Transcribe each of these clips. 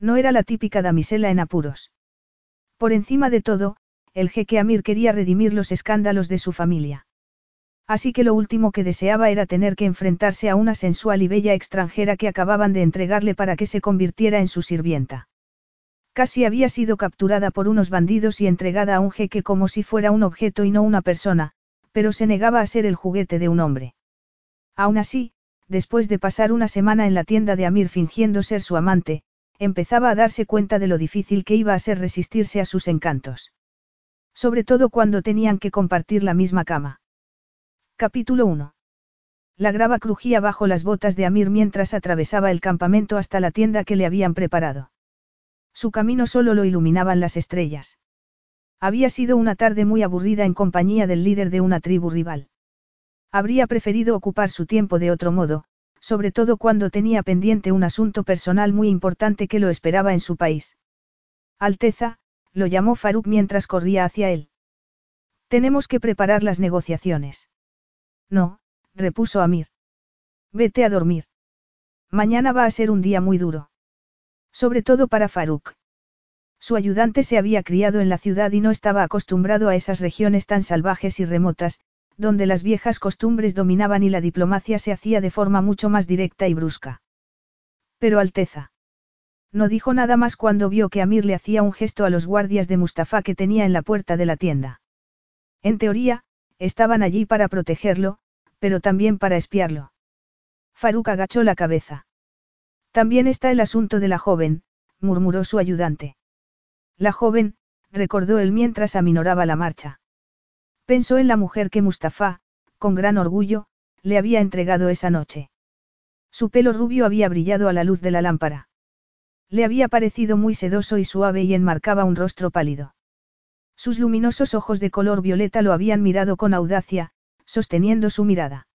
No era la típica damisela en apuros. Por encima de todo, el jeque Amir quería redimir los escándalos de su familia. Así que lo último que deseaba era tener que enfrentarse a una sensual y bella extranjera que acababan de entregarle para que se convirtiera en su sirvienta. Casi había sido capturada por unos bandidos y entregada a un jeque como si fuera un objeto y no una persona, pero se negaba a ser el juguete de un hombre. Aún así, después de pasar una semana en la tienda de Amir fingiendo ser su amante, empezaba a darse cuenta de lo difícil que iba a ser resistirse a sus encantos. Sobre todo cuando tenían que compartir la misma cama. Capítulo 1. La grava crujía bajo las botas de Amir mientras atravesaba el campamento hasta la tienda que le habían preparado. Su camino solo lo iluminaban las estrellas. Había sido una tarde muy aburrida en compañía del líder de una tribu rival. Habría preferido ocupar su tiempo de otro modo, sobre todo cuando tenía pendiente un asunto personal muy importante que lo esperaba en su país. Alteza, lo llamó Faruk mientras corría hacia él. Tenemos que preparar las negociaciones. No, repuso Amir. Vete a dormir. Mañana va a ser un día muy duro. Sobre todo para Faruk. Su ayudante se había criado en la ciudad y no estaba acostumbrado a esas regiones tan salvajes y remotas, donde las viejas costumbres dominaban y la diplomacia se hacía de forma mucho más directa y brusca. Pero Alteza. No dijo nada más cuando vio que Amir le hacía un gesto a los guardias de Mustafa que tenía en la puerta de la tienda. En teoría, estaban allí para protegerlo, pero también para espiarlo. Faruk agachó la cabeza. También está el asunto de la joven, murmuró su ayudante. La joven, recordó él mientras aminoraba la marcha. Pensó en la mujer que Mustafa, con gran orgullo, le había entregado esa noche. Su pelo rubio había brillado a la luz de la lámpara. Le había parecido muy sedoso y suave y enmarcaba un rostro pálido. Sus luminosos ojos de color violeta lo habían mirado con audacia, sosteniendo su mirada.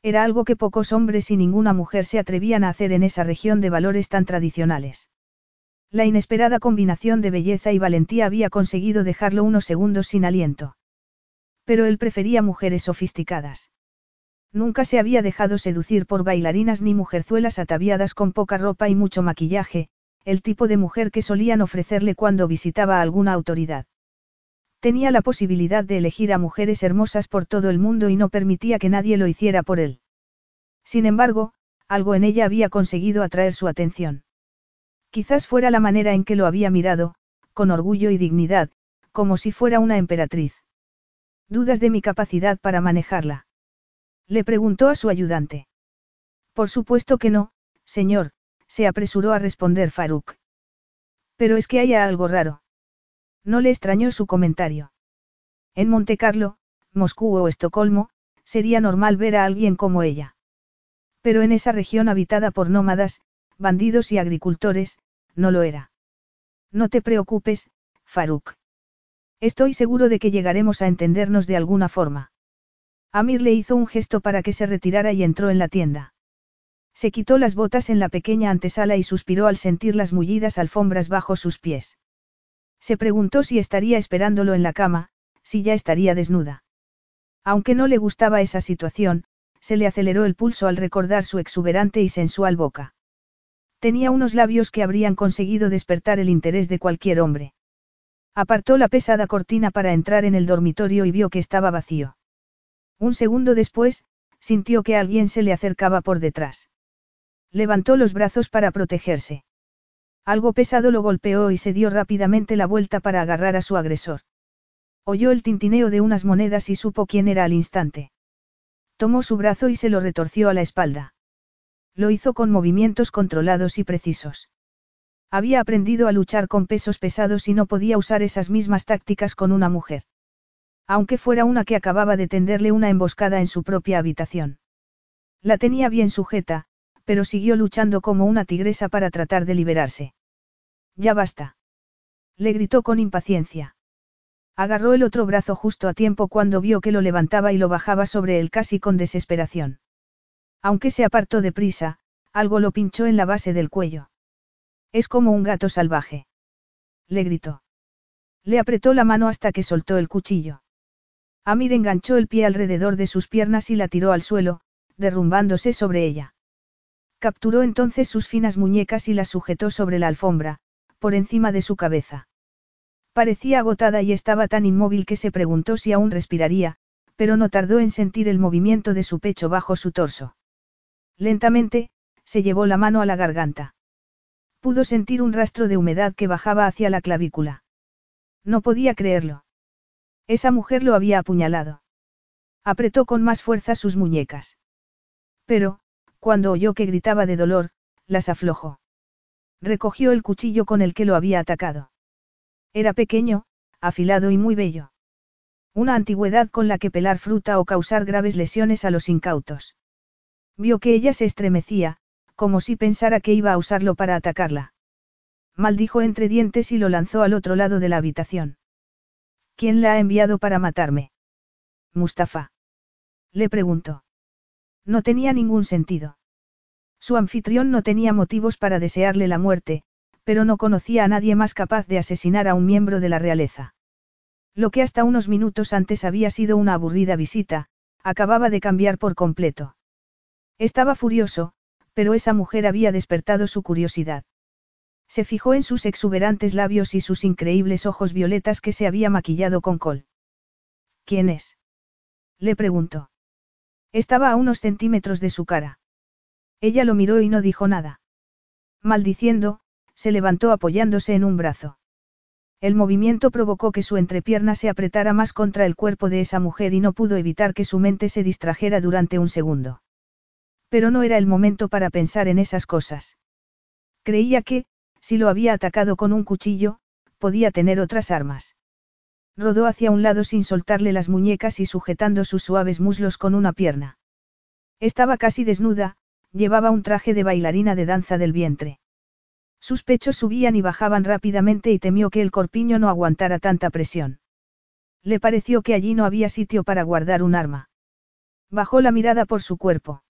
Era algo que pocos hombres y ninguna mujer se atrevían a hacer en esa región de valores tan tradicionales. La inesperada combinación de belleza y valentía había conseguido dejarlo unos segundos sin aliento. Pero él prefería mujeres sofisticadas. Nunca se había dejado seducir por bailarinas ni mujerzuelas ataviadas con poca ropa y mucho maquillaje, el tipo de mujer que solían ofrecerle cuando visitaba alguna autoridad. Tenía la posibilidad de elegir a mujeres hermosas por todo el mundo y no permitía que nadie lo hiciera por él. Sin embargo, algo en ella había conseguido atraer su atención. Quizás fuera la manera en que lo había mirado, con orgullo y dignidad, como si fuera una emperatriz. ¿Dudas de mi capacidad para manejarla? Le preguntó a su ayudante. Por supuesto que no, señor, se apresuró a responder Faruk. Pero es que hay algo raro. No le extrañó su comentario. En Montecarlo, Moscú o Estocolmo, sería normal ver a alguien como ella. Pero en esa región habitada por nómadas, bandidos y agricultores, no lo era. No te preocupes, Faruk. Estoy seguro de que llegaremos a entendernos de alguna forma. Amir le hizo un gesto para que se retirara y entró en la tienda. Se quitó las botas en la pequeña antesala y suspiró al sentir las mullidas alfombras bajo sus pies. Se preguntó si estaría esperándolo en la cama, si ya estaría desnuda. Aunque no le gustaba esa situación, se le aceleró el pulso al recordar su exuberante y sensual boca. Tenía unos labios que habrían conseguido despertar el interés de cualquier hombre. Apartó la pesada cortina para entrar en el dormitorio y vio que estaba vacío. Un segundo después, sintió que alguien se le acercaba por detrás. Levantó los brazos para protegerse. Algo pesado lo golpeó y se dio rápidamente la vuelta para agarrar a su agresor. Oyó el tintineo de unas monedas y supo quién era al instante. Tomó su brazo y se lo retorció a la espalda. Lo hizo con movimientos controlados y precisos. Había aprendido a luchar con pesos pesados y no podía usar esas mismas tácticas con una mujer. Aunque fuera una que acababa de tenderle una emboscada en su propia habitación. La tenía bien sujeta, pero siguió luchando como una tigresa para tratar de liberarse. Ya basta. Le gritó con impaciencia. Agarró el otro brazo justo a tiempo cuando vio que lo levantaba y lo bajaba sobre él casi con desesperación. Aunque se apartó deprisa, algo lo pinchó en la base del cuello. Es como un gato salvaje. Le gritó. Le apretó la mano hasta que soltó el cuchillo. Amir enganchó el pie alrededor de sus piernas y la tiró al suelo, derrumbándose sobre ella. Capturó entonces sus finas muñecas y las sujetó sobre la alfombra, por encima de su cabeza. Parecía agotada y estaba tan inmóvil que se preguntó si aún respiraría, pero no tardó en sentir el movimiento de su pecho bajo su torso. Lentamente, se llevó la mano a la garganta. Pudo sentir un rastro de humedad que bajaba hacia la clavícula. No podía creerlo. Esa mujer lo había apuñalado. Apretó con más fuerza sus muñecas. Pero, cuando oyó que gritaba de dolor, las aflojó. Recogió el cuchillo con el que lo había atacado. Era pequeño, afilado y muy bello. Una antigüedad con la que pelar fruta o causar graves lesiones a los incautos. Vio que ella se estremecía, como si pensara que iba a usarlo para atacarla. Maldijo entre dientes y lo lanzó al otro lado de la habitación. ¿Quién la ha enviado para matarme? Mustafa. Le preguntó. No tenía ningún sentido. Su anfitrión no tenía motivos para desearle la muerte, pero no conocía a nadie más capaz de asesinar a un miembro de la realeza. Lo que hasta unos minutos antes había sido una aburrida visita, acababa de cambiar por completo. Estaba furioso, pero esa mujer había despertado su curiosidad. Se fijó en sus exuberantes labios y sus increíbles ojos violetas que se había maquillado con col. ¿Quién es? Le preguntó. Estaba a unos centímetros de su cara. Ella lo miró y no dijo nada. Maldiciendo, se levantó apoyándose en un brazo. El movimiento provocó que su entrepierna se apretara más contra el cuerpo de esa mujer y no pudo evitar que su mente se distrajera durante un segundo. Pero no era el momento para pensar en esas cosas. Creía que, si lo había atacado con un cuchillo, podía tener otras armas. Rodó hacia un lado sin soltarle las muñecas y sujetando sus suaves muslos con una pierna. Estaba casi desnuda, llevaba un traje de bailarina de danza del vientre. Sus pechos subían y bajaban rápidamente y temió que el corpiño no aguantara tanta presión. Le pareció que allí no había sitio para guardar un arma. Bajó la mirada por su cuerpo.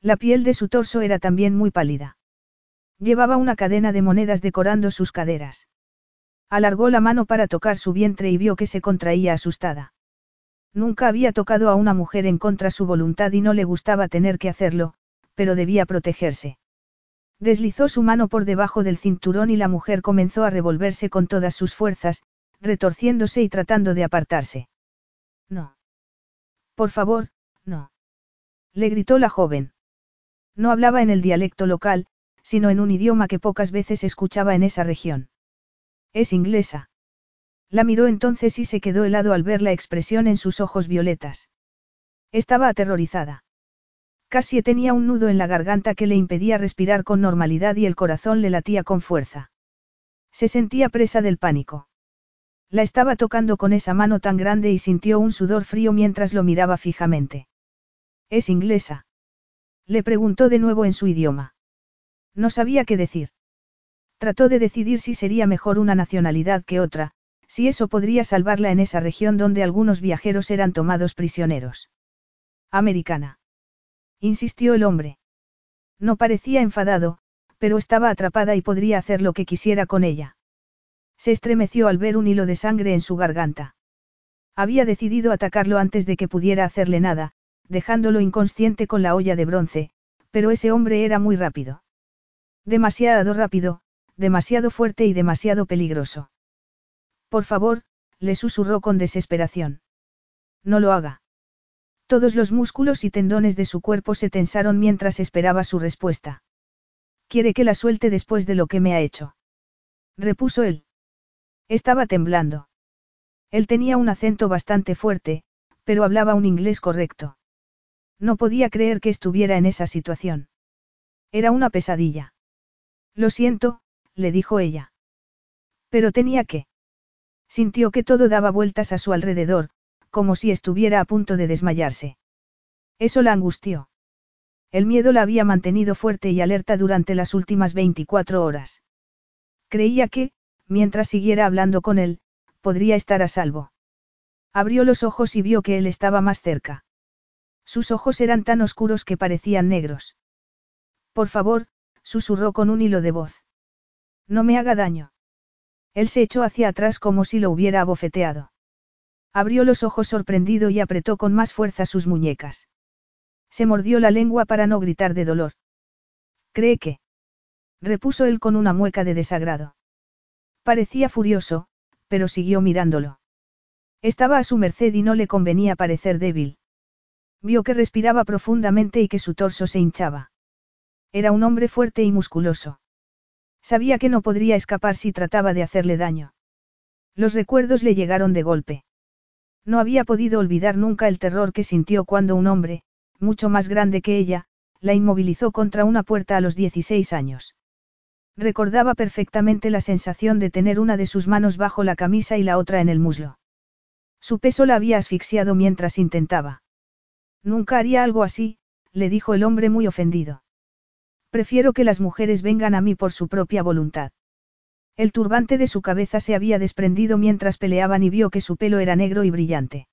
La piel de su torso era también muy pálida. Llevaba una cadena de monedas decorando sus caderas. Alargó la mano para tocar su vientre y vio que se contraía asustada. Nunca había tocado a una mujer en contra su voluntad y no le gustaba tener que hacerlo, pero debía protegerse. Deslizó su mano por debajo del cinturón y la mujer comenzó a revolverse con todas sus fuerzas, retorciéndose y tratando de apartarse. No. Por favor, no. Le gritó la joven. No hablaba en el dialecto local, sino en un idioma que pocas veces escuchaba en esa región. Es inglesa. La miró entonces y se quedó helado al ver la expresión en sus ojos violetas. Estaba aterrorizada. Casi tenía un nudo en la garganta que le impedía respirar con normalidad y el corazón le latía con fuerza. Se sentía presa del pánico. La estaba tocando con esa mano tan grande y sintió un sudor frío mientras lo miraba fijamente. ¿Es inglesa? Le preguntó de nuevo en su idioma. No sabía qué decir. Trató de decidir si sería mejor una nacionalidad que otra, si eso podría salvarla en esa región donde algunos viajeros eran tomados prisioneros. Americana. Insistió el hombre. No parecía enfadado, pero estaba atrapada y podría hacer lo que quisiera con ella. Se estremeció al ver un hilo de sangre en su garganta. Había decidido atacarlo antes de que pudiera hacerle nada, dejándolo inconsciente con la olla de bronce, pero ese hombre era muy rápido. Demasiado rápido, demasiado fuerte y demasiado peligroso. Por favor, le susurró con desesperación. No lo haga. Todos los músculos y tendones de su cuerpo se tensaron mientras esperaba su respuesta. Quiere que la suelte después de lo que me ha hecho. Repuso él. Estaba temblando. Él tenía un acento bastante fuerte, pero hablaba un inglés correcto. No podía creer que estuviera en esa situación. Era una pesadilla. Lo siento, le dijo ella. Pero tenía que. Sintió que todo daba vueltas a su alrededor, como si estuviera a punto de desmayarse. Eso la angustió. El miedo la había mantenido fuerte y alerta durante las últimas 24 horas. Creía que, mientras siguiera hablando con él, podría estar a salvo. Abrió los ojos y vio que él estaba más cerca. Sus ojos eran tan oscuros que parecían negros. Por favor, susurró con un hilo de voz. No me haga daño. Él se echó hacia atrás como si lo hubiera abofeteado. Abrió los ojos sorprendido y apretó con más fuerza sus muñecas. Se mordió la lengua para no gritar de dolor. ¿Cree que? repuso él con una mueca de desagrado. Parecía furioso, pero siguió mirándolo. Estaba a su merced y no le convenía parecer débil. Vio que respiraba profundamente y que su torso se hinchaba. Era un hombre fuerte y musculoso. Sabía que no podría escapar si trataba de hacerle daño. Los recuerdos le llegaron de golpe. No había podido olvidar nunca el terror que sintió cuando un hombre, mucho más grande que ella, la inmovilizó contra una puerta a los 16 años. Recordaba perfectamente la sensación de tener una de sus manos bajo la camisa y la otra en el muslo. Su peso la había asfixiado mientras intentaba. Nunca haría algo así, le dijo el hombre muy ofendido. Prefiero que las mujeres vengan a mí por su propia voluntad. El turbante de su cabeza se había desprendido mientras peleaban y vio que su pelo era negro y brillante.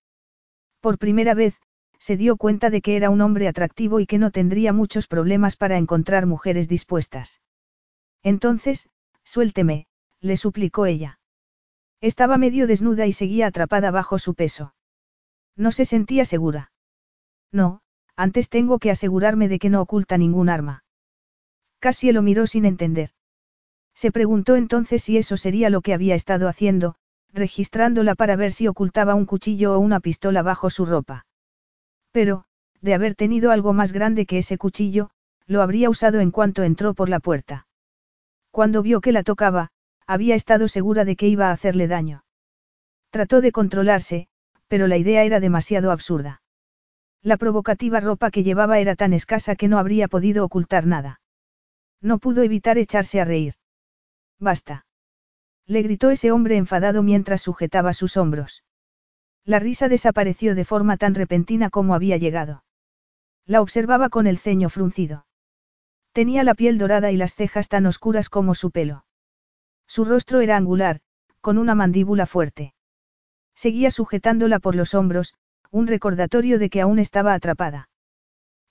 Por primera vez, se dio cuenta de que era un hombre atractivo y que no tendría muchos problemas para encontrar mujeres dispuestas. Entonces, suélteme, le suplicó ella. Estaba medio desnuda y seguía atrapada bajo su peso. No se sentía segura. No, antes tengo que asegurarme de que no oculta ningún arma. Casi lo miró sin entender. Se preguntó entonces si eso sería lo que había estado haciendo, registrándola para ver si ocultaba un cuchillo o una pistola bajo su ropa. Pero, de haber tenido algo más grande que ese cuchillo, lo habría usado en cuanto entró por la puerta. Cuando vio que la tocaba, había estado segura de que iba a hacerle daño. Trató de controlarse, pero la idea era demasiado absurda. La provocativa ropa que llevaba era tan escasa que no habría podido ocultar nada. No pudo evitar echarse a reír. Basta. Le gritó ese hombre enfadado mientras sujetaba sus hombros. La risa desapareció de forma tan repentina como había llegado. La observaba con el ceño fruncido. Tenía la piel dorada y las cejas tan oscuras como su pelo. Su rostro era angular, con una mandíbula fuerte. Seguía sujetándola por los hombros, un recordatorio de que aún estaba atrapada.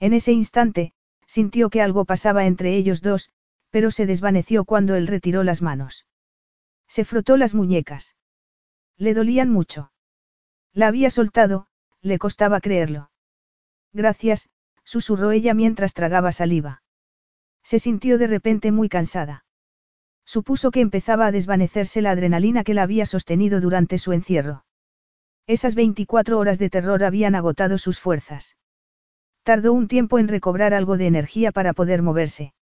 En ese instante, sintió que algo pasaba entre ellos dos, pero se desvaneció cuando él retiró las manos. Se frotó las muñecas. Le dolían mucho. La había soltado, le costaba creerlo. Gracias, susurró ella mientras tragaba saliva. Se sintió de repente muy cansada. Supuso que empezaba a desvanecerse la adrenalina que la había sostenido durante su encierro. Esas 24 horas de terror habían agotado sus fuerzas. Tardó un tiempo en recobrar algo de energía para poder moverse.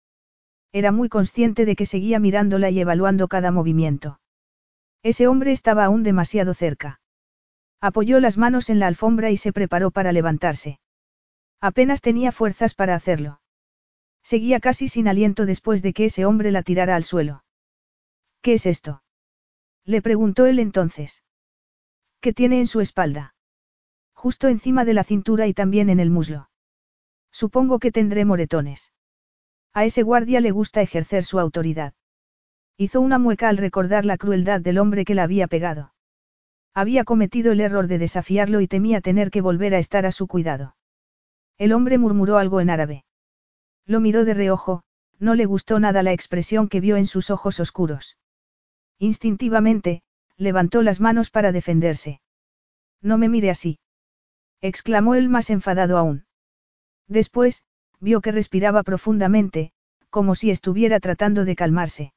Era muy consciente de que seguía mirándola y evaluando cada movimiento. Ese hombre estaba aún demasiado cerca. Apoyó las manos en la alfombra y se preparó para levantarse. Apenas tenía fuerzas para hacerlo. Seguía casi sin aliento después de que ese hombre la tirara al suelo. ¿Qué es esto? Le preguntó él entonces. ¿Qué tiene en su espalda? Justo encima de la cintura y también en el muslo. Supongo que tendré moretones. A ese guardia le gusta ejercer su autoridad. Hizo una mueca al recordar la crueldad del hombre que la había pegado. Había cometido el error de desafiarlo y temía tener que volver a estar a su cuidado. El hombre murmuró algo en árabe. Lo miró de reojo, no le gustó nada la expresión que vio en sus ojos oscuros. Instintivamente, levantó las manos para defenderse. No me mire así. exclamó él más enfadado aún. Después, vio que respiraba profundamente, como si estuviera tratando de calmarse.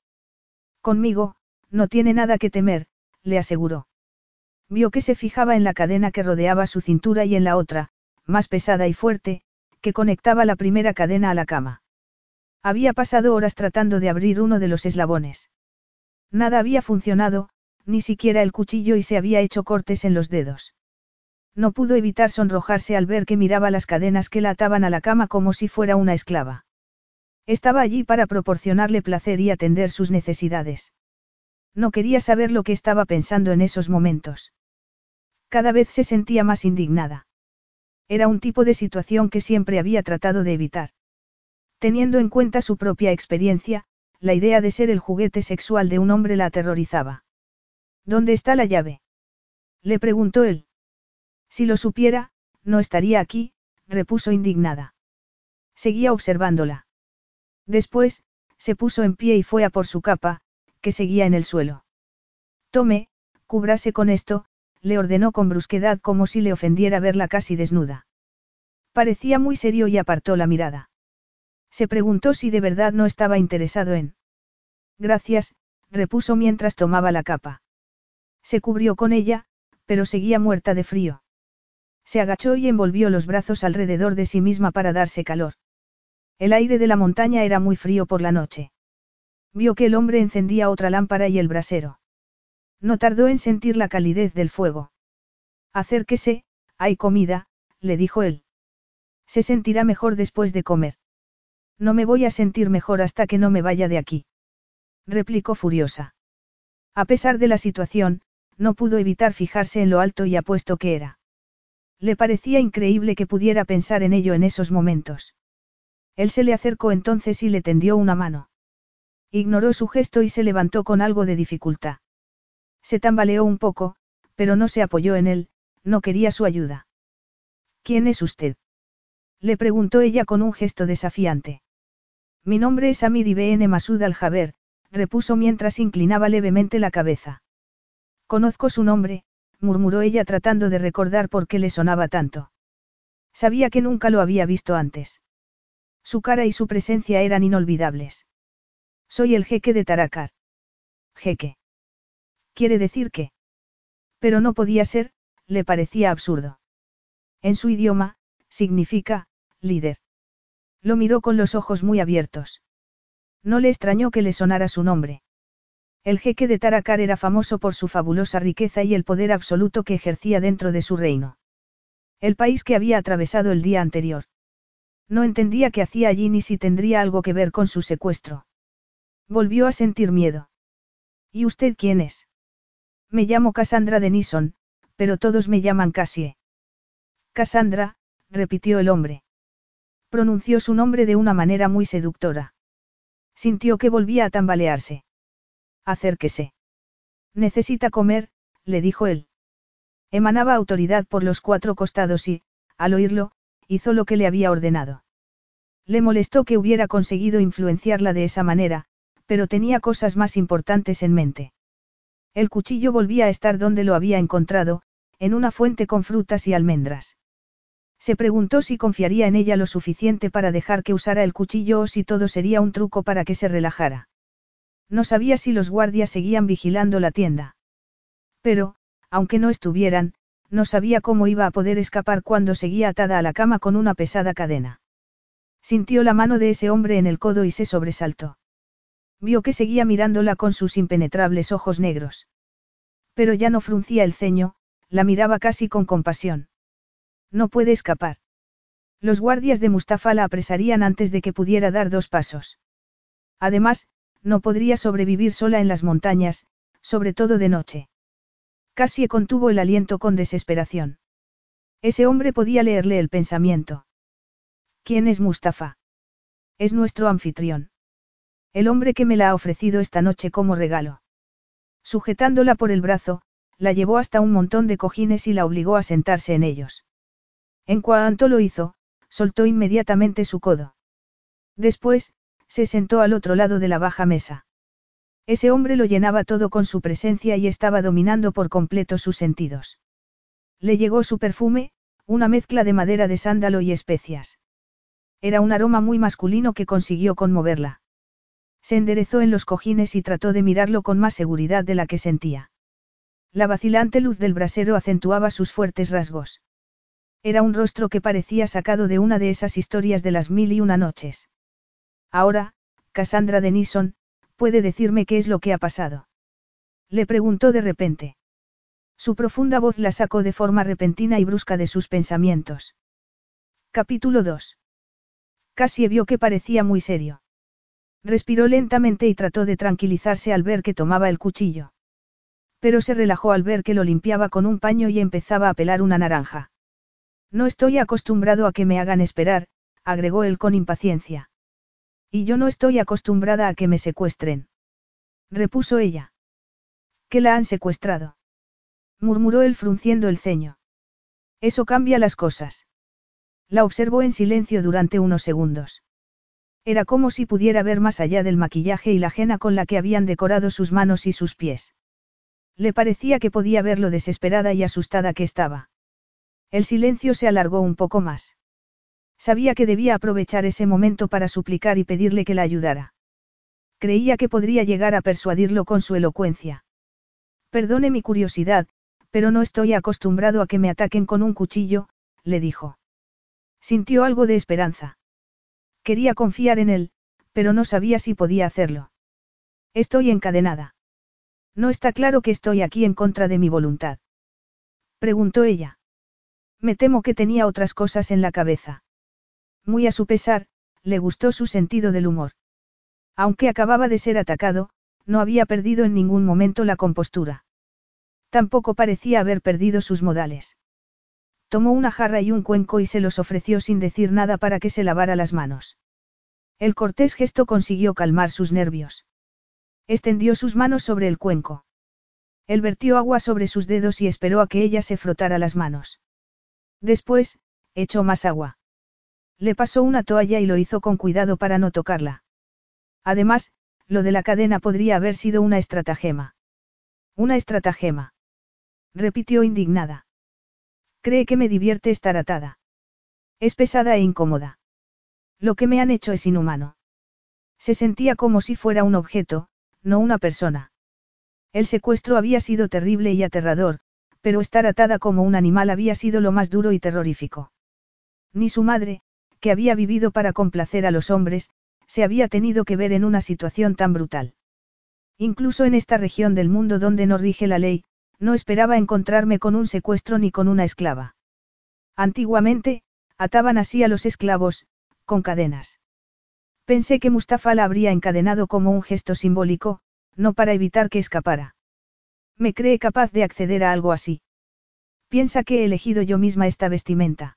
Conmigo, no tiene nada que temer, le aseguró. Vio que se fijaba en la cadena que rodeaba su cintura y en la otra, más pesada y fuerte, que conectaba la primera cadena a la cama. Había pasado horas tratando de abrir uno de los eslabones. Nada había funcionado, ni siquiera el cuchillo y se había hecho cortes en los dedos. No pudo evitar sonrojarse al ver que miraba las cadenas que la ataban a la cama como si fuera una esclava. Estaba allí para proporcionarle placer y atender sus necesidades. No quería saber lo que estaba pensando en esos momentos. Cada vez se sentía más indignada. Era un tipo de situación que siempre había tratado de evitar. Teniendo en cuenta su propia experiencia, la idea de ser el juguete sexual de un hombre la aterrorizaba. ¿Dónde está la llave? Le preguntó él. Si lo supiera, no estaría aquí, repuso indignada. Seguía observándola. Después, se puso en pie y fue a por su capa, que seguía en el suelo. Tome, cúbrase con esto, le ordenó con brusquedad como si le ofendiera verla casi desnuda. Parecía muy serio y apartó la mirada. Se preguntó si de verdad no estaba interesado en. Gracias, repuso mientras tomaba la capa. Se cubrió con ella, pero seguía muerta de frío. Se agachó y envolvió los brazos alrededor de sí misma para darse calor. El aire de la montaña era muy frío por la noche. Vio que el hombre encendía otra lámpara y el brasero. No tardó en sentir la calidez del fuego. Acérquese, hay comida, le dijo él. Se sentirá mejor después de comer. No me voy a sentir mejor hasta que no me vaya de aquí. Replicó furiosa. A pesar de la situación, no pudo evitar fijarse en lo alto y apuesto que era. Le parecía increíble que pudiera pensar en ello en esos momentos. Él se le acercó entonces y le tendió una mano. Ignoró su gesto y se levantó con algo de dificultad. Se tambaleó un poco, pero no se apoyó en él, no quería su ayuda. ¿Quién es usted? Le preguntó ella con un gesto desafiante. Mi nombre es Amir Ibn Masud al-Jaber, repuso mientras inclinaba levemente la cabeza. Conozco su nombre, murmuró ella tratando de recordar por qué le sonaba tanto. Sabía que nunca lo había visto antes. Su cara y su presencia eran inolvidables. Soy el jeque de Taracar. Jeque. Quiere decir que. Pero no podía ser, le parecía absurdo. En su idioma, significa, líder. Lo miró con los ojos muy abiertos. No le extrañó que le sonara su nombre. El jeque de Taracar era famoso por su fabulosa riqueza y el poder absoluto que ejercía dentro de su reino. El país que había atravesado el día anterior. No entendía qué hacía allí ni si tendría algo que ver con su secuestro. Volvió a sentir miedo. ¿Y usted quién es? Me llamo Cassandra Denison, pero todos me llaman Cassie. Cassandra, repitió el hombre. Pronunció su nombre de una manera muy seductora. Sintió que volvía a tambalearse. Acérquese. Necesita comer, le dijo él. Emanaba autoridad por los cuatro costados y, al oírlo, hizo lo que le había ordenado. Le molestó que hubiera conseguido influenciarla de esa manera, pero tenía cosas más importantes en mente. El cuchillo volvía a estar donde lo había encontrado, en una fuente con frutas y almendras. Se preguntó si confiaría en ella lo suficiente para dejar que usara el cuchillo o si todo sería un truco para que se relajara. No sabía si los guardias seguían vigilando la tienda. Pero, aunque no estuvieran, no sabía cómo iba a poder escapar cuando seguía atada a la cama con una pesada cadena. Sintió la mano de ese hombre en el codo y se sobresaltó. Vio que seguía mirándola con sus impenetrables ojos negros. Pero ya no fruncía el ceño, la miraba casi con compasión. No puede escapar. Los guardias de Mustafa la apresarían antes de que pudiera dar dos pasos. Además, no podría sobrevivir sola en las montañas, sobre todo de noche. Casi contuvo el aliento con desesperación. Ese hombre podía leerle el pensamiento. ¿Quién es Mustafa? Es nuestro anfitrión. El hombre que me la ha ofrecido esta noche como regalo. Sujetándola por el brazo, la llevó hasta un montón de cojines y la obligó a sentarse en ellos. En cuanto lo hizo, soltó inmediatamente su codo. Después, se sentó al otro lado de la baja mesa. Ese hombre lo llenaba todo con su presencia y estaba dominando por completo sus sentidos. Le llegó su perfume, una mezcla de madera de sándalo y especias. Era un aroma muy masculino que consiguió conmoverla. Se enderezó en los cojines y trató de mirarlo con más seguridad de la que sentía. La vacilante luz del brasero acentuaba sus fuertes rasgos. Era un rostro que parecía sacado de una de esas historias de las mil y una noches. Ahora, Cassandra Denison, ¿puede decirme qué es lo que ha pasado? Le preguntó de repente. Su profunda voz la sacó de forma repentina y brusca de sus pensamientos. Capítulo 2. Casi vio que parecía muy serio. Respiró lentamente y trató de tranquilizarse al ver que tomaba el cuchillo. Pero se relajó al ver que lo limpiaba con un paño y empezaba a pelar una naranja. No estoy acostumbrado a que me hagan esperar, agregó él con impaciencia. Y yo no estoy acostumbrada a que me secuestren. Repuso ella. ¿Que la han secuestrado? murmuró él frunciendo el ceño. Eso cambia las cosas. La observó en silencio durante unos segundos. Era como si pudiera ver más allá del maquillaje y la ajena con la que habían decorado sus manos y sus pies. Le parecía que podía ver lo desesperada y asustada que estaba. El silencio se alargó un poco más. Sabía que debía aprovechar ese momento para suplicar y pedirle que la ayudara. Creía que podría llegar a persuadirlo con su elocuencia. Perdone mi curiosidad, pero no estoy acostumbrado a que me ataquen con un cuchillo, le dijo. Sintió algo de esperanza. Quería confiar en él, pero no sabía si podía hacerlo. Estoy encadenada. No está claro que estoy aquí en contra de mi voluntad. Preguntó ella. Me temo que tenía otras cosas en la cabeza. Muy a su pesar, le gustó su sentido del humor. Aunque acababa de ser atacado, no había perdido en ningún momento la compostura. Tampoco parecía haber perdido sus modales. Tomó una jarra y un cuenco y se los ofreció sin decir nada para que se lavara las manos. El cortés gesto consiguió calmar sus nervios. Extendió sus manos sobre el cuenco. Él vertió agua sobre sus dedos y esperó a que ella se frotara las manos. Después, echó más agua. Le pasó una toalla y lo hizo con cuidado para no tocarla. Además, lo de la cadena podría haber sido una estratagema. Una estratagema repitió indignada. Cree que me divierte estar atada. Es pesada e incómoda. Lo que me han hecho es inhumano. Se sentía como si fuera un objeto, no una persona. El secuestro había sido terrible y aterrador, pero estar atada como un animal había sido lo más duro y terrorífico. Ni su madre, que había vivido para complacer a los hombres, se había tenido que ver en una situación tan brutal. Incluso en esta región del mundo donde no rige la ley, no esperaba encontrarme con un secuestro ni con una esclava. Antiguamente, ataban así a los esclavos, con cadenas. Pensé que Mustafa la habría encadenado como un gesto simbólico, no para evitar que escapara. Me cree capaz de acceder a algo así. Piensa que he elegido yo misma esta vestimenta.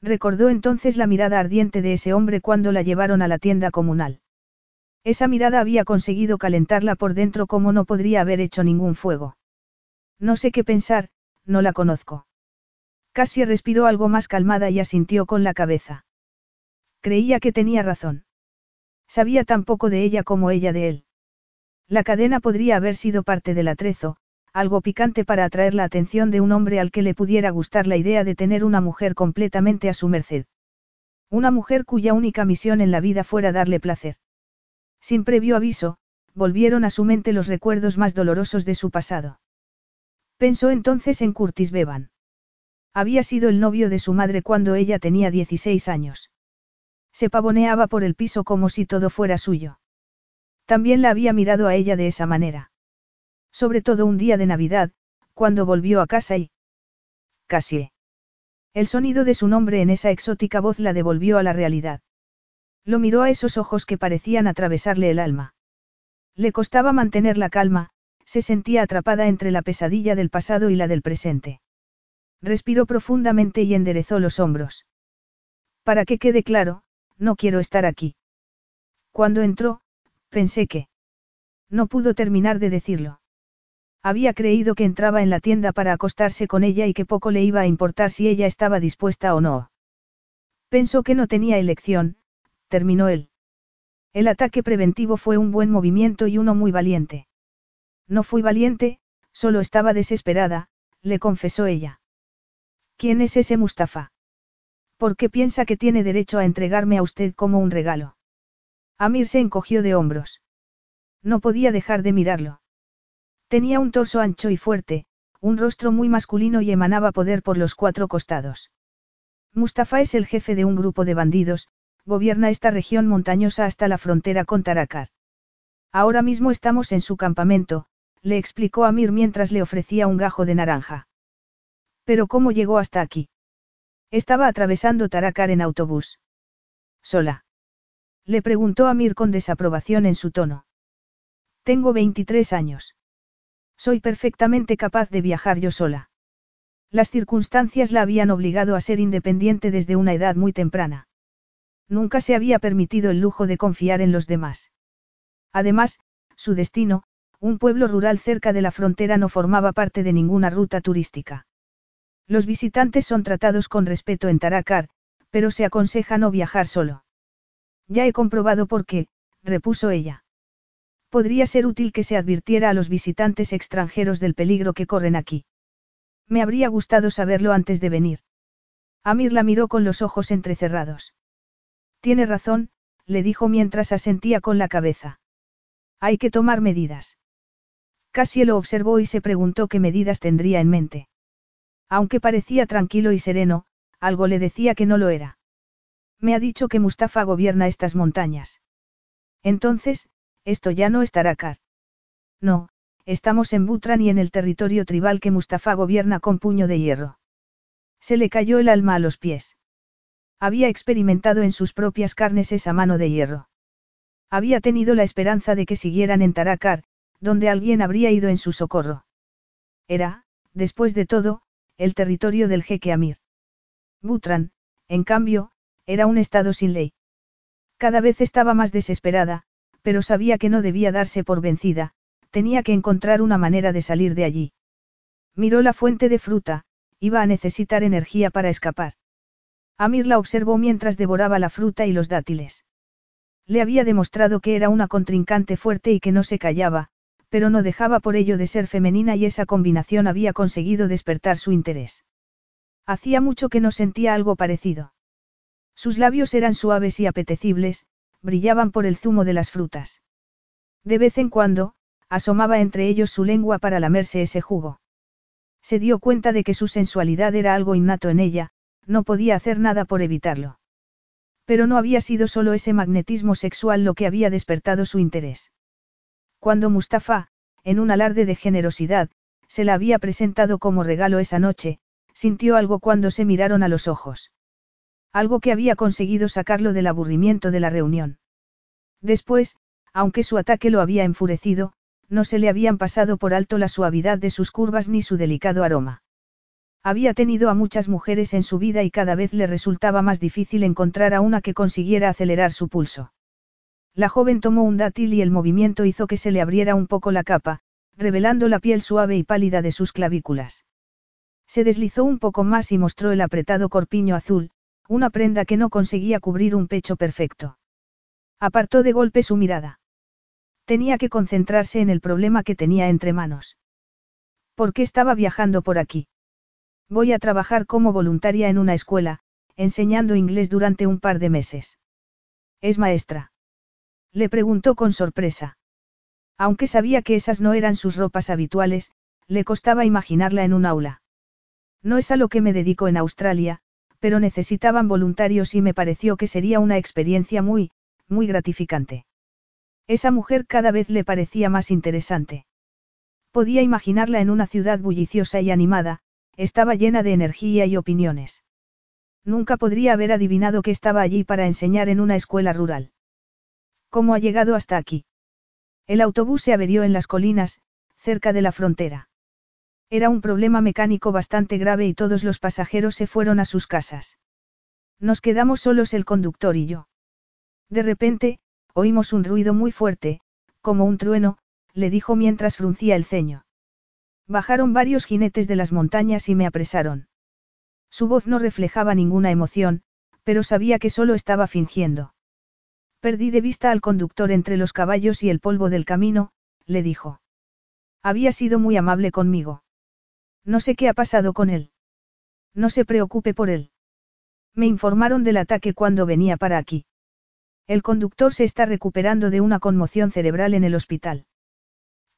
Recordó entonces la mirada ardiente de ese hombre cuando la llevaron a la tienda comunal. Esa mirada había conseguido calentarla por dentro como no podría haber hecho ningún fuego. No sé qué pensar, no la conozco. Casi respiró algo más calmada y asintió con la cabeza. Creía que tenía razón. Sabía tan poco de ella como ella de él. La cadena podría haber sido parte del atrezo, algo picante para atraer la atención de un hombre al que le pudiera gustar la idea de tener una mujer completamente a su merced. Una mujer cuya única misión en la vida fuera darle placer. Sin previo aviso, volvieron a su mente los recuerdos más dolorosos de su pasado. Pensó entonces en Curtis Bevan. Había sido el novio de su madre cuando ella tenía 16 años. Se pavoneaba por el piso como si todo fuera suyo. También la había mirado a ella de esa manera. Sobre todo un día de Navidad, cuando volvió a casa y... Casi. El sonido de su nombre en esa exótica voz la devolvió a la realidad. Lo miró a esos ojos que parecían atravesarle el alma. Le costaba mantener la calma, se sentía atrapada entre la pesadilla del pasado y la del presente. Respiró profundamente y enderezó los hombros. Para que quede claro, no quiero estar aquí. Cuando entró, pensé que... No pudo terminar de decirlo. Había creído que entraba en la tienda para acostarse con ella y que poco le iba a importar si ella estaba dispuesta o no. Pensó que no tenía elección, terminó él. El ataque preventivo fue un buen movimiento y uno muy valiente. No fui valiente, solo estaba desesperada, le confesó ella. ¿Quién es ese Mustafa? ¿Por qué piensa que tiene derecho a entregarme a usted como un regalo? Amir se encogió de hombros. No podía dejar de mirarlo. Tenía un torso ancho y fuerte, un rostro muy masculino y emanaba poder por los cuatro costados. Mustafa es el jefe de un grupo de bandidos, gobierna esta región montañosa hasta la frontera con Tarakar. Ahora mismo estamos en su campamento, le explicó Amir mientras le ofrecía un gajo de naranja. Pero ¿cómo llegó hasta aquí? Estaba atravesando Tarakar en autobús. ¿Sola? Le preguntó Amir con desaprobación en su tono. Tengo 23 años. Soy perfectamente capaz de viajar yo sola. Las circunstancias la habían obligado a ser independiente desde una edad muy temprana. Nunca se había permitido el lujo de confiar en los demás. Además, su destino, un pueblo rural cerca de la frontera no formaba parte de ninguna ruta turística. Los visitantes son tratados con respeto en Taracar, pero se aconseja no viajar solo. Ya he comprobado por qué, repuso ella. Podría ser útil que se advirtiera a los visitantes extranjeros del peligro que corren aquí. Me habría gustado saberlo antes de venir. Amir la miró con los ojos entrecerrados. Tiene razón, le dijo mientras asentía con la cabeza. Hay que tomar medidas. Casi lo observó y se preguntó qué medidas tendría en mente. Aunque parecía tranquilo y sereno, algo le decía que no lo era. Me ha dicho que Mustafa gobierna estas montañas. Entonces, esto ya no estará car. No, estamos en Butran y en el territorio tribal que Mustafa gobierna con puño de hierro. Se le cayó el alma a los pies. Había experimentado en sus propias carnes esa mano de hierro. Había tenido la esperanza de que siguieran en Tarakar, donde alguien habría ido en su socorro. Era, después de todo, el territorio del jeque Amir. Butran, en cambio, era un estado sin ley. Cada vez estaba más desesperada, pero sabía que no debía darse por vencida, tenía que encontrar una manera de salir de allí. Miró la fuente de fruta, iba a necesitar energía para escapar. Amir la observó mientras devoraba la fruta y los dátiles. Le había demostrado que era una contrincante fuerte y que no se callaba, pero no dejaba por ello de ser femenina y esa combinación había conseguido despertar su interés. Hacía mucho que no sentía algo parecido. Sus labios eran suaves y apetecibles, brillaban por el zumo de las frutas. De vez en cuando, asomaba entre ellos su lengua para lamerse ese jugo. Se dio cuenta de que su sensualidad era algo innato en ella, no podía hacer nada por evitarlo. Pero no había sido solo ese magnetismo sexual lo que había despertado su interés. Cuando Mustafa, en un alarde de generosidad, se la había presentado como regalo esa noche, sintió algo cuando se miraron a los ojos. Algo que había conseguido sacarlo del aburrimiento de la reunión. Después, aunque su ataque lo había enfurecido, no se le habían pasado por alto la suavidad de sus curvas ni su delicado aroma. Había tenido a muchas mujeres en su vida y cada vez le resultaba más difícil encontrar a una que consiguiera acelerar su pulso. La joven tomó un dátil y el movimiento hizo que se le abriera un poco la capa, revelando la piel suave y pálida de sus clavículas. Se deslizó un poco más y mostró el apretado corpiño azul, una prenda que no conseguía cubrir un pecho perfecto. Apartó de golpe su mirada. Tenía que concentrarse en el problema que tenía entre manos. ¿Por qué estaba viajando por aquí? Voy a trabajar como voluntaria en una escuela, enseñando inglés durante un par de meses. ¿Es maestra? Le preguntó con sorpresa. Aunque sabía que esas no eran sus ropas habituales, le costaba imaginarla en un aula. No es a lo que me dedico en Australia, pero necesitaban voluntarios y me pareció que sería una experiencia muy, muy gratificante. Esa mujer cada vez le parecía más interesante. Podía imaginarla en una ciudad bulliciosa y animada, estaba llena de energía y opiniones. Nunca podría haber adivinado que estaba allí para enseñar en una escuela rural. ¿Cómo ha llegado hasta aquí? El autobús se averió en las colinas, cerca de la frontera. Era un problema mecánico bastante grave y todos los pasajeros se fueron a sus casas. Nos quedamos solos el conductor y yo. De repente, oímos un ruido muy fuerte, como un trueno, le dijo mientras fruncía el ceño. Bajaron varios jinetes de las montañas y me apresaron. Su voz no reflejaba ninguna emoción, pero sabía que solo estaba fingiendo. Perdí de vista al conductor entre los caballos y el polvo del camino, le dijo. Había sido muy amable conmigo. No sé qué ha pasado con él. No se preocupe por él. Me informaron del ataque cuando venía para aquí. El conductor se está recuperando de una conmoción cerebral en el hospital.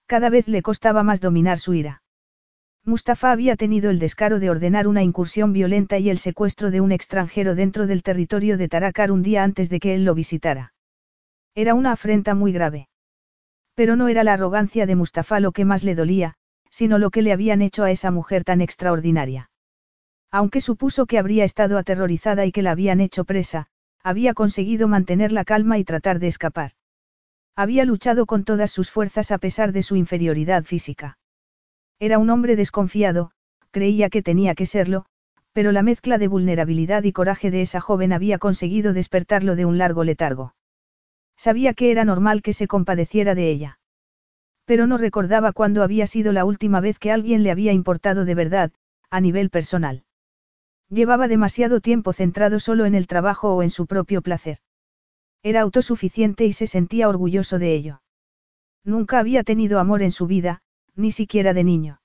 Cada vez le costaba más dominar su ira. Mustafa había tenido el descaro de ordenar una incursión violenta y el secuestro de un extranjero dentro del territorio de Tarakar un día antes de que él lo visitara. Era una afrenta muy grave. Pero no era la arrogancia de Mustafa lo que más le dolía, sino lo que le habían hecho a esa mujer tan extraordinaria. Aunque supuso que habría estado aterrorizada y que la habían hecho presa, había conseguido mantener la calma y tratar de escapar. Había luchado con todas sus fuerzas a pesar de su inferioridad física. Era un hombre desconfiado, creía que tenía que serlo, Pero la mezcla de vulnerabilidad y coraje de esa joven había conseguido despertarlo de un largo letargo. Sabía que era normal que se compadeciera de ella. Pero no recordaba cuándo había sido la última vez que alguien le había importado de verdad, a nivel personal. Llevaba demasiado tiempo centrado solo en el trabajo o en su propio placer. Era autosuficiente y se sentía orgulloso de ello. Nunca había tenido amor en su vida, ni siquiera de niño.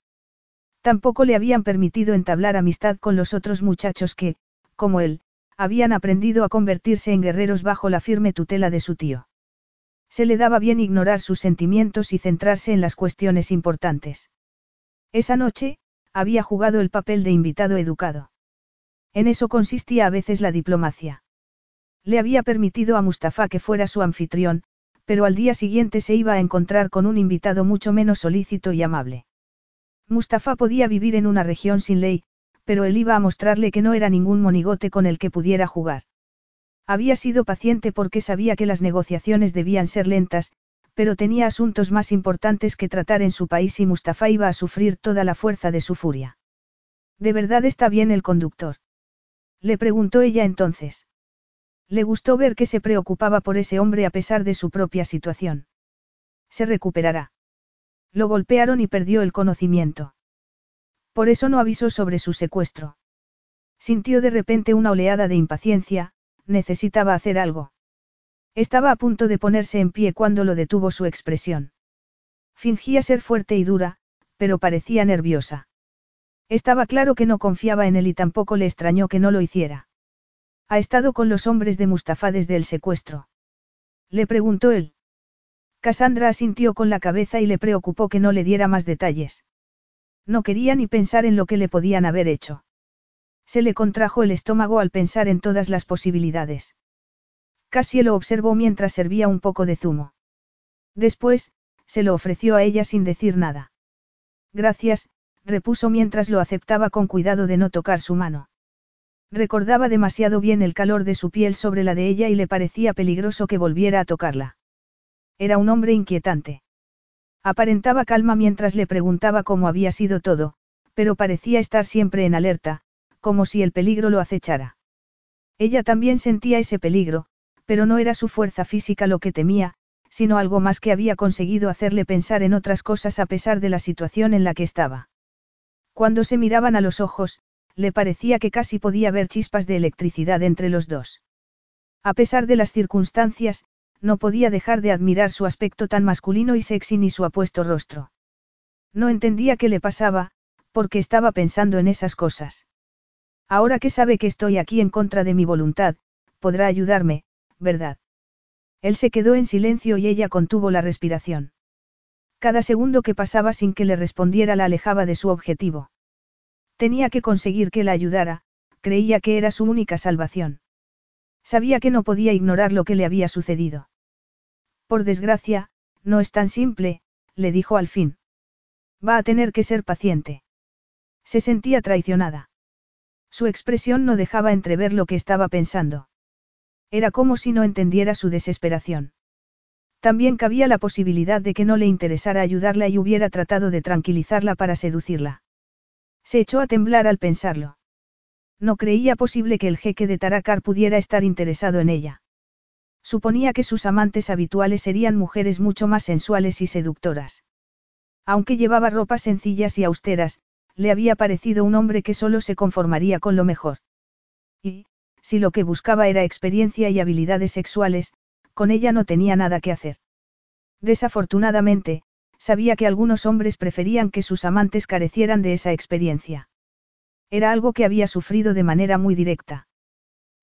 Tampoco le habían permitido entablar amistad con los otros muchachos que, como él, habían aprendido a convertirse en guerreros bajo la firme tutela de su tío. Se le daba bien ignorar sus sentimientos y centrarse en las cuestiones importantes. Esa noche, había jugado el papel de invitado educado. En eso consistía a veces la diplomacia. Le había permitido a Mustafa que fuera su anfitrión, pero al día siguiente se iba a encontrar con un invitado mucho menos solícito y amable. Mustafa podía vivir en una región sin ley, pero él iba a mostrarle que no era ningún monigote con el que pudiera jugar. Había sido paciente porque sabía que las negociaciones debían ser lentas, pero tenía asuntos más importantes que tratar en su país y Mustafa iba a sufrir toda la fuerza de su furia. ¿De verdad está bien el conductor? Le preguntó ella entonces. Le gustó ver que se preocupaba por ese hombre a pesar de su propia situación. Se recuperará. Lo golpearon y perdió el conocimiento. Por eso no avisó sobre su secuestro. Sintió de repente una oleada de impaciencia, necesitaba hacer algo. Estaba a punto de ponerse en pie cuando lo detuvo su expresión. Fingía ser fuerte y dura, pero parecía nerviosa. Estaba claro que no confiaba en él y tampoco le extrañó que no lo hiciera. Ha estado con los hombres de Mustafa desde el secuestro. Le preguntó él. Cassandra asintió con la cabeza y le preocupó que no le diera más detalles. No quería ni pensar en lo que le podían haber hecho. Se le contrajo el estómago al pensar en todas las posibilidades. Casi lo observó mientras servía un poco de zumo. Después, se lo ofreció a ella sin decir nada. Gracias, repuso mientras lo aceptaba con cuidado de no tocar su mano. Recordaba demasiado bien el calor de su piel sobre la de ella y le parecía peligroso que volviera a tocarla. Era un hombre inquietante. Aparentaba calma mientras le preguntaba cómo había sido todo, pero parecía estar siempre en alerta, como si el peligro lo acechara. Ella también sentía ese peligro, pero no era su fuerza física lo que temía, sino algo más que había conseguido hacerle pensar en otras cosas a pesar de la situación en la que estaba. Cuando se miraban a los ojos, le parecía que casi podía ver chispas de electricidad entre los dos. A pesar de las circunstancias, no podía dejar de admirar su aspecto tan masculino y sexy ni su apuesto rostro. No entendía qué le pasaba, porque estaba pensando en esas cosas. Ahora que sabe que estoy aquí en contra de mi voluntad, podrá ayudarme, ¿verdad? Él se quedó en silencio y ella contuvo la respiración. Cada segundo que pasaba sin que le respondiera la alejaba de su objetivo. Tenía que conseguir que la ayudara, creía que era su única salvación. Sabía que no podía ignorar lo que le había sucedido. Por desgracia, no es tan simple, le dijo al fin. Va a tener que ser paciente. Se sentía traicionada. Su expresión no dejaba entrever lo que estaba pensando. Era como si no entendiera su desesperación. También cabía la posibilidad de que no le interesara ayudarla y hubiera tratado de tranquilizarla para seducirla. Se echó a temblar al pensarlo. No creía posible que el jeque de Taracar pudiera estar interesado en ella. Suponía que sus amantes habituales serían mujeres mucho más sensuales y seductoras. Aunque llevaba ropas sencillas y austeras, le había parecido un hombre que solo se conformaría con lo mejor. Y, si lo que buscaba era experiencia y habilidades sexuales, con ella no tenía nada que hacer. Desafortunadamente, sabía que algunos hombres preferían que sus amantes carecieran de esa experiencia. Era algo que había sufrido de manera muy directa.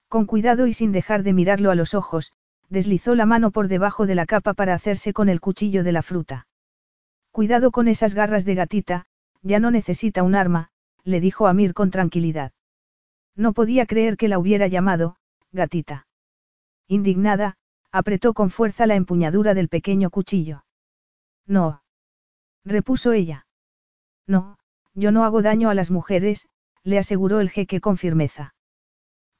Con cuidado y sin dejar de mirarlo a los ojos, deslizó la mano por debajo de la capa para hacerse con el cuchillo de la fruta. Cuidado con esas garras de gatita, ya no necesita un arma, le dijo Amir con tranquilidad. No podía creer que la hubiera llamado, gatita. Indignada, apretó con fuerza la empuñadura del pequeño cuchillo. No. repuso ella. No, yo no hago daño a las mujeres, le aseguró el jeque con firmeza.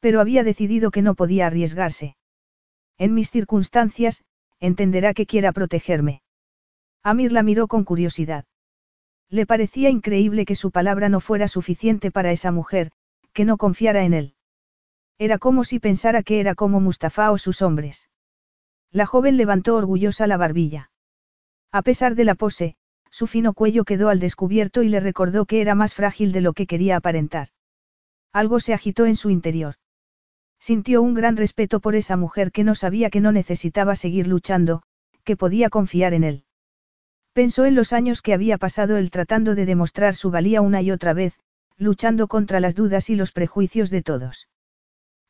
Pero había decidido que no podía arriesgarse. En mis circunstancias, entenderá que quiera protegerme. Amir la miró con curiosidad. Le parecía increíble que su palabra no fuera suficiente para esa mujer, que no confiara en él. Era como si pensara que era como Mustafa o sus hombres. La joven levantó orgullosa la barbilla. A pesar de la pose, su fino cuello quedó al descubierto y le recordó que era más frágil de lo que quería aparentar. Algo se agitó en su interior. Sintió un gran respeto por esa mujer que no sabía que no necesitaba seguir luchando, que podía confiar en él. Pensó en los años que había pasado él tratando de demostrar su valía una y otra vez, luchando contra las dudas y los prejuicios de todos.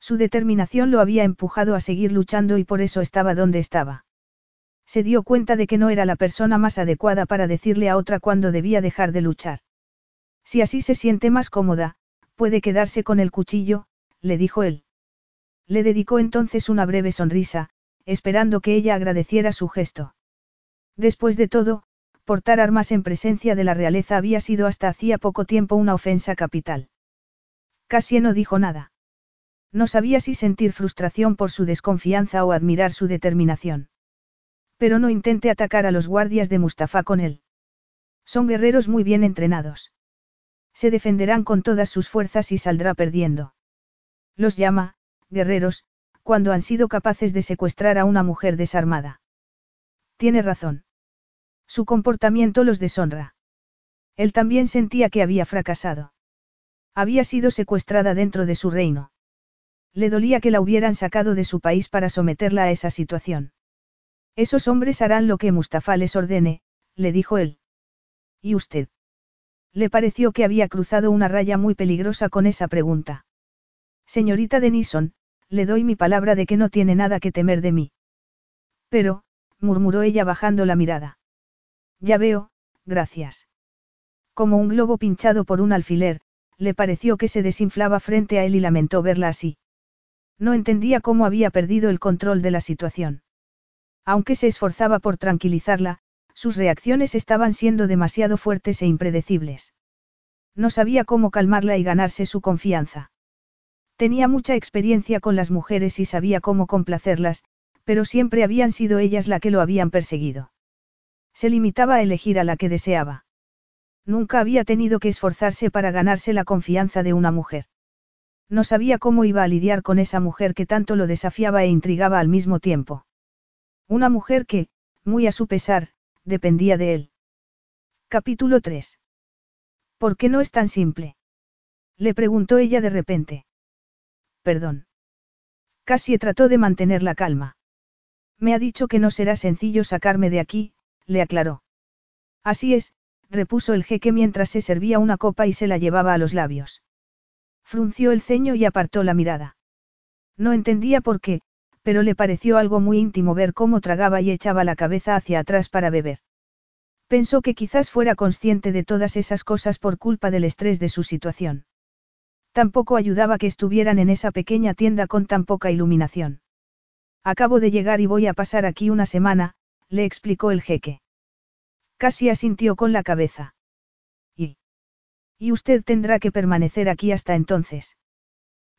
Su determinación lo había empujado a seguir luchando y por eso estaba donde estaba. Se dio cuenta de que no era la persona más adecuada para decirle a otra cuándo debía dejar de luchar. Si así se siente más cómoda, puede quedarse con el cuchillo, le dijo él. Le dedicó entonces una breve sonrisa, esperando que ella agradeciera su gesto. Después de todo, portar armas en presencia de la realeza había sido hasta hacía poco tiempo una ofensa capital. Casi no dijo nada. No sabía si sentir frustración por su desconfianza o admirar su determinación. Pero no intente atacar a los guardias de Mustafa con él. Son guerreros muy bien entrenados. Se defenderán con todas sus fuerzas y saldrá perdiendo. Los llama, guerreros, cuando han sido capaces de secuestrar a una mujer desarmada. Tiene razón. Su comportamiento los deshonra. Él también sentía que había fracasado. Había sido secuestrada dentro de su reino. Le dolía que la hubieran sacado de su país para someterla a esa situación. Esos hombres harán lo que Mustafa les ordene, le dijo él. ¿Y usted? Le pareció que había cruzado una raya muy peligrosa con esa pregunta. Señorita Denison, le doy mi palabra de que no tiene nada que temer de mí. Pero, murmuró ella bajando la mirada. Ya veo, gracias. Como un globo pinchado por un alfiler, le pareció que se desinflaba frente a él y lamentó verla así. No entendía cómo había perdido el control de la situación. Aunque se esforzaba por tranquilizarla, sus reacciones estaban siendo demasiado fuertes e impredecibles. No sabía cómo calmarla y ganarse su confianza. Tenía mucha experiencia con las mujeres y sabía cómo complacerlas, pero siempre habían sido ellas la que lo habían perseguido. Se limitaba a elegir a la que deseaba. Nunca había tenido que esforzarse para ganarse la confianza de una mujer. No sabía cómo iba a lidiar con esa mujer que tanto lo desafiaba e intrigaba al mismo tiempo. Una mujer que, muy a su pesar, dependía de él. Capítulo 3. ¿Por qué no es tan simple? Le preguntó ella de repente. Perdón. Casi trató de mantener la calma. Me ha dicho que no será sencillo sacarme de aquí, le aclaró. Así es, repuso el jeque mientras se servía una copa y se la llevaba a los labios. Frunció el ceño y apartó la mirada. No entendía por qué, pero le pareció algo muy íntimo ver cómo tragaba y echaba la cabeza hacia atrás para beber. Pensó que quizás fuera consciente de todas esas cosas por culpa del estrés de su situación. Tampoco ayudaba que estuvieran en esa pequeña tienda con tan poca iluminación. Acabo de llegar y voy a pasar aquí una semana, le explicó el jeque. Casi asintió con la cabeza. ¿Y? ¿Y usted tendrá que permanecer aquí hasta entonces?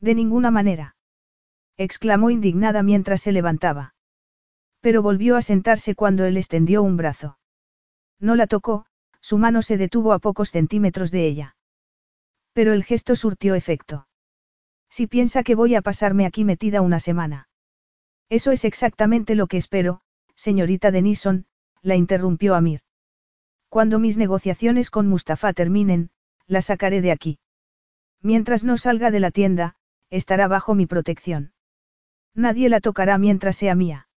De ninguna manera. exclamó indignada mientras se levantaba. Pero volvió a sentarse cuando él extendió un brazo. No la tocó, su mano se detuvo a pocos centímetros de ella. Pero el gesto surtió efecto. Si piensa que voy a pasarme aquí metida una semana. Eso es exactamente lo que espero, señorita Denison, la interrumpió Amir. Cuando mis negociaciones con Mustafa terminen, la sacaré de aquí. Mientras no salga de la tienda, estará bajo mi protección. Nadie la tocará mientras sea mía.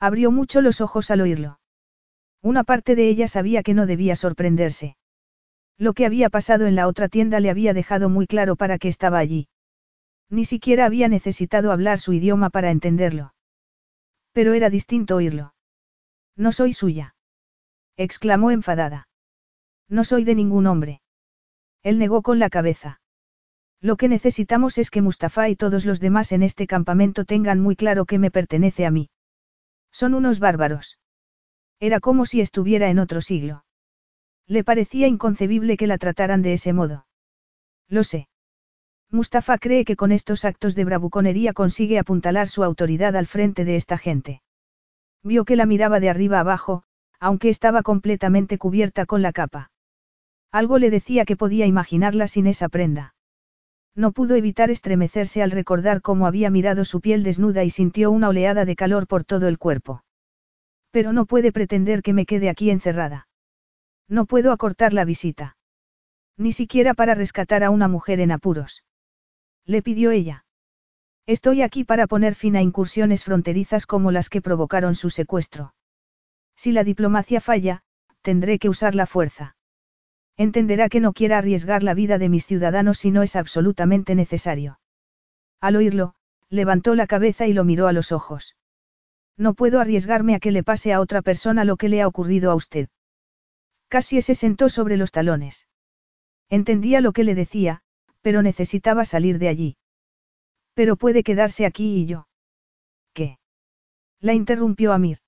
Abrió mucho los ojos al oírlo. Una parte de ella sabía que no debía sorprenderse. Lo que había pasado en la otra tienda le había dejado muy claro para qué estaba allí. Ni siquiera había necesitado hablar su idioma para entenderlo. Pero era distinto oírlo. No soy suya. exclamó enfadada. No soy de ningún hombre. Él negó con la cabeza. Lo que necesitamos es que Mustafa y todos los demás en este campamento tengan muy claro que me pertenece a mí. Son unos bárbaros. Era como si estuviera en otro siglo. Le parecía inconcebible que la trataran de ese modo. Lo sé. Mustafa cree que con estos actos de bravuconería consigue apuntalar su autoridad al frente de esta gente. Vio que la miraba de arriba abajo, aunque estaba completamente cubierta con la capa. Algo le decía que podía imaginarla sin esa prenda. No pudo evitar estremecerse al recordar cómo había mirado su piel desnuda y sintió una oleada de calor por todo el cuerpo. Pero no puede pretender que me quede aquí encerrada. No puedo acortar la visita. Ni siquiera para rescatar a una mujer en apuros. Le pidió ella. Estoy aquí para poner fin a incursiones fronterizas como las que provocaron su secuestro. Si la diplomacia falla, tendré que usar la fuerza. Entenderá que no quiera arriesgar la vida de mis ciudadanos si no es absolutamente necesario. Al oírlo, levantó la cabeza y lo miró a los ojos. No puedo arriesgarme a que le pase a otra persona lo que le ha ocurrido a usted. Casi se sentó sobre los talones. Entendía lo que le decía, pero necesitaba salir de allí. Pero puede quedarse aquí y yo. ¿Qué? La interrumpió Amir.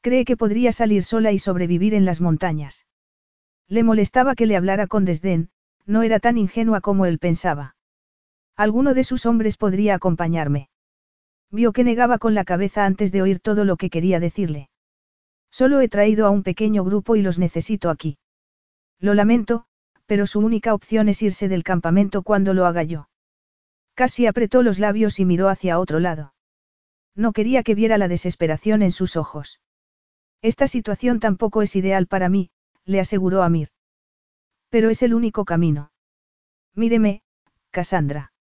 Cree que podría salir sola y sobrevivir en las montañas. Le molestaba que le hablara con desdén, no era tan ingenua como él pensaba. Alguno de sus hombres podría acompañarme. Vio que negaba con la cabeza antes de oír todo lo que quería decirle. Solo he traído a un pequeño grupo y los necesito aquí. Lo lamento, pero su única opción es irse del campamento cuando lo haga yo. Casi apretó los labios y miró hacia otro lado. No quería que viera la desesperación en sus ojos. Esta situación tampoco es ideal para mí, le aseguró Amir. Pero es el único camino. Míreme, Cassandra.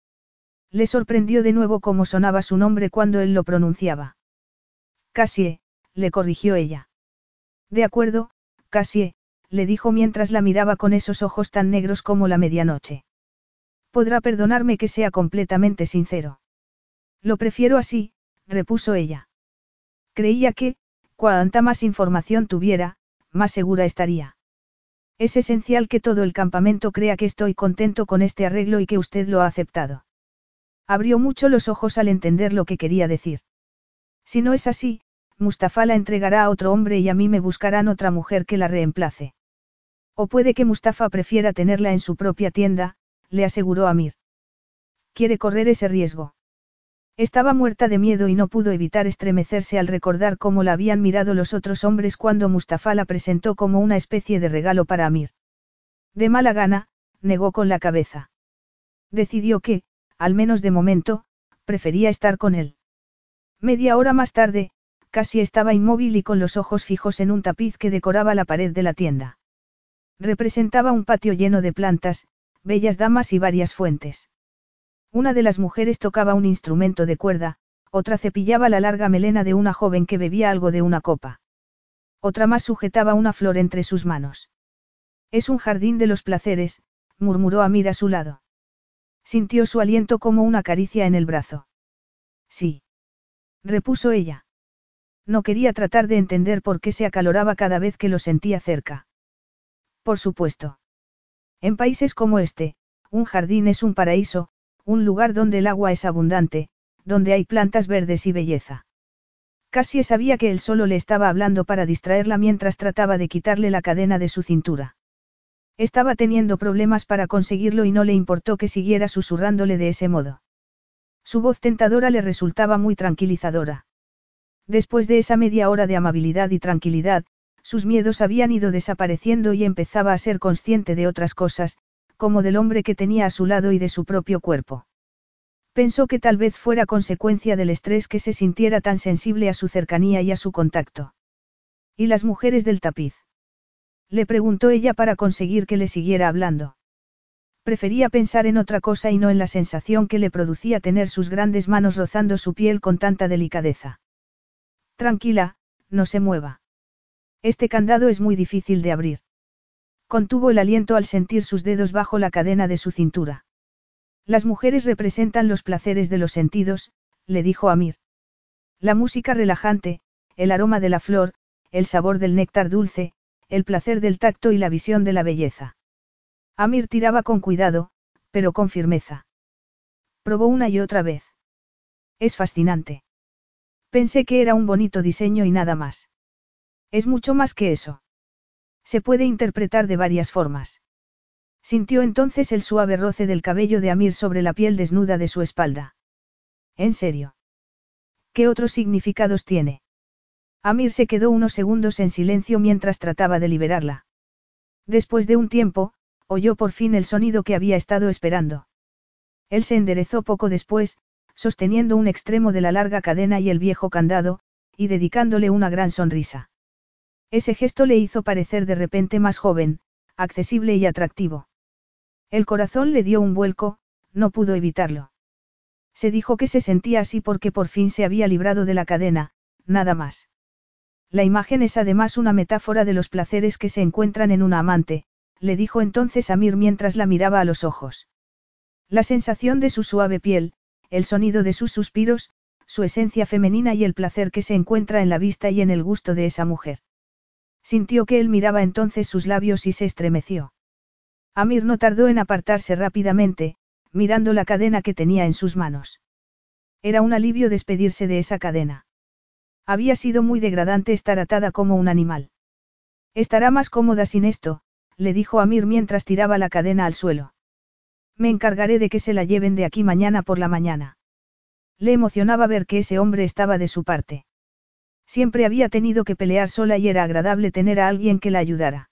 Le sorprendió de nuevo cómo sonaba su nombre cuando él lo pronunciaba. Cassie, le corrigió ella. De acuerdo, Cassie, le dijo mientras la miraba con esos ojos tan negros como la medianoche. Podrá perdonarme que sea completamente sincero. Lo prefiero así, repuso ella. Creía que, cuanta más información tuviera, más segura estaría. Es esencial que todo el campamento crea que estoy contento con este arreglo y que usted lo ha aceptado. Abrió mucho los ojos al entender lo que quería decir. Si no es así, Mustafa la entregará a otro hombre y a mí me buscarán otra mujer que la reemplace. O puede que Mustafa prefiera tenerla en su propia tienda, le aseguró Amir. Quiere correr ese riesgo. Estaba muerta de miedo y no pudo evitar estremecerse al recordar cómo la habían mirado los otros hombres cuando Mustafa la presentó como una especie de regalo para Amir. De mala gana, negó con la cabeza. Decidió que, al menos de momento, prefería estar con él. Media hora más tarde, casi estaba inmóvil y con los ojos fijos en un tapiz que decoraba la pared de la tienda. Representaba un patio lleno de plantas, bellas damas y varias fuentes. Una de las mujeres tocaba un instrumento de cuerda, otra cepillaba la larga melena de una joven que bebía algo de una copa. Otra más sujetaba una flor entre sus manos. Es un jardín de los placeres, murmuró Amir a su lado. Sintió su aliento como una caricia en el brazo. Sí. Repuso ella. No quería tratar de entender por qué se acaloraba cada vez que lo sentía cerca. Por supuesto. En países como este, un jardín es un paraíso, un lugar donde el agua es abundante, donde hay plantas verdes y belleza. Casi sabía que él solo le estaba hablando para distraerla mientras trataba de quitarle la cadena de su cintura. Estaba teniendo problemas para conseguirlo y no le importó que siguiera susurrándole de ese modo. Su voz tentadora le resultaba muy tranquilizadora. Después de esa media hora de amabilidad y tranquilidad, sus miedos habían ido desapareciendo y empezaba a ser consciente de otras cosas, como del hombre que tenía a su lado y de su propio cuerpo. Pensó que tal vez fuera consecuencia del estrés que se sintiera tan sensible a su cercanía y a su contacto. ¿Y las mujeres del tapiz? Le preguntó ella para conseguir que le siguiera hablando. Prefería pensar en otra cosa y no en la sensación que le producía tener sus grandes manos rozando su piel con tanta delicadeza. Tranquila, no se mueva. Este candado es muy difícil de abrir. Contuvo el aliento al sentir sus dedos bajo la cadena de su cintura. Las mujeres representan los placeres de los sentidos, le dijo Amir. La música relajante, el aroma de la flor, el sabor del néctar dulce, el placer del tacto y la visión de la belleza. Amir tiraba con cuidado, pero con firmeza. Probó una y otra vez. Es fascinante. Pensé que era un bonito diseño y nada más. Es mucho más que eso. Se puede interpretar de varias formas. Sintió entonces el suave roce del cabello de Amir sobre la piel desnuda de su espalda. ¿En serio? ¿Qué otros significados tiene? Amir se quedó unos segundos en silencio mientras trataba de liberarla. Después de un tiempo, oyó por fin el sonido que había estado esperando. Él se enderezó poco después, sosteniendo un extremo de la larga cadena y el viejo candado, y dedicándole una gran sonrisa. Ese gesto le hizo parecer de repente más joven, accesible y atractivo. El corazón le dio un vuelco, no pudo evitarlo. Se dijo que se sentía así porque por fin se había librado de la cadena, nada más. La imagen es además una metáfora de los placeres que se encuentran en una amante, le dijo entonces Amir mientras la miraba a los ojos. La sensación de su suave piel, el sonido de sus suspiros, su esencia femenina y el placer que se encuentra en la vista y en el gusto de esa mujer. Sintió que él miraba entonces sus labios y se estremeció. Amir no tardó en apartarse rápidamente, mirando la cadena que tenía en sus manos. Era un alivio despedirse de esa cadena. Había sido muy degradante estar atada como un animal. Estará más cómoda sin esto, le dijo Amir mientras tiraba la cadena al suelo. Me encargaré de que se la lleven de aquí mañana por la mañana. Le emocionaba ver que ese hombre estaba de su parte. Siempre había tenido que pelear sola y era agradable tener a alguien que la ayudara.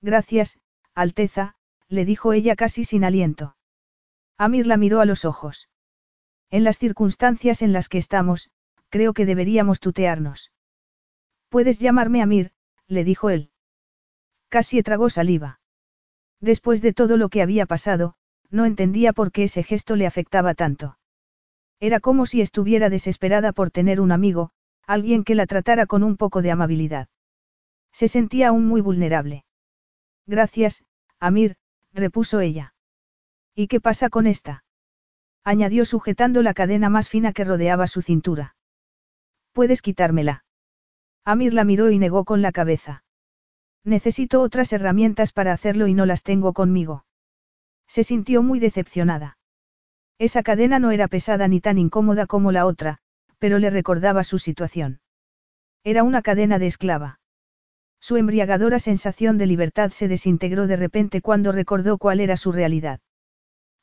Gracias, Alteza, le dijo ella casi sin aliento. Amir la miró a los ojos. En las circunstancias en las que estamos, creo que deberíamos tutearnos. Puedes llamarme Amir, le dijo él. Casi tragó saliva. Después de todo lo que había pasado, no entendía por qué ese gesto le afectaba tanto. Era como si estuviera desesperada por tener un amigo, alguien que la tratara con un poco de amabilidad. Se sentía aún muy vulnerable. Gracias, Amir, repuso ella. ¿Y qué pasa con esta? añadió sujetando la cadena más fina que rodeaba su cintura. Puedes quitármela. Amir la miró y negó con la cabeza. Necesito otras herramientas para hacerlo y no las tengo conmigo. Se sintió muy decepcionada. Esa cadena no era pesada ni tan incómoda como la otra, pero le recordaba su situación. Era una cadena de esclava. Su embriagadora sensación de libertad se desintegró de repente cuando recordó cuál era su realidad.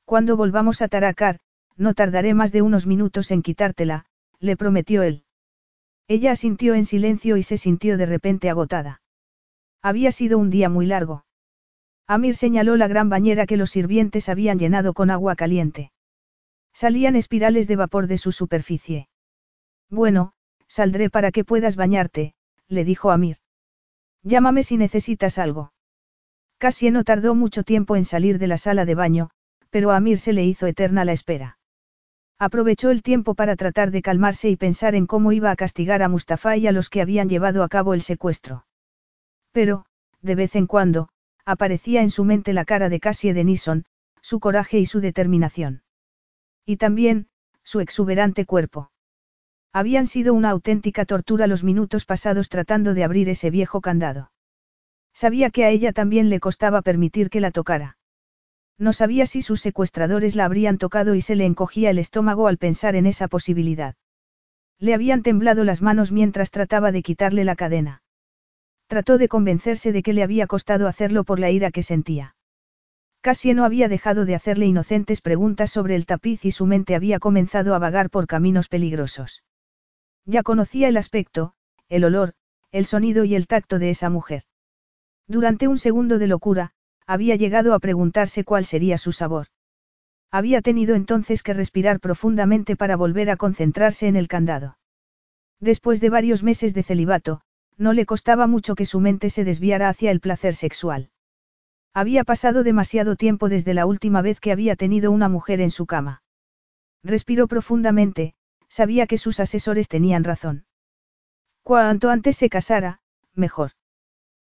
Cuando volvamos a Taracar, no tardaré más de unos minutos en quitártela, le prometió él. Ella asintió en silencio y se sintió de repente agotada. Había sido un día muy largo. Amir señaló la gran bañera que los sirvientes habían llenado con agua caliente. Salían espirales de vapor de su superficie. Bueno, saldré para que puedas bañarte, le dijo Amir. Llámame si necesitas algo. Casi no tardó mucho tiempo en salir de la sala de baño, pero a Amir se le hizo eterna la espera. Aprovechó el tiempo para tratar de calmarse y pensar en cómo iba a castigar a Mustafa y a los que habían llevado a cabo el secuestro. Pero, de vez en cuando, aparecía en su mente la cara de Cassie Denison, su coraje y su determinación. Y también, su exuberante cuerpo. Habían sido una auténtica tortura los minutos pasados tratando de abrir ese viejo candado. Sabía que a ella también le costaba permitir que la tocara. No sabía si sus secuestradores la habrían tocado y se le encogía el estómago al pensar en esa posibilidad. Le habían temblado las manos mientras trataba de quitarle la cadena. Trató de convencerse de que le había costado hacerlo por la ira que sentía. Casi no había dejado de hacerle inocentes preguntas sobre el tapiz y su mente había comenzado a vagar por caminos peligrosos. Ya conocía el aspecto, el olor, el sonido y el tacto de esa mujer. Durante un segundo de locura, había llegado a preguntarse cuál sería su sabor. Había tenido entonces que respirar profundamente para volver a concentrarse en el candado. Después de varios meses de celibato, no le costaba mucho que su mente se desviara hacia el placer sexual. Había pasado demasiado tiempo desde la última vez que había tenido una mujer en su cama. Respiró profundamente, sabía que sus asesores tenían razón. Cuanto antes se casara, mejor.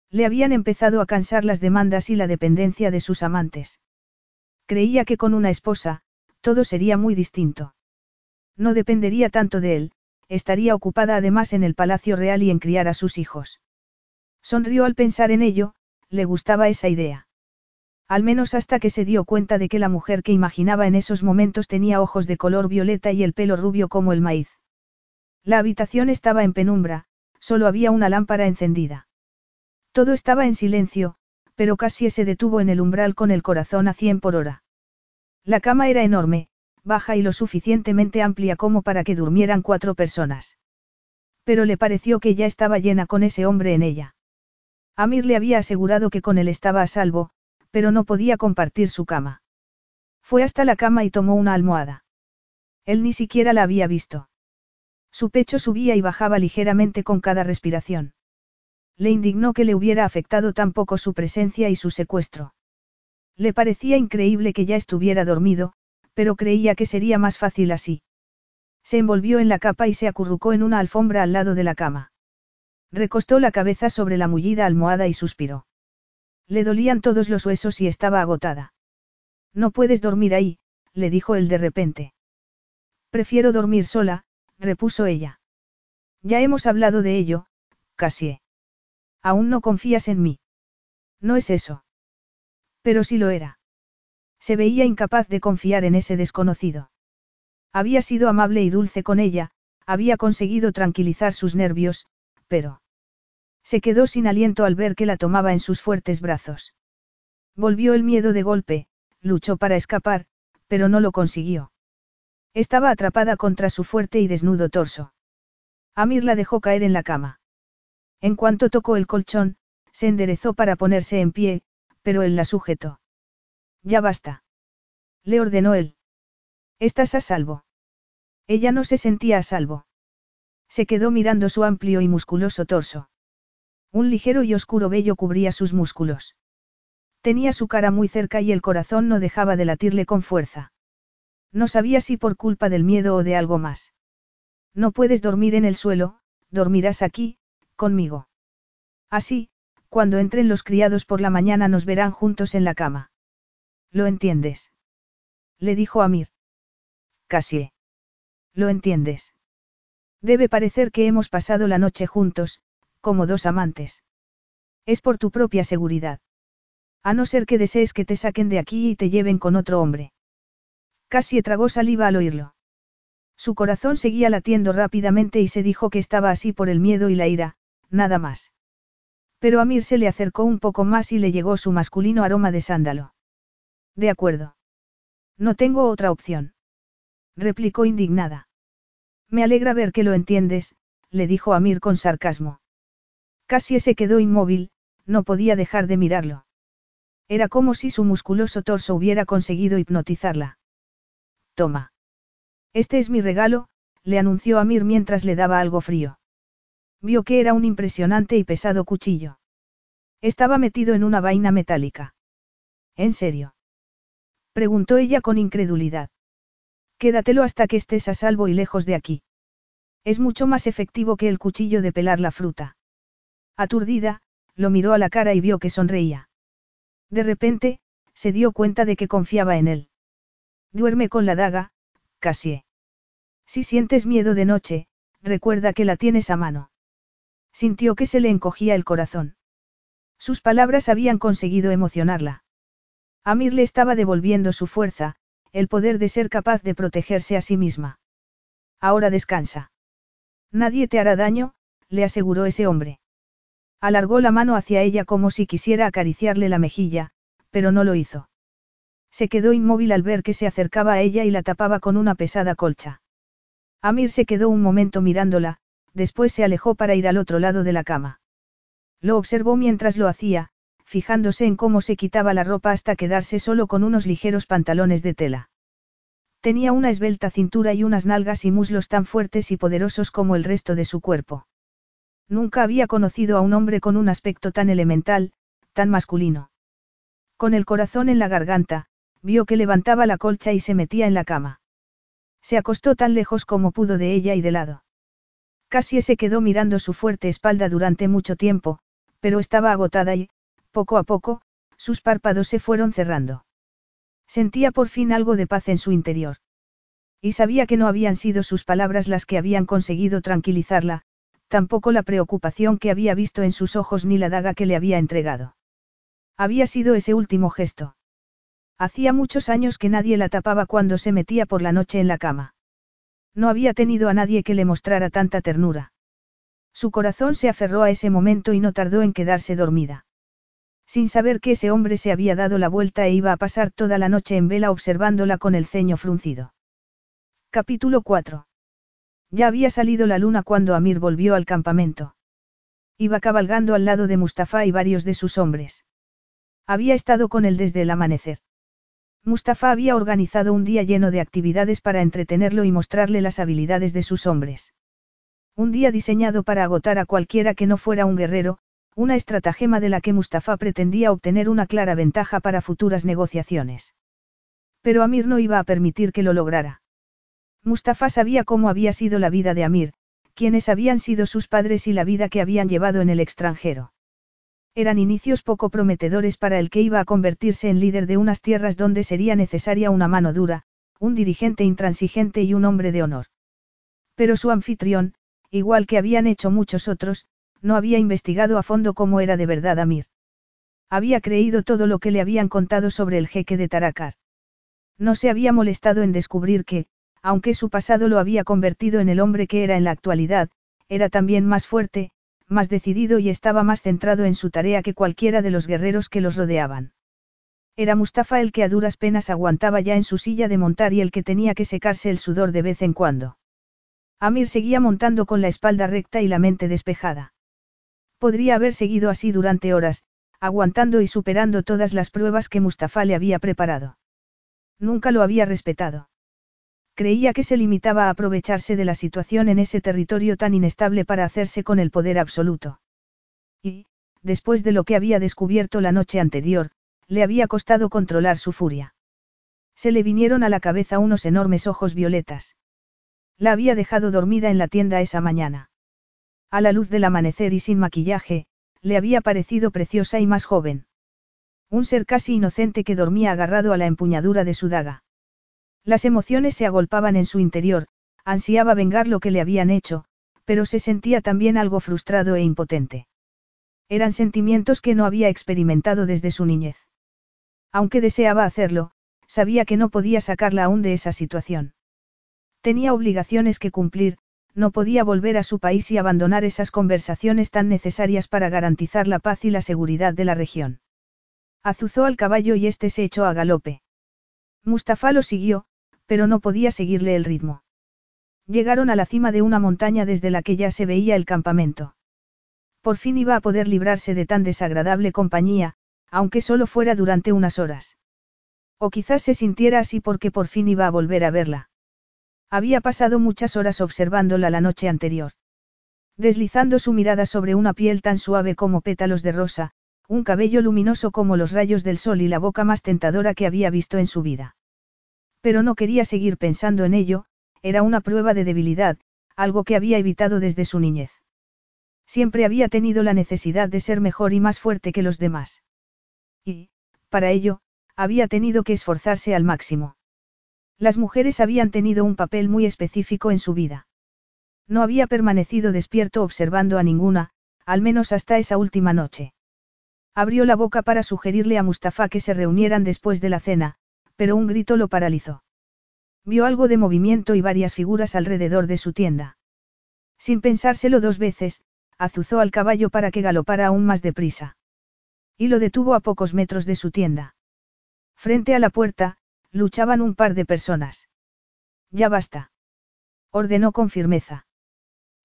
Le habían empezado a cansar las demandas y la dependencia de sus amantes. Creía que con una esposa, todo sería muy distinto. No dependería tanto de él, estaría ocupada además en el Palacio Real y en criar a sus hijos. Sonrió al pensar en ello, le gustaba esa idea. Al menos hasta que se dio cuenta de que la mujer que imaginaba en esos momentos tenía ojos de color violeta y el pelo rubio como el maíz. La habitación estaba en penumbra, solo había una lámpara encendida. Todo estaba en silencio, pero casi se detuvo en el umbral con el corazón a cien por hora. La cama era enorme, baja y lo suficientemente amplia como para que durmieran cuatro personas. Pero le pareció que ya estaba llena con ese hombre en ella. Amir le había asegurado que con él estaba a salvo, pero no podía compartir su cama. Fue hasta la cama y tomó una almohada. Él ni siquiera la había visto. Su pecho subía y bajaba ligeramente con cada respiración. Le indignó que le hubiera afectado tan poco su presencia y su secuestro. Le parecía increíble que ya estuviera dormido, pero creía que sería más fácil así. Se envolvió en la capa y se acurrucó en una alfombra al lado de la cama. Recostó la cabeza sobre la mullida almohada y suspiró. Le dolían todos los huesos y estaba agotada. No puedes dormir ahí, le dijo él de repente. Prefiero dormir sola, repuso ella. Ya hemos hablado de ello, Cassie. Aún no confías en mí. No es eso. Pero sí lo era. Se veía incapaz de confiar en ese desconocido. Había sido amable y dulce con ella, había conseguido tranquilizar sus nervios, pero... Se quedó sin aliento al ver que la tomaba en sus fuertes brazos. Volvió el miedo de golpe, luchó para escapar, pero no lo consiguió. Estaba atrapada contra su fuerte y desnudo torso. Amir la dejó caer en la cama. En cuanto tocó el colchón, se enderezó para ponerse en pie, pero él la sujetó. Ya basta. Le ordenó él. Estás a salvo. Ella no se sentía a salvo. Se quedó mirando su amplio y musculoso torso. Un ligero y oscuro vello cubría sus músculos. Tenía su cara muy cerca y el corazón no dejaba de latirle con fuerza. No sabía si por culpa del miedo o de algo más. No puedes dormir en el suelo, dormirás aquí, conmigo. Así, cuando entren los criados por la mañana nos verán juntos en la cama. ¿Lo entiendes? Le dijo Amir. Casi. ¿Lo entiendes? Debe parecer que hemos pasado la noche juntos, como dos amantes. Es por tu propia seguridad. A no ser que desees que te saquen de aquí y te lleven con otro hombre. Casi tragó saliva al oírlo. Su corazón seguía latiendo rápidamente y se dijo que estaba así por el miedo y la ira, nada más. Pero Amir se le acercó un poco más y le llegó su masculino aroma de sándalo. De acuerdo. No tengo otra opción. Replicó indignada. Me alegra ver que lo entiendes, le dijo Amir con sarcasmo. Casi se quedó inmóvil, no podía dejar de mirarlo. Era como si su musculoso torso hubiera conseguido hipnotizarla. Toma. Este es mi regalo, le anunció Amir mientras le daba algo frío. Vio que era un impresionante y pesado cuchillo. Estaba metido en una vaina metálica. ¿En serio? Preguntó ella con incredulidad. Quédatelo hasta que estés a salvo y lejos de aquí. Es mucho más efectivo que el cuchillo de pelar la fruta. Aturdida, lo miró a la cara y vio que sonreía. De repente, se dio cuenta de que confiaba en él. Duerme con la daga, Cassie. Si sientes miedo de noche, recuerda que la tienes a mano. Sintió que se le encogía el corazón. Sus palabras habían conseguido emocionarla. Amir le estaba devolviendo su fuerza, el poder de ser capaz de protegerse a sí misma. Ahora descansa. Nadie te hará daño, le aseguró ese hombre. Alargó la mano hacia ella como si quisiera acariciarle la mejilla, pero no lo hizo. Se quedó inmóvil al ver que se acercaba a ella y la tapaba con una pesada colcha. Amir se quedó un momento mirándola, después se alejó para ir al otro lado de la cama. Lo observó mientras lo hacía, fijándose en cómo se quitaba la ropa hasta quedarse solo con unos ligeros pantalones de tela. Tenía una esbelta cintura y unas nalgas y muslos tan fuertes y poderosos como el resto de su cuerpo. Nunca había conocido a un hombre con un aspecto tan elemental, tan masculino. Con el corazón en la garganta, vio que levantaba la colcha y se metía en la cama. Se acostó tan lejos como pudo de ella y de lado. Casi se quedó mirando su fuerte espalda durante mucho tiempo, pero estaba agotada y, poco a poco, sus párpados se fueron cerrando. Sentía por fin algo de paz en su interior. Y sabía que no habían sido sus palabras las que habían conseguido tranquilizarla, tampoco la preocupación que había visto en sus ojos ni la daga que le había entregado. Había sido ese último gesto. Hacía muchos años que nadie la tapaba cuando se metía por la noche en la cama. No había tenido a nadie que le mostrara tanta ternura. Su corazón se aferró a ese momento y no tardó en quedarse dormida. Sin saber que ese hombre se había dado la vuelta e iba a pasar toda la noche en vela observándola con el ceño fruncido. Capítulo 4. Ya había salido la luna cuando Amir volvió al campamento. Iba cabalgando al lado de Mustafa y varios de sus hombres. Había estado con él desde el amanecer. Mustafa había organizado un día lleno de actividades para entretenerlo y mostrarle las habilidades de sus hombres. Un día diseñado para agotar a cualquiera que no fuera un guerrero, una estratagema de la que Mustafa pretendía obtener una clara ventaja para futuras negociaciones. Pero Amir no iba a permitir que lo lograra. Mustafa sabía cómo había sido la vida de Amir, quiénes habían sido sus padres y la vida que habían llevado en el extranjero. Eran inicios poco prometedores para el que iba a convertirse en líder de unas tierras donde sería necesaria una mano dura, un dirigente intransigente y un hombre de honor. Pero su anfitrión, igual que habían hecho muchos otros, no había investigado a fondo cómo era de verdad Amir. Había creído todo lo que le habían contado sobre el jeque de Taracar. No se había molestado en descubrir que, aunque su pasado lo había convertido en el hombre que era en la actualidad, era también más fuerte, más decidido y estaba más centrado en su tarea que cualquiera de los guerreros que los rodeaban. Era Mustafa el que a duras penas aguantaba ya en su silla de montar y el que tenía que secarse el sudor de vez en cuando. Amir seguía montando con la espalda recta y la mente despejada. Podría haber seguido así durante horas, aguantando y superando todas las pruebas que Mustafa le había preparado. Nunca lo había respetado. Creía que se limitaba a aprovecharse de la situación en ese territorio tan inestable para hacerse con el poder absoluto. Y, después de lo que había descubierto la noche anterior, le había costado controlar su furia. Se le vinieron a la cabeza unos enormes ojos violetas. La había dejado dormida en la tienda esa mañana. A la luz del amanecer y sin maquillaje, le había parecido preciosa y más joven. Un ser casi inocente que dormía agarrado a la empuñadura de su daga. Las emociones se agolpaban en su interior, ansiaba vengar lo que le habían hecho, pero se sentía también algo frustrado e impotente. Eran sentimientos que no había experimentado desde su niñez. Aunque deseaba hacerlo, sabía que no podía sacarla aún de esa situación. Tenía obligaciones que cumplir, no podía volver a su país y abandonar esas conversaciones tan necesarias para garantizar la paz y la seguridad de la región. Azuzó al caballo y éste se echó a galope. Mustafa lo siguió, pero no podía seguirle el ritmo. Llegaron a la cima de una montaña desde la que ya se veía el campamento. Por fin iba a poder librarse de tan desagradable compañía, aunque solo fuera durante unas horas. O quizás se sintiera así porque por fin iba a volver a verla. Había pasado muchas horas observándola la noche anterior. Deslizando su mirada sobre una piel tan suave como pétalos de rosa, un cabello luminoso como los rayos del sol y la boca más tentadora que había visto en su vida. Pero no quería seguir pensando en ello, era una prueba de debilidad, algo que había evitado desde su niñez. Siempre había tenido la necesidad de ser mejor y más fuerte que los demás. Y, para ello, había tenido que esforzarse al máximo. Las mujeres habían tenido un papel muy específico en su vida. No había permanecido despierto observando a ninguna, al menos hasta esa última noche. Abrió la boca para sugerirle a Mustafa que se reunieran después de la cena, pero un grito lo paralizó. Vio algo de movimiento y varias figuras alrededor de su tienda. Sin pensárselo dos veces, azuzó al caballo para que galopara aún más deprisa. Y lo detuvo a pocos metros de su tienda. Frente a la puerta, luchaban un par de personas. Ya basta. Ordenó con firmeza.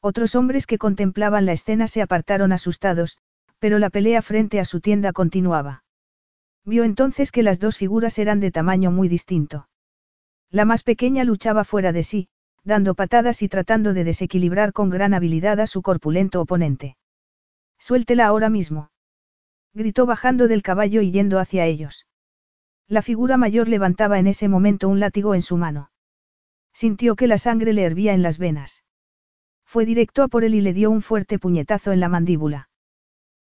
Otros hombres que contemplaban la escena se apartaron asustados, pero la pelea frente a su tienda continuaba. Vio entonces que las dos figuras eran de tamaño muy distinto. La más pequeña luchaba fuera de sí, dando patadas y tratando de desequilibrar con gran habilidad a su corpulento oponente. Suéltela ahora mismo. Gritó bajando del caballo y yendo hacia ellos. La figura mayor levantaba en ese momento un látigo en su mano. Sintió que la sangre le hervía en las venas. Fue directo a por él y le dio un fuerte puñetazo en la mandíbula.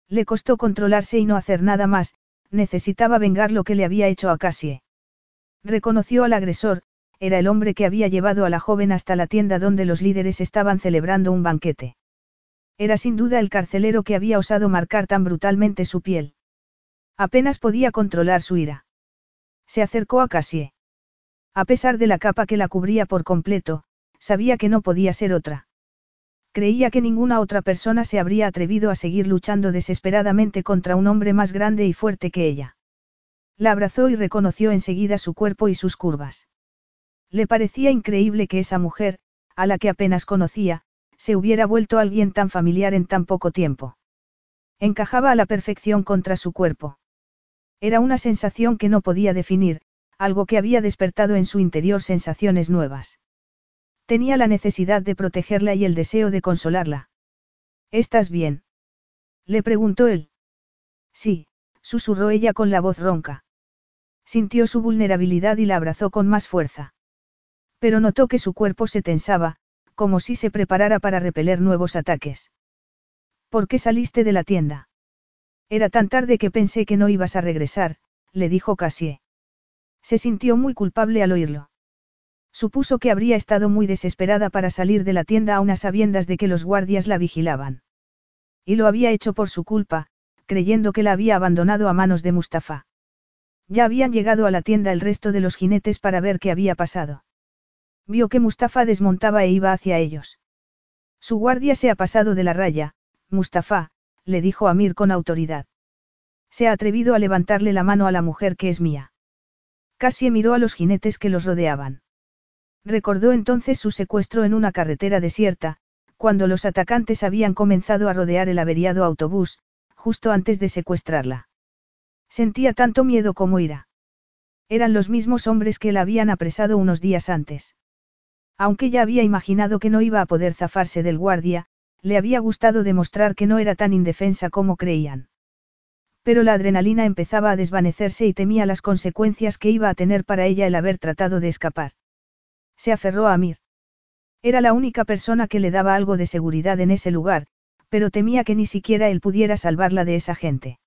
Le costó controlarse y no hacer nada más, necesitaba vengar lo que le había hecho a Cassie. Reconoció al agresor, era el hombre que había llevado a la joven hasta la tienda donde los líderes estaban celebrando un banquete. Era sin duda el carcelero que había osado marcar tan brutalmente su piel. Apenas podía controlar su ira. Se acercó a Cassie. A pesar de la capa que la cubría por completo, sabía que no podía ser otra. Creía que ninguna otra persona se habría atrevido a seguir luchando desesperadamente contra un hombre más grande y fuerte que ella. La abrazó y reconoció enseguida su cuerpo y sus curvas. Le parecía increíble que esa mujer, a la que apenas conocía, se hubiera vuelto alguien tan familiar en tan poco tiempo. Encajaba a la perfección contra su cuerpo. Era una sensación que no podía definir, algo que había despertado en su interior sensaciones nuevas. Tenía la necesidad de protegerla y el deseo de consolarla. ¿Estás bien? Le preguntó él. Sí, susurró ella con la voz ronca. Sintió su vulnerabilidad y la abrazó con más fuerza. Pero notó que su cuerpo se tensaba, como si se preparara para repeler nuevos ataques. ¿Por qué saliste de la tienda? Era tan tarde que pensé que no ibas a regresar, le dijo Cassie. Se sintió muy culpable al oírlo. Supuso que habría estado muy desesperada para salir de la tienda a unas sabiendas de que los guardias la vigilaban. Y lo había hecho por su culpa, creyendo que la había abandonado a manos de Mustafa. Ya habían llegado a la tienda el resto de los jinetes para ver qué había pasado. Vio que Mustafa desmontaba e iba hacia ellos. Su guardia se ha pasado de la raya, Mustafa, le dijo Amir con autoridad. Se ha atrevido a levantarle la mano a la mujer que es mía. Casi miró a los jinetes que los rodeaban. Recordó entonces su secuestro en una carretera desierta, cuando los atacantes habían comenzado a rodear el averiado autobús, justo antes de secuestrarla. Sentía tanto miedo como ira. Eran los mismos hombres que la habían apresado unos días antes. Aunque ya había imaginado que no iba a poder zafarse del guardia, le había gustado demostrar que no era tan indefensa como creían. Pero la adrenalina empezaba a desvanecerse y temía las consecuencias que iba a tener para ella el haber tratado de escapar. Se aferró a Amir. Era la única persona que le daba algo de seguridad en ese lugar, pero temía que ni siquiera él pudiera salvarla de esa gente.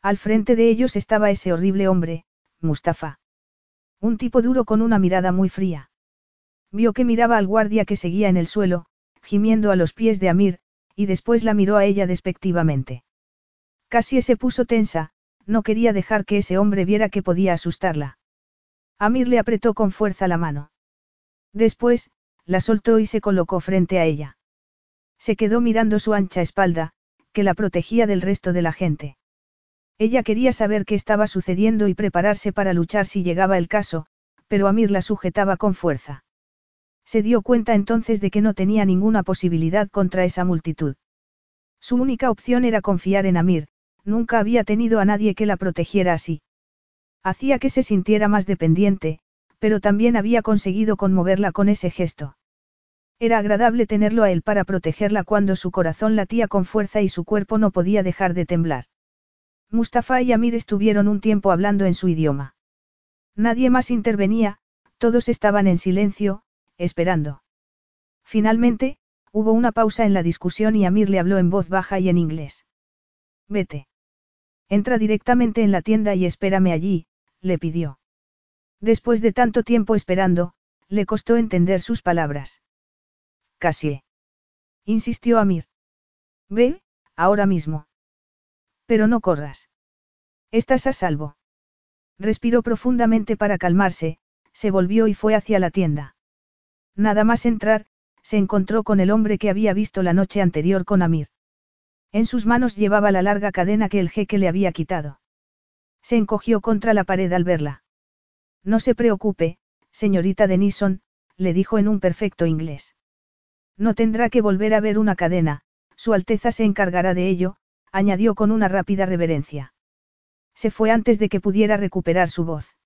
Al frente de ellos estaba ese horrible hombre, Mustafa. Un tipo duro con una mirada muy fría. Vio que miraba al guardia que seguía en el suelo, gimiendo a los pies de Amir, y después la miró a ella despectivamente. Casi se puso tensa, no quería dejar que ese hombre viera que podía asustarla. Amir le apretó con fuerza la mano. Después, la soltó y se colocó frente a ella. Se quedó mirando su ancha espalda, que la protegía del resto de la gente. Ella quería saber qué estaba sucediendo y prepararse para luchar si llegaba el caso, pero Amir la sujetaba con fuerza. Se dio cuenta entonces de que no tenía ninguna posibilidad contra esa multitud. Su única opción era confiar en Amir, nunca había tenido a nadie que la protegiera así. Hacía que se sintiera más dependiente, pero también había conseguido conmoverla con ese gesto. Era agradable tenerlo a él para protegerla cuando su corazón latía con fuerza y su cuerpo no podía dejar de temblar. Mustafa y Amir estuvieron un tiempo hablando en su idioma. Nadie más intervenía, todos estaban en silencio, esperando. Finalmente, hubo una pausa en la discusión y Amir le habló en voz baja y en inglés. Vete. Entra directamente en la tienda y espérame allí, le pidió. Después de tanto tiempo esperando, le costó entender sus palabras. Casi. Insistió Amir. Ve, ahora mismo. Pero no corras. Estás a salvo. Respiró profundamente para calmarse, se volvió y fue hacia la tienda. Nada más entrar, se encontró con el hombre que había visto la noche anterior con Amir. En sus manos llevaba la larga cadena que el jeque le había quitado. Se encogió contra la pared al verla. No se preocupe, señorita Denison, le dijo en un perfecto inglés. No tendrá que volver a ver una cadena, Su Alteza se encargará de ello, añadió con una rápida reverencia. Se fue antes de que pudiera recuperar su voz.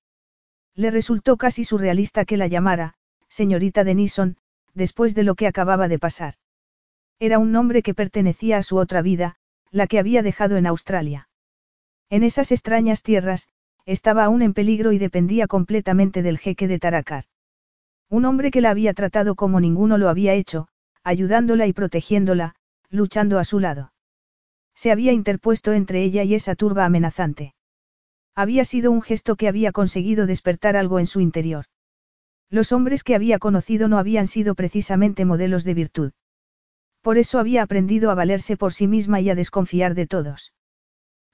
Le resultó casi surrealista que la llamara, señorita Denison, después de lo que acababa de pasar. Era un nombre que pertenecía a su otra vida, la que había dejado en Australia. En esas extrañas tierras, estaba aún en peligro y dependía completamente del jeque de Taracar. Un hombre que la había tratado como ninguno lo había hecho, ayudándola y protegiéndola, luchando a su lado. Se había interpuesto entre ella y esa turba amenazante. Había sido un gesto que había conseguido despertar algo en su interior. Los hombres que había conocido no habían sido precisamente modelos de virtud. Por eso había aprendido a valerse por sí misma y a desconfiar de todos.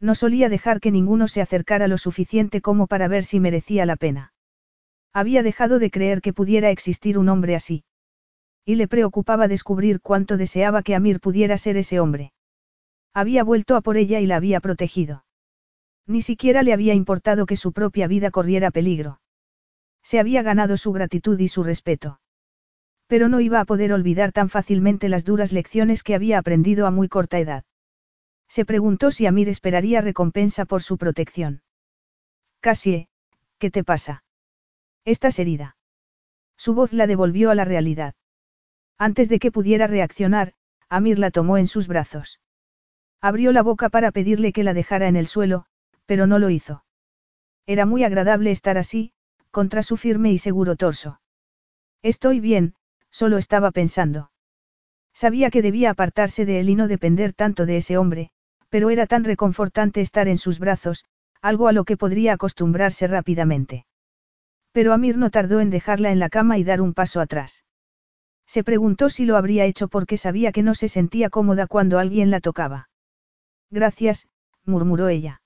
No solía dejar que ninguno se acercara lo suficiente como para ver si merecía la pena. Había dejado de creer que pudiera existir un hombre así. Y le preocupaba descubrir cuánto deseaba que Amir pudiera ser ese hombre. Había vuelto a por ella y la había protegido. Ni siquiera le había importado que su propia vida corriera peligro. Se había ganado su gratitud y su respeto. Pero no iba a poder olvidar tan fácilmente las duras lecciones que había aprendido a muy corta edad. Se preguntó si Amir esperaría recompensa por su protección. Casie, ¿qué te pasa? Estás herida. Su voz la devolvió a la realidad. Antes de que pudiera reaccionar, Amir la tomó en sus brazos. Abrió la boca para pedirle que la dejara en el suelo, pero no lo hizo. Era muy agradable estar así, contra su firme y seguro torso. Estoy bien, solo estaba pensando. Sabía que debía apartarse de él y no depender tanto de ese hombre, pero era tan reconfortante estar en sus brazos, algo a lo que podría acostumbrarse rápidamente. Pero Amir no tardó en dejarla en la cama y dar un paso atrás. Se preguntó si lo habría hecho porque sabía que no se sentía cómoda cuando alguien la tocaba. Gracias, murmuró ella.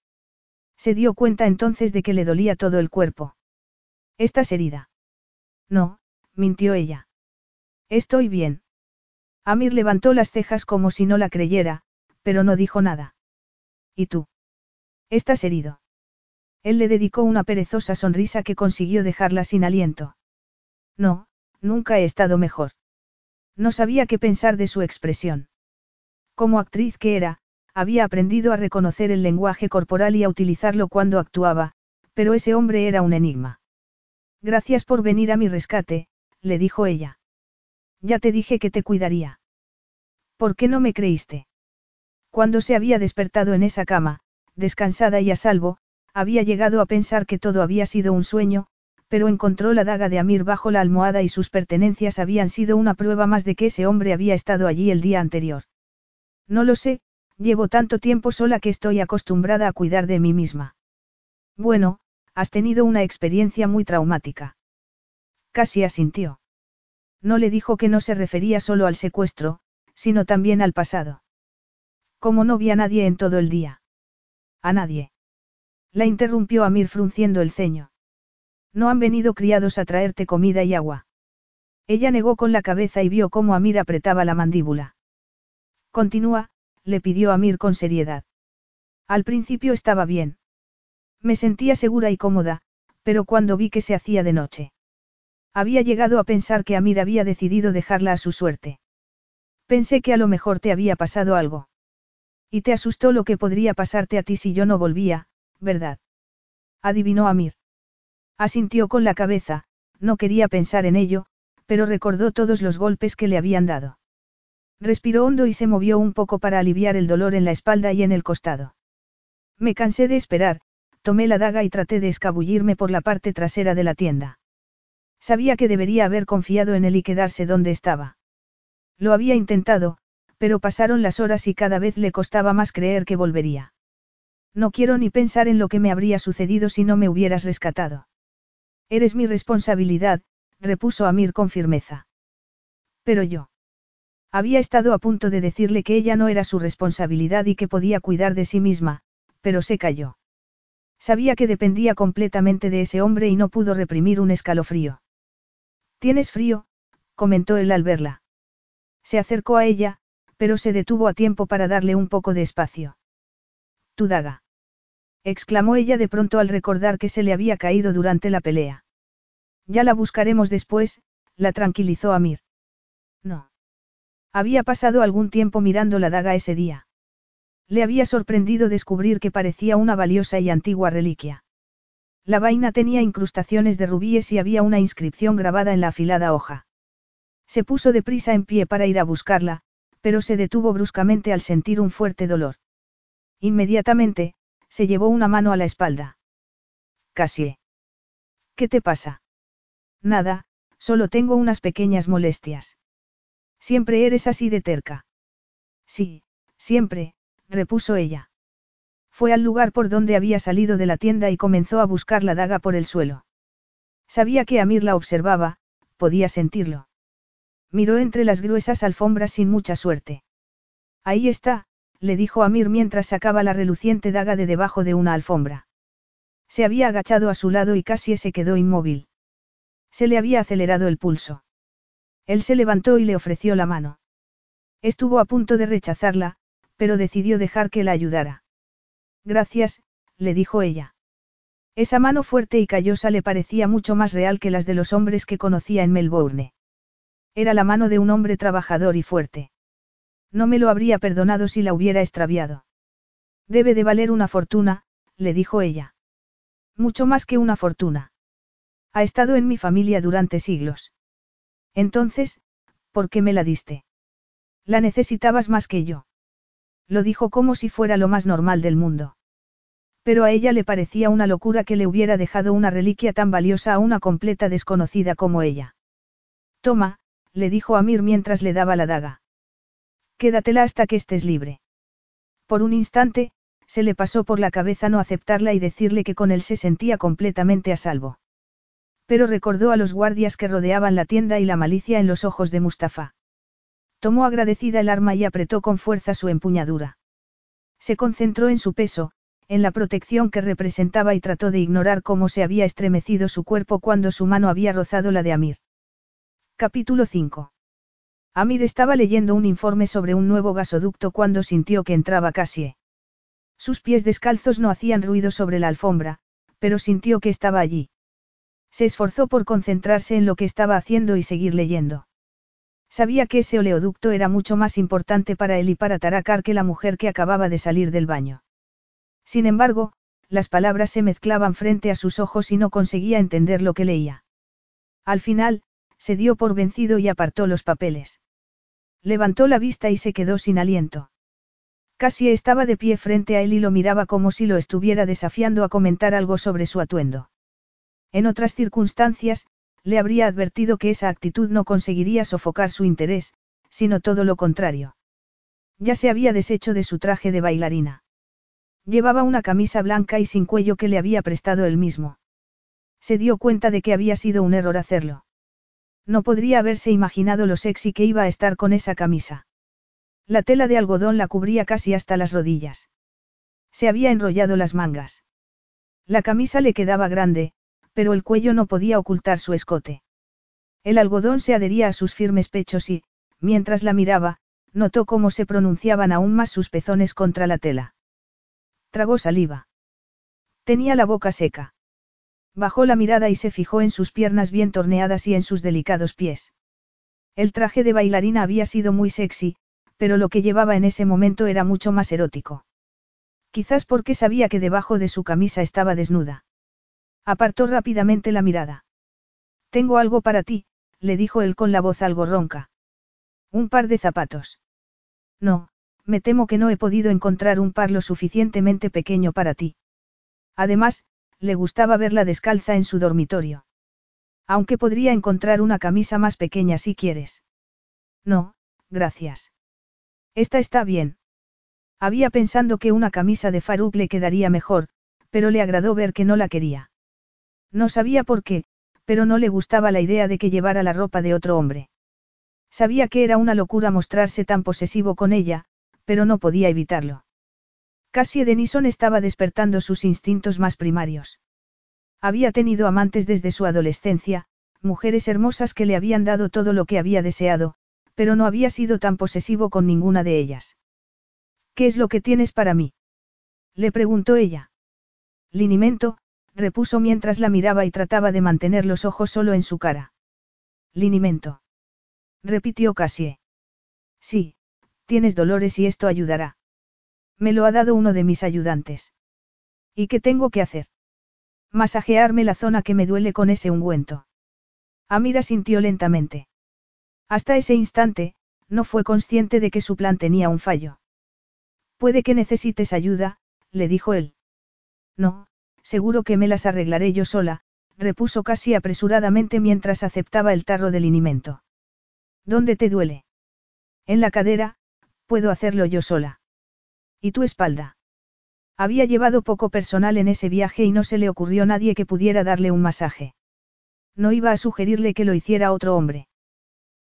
Se dio cuenta entonces de que le dolía todo el cuerpo. ¿Estás herida? No, mintió ella. Estoy bien. Amir levantó las cejas como si no la creyera, pero no dijo nada. ¿Y tú? ¿Estás herido? Él le dedicó una perezosa sonrisa que consiguió dejarla sin aliento. No, nunca he estado mejor. No sabía qué pensar de su expresión. Como actriz que era, había aprendido a reconocer el lenguaje corporal y a utilizarlo cuando actuaba, pero ese hombre era un enigma. Gracias por venir a mi rescate, le dijo ella. Ya te dije que te cuidaría. ¿Por qué no me creíste? Cuando se había despertado en esa cama, descansada y a salvo, había llegado a pensar que todo había sido un sueño, pero encontró la daga de Amir bajo la almohada y sus pertenencias habían sido una prueba más de que ese hombre había estado allí el día anterior. No lo sé, llevo tanto tiempo sola que estoy acostumbrada a cuidar de mí misma. Bueno, has tenido una experiencia muy traumática. Casi asintió. No le dijo que no se refería solo al secuestro, sino también al pasado. Como no vi a nadie en todo el día. A nadie. La interrumpió Amir frunciendo el ceño. No han venido criados a traerte comida y agua. Ella negó con la cabeza y vio cómo Amir apretaba la mandíbula. Continúa, le pidió Amir con seriedad. Al principio estaba bien. Me sentía segura y cómoda, pero cuando vi que se hacía de noche. Había llegado a pensar que Amir había decidido dejarla a su suerte. Pensé que a lo mejor te había pasado algo. Y te asustó lo que podría pasarte a ti si yo no volvía, ¿verdad? Adivinó Amir. Asintió con la cabeza, no quería pensar en ello, pero recordó todos los golpes que le habían dado. Respiró hondo y se movió un poco para aliviar el dolor en la espalda y en el costado. Me cansé de esperar, tomé la daga y traté de escabullirme por la parte trasera de la tienda. Sabía que debería haber confiado en él y quedarse donde estaba. Lo había intentado, pero pasaron las horas y cada vez le costaba más creer que volvería. No quiero ni pensar en lo que me habría sucedido si no me hubieras rescatado. Eres mi responsabilidad, repuso Amir con firmeza. Pero yo. Había estado a punto de decirle que ella no era su responsabilidad y que podía cuidar de sí misma, pero se calló. Sabía que dependía completamente de ese hombre y no pudo reprimir un escalofrío. Tienes frío, comentó él al verla. Se acercó a ella, pero se detuvo a tiempo para darle un poco de espacio. Tu daga. exclamó ella de pronto al recordar que se le había caído durante la pelea. Ya la buscaremos después, la tranquilizó Amir. No. Había pasado algún tiempo mirando la daga ese día. Le había sorprendido descubrir que parecía una valiosa y antigua reliquia. La vaina tenía incrustaciones de rubíes y había una inscripción grabada en la afilada hoja. Se puso deprisa en pie para ir a buscarla, pero se detuvo bruscamente al sentir un fuerte dolor. Inmediatamente, se llevó una mano a la espalda. Casi. ¿Qué te pasa? Nada, solo tengo unas pequeñas molestias. Siempre eres así de terca. Sí, siempre, repuso ella. Fue al lugar por donde había salido de la tienda y comenzó a buscar la daga por el suelo. Sabía que Amir la observaba, podía sentirlo. Miró entre las gruesas alfombras sin mucha suerte. Ahí está, le dijo Amir mientras sacaba la reluciente daga de debajo de una alfombra. Se había agachado a su lado y casi se quedó inmóvil. Se le había acelerado el pulso. Él se levantó y le ofreció la mano. Estuvo a punto de rechazarla, pero decidió dejar que la ayudara. Gracias, le dijo ella. Esa mano fuerte y callosa le parecía mucho más real que las de los hombres que conocía en Melbourne. Era la mano de un hombre trabajador y fuerte. No me lo habría perdonado si la hubiera extraviado. Debe de valer una fortuna, le dijo ella. Mucho más que una fortuna. Ha estado en mi familia durante siglos. Entonces, ¿por qué me la diste? La necesitabas más que yo. Lo dijo como si fuera lo más normal del mundo. Pero a ella le parecía una locura que le hubiera dejado una reliquia tan valiosa a una completa desconocida como ella. Toma, le dijo Amir mientras le daba la daga. Quédatela hasta que estés libre. Por un instante, se le pasó por la cabeza no aceptarla y decirle que con él se sentía completamente a salvo. Pero recordó a los guardias que rodeaban la tienda y la malicia en los ojos de Mustafa. Tomó agradecida el arma y apretó con fuerza su empuñadura. Se concentró en su peso, en la protección que representaba y trató de ignorar cómo se había estremecido su cuerpo cuando su mano había rozado la de Amir. Capítulo 5. Amir estaba leyendo un informe sobre un nuevo gasoducto cuando sintió que entraba Cassie. Sus pies descalzos no hacían ruido sobre la alfombra, pero sintió que estaba allí. Se esforzó por concentrarse en lo que estaba haciendo y seguir leyendo. Sabía que ese oleoducto era mucho más importante para él y para Tarakar que la mujer que acababa de salir del baño. Sin embargo, las palabras se mezclaban frente a sus ojos y no conseguía entender lo que leía. Al final, se dio por vencido y apartó los papeles. Levantó la vista y se quedó sin aliento. Casi estaba de pie frente a él y lo miraba como si lo estuviera desafiando a comentar algo sobre su atuendo. En otras circunstancias, le habría advertido que esa actitud no conseguiría sofocar su interés, sino todo lo contrario. Ya se había deshecho de su traje de bailarina. Llevaba una camisa blanca y sin cuello que le había prestado él mismo. Se dio cuenta de que había sido un error hacerlo. No podría haberse imaginado lo sexy que iba a estar con esa camisa. La tela de algodón la cubría casi hasta las rodillas. Se había enrollado las mangas. La camisa le quedaba grande, pero el cuello no podía ocultar su escote. El algodón se adhería a sus firmes pechos y, mientras la miraba, notó cómo se pronunciaban aún más sus pezones contra la tela. Tragó saliva. Tenía la boca seca. Bajó la mirada y se fijó en sus piernas bien torneadas y en sus delicados pies. El traje de bailarina había sido muy sexy, pero lo que llevaba en ese momento era mucho más erótico. Quizás porque sabía que debajo de su camisa estaba desnuda. Apartó rápidamente la mirada. Tengo algo para ti, le dijo él con la voz algo ronca. Un par de zapatos. No, me temo que no he podido encontrar un par lo suficientemente pequeño para ti. Además, le gustaba verla descalza en su dormitorio. Aunque podría encontrar una camisa más pequeña si quieres. No, gracias. Esta está bien. Había pensando que una camisa de Faruk le quedaría mejor, pero le agradó ver que no la quería. No sabía por qué, pero no le gustaba la idea de que llevara la ropa de otro hombre. Sabía que era una locura mostrarse tan posesivo con ella, pero no podía evitarlo. Cassie Denison estaba despertando sus instintos más primarios. Había tenido amantes desde su adolescencia, mujeres hermosas que le habían dado todo lo que había deseado, pero no había sido tan posesivo con ninguna de ellas. ¿Qué es lo que tienes para mí? Le preguntó ella. Linimento, repuso mientras la miraba y trataba de mantener los ojos solo en su cara. Linimento. Repitió Cassie. Sí, tienes dolores y esto ayudará. Me lo ha dado uno de mis ayudantes. ¿Y qué tengo que hacer? Masajearme la zona que me duele con ese ungüento. Amira sintió lentamente. Hasta ese instante, no fue consciente de que su plan tenía un fallo. Puede que necesites ayuda, le dijo él. No, seguro que me las arreglaré yo sola, repuso casi apresuradamente mientras aceptaba el tarro del linimento. ¿Dónde te duele? En la cadera, puedo hacerlo yo sola. ¿Y tu espalda? Había llevado poco personal en ese viaje y no se le ocurrió nadie que pudiera darle un masaje. No iba a sugerirle que lo hiciera otro hombre.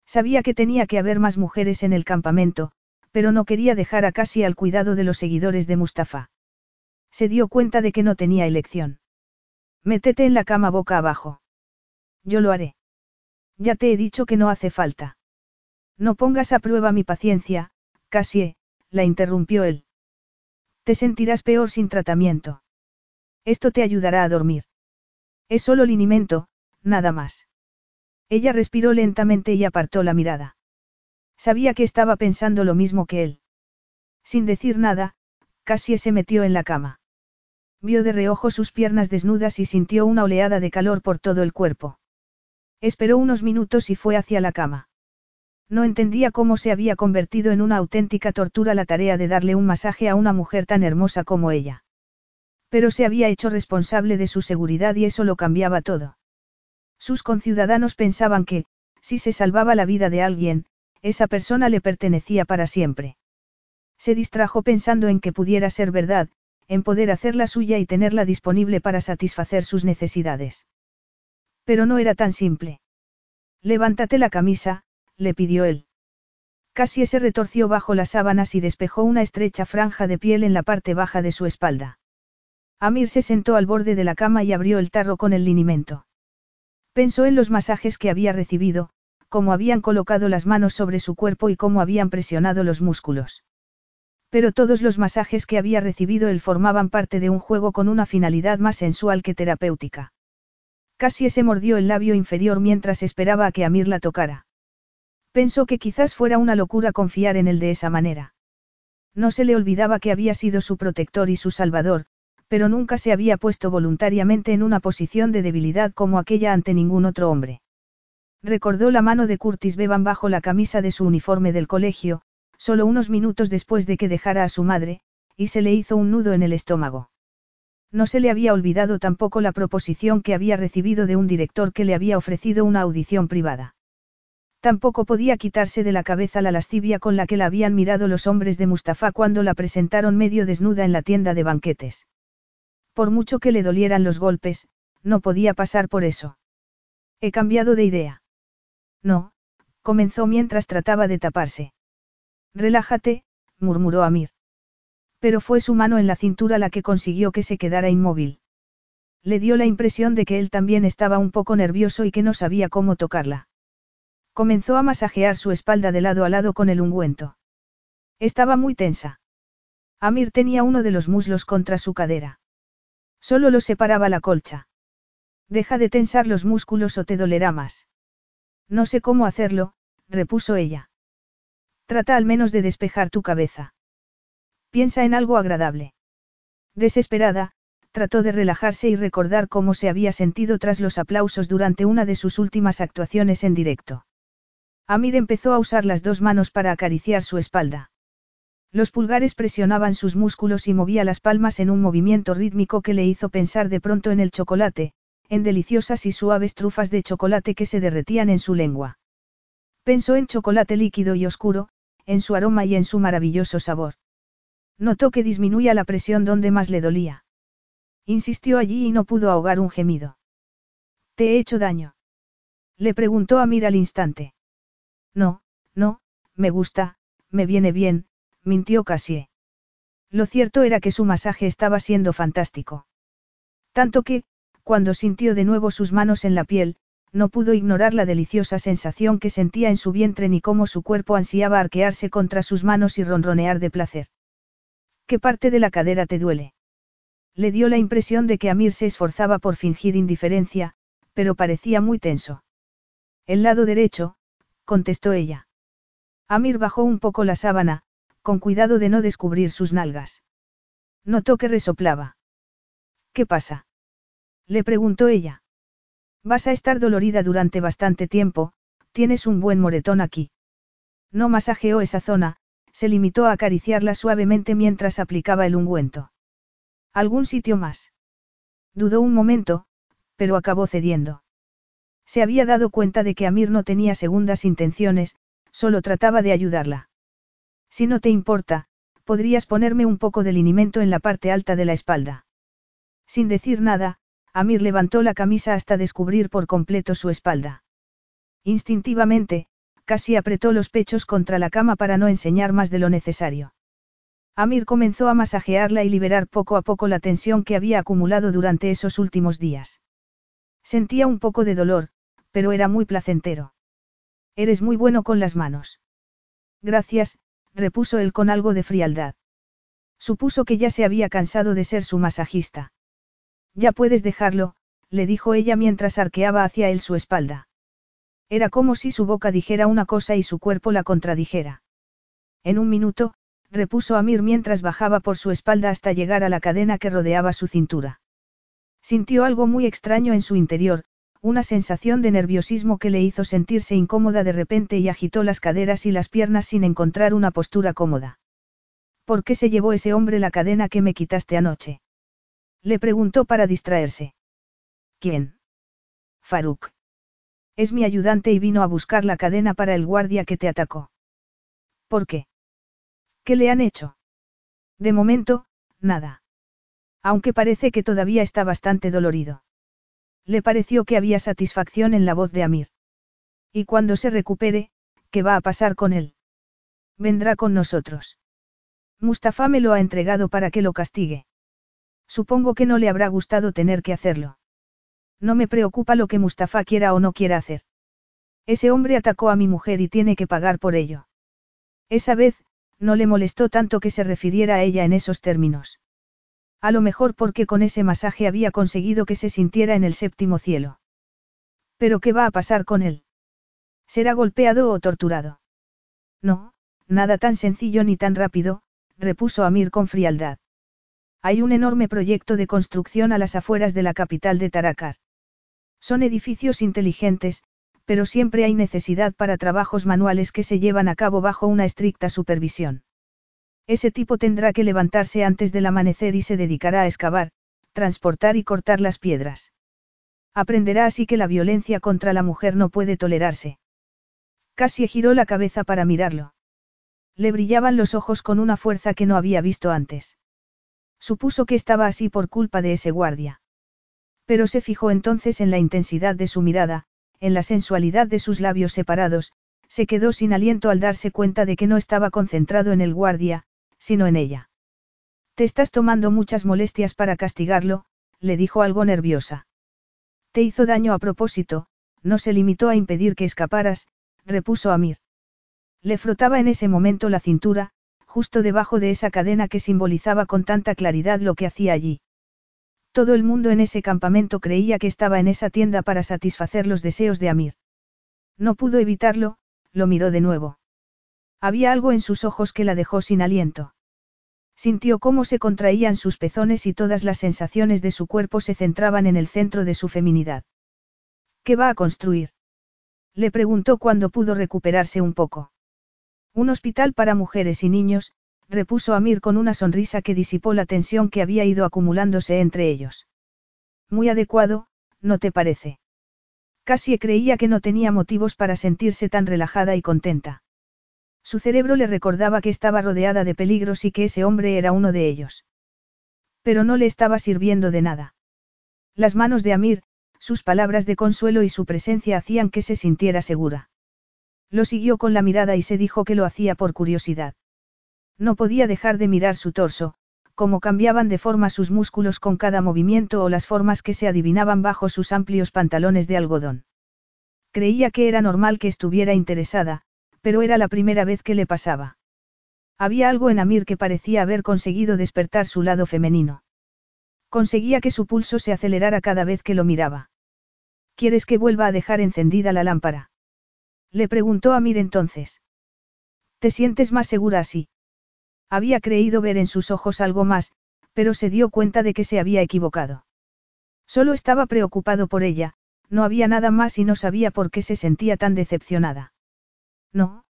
Sabía que tenía que haber más mujeres en el campamento, pero no quería dejar a casi al cuidado de los seguidores de Mustafa. Se dio cuenta de que no tenía elección. Métete en la cama boca abajo. Yo lo haré. Ya te he dicho que no hace falta. No pongas a prueba mi paciencia, Cassie, la interrumpió él. Te sentirás peor sin tratamiento. Esto te ayudará a dormir. Es solo linimento, nada más. Ella respiró lentamente y apartó la mirada. Sabía que estaba pensando lo mismo que él. Sin decir nada, casi se metió en la cama. Vio de reojo sus piernas desnudas y sintió una oleada de calor por todo el cuerpo. Esperó unos minutos y fue hacia la cama. No entendía cómo se había convertido en una auténtica tortura la tarea de darle un masaje a una mujer tan hermosa como ella. Pero se había hecho responsable de su seguridad y eso lo cambiaba todo. Sus conciudadanos pensaban que, si se salvaba la vida de alguien, esa persona le pertenecía para siempre. Se distrajo pensando en que pudiera ser verdad, en poder hacerla suya y tenerla disponible para satisfacer sus necesidades. Pero no era tan simple. Levántate la camisa, le pidió él. Cassie se retorció bajo las sábanas y despejó una estrecha franja de piel en la parte baja de su espalda. Amir se sentó al borde de la cama y abrió el tarro con el linimento. Pensó en los masajes que había recibido, cómo habían colocado las manos sobre su cuerpo y cómo habían presionado los músculos. Pero todos los masajes que había recibido él formaban parte de un juego con una finalidad más sensual que terapéutica. Casi se mordió el labio inferior mientras esperaba a que Amir la tocara. Pensó que quizás fuera una locura confiar en él de esa manera. No se le olvidaba que había sido su protector y su salvador, pero nunca se había puesto voluntariamente en una posición de debilidad como aquella ante ningún otro hombre. Recordó la mano de Curtis Bevan bajo la camisa de su uniforme del colegio, solo unos minutos después de que dejara a su madre, y se le hizo un nudo en el estómago. No se le había olvidado tampoco la proposición que había recibido de un director que le había ofrecido una audición privada. Tampoco podía quitarse de la cabeza la lascivia con la que la habían mirado los hombres de Mustafa cuando la presentaron medio desnuda en la tienda de banquetes. Por mucho que le dolieran los golpes, no podía pasar por eso. He cambiado de idea. No, comenzó mientras trataba de taparse. Relájate, murmuró Amir. Pero fue su mano en la cintura la que consiguió que se quedara inmóvil. Le dio la impresión de que él también estaba un poco nervioso y que no sabía cómo tocarla. Comenzó a masajear su espalda de lado a lado con el ungüento. Estaba muy tensa. Amir tenía uno de los muslos contra su cadera. Solo lo separaba la colcha. Deja de tensar los músculos o te dolerá más. No sé cómo hacerlo, repuso ella. Trata al menos de despejar tu cabeza. Piensa en algo agradable. Desesperada, trató de relajarse y recordar cómo se había sentido tras los aplausos durante una de sus últimas actuaciones en directo. Amir empezó a usar las dos manos para acariciar su espalda. Los pulgares presionaban sus músculos y movía las palmas en un movimiento rítmico que le hizo pensar de pronto en el chocolate, en deliciosas y suaves trufas de chocolate que se derretían en su lengua. Pensó en chocolate líquido y oscuro, en su aroma y en su maravilloso sabor. Notó que disminuía la presión donde más le dolía. Insistió allí y no pudo ahogar un gemido. ¿Te he hecho daño? Le preguntó a Mir al instante. No, no, me gusta, me viene bien, mintió Cassie. Lo cierto era que su masaje estaba siendo fantástico. Tanto que, cuando sintió de nuevo sus manos en la piel, no pudo ignorar la deliciosa sensación que sentía en su vientre ni cómo su cuerpo ansiaba arquearse contra sus manos y ronronear de placer. ¿Qué parte de la cadera te duele? Le dio la impresión de que Amir se esforzaba por fingir indiferencia, pero parecía muy tenso. El lado derecho, contestó ella. Amir bajó un poco la sábana, con cuidado de no descubrir sus nalgas. Notó que resoplaba. ¿Qué pasa? Le preguntó ella. Vas a estar dolorida durante bastante tiempo, tienes un buen moretón aquí. No masajeó esa zona, se limitó a acariciarla suavemente mientras aplicaba el ungüento. ¿Algún sitio más? Dudó un momento, pero acabó cediendo. Se había dado cuenta de que Amir no tenía segundas intenciones, solo trataba de ayudarla. Si no te importa, podrías ponerme un poco de linimento en la parte alta de la espalda. Sin decir nada, Amir levantó la camisa hasta descubrir por completo su espalda. Instintivamente, casi apretó los pechos contra la cama para no enseñar más de lo necesario. Amir comenzó a masajearla y liberar poco a poco la tensión que había acumulado durante esos últimos días. Sentía un poco de dolor, pero era muy placentero. Eres muy bueno con las manos. Gracias, repuso él con algo de frialdad. Supuso que ya se había cansado de ser su masajista. Ya puedes dejarlo, le dijo ella mientras arqueaba hacia él su espalda. Era como si su boca dijera una cosa y su cuerpo la contradijera. En un minuto, repuso Amir mientras bajaba por su espalda hasta llegar a la cadena que rodeaba su cintura. Sintió algo muy extraño en su interior, una sensación de nerviosismo que le hizo sentirse incómoda de repente y agitó las caderas y las piernas sin encontrar una postura cómoda. ¿Por qué se llevó ese hombre la cadena que me quitaste anoche? Le preguntó para distraerse. ¿Quién? Faruk. Es mi ayudante y vino a buscar la cadena para el guardia que te atacó. ¿Por qué? ¿Qué le han hecho? De momento, nada. Aunque parece que todavía está bastante dolorido. Le pareció que había satisfacción en la voz de Amir. Y cuando se recupere, ¿qué va a pasar con él? Vendrá con nosotros. Mustafa me lo ha entregado para que lo castigue. Supongo que no le habrá gustado tener que hacerlo. No me preocupa lo que Mustafa quiera o no quiera hacer. Ese hombre atacó a mi mujer y tiene que pagar por ello. Esa vez, no le molestó tanto que se refiriera a ella en esos términos. A lo mejor porque con ese masaje había conseguido que se sintiera en el séptimo cielo. Pero ¿qué va a pasar con él? ¿Será golpeado o torturado? No, nada tan sencillo ni tan rápido, repuso Amir con frialdad. Hay un enorme proyecto de construcción a las afueras de la capital de Taracar. Son edificios inteligentes, pero siempre hay necesidad para trabajos manuales que se llevan a cabo bajo una estricta supervisión. Ese tipo tendrá que levantarse antes del amanecer y se dedicará a excavar, transportar y cortar las piedras. Aprenderá así que la violencia contra la mujer no puede tolerarse. Casi giró la cabeza para mirarlo. Le brillaban los ojos con una fuerza que no había visto antes. Supuso que estaba así por culpa de ese guardia. Pero se fijó entonces en la intensidad de su mirada, en la sensualidad de sus labios separados, se quedó sin aliento al darse cuenta de que no estaba concentrado en el guardia, sino en ella. Te estás tomando muchas molestias para castigarlo, le dijo algo nerviosa. Te hizo daño a propósito, no se limitó a impedir que escaparas, repuso Amir. Le frotaba en ese momento la cintura, justo debajo de esa cadena que simbolizaba con tanta claridad lo que hacía allí. Todo el mundo en ese campamento creía que estaba en esa tienda para satisfacer los deseos de Amir. No pudo evitarlo, lo miró de nuevo. Había algo en sus ojos que la dejó sin aliento. Sintió cómo se contraían sus pezones y todas las sensaciones de su cuerpo se centraban en el centro de su feminidad. ¿Qué va a construir? Le preguntó cuando pudo recuperarse un poco. Un hospital para mujeres y niños, repuso Amir con una sonrisa que disipó la tensión que había ido acumulándose entre ellos. Muy adecuado, ¿no te parece? Casi creía que no tenía motivos para sentirse tan relajada y contenta. Su cerebro le recordaba que estaba rodeada de peligros y que ese hombre era uno de ellos. Pero no le estaba sirviendo de nada. Las manos de Amir, sus palabras de consuelo y su presencia hacían que se sintiera segura. Lo siguió con la mirada y se dijo que lo hacía por curiosidad. No podía dejar de mirar su torso, cómo cambiaban de forma sus músculos con cada movimiento o las formas que se adivinaban bajo sus amplios pantalones de algodón. Creía que era normal que estuviera interesada, pero era la primera vez que le pasaba. Había algo en Amir que parecía haber conseguido despertar su lado femenino. Conseguía que su pulso se acelerara cada vez que lo miraba. ¿Quieres que vuelva a dejar encendida la lámpara? Le preguntó Amir entonces. ¿Te sientes más segura así? Había creído ver en sus ojos algo más, pero se dio cuenta de que se había equivocado. Solo estaba preocupado por ella, no había nada más y no sabía por qué se sentía tan decepcionada. No,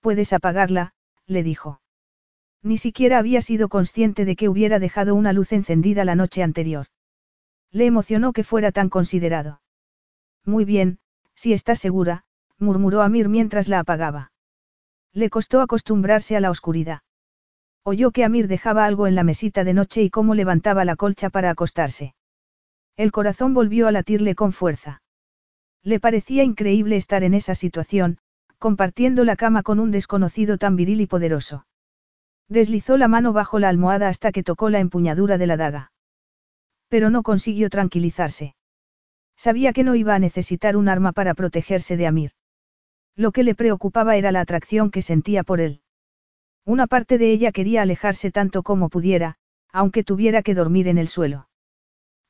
puedes apagarla, le dijo. Ni siquiera había sido consciente de que hubiera dejado una luz encendida la noche anterior. Le emocionó que fuera tan considerado. Muy bien, si estás segura, murmuró Amir mientras la apagaba. Le costó acostumbrarse a la oscuridad. Oyó que Amir dejaba algo en la mesita de noche y cómo levantaba la colcha para acostarse. El corazón volvió a latirle con fuerza. Le parecía increíble estar en esa situación, compartiendo la cama con un desconocido tan viril y poderoso. Deslizó la mano bajo la almohada hasta que tocó la empuñadura de la daga. Pero no consiguió tranquilizarse. Sabía que no iba a necesitar un arma para protegerse de Amir. Lo que le preocupaba era la atracción que sentía por él. Una parte de ella quería alejarse tanto como pudiera, aunque tuviera que dormir en el suelo.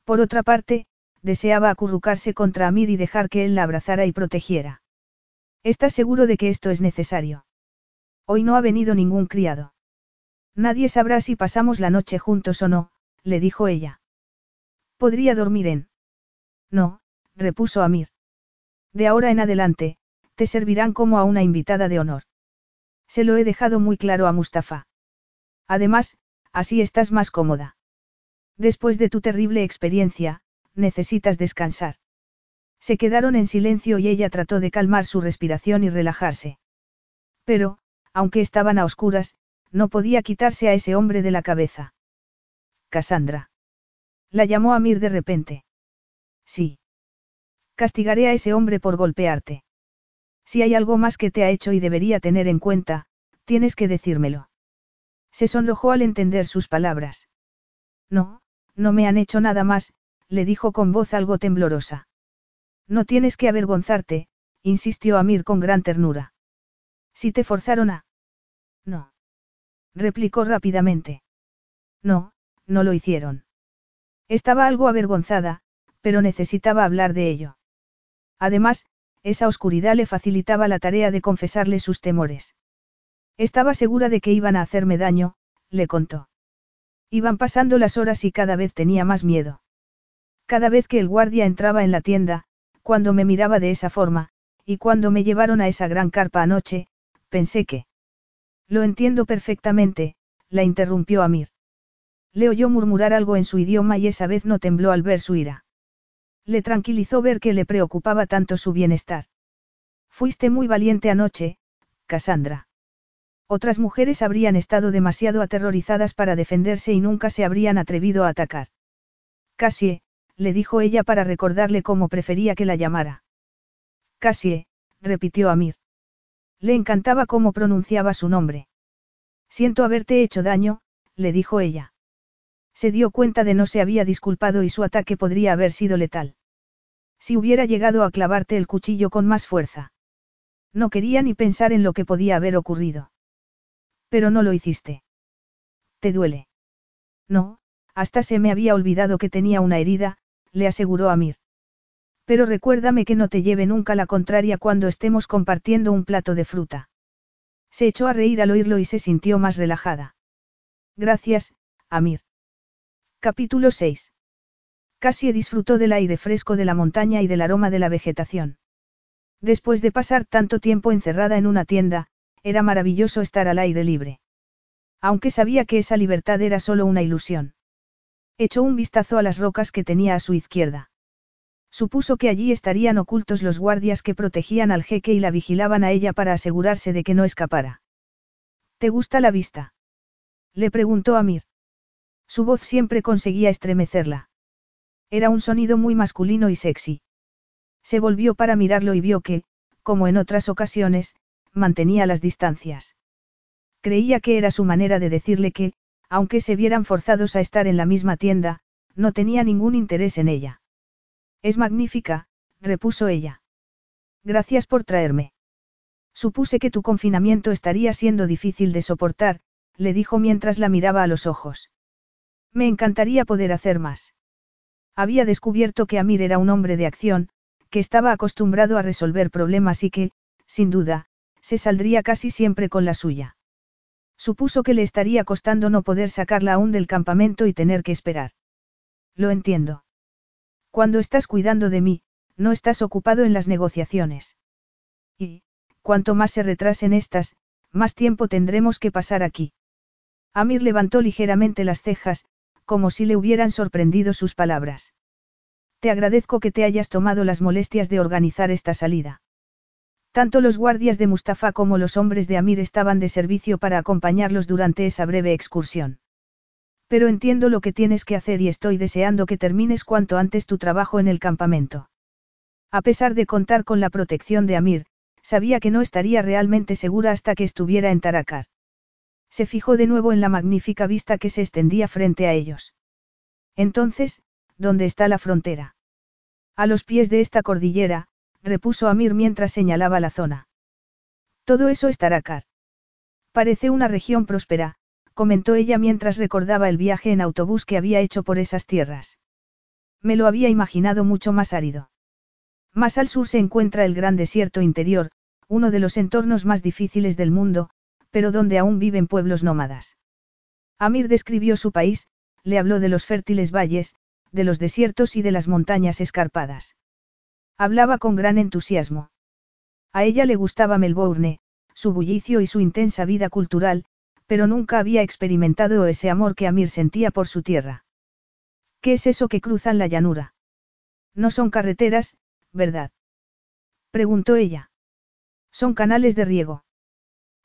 Por otra parte, deseaba acurrucarse contra Amir y dejar que él la abrazara y protegiera. ¿Estás seguro de que esto es necesario? Hoy no ha venido ningún criado. Nadie sabrá si pasamos la noche juntos o no, le dijo ella. Podría dormir en. No, repuso Amir. De ahora en adelante, te servirán como a una invitada de honor. Se lo he dejado muy claro a Mustafa. Además, así estás más cómoda. Después de tu terrible experiencia, necesitas descansar. Se quedaron en silencio y ella trató de calmar su respiración y relajarse. Pero, aunque estaban a oscuras, no podía quitarse a ese hombre de la cabeza. Cassandra. La llamó Amir de repente. Sí. Castigaré a ese hombre por golpearte. Si hay algo más que te ha hecho y debería tener en cuenta, tienes que decírmelo. Se sonrojó al entender sus palabras. No, no me han hecho nada más, le dijo con voz algo temblorosa. No tienes que avergonzarte, insistió Amir con gran ternura. Si te forzaron a... No replicó rápidamente. No, no lo hicieron. Estaba algo avergonzada, pero necesitaba hablar de ello. Además, esa oscuridad le facilitaba la tarea de confesarle sus temores. Estaba segura de que iban a hacerme daño, le contó. Iban pasando las horas y cada vez tenía más miedo. Cada vez que el guardia entraba en la tienda, cuando me miraba de esa forma, y cuando me llevaron a esa gran carpa anoche, pensé que... Lo entiendo perfectamente, la interrumpió Amir. Le oyó murmurar algo en su idioma y esa vez no tembló al ver su ira. Le tranquilizó ver que le preocupaba tanto su bienestar. Fuiste muy valiente anoche, Cassandra. Otras mujeres habrían estado demasiado aterrorizadas para defenderse y nunca se habrían atrevido a atacar. Cassie, le dijo ella para recordarle cómo prefería que la llamara. Cassie, repitió Amir. Le encantaba cómo pronunciaba su nombre. Siento haberte hecho daño, le dijo ella. Se dio cuenta de no se había disculpado y su ataque podría haber sido letal. Si hubiera llegado a clavarte el cuchillo con más fuerza. No quería ni pensar en lo que podía haber ocurrido. Pero no lo hiciste. ¿Te duele? No, hasta se me había olvidado que tenía una herida, le aseguró Amir. Pero recuérdame que no te lleve nunca la contraria cuando estemos compartiendo un plato de fruta. Se echó a reír al oírlo y se sintió más relajada. Gracias, Amir. Capítulo 6. Cassie disfrutó del aire fresco de la montaña y del aroma de la vegetación. Después de pasar tanto tiempo encerrada en una tienda, era maravilloso estar al aire libre. Aunque sabía que esa libertad era solo una ilusión. Echó un vistazo a las rocas que tenía a su izquierda. Supuso que allí estarían ocultos los guardias que protegían al jeque y la vigilaban a ella para asegurarse de que no escapara. ¿Te gusta la vista? Le preguntó Amir. Su voz siempre conseguía estremecerla. Era un sonido muy masculino y sexy. Se volvió para mirarlo y vio que, como en otras ocasiones, mantenía las distancias. Creía que era su manera de decirle que, aunque se vieran forzados a estar en la misma tienda, no tenía ningún interés en ella. Es magnífica, repuso ella. Gracias por traerme. Supuse que tu confinamiento estaría siendo difícil de soportar, le dijo mientras la miraba a los ojos. Me encantaría poder hacer más. Había descubierto que Amir era un hombre de acción, que estaba acostumbrado a resolver problemas y que, sin duda, se saldría casi siempre con la suya. Supuso que le estaría costando no poder sacarla aún del campamento y tener que esperar. Lo entiendo. Cuando estás cuidando de mí, no estás ocupado en las negociaciones. Y, cuanto más se retrasen estas, más tiempo tendremos que pasar aquí. Amir levantó ligeramente las cejas, como si le hubieran sorprendido sus palabras. Te agradezco que te hayas tomado las molestias de organizar esta salida. Tanto los guardias de Mustafa como los hombres de Amir estaban de servicio para acompañarlos durante esa breve excursión. Pero entiendo lo que tienes que hacer y estoy deseando que termines cuanto antes tu trabajo en el campamento. A pesar de contar con la protección de Amir, sabía que no estaría realmente segura hasta que estuviera en Taracar. Se fijó de nuevo en la magnífica vista que se extendía frente a ellos. Entonces, ¿dónde está la frontera? A los pies de esta cordillera, repuso Amir mientras señalaba la zona. Todo eso es Taracar. Parece una región próspera, comentó ella mientras recordaba el viaje en autobús que había hecho por esas tierras. Me lo había imaginado mucho más árido. Más al sur se encuentra el gran desierto interior, uno de los entornos más difíciles del mundo, pero donde aún viven pueblos nómadas. Amir describió su país, le habló de los fértiles valles, de los desiertos y de las montañas escarpadas. Hablaba con gran entusiasmo. A ella le gustaba Melbourne, su bullicio y su intensa vida cultural, pero nunca había experimentado ese amor que Amir sentía por su tierra. ¿Qué es eso que cruzan la llanura? No son carreteras, ¿verdad? Preguntó ella. Son canales de riego.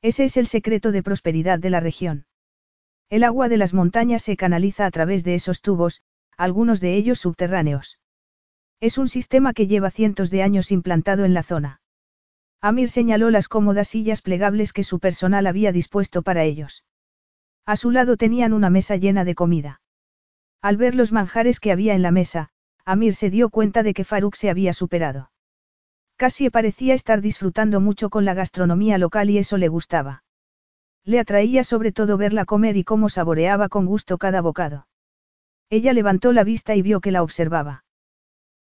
Ese es el secreto de prosperidad de la región. El agua de las montañas se canaliza a través de esos tubos, algunos de ellos subterráneos. Es un sistema que lleva cientos de años implantado en la zona. Amir señaló las cómodas sillas plegables que su personal había dispuesto para ellos. A su lado tenían una mesa llena de comida. Al ver los manjares que había en la mesa, Amir se dio cuenta de que Faruk se había superado. Casi parecía estar disfrutando mucho con la gastronomía local y eso le gustaba. Le atraía sobre todo verla comer y cómo saboreaba con gusto cada bocado. Ella levantó la vista y vio que la observaba.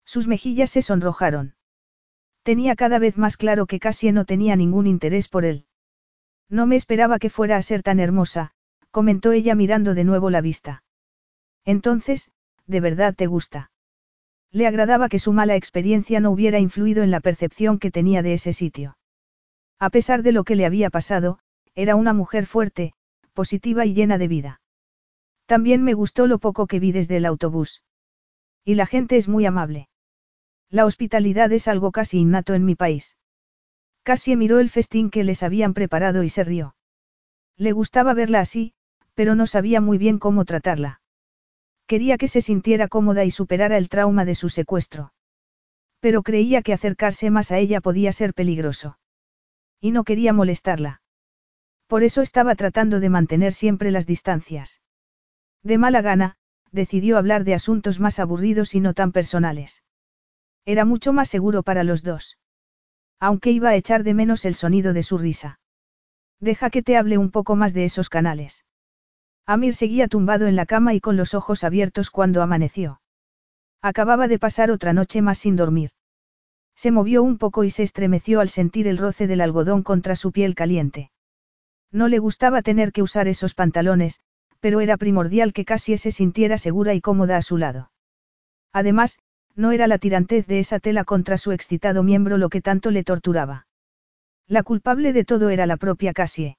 Sus mejillas se sonrojaron. Tenía cada vez más claro que casi no tenía ningún interés por él. No me esperaba que fuera a ser tan hermosa, comentó ella mirando de nuevo la vista. Entonces, ¿de verdad te gusta? Le agradaba que su mala experiencia no hubiera influido en la percepción que tenía de ese sitio. A pesar de lo que le había pasado, era una mujer fuerte, positiva y llena de vida. También me gustó lo poco que vi desde el autobús. Y la gente es muy amable. La hospitalidad es algo casi innato en mi país. Casi miró el festín que les habían preparado y se rió. Le gustaba verla así, pero no sabía muy bien cómo tratarla. Quería que se sintiera cómoda y superara el trauma de su secuestro. Pero creía que acercarse más a ella podía ser peligroso. Y no quería molestarla. Por eso estaba tratando de mantener siempre las distancias. De mala gana, decidió hablar de asuntos más aburridos y no tan personales. Era mucho más seguro para los dos. Aunque iba a echar de menos el sonido de su risa. Deja que te hable un poco más de esos canales. Amir seguía tumbado en la cama y con los ojos abiertos cuando amaneció. Acababa de pasar otra noche más sin dormir. Se movió un poco y se estremeció al sentir el roce del algodón contra su piel caliente. No le gustaba tener que usar esos pantalones, pero era primordial que Cassie se sintiera segura y cómoda a su lado. Además, no era la tirantez de esa tela contra su excitado miembro lo que tanto le torturaba. La culpable de todo era la propia Cassie.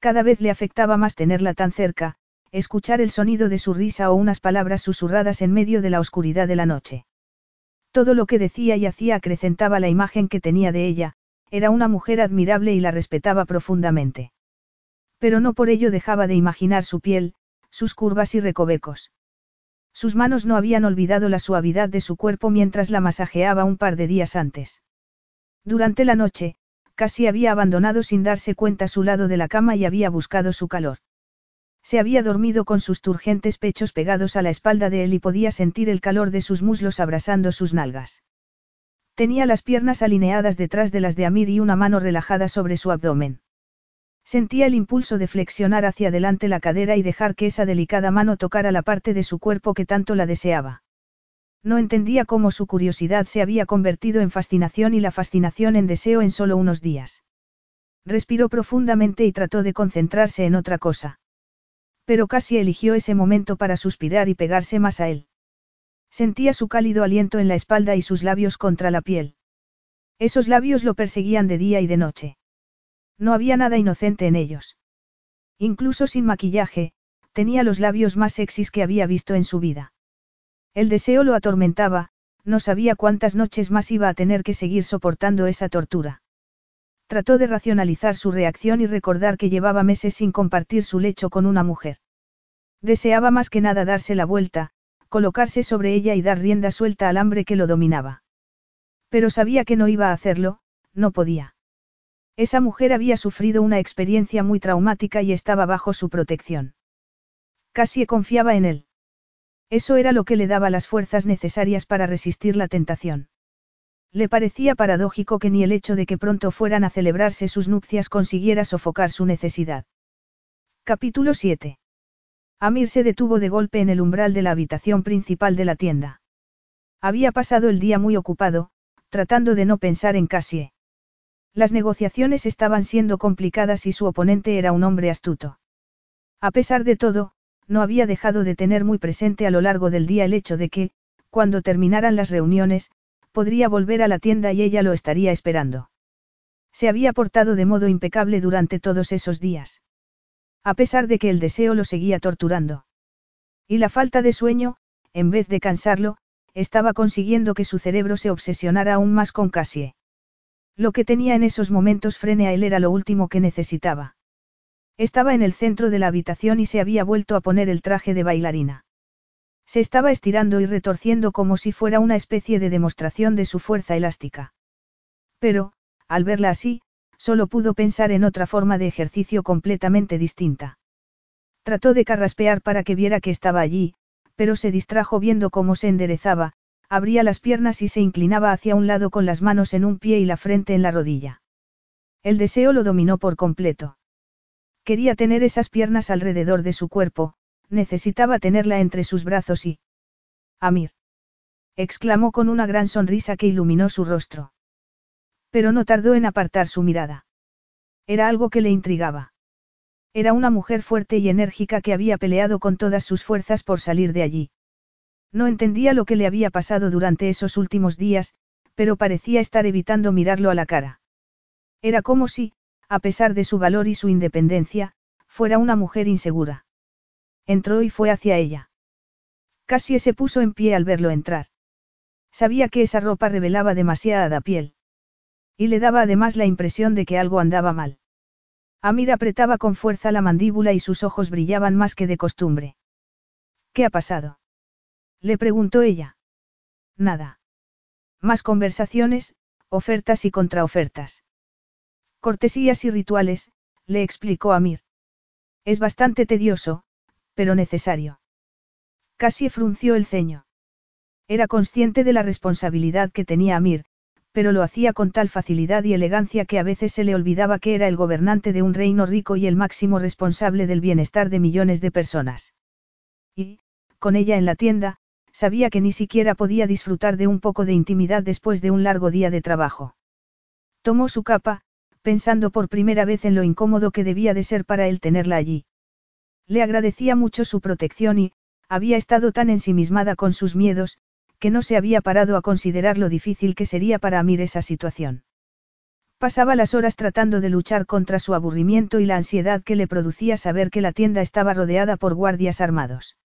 Cada vez le afectaba más tenerla tan cerca, escuchar el sonido de su risa o unas palabras susurradas en medio de la oscuridad de la noche. Todo lo que decía y hacía acrecentaba la imagen que tenía de ella, era una mujer admirable y la respetaba profundamente. Pero no por ello dejaba de imaginar su piel, sus curvas y recovecos. Sus manos no habían olvidado la suavidad de su cuerpo mientras la masajeaba un par de días antes. Durante la noche, casi había abandonado sin darse cuenta su lado de la cama y había buscado su calor. Se había dormido con sus turgentes pechos pegados a la espalda de él y podía sentir el calor de sus muslos abrasando sus nalgas. Tenía las piernas alineadas detrás de las de Amir y una mano relajada sobre su abdomen. Sentía el impulso de flexionar hacia adelante la cadera y dejar que esa delicada mano tocara la parte de su cuerpo que tanto la deseaba. No entendía cómo su curiosidad se había convertido en fascinación y la fascinación en deseo en solo unos días. Respiró profundamente y trató de concentrarse en otra cosa. Pero casi eligió ese momento para suspirar y pegarse más a él. Sentía su cálido aliento en la espalda y sus labios contra la piel. Esos labios lo perseguían de día y de noche. No había nada inocente en ellos. Incluso sin maquillaje, tenía los labios más sexys que había visto en su vida. El deseo lo atormentaba, no sabía cuántas noches más iba a tener que seguir soportando esa tortura. Trató de racionalizar su reacción y recordar que llevaba meses sin compartir su lecho con una mujer. Deseaba más que nada darse la vuelta, colocarse sobre ella y dar rienda suelta al hambre que lo dominaba. Pero sabía que no iba a hacerlo, no podía. Esa mujer había sufrido una experiencia muy traumática y estaba bajo su protección. Casi confiaba en él. Eso era lo que le daba las fuerzas necesarias para resistir la tentación. Le parecía paradójico que ni el hecho de que pronto fueran a celebrarse sus nupcias consiguiera sofocar su necesidad. Capítulo 7. Amir se detuvo de golpe en el umbral de la habitación principal de la tienda. Había pasado el día muy ocupado, tratando de no pensar en Cassie. Las negociaciones estaban siendo complicadas y su oponente era un hombre astuto. A pesar de todo, no había dejado de tener muy presente a lo largo del día el hecho de que, cuando terminaran las reuniones, podría volver a la tienda y ella lo estaría esperando. Se había portado de modo impecable durante todos esos días. A pesar de que el deseo lo seguía torturando. Y la falta de sueño, en vez de cansarlo, estaba consiguiendo que su cerebro se obsesionara aún más con Cassie. Lo que tenía en esos momentos frene a él era lo último que necesitaba. Estaba en el centro de la habitación y se había vuelto a poner el traje de bailarina. Se estaba estirando y retorciendo como si fuera una especie de demostración de su fuerza elástica. Pero, al verla así, solo pudo pensar en otra forma de ejercicio completamente distinta. Trató de carraspear para que viera que estaba allí, pero se distrajo viendo cómo se enderezaba, abría las piernas y se inclinaba hacia un lado con las manos en un pie y la frente en la rodilla. El deseo lo dominó por completo. Quería tener esas piernas alrededor de su cuerpo, necesitaba tenerla entre sus brazos y... Amir. exclamó con una gran sonrisa que iluminó su rostro. Pero no tardó en apartar su mirada. Era algo que le intrigaba. Era una mujer fuerte y enérgica que había peleado con todas sus fuerzas por salir de allí. No entendía lo que le había pasado durante esos últimos días, pero parecía estar evitando mirarlo a la cara. Era como si, a pesar de su valor y su independencia, fuera una mujer insegura. Entró y fue hacia ella. Casi se puso en pie al verlo entrar. Sabía que esa ropa revelaba demasiada piel. Y le daba además la impresión de que algo andaba mal. Amir apretaba con fuerza la mandíbula y sus ojos brillaban más que de costumbre. ¿Qué ha pasado? Le preguntó ella. Nada. Más conversaciones, ofertas y contraofertas. Cortesías y rituales, le explicó Amir. Es bastante tedioso, pero necesario. Casi frunció el ceño. Era consciente de la responsabilidad que tenía Amir, pero lo hacía con tal facilidad y elegancia que a veces se le olvidaba que era el gobernante de un reino rico y el máximo responsable del bienestar de millones de personas. Y, con ella en la tienda, sabía que ni siquiera podía disfrutar de un poco de intimidad después de un largo día de trabajo. Tomó su capa, pensando por primera vez en lo incómodo que debía de ser para él tenerla allí. Le agradecía mucho su protección y, había estado tan ensimismada con sus miedos, que no se había parado a considerar lo difícil que sería para Amir esa situación. Pasaba las horas tratando de luchar contra su aburrimiento y la ansiedad que le producía saber que la tienda estaba rodeada por guardias armados.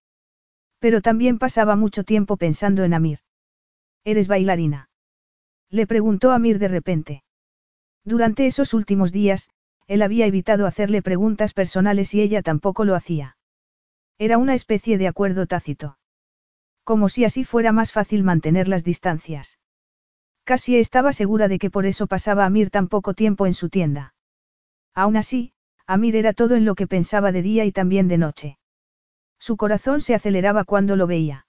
Pero también pasaba mucho tiempo pensando en Amir. ¿Eres bailarina? Le preguntó Amir de repente. Durante esos últimos días, él había evitado hacerle preguntas personales y ella tampoco lo hacía. Era una especie de acuerdo tácito. Como si así fuera más fácil mantener las distancias. Casi estaba segura de que por eso pasaba Amir tan poco tiempo en su tienda. Aún así, Amir era todo en lo que pensaba de día y también de noche. Su corazón se aceleraba cuando lo veía.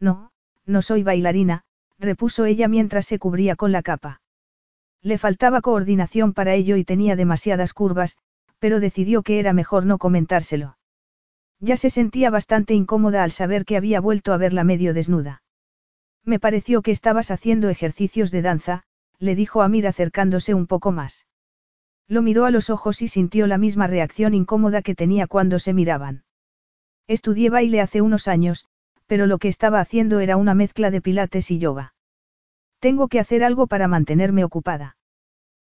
No, no soy bailarina, repuso ella mientras se cubría con la capa. Le faltaba coordinación para ello y tenía demasiadas curvas, pero decidió que era mejor no comentárselo. Ya se sentía bastante incómoda al saber que había vuelto a verla medio desnuda. Me pareció que estabas haciendo ejercicios de danza, le dijo Amir acercándose un poco más. Lo miró a los ojos y sintió la misma reacción incómoda que tenía cuando se miraban. Estudié baile hace unos años, pero lo que estaba haciendo era una mezcla de pilates y yoga. Tengo que hacer algo para mantenerme ocupada.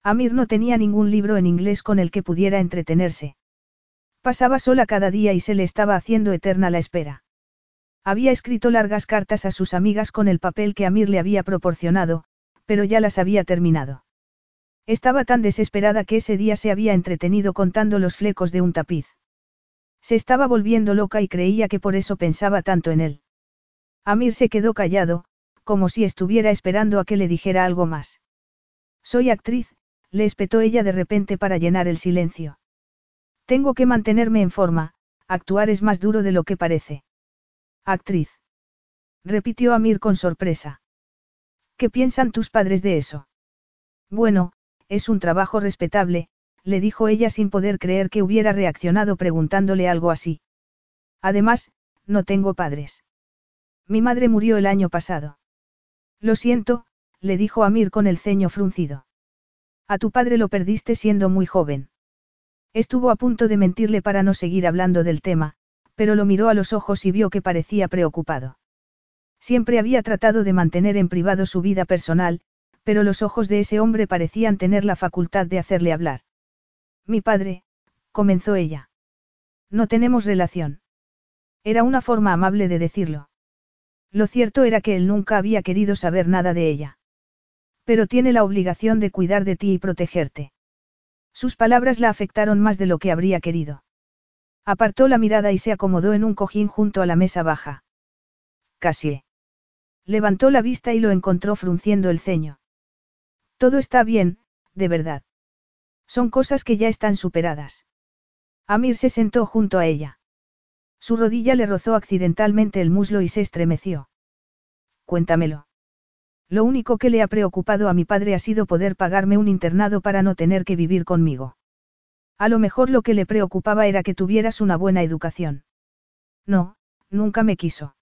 Amir no tenía ningún libro en inglés con el que pudiera entretenerse. Pasaba sola cada día y se le estaba haciendo eterna la espera. Había escrito largas cartas a sus amigas con el papel que Amir le había proporcionado, pero ya las había terminado. Estaba tan desesperada que ese día se había entretenido contando los flecos de un tapiz. Se estaba volviendo loca y creía que por eso pensaba tanto en él. Amir se quedó callado, como si estuviera esperando a que le dijera algo más. Soy actriz, le espetó ella de repente para llenar el silencio. Tengo que mantenerme en forma, actuar es más duro de lo que parece. Actriz. Repitió Amir con sorpresa. ¿Qué piensan tus padres de eso? Bueno, es un trabajo respetable, le dijo ella sin poder creer que hubiera reaccionado preguntándole algo así. Además, no tengo padres. Mi madre murió el año pasado. Lo siento, le dijo Amir con el ceño fruncido. A tu padre lo perdiste siendo muy joven. Estuvo a punto de mentirle para no seguir hablando del tema, pero lo miró a los ojos y vio que parecía preocupado. Siempre había tratado de mantener en privado su vida personal, pero los ojos de ese hombre parecían tener la facultad de hacerle hablar. Mi padre, comenzó ella. No tenemos relación. Era una forma amable de decirlo. Lo cierto era que él nunca había querido saber nada de ella. Pero tiene la obligación de cuidar de ti y protegerte. Sus palabras la afectaron más de lo que habría querido. Apartó la mirada y se acomodó en un cojín junto a la mesa baja. Casi. Levantó la vista y lo encontró frunciendo el ceño. Todo está bien, de verdad. Son cosas que ya están superadas. Amir se sentó junto a ella. Su rodilla le rozó accidentalmente el muslo y se estremeció. Cuéntamelo. Lo único que le ha preocupado a mi padre ha sido poder pagarme un internado para no tener que vivir conmigo. A lo mejor lo que le preocupaba era que tuvieras una buena educación. No, nunca me quiso.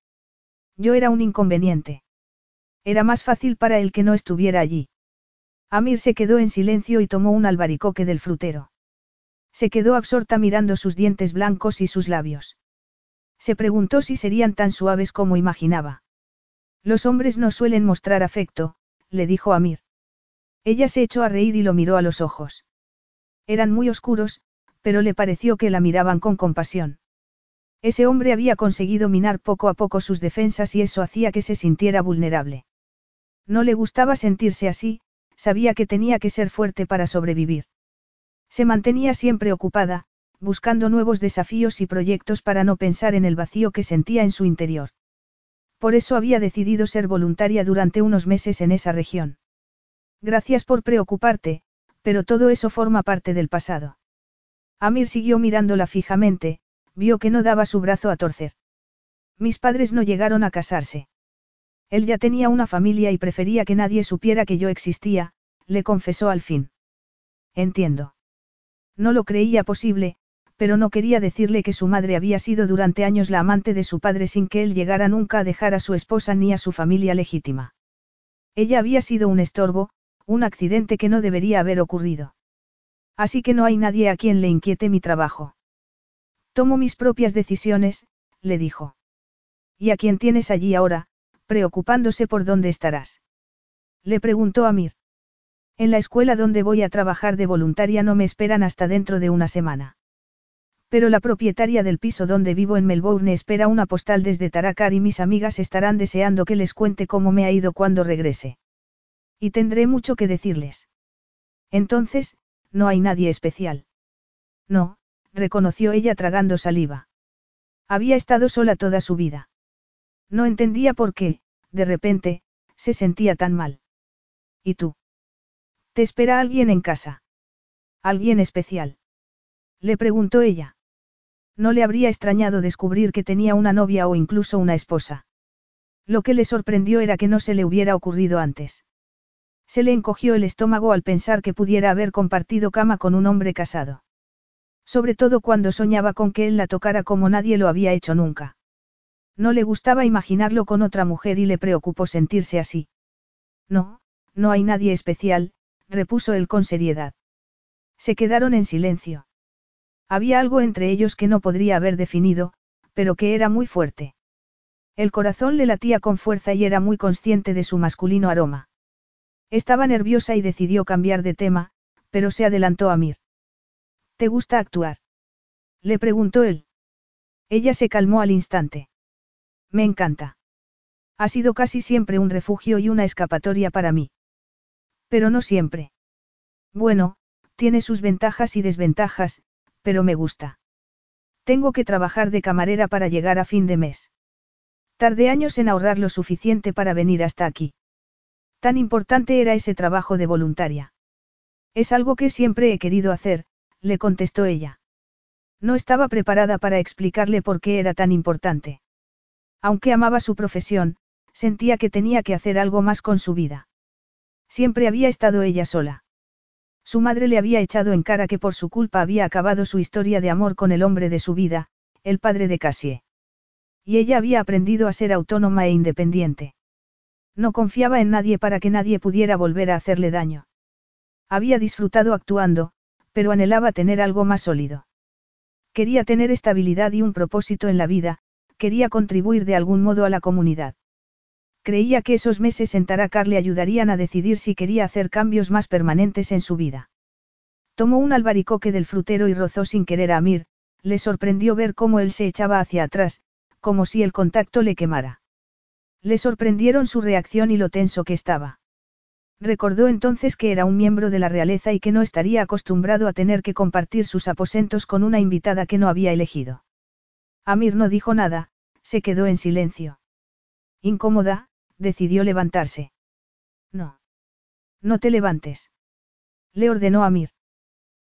Yo era un inconveniente. Era más fácil para él que no estuviera allí. Amir se quedó en silencio y tomó un albaricoque del frutero. Se quedó absorta mirando sus dientes blancos y sus labios. Se preguntó si serían tan suaves como imaginaba. Los hombres no suelen mostrar afecto, le dijo Amir. Ella se echó a reír y lo miró a los ojos. Eran muy oscuros, pero le pareció que la miraban con compasión. Ese hombre había conseguido minar poco a poco sus defensas y eso hacía que se sintiera vulnerable. No le gustaba sentirse así, sabía que tenía que ser fuerte para sobrevivir. Se mantenía siempre ocupada, buscando nuevos desafíos y proyectos para no pensar en el vacío que sentía en su interior. Por eso había decidido ser voluntaria durante unos meses en esa región. Gracias por preocuparte, pero todo eso forma parte del pasado. Amir siguió mirándola fijamente, vio que no daba su brazo a torcer. Mis padres no llegaron a casarse. Él ya tenía una familia y prefería que nadie supiera que yo existía, le confesó al fin. Entiendo. No lo creía posible, pero no quería decirle que su madre había sido durante años la amante de su padre sin que él llegara nunca a dejar a su esposa ni a su familia legítima. Ella había sido un estorbo, un accidente que no debería haber ocurrido. Así que no hay nadie a quien le inquiete mi trabajo. Tomo mis propias decisiones, le dijo. ¿Y a quién tienes allí ahora, preocupándose por dónde estarás? Le preguntó Amir. En la escuela donde voy a trabajar de voluntaria no me esperan hasta dentro de una semana. Pero la propietaria del piso donde vivo en Melbourne espera una postal desde Taracar y mis amigas estarán deseando que les cuente cómo me ha ido cuando regrese. Y tendré mucho que decirles. Entonces, no hay nadie especial. No, reconoció ella tragando saliva. Había estado sola toda su vida. No entendía por qué, de repente, se sentía tan mal. ¿Y tú? ¿Te espera alguien en casa? ¿Alguien especial? Le preguntó ella. No le habría extrañado descubrir que tenía una novia o incluso una esposa. Lo que le sorprendió era que no se le hubiera ocurrido antes. Se le encogió el estómago al pensar que pudiera haber compartido cama con un hombre casado. Sobre todo cuando soñaba con que él la tocara como nadie lo había hecho nunca. No le gustaba imaginarlo con otra mujer y le preocupó sentirse así. No, no hay nadie especial, repuso él con seriedad. Se quedaron en silencio. Había algo entre ellos que no podría haber definido, pero que era muy fuerte. El corazón le latía con fuerza y era muy consciente de su masculino aroma. Estaba nerviosa y decidió cambiar de tema, pero se adelantó a Mir. ¿Te gusta actuar? Le preguntó él. Ella se calmó al instante. Me encanta. Ha sido casi siempre un refugio y una escapatoria para mí. Pero no siempre. Bueno, tiene sus ventajas y desventajas, pero me gusta. Tengo que trabajar de camarera para llegar a fin de mes. Tardé años en ahorrar lo suficiente para venir hasta aquí. Tan importante era ese trabajo de voluntaria. Es algo que siempre he querido hacer, le contestó ella. No estaba preparada para explicarle por qué era tan importante. Aunque amaba su profesión, sentía que tenía que hacer algo más con su vida. Siempre había estado ella sola. Su madre le había echado en cara que por su culpa había acabado su historia de amor con el hombre de su vida, el padre de Cassie. Y ella había aprendido a ser autónoma e independiente. No confiaba en nadie para que nadie pudiera volver a hacerle daño. Había disfrutado actuando, pero anhelaba tener algo más sólido. Quería tener estabilidad y un propósito en la vida, quería contribuir de algún modo a la comunidad. Creía que esos meses en Taracar le ayudarían a decidir si quería hacer cambios más permanentes en su vida. Tomó un albaricoque del frutero y rozó sin querer a Amir, le sorprendió ver cómo él se echaba hacia atrás, como si el contacto le quemara. Le sorprendieron su reacción y lo tenso que estaba. Recordó entonces que era un miembro de la realeza y que no estaría acostumbrado a tener que compartir sus aposentos con una invitada que no había elegido. Amir no dijo nada, se quedó en silencio. Incómoda, decidió levantarse. No. No te levantes. Le ordenó Amir.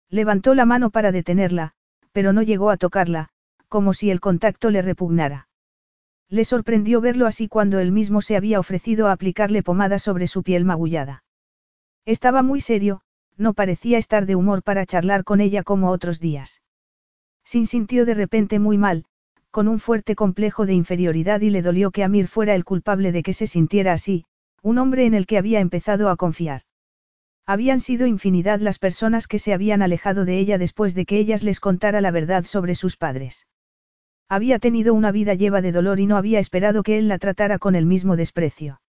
Levantó la mano para detenerla, pero no llegó a tocarla, como si el contacto le repugnara. Le sorprendió verlo así cuando él mismo se había ofrecido a aplicarle pomada sobre su piel magullada. Estaba muy serio, no parecía estar de humor para charlar con ella como otros días. Sin sintió de repente muy mal, con un fuerte complejo de inferioridad y le dolió que Amir fuera el culpable de que se sintiera así, un hombre en el que había empezado a confiar. Habían sido infinidad las personas que se habían alejado de ella después de que ellas les contara la verdad sobre sus padres. Había tenido una vida lleva de dolor y no había esperado que él la tratara con el mismo desprecio.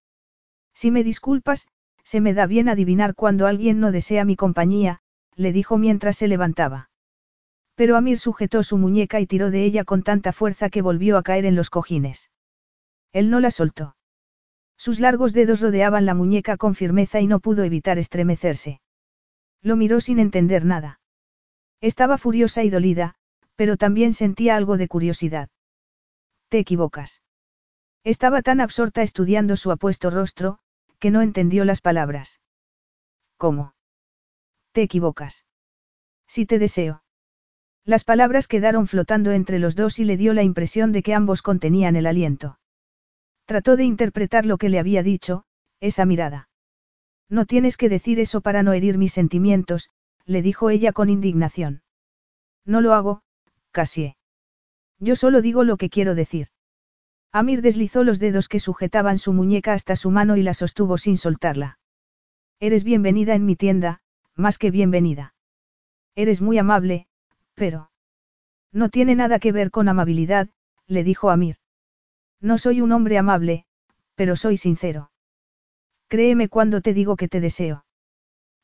Si me disculpas, se me da bien adivinar cuando alguien no desea mi compañía, le dijo mientras se levantaba. Pero Amir sujetó su muñeca y tiró de ella con tanta fuerza que volvió a caer en los cojines. Él no la soltó. Sus largos dedos rodeaban la muñeca con firmeza y no pudo evitar estremecerse. Lo miró sin entender nada. Estaba furiosa y dolida, pero también sentía algo de curiosidad. Te equivocas. Estaba tan absorta estudiando su apuesto rostro, que no entendió las palabras. ¿Cómo? Te equivocas. Si te deseo. Las palabras quedaron flotando entre los dos y le dio la impresión de que ambos contenían el aliento. Trató de interpretar lo que le había dicho, esa mirada. No tienes que decir eso para no herir mis sentimientos, le dijo ella con indignación. No lo hago, Casie. Yo solo digo lo que quiero decir. Amir deslizó los dedos que sujetaban su muñeca hasta su mano y la sostuvo sin soltarla. Eres bienvenida en mi tienda, más que bienvenida. Eres muy amable, pero... No tiene nada que ver con amabilidad, le dijo Amir. No soy un hombre amable, pero soy sincero. Créeme cuando te digo que te deseo.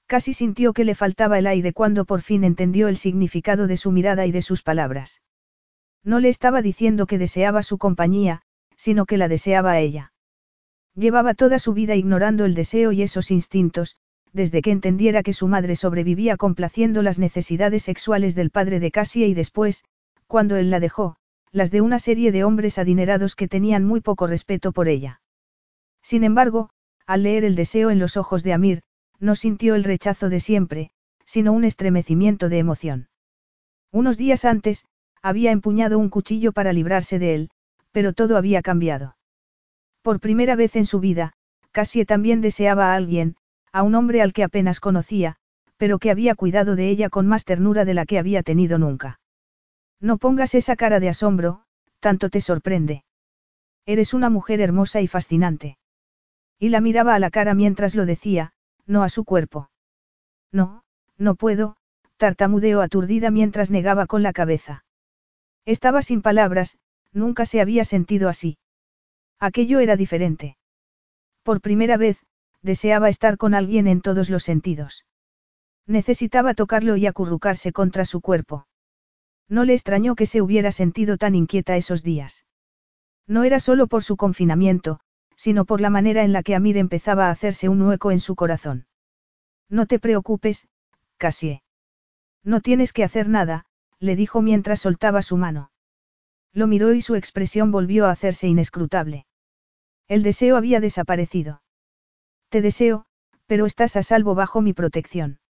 Casi sintió que le faltaba el aire cuando por fin entendió el significado de su mirada y de sus palabras. No le estaba diciendo que deseaba su compañía, sino que la deseaba a ella. Llevaba toda su vida ignorando el deseo y esos instintos, desde que entendiera que su madre sobrevivía complaciendo las necesidades sexuales del padre de Cassie y después, cuando él la dejó, las de una serie de hombres adinerados que tenían muy poco respeto por ella. Sin embargo, al leer el deseo en los ojos de Amir, no sintió el rechazo de siempre, sino un estremecimiento de emoción. Unos días antes, había empuñado un cuchillo para librarse de él, pero todo había cambiado. Por primera vez en su vida, Cassie también deseaba a alguien, a un hombre al que apenas conocía, pero que había cuidado de ella con más ternura de la que había tenido nunca. No pongas esa cara de asombro, tanto te sorprende. Eres una mujer hermosa y fascinante. Y la miraba a la cara mientras lo decía, no a su cuerpo. No, no puedo, tartamudeó aturdida mientras negaba con la cabeza. Estaba sin palabras, nunca se había sentido así. Aquello era diferente. Por primera vez, deseaba estar con alguien en todos los sentidos. Necesitaba tocarlo y acurrucarse contra su cuerpo. No le extrañó que se hubiera sentido tan inquieta esos días. No era solo por su confinamiento, sino por la manera en la que Amir empezaba a hacerse un hueco en su corazón. No te preocupes, Cassie. No tienes que hacer nada, le dijo mientras soltaba su mano. Lo miró y su expresión volvió a hacerse inescrutable. El deseo había desaparecido. Te deseo, pero estás a salvo bajo mi protección.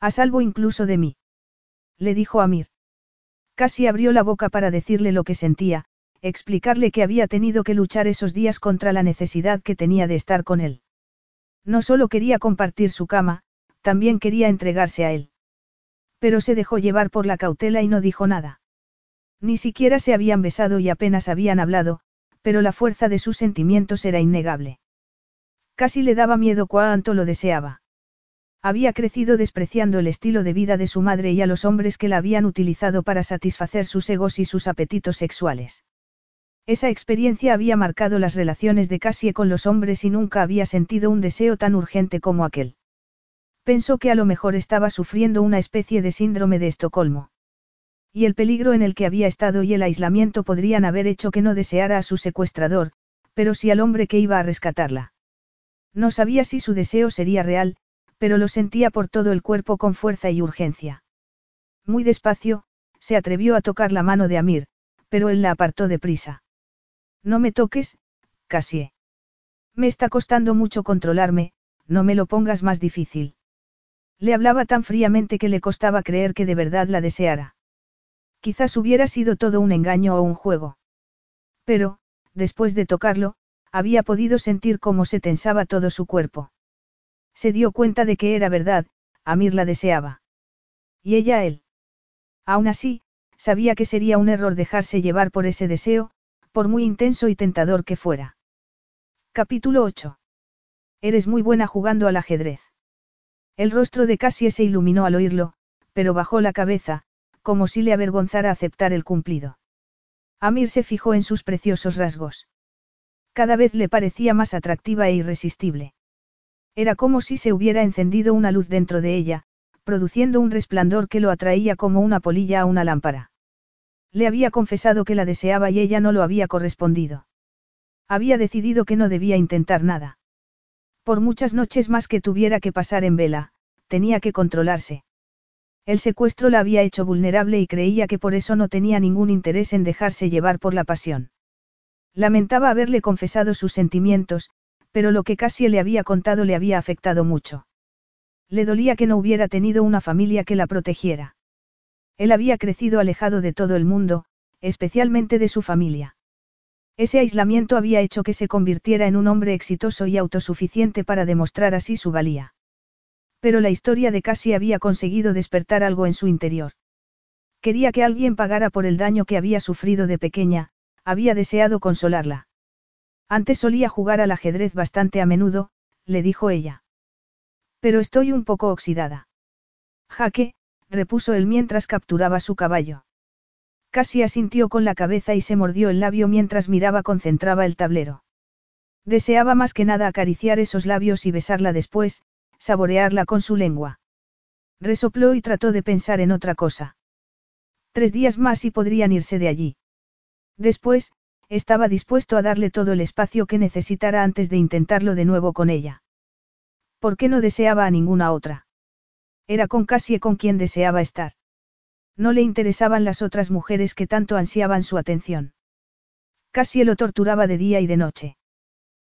A salvo incluso de mí. Le dijo Amir. Casi abrió la boca para decirle lo que sentía, explicarle que había tenido que luchar esos días contra la necesidad que tenía de estar con él. No solo quería compartir su cama, también quería entregarse a él. Pero se dejó llevar por la cautela y no dijo nada. Ni siquiera se habían besado y apenas habían hablado, pero la fuerza de sus sentimientos era innegable. Casi le daba miedo cuánto lo deseaba. Había crecido despreciando el estilo de vida de su madre y a los hombres que la habían utilizado para satisfacer sus egos y sus apetitos sexuales. Esa experiencia había marcado las relaciones de Cassie con los hombres y nunca había sentido un deseo tan urgente como aquel. Pensó que a lo mejor estaba sufriendo una especie de síndrome de Estocolmo. Y el peligro en el que había estado y el aislamiento podrían haber hecho que no deseara a su secuestrador, pero sí al hombre que iba a rescatarla. No sabía si su deseo sería real, pero lo sentía por todo el cuerpo con fuerza y urgencia. Muy despacio, se atrevió a tocar la mano de Amir, pero él la apartó deprisa. No me toques, Cassie. Me está costando mucho controlarme, no me lo pongas más difícil. Le hablaba tan fríamente que le costaba creer que de verdad la deseara. Quizás hubiera sido todo un engaño o un juego. Pero, después de tocarlo, había podido sentir cómo se tensaba todo su cuerpo. Se dio cuenta de que era verdad, Amir la deseaba. Y ella él. Aún así, sabía que sería un error dejarse llevar por ese deseo, por muy intenso y tentador que fuera. Capítulo 8. Eres muy buena jugando al ajedrez. El rostro de Cassie se iluminó al oírlo, pero bajó la cabeza, como si le avergonzara aceptar el cumplido. Amir se fijó en sus preciosos rasgos. Cada vez le parecía más atractiva e irresistible. Era como si se hubiera encendido una luz dentro de ella, produciendo un resplandor que lo atraía como una polilla a una lámpara. Le había confesado que la deseaba y ella no lo había correspondido. Había decidido que no debía intentar nada. Por muchas noches más que tuviera que pasar en vela, tenía que controlarse. El secuestro la había hecho vulnerable y creía que por eso no tenía ningún interés en dejarse llevar por la pasión. Lamentaba haberle confesado sus sentimientos, pero lo que casi le había contado le había afectado mucho. Le dolía que no hubiera tenido una familia que la protegiera. Él había crecido alejado de todo el mundo, especialmente de su familia. Ese aislamiento había hecho que se convirtiera en un hombre exitoso y autosuficiente para demostrar así su valía. Pero la historia de Cassie había conseguido despertar algo en su interior. Quería que alguien pagara por el daño que había sufrido de pequeña, había deseado consolarla. Antes solía jugar al ajedrez bastante a menudo, le dijo ella. Pero estoy un poco oxidada. Jaque, repuso él mientras capturaba su caballo. Casi asintió con la cabeza y se mordió el labio mientras miraba concentraba el tablero. Deseaba más que nada acariciar esos labios y besarla después, saborearla con su lengua. Resopló y trató de pensar en otra cosa. Tres días más y podrían irse de allí. Después, estaba dispuesto a darle todo el espacio que necesitara antes de intentarlo de nuevo con ella. ¿Por qué no deseaba a ninguna otra? Era con Cassie con quien deseaba estar. No le interesaban las otras mujeres que tanto ansiaban su atención. Cassie lo torturaba de día y de noche.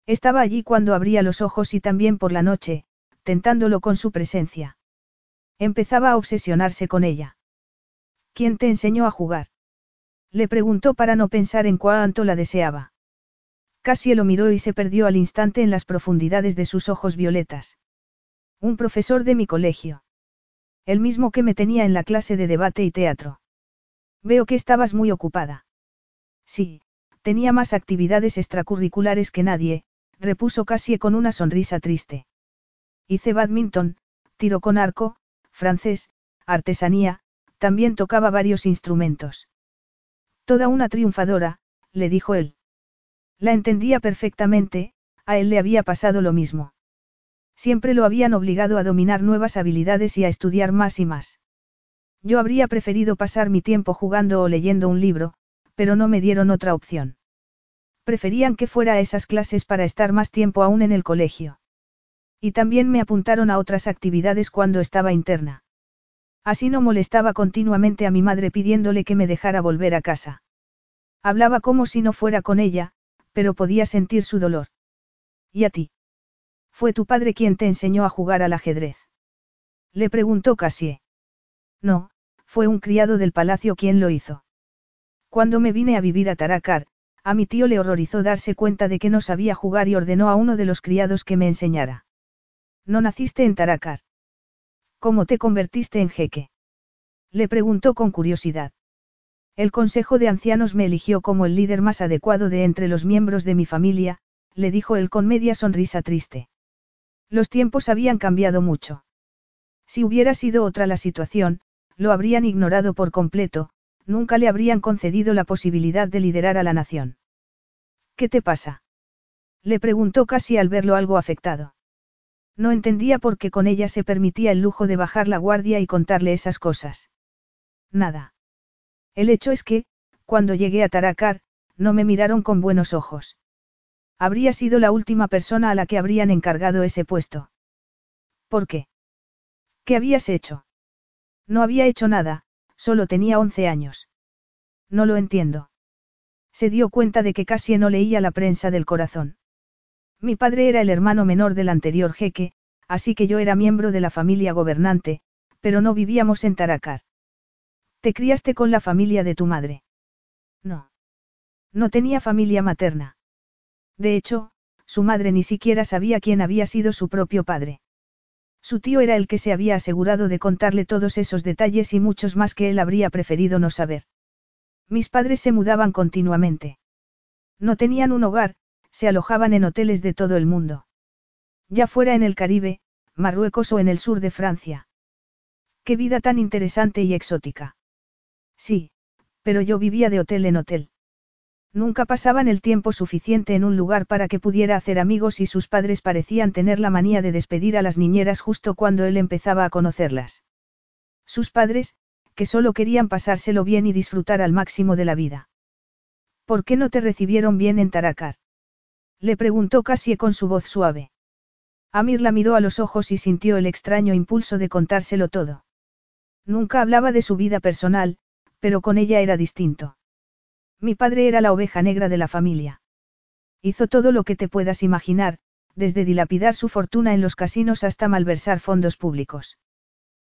Estaba allí cuando abría los ojos y también por la noche, tentándolo con su presencia. Empezaba a obsesionarse con ella. ¿Quién te enseñó a jugar? Le preguntó para no pensar en cuánto la deseaba. Cassie lo miró y se perdió al instante en las profundidades de sus ojos violetas. Un profesor de mi colegio. El mismo que me tenía en la clase de debate y teatro. Veo que estabas muy ocupada. Sí, tenía más actividades extracurriculares que nadie, repuso Cassie con una sonrisa triste. Hice badminton, tiro con arco, francés, artesanía, también tocaba varios instrumentos. Toda una triunfadora, le dijo él. La entendía perfectamente, a él le había pasado lo mismo. Siempre lo habían obligado a dominar nuevas habilidades y a estudiar más y más. Yo habría preferido pasar mi tiempo jugando o leyendo un libro, pero no me dieron otra opción. Preferían que fuera a esas clases para estar más tiempo aún en el colegio. Y también me apuntaron a otras actividades cuando estaba interna. Así no molestaba continuamente a mi madre pidiéndole que me dejara volver a casa. Hablaba como si no fuera con ella, pero podía sentir su dolor. ¿Y a ti? ¿Fue tu padre quien te enseñó a jugar al ajedrez? Le preguntó Cassie. No, fue un criado del palacio quien lo hizo. Cuando me vine a vivir a Taracar, a mi tío le horrorizó darse cuenta de que no sabía jugar y ordenó a uno de los criados que me enseñara. ¿No naciste en Taracar? ¿Cómo te convertiste en jeque? Le preguntó con curiosidad. El Consejo de Ancianos me eligió como el líder más adecuado de entre los miembros de mi familia, le dijo él con media sonrisa triste. Los tiempos habían cambiado mucho. Si hubiera sido otra la situación, lo habrían ignorado por completo, nunca le habrían concedido la posibilidad de liderar a la nación. ¿Qué te pasa? Le preguntó casi al verlo algo afectado. No entendía por qué con ella se permitía el lujo de bajar la guardia y contarle esas cosas. Nada. El hecho es que, cuando llegué a Taracar, no me miraron con buenos ojos. Habría sido la última persona a la que habrían encargado ese puesto. ¿Por qué? ¿Qué habías hecho? No había hecho nada, solo tenía once años. No lo entiendo. Se dio cuenta de que casi no leía la prensa del corazón. Mi padre era el hermano menor del anterior jeque, así que yo era miembro de la familia gobernante, pero no vivíamos en Taracar. ¿Te criaste con la familia de tu madre? No. No tenía familia materna. De hecho, su madre ni siquiera sabía quién había sido su propio padre. Su tío era el que se había asegurado de contarle todos esos detalles y muchos más que él habría preferido no saber. Mis padres se mudaban continuamente. No tenían un hogar, se alojaban en hoteles de todo el mundo. Ya fuera en el Caribe, Marruecos o en el sur de Francia. Qué vida tan interesante y exótica. Sí, pero yo vivía de hotel en hotel. Nunca pasaban el tiempo suficiente en un lugar para que pudiera hacer amigos y sus padres parecían tener la manía de despedir a las niñeras justo cuando él empezaba a conocerlas. Sus padres, que solo querían pasárselo bien y disfrutar al máximo de la vida. ¿Por qué no te recibieron bien en Taracar? Le preguntó Cassie con su voz suave. Amir la miró a los ojos y sintió el extraño impulso de contárselo todo. Nunca hablaba de su vida personal, pero con ella era distinto. Mi padre era la oveja negra de la familia. Hizo todo lo que te puedas imaginar, desde dilapidar su fortuna en los casinos hasta malversar fondos públicos.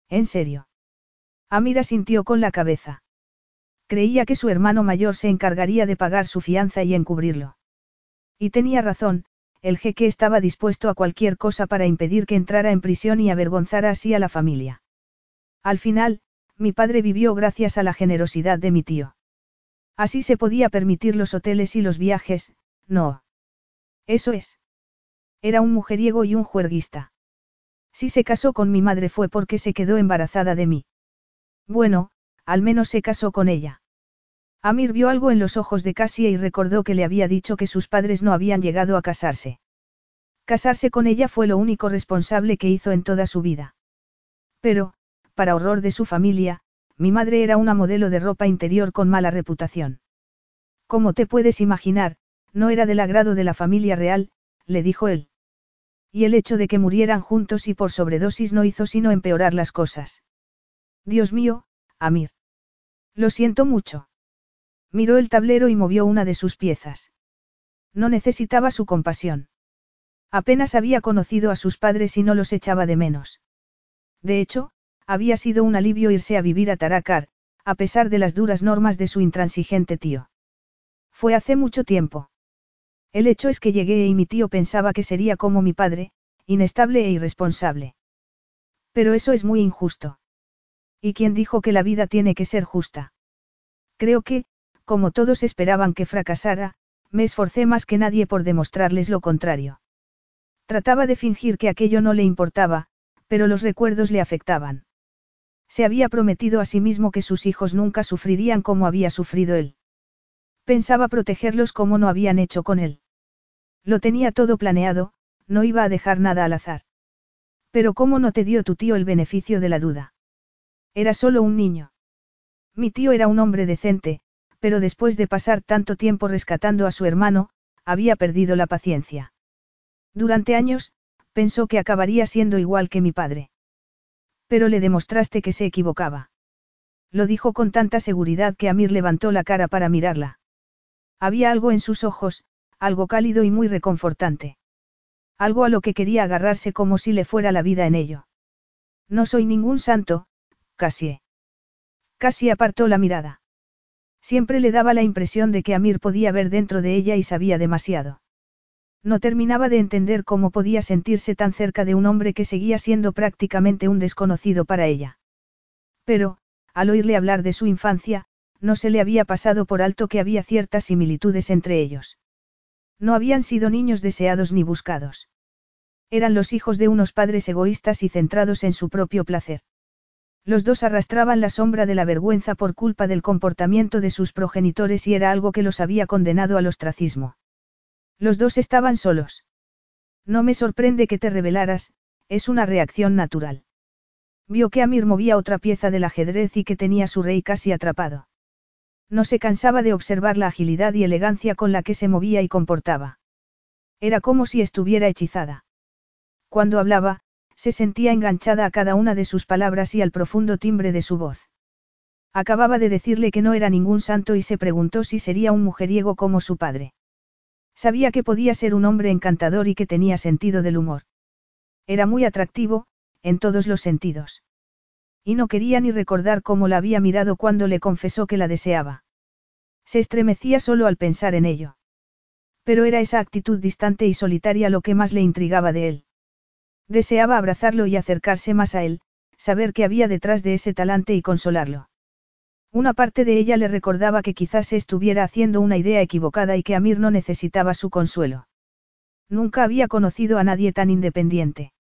¿En serio? Amira sintió con la cabeza. Creía que su hermano mayor se encargaría de pagar su fianza y encubrirlo. Y tenía razón, el jeque estaba dispuesto a cualquier cosa para impedir que entrara en prisión y avergonzara así a la familia. Al final, mi padre vivió gracias a la generosidad de mi tío. Así se podía permitir los hoteles y los viajes, no. Eso es. Era un mujeriego y un juerguista. Si se casó con mi madre fue porque se quedó embarazada de mí. Bueno, al menos se casó con ella. Amir vio algo en los ojos de Cassie y recordó que le había dicho que sus padres no habían llegado a casarse. Casarse con ella fue lo único responsable que hizo en toda su vida. Pero, para horror de su familia, mi madre era una modelo de ropa interior con mala reputación. Como te puedes imaginar, no era del agrado de la familia real, le dijo él. Y el hecho de que murieran juntos y por sobredosis no hizo sino empeorar las cosas. Dios mío, Amir. Lo siento mucho. Miró el tablero y movió una de sus piezas. No necesitaba su compasión. Apenas había conocido a sus padres y no los echaba de menos. De hecho, había sido un alivio irse a vivir a Taracar, a pesar de las duras normas de su intransigente tío. Fue hace mucho tiempo. El hecho es que llegué y mi tío pensaba que sería como mi padre, inestable e irresponsable. Pero eso es muy injusto. ¿Y quién dijo que la vida tiene que ser justa? Creo que, como todos esperaban que fracasara, me esforcé más que nadie por demostrarles lo contrario. Trataba de fingir que aquello no le importaba, pero los recuerdos le afectaban. Se había prometido a sí mismo que sus hijos nunca sufrirían como había sufrido él. Pensaba protegerlos como no habían hecho con él. Lo tenía todo planeado, no iba a dejar nada al azar. Pero ¿cómo no te dio tu tío el beneficio de la duda? Era solo un niño. Mi tío era un hombre decente, pero después de pasar tanto tiempo rescatando a su hermano, había perdido la paciencia. Durante años, pensó que acabaría siendo igual que mi padre. Pero le demostraste que se equivocaba. Lo dijo con tanta seguridad que Amir levantó la cara para mirarla. Había algo en sus ojos, algo cálido y muy reconfortante. Algo a lo que quería agarrarse como si le fuera la vida en ello. No soy ningún santo, Cassie. Cassie apartó la mirada. Siempre le daba la impresión de que Amir podía ver dentro de ella y sabía demasiado. No terminaba de entender cómo podía sentirse tan cerca de un hombre que seguía siendo prácticamente un desconocido para ella. Pero, al oírle hablar de su infancia, no se le había pasado por alto que había ciertas similitudes entre ellos. No habían sido niños deseados ni buscados. Eran los hijos de unos padres egoístas y centrados en su propio placer. Los dos arrastraban la sombra de la vergüenza por culpa del comportamiento de sus progenitores y era algo que los había condenado al ostracismo. Los dos estaban solos. No me sorprende que te rebelaras, es una reacción natural. Vio que Amir movía otra pieza del ajedrez y que tenía su rey casi atrapado. No se cansaba de observar la agilidad y elegancia con la que se movía y comportaba. Era como si estuviera hechizada. Cuando hablaba, se sentía enganchada a cada una de sus palabras y al profundo timbre de su voz. Acababa de decirle que no era ningún santo y se preguntó si sería un mujeriego como su padre. Sabía que podía ser un hombre encantador y que tenía sentido del humor. Era muy atractivo, en todos los sentidos. Y no quería ni recordar cómo la había mirado cuando le confesó que la deseaba. Se estremecía solo al pensar en ello. Pero era esa actitud distante y solitaria lo que más le intrigaba de él. Deseaba abrazarlo y acercarse más a él, saber qué había detrás de ese talante y consolarlo. Una parte de ella le recordaba que quizás se estuviera haciendo una idea equivocada y que Amir no necesitaba su consuelo. Nunca había conocido a nadie tan independiente.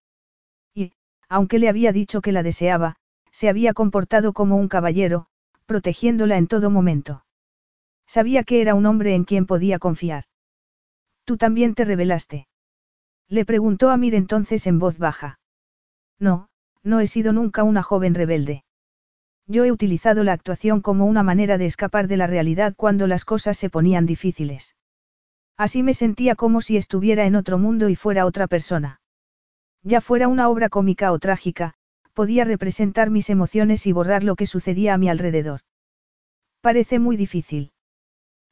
Y, aunque le había dicho que la deseaba, se había comportado como un caballero, protegiéndola en todo momento. Sabía que era un hombre en quien podía confiar. Tú también te rebelaste. Le preguntó Amir entonces en voz baja. No, no he sido nunca una joven rebelde. Yo he utilizado la actuación como una manera de escapar de la realidad cuando las cosas se ponían difíciles. Así me sentía como si estuviera en otro mundo y fuera otra persona. Ya fuera una obra cómica o trágica, podía representar mis emociones y borrar lo que sucedía a mi alrededor. Parece muy difícil.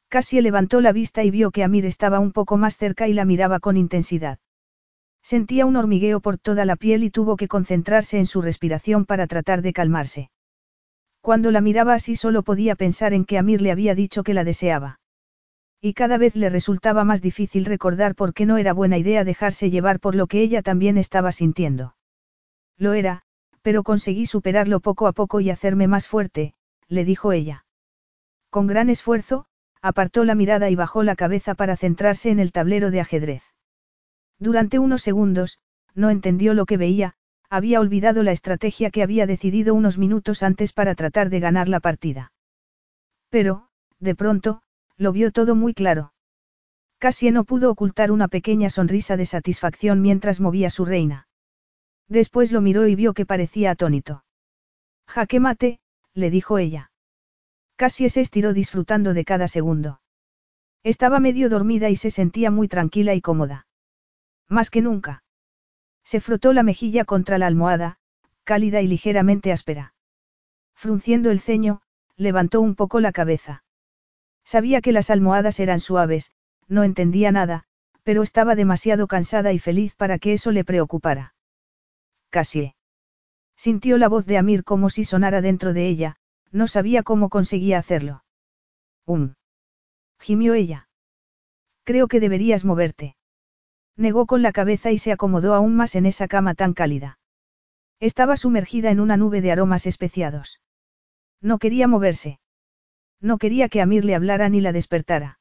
Casi levantó la vista y vio que Amir estaba un poco más cerca y la miraba con intensidad. Sentía un hormigueo por toda la piel y tuvo que concentrarse en su respiración para tratar de calmarse. Cuando la miraba así solo podía pensar en que Amir le había dicho que la deseaba. Y cada vez le resultaba más difícil recordar por qué no era buena idea dejarse llevar por lo que ella también estaba sintiendo. Lo era, pero conseguí superarlo poco a poco y hacerme más fuerte, le dijo ella. Con gran esfuerzo, apartó la mirada y bajó la cabeza para centrarse en el tablero de ajedrez. Durante unos segundos, no entendió lo que veía, había olvidado la estrategia que había decidido unos minutos antes para tratar de ganar la partida. Pero, de pronto, lo vio todo muy claro. Casi no pudo ocultar una pequeña sonrisa de satisfacción mientras movía su reina. Después lo miró y vio que parecía atónito. Jaque mate, le dijo ella. Casi se estiró disfrutando de cada segundo. Estaba medio dormida y se sentía muy tranquila y cómoda. Más que nunca. Se frotó la mejilla contra la almohada, cálida y ligeramente áspera. Frunciendo el ceño, levantó un poco la cabeza. Sabía que las almohadas eran suaves, no entendía nada, pero estaba demasiado cansada y feliz para que eso le preocupara. Casi. Sintió la voz de Amir como si sonara dentro de ella, no sabía cómo conseguía hacerlo. Um. Gimió ella. Creo que deberías moverte. Negó con la cabeza y se acomodó aún más en esa cama tan cálida. Estaba sumergida en una nube de aromas especiados. No quería moverse. No quería que Amir le hablara ni la despertara.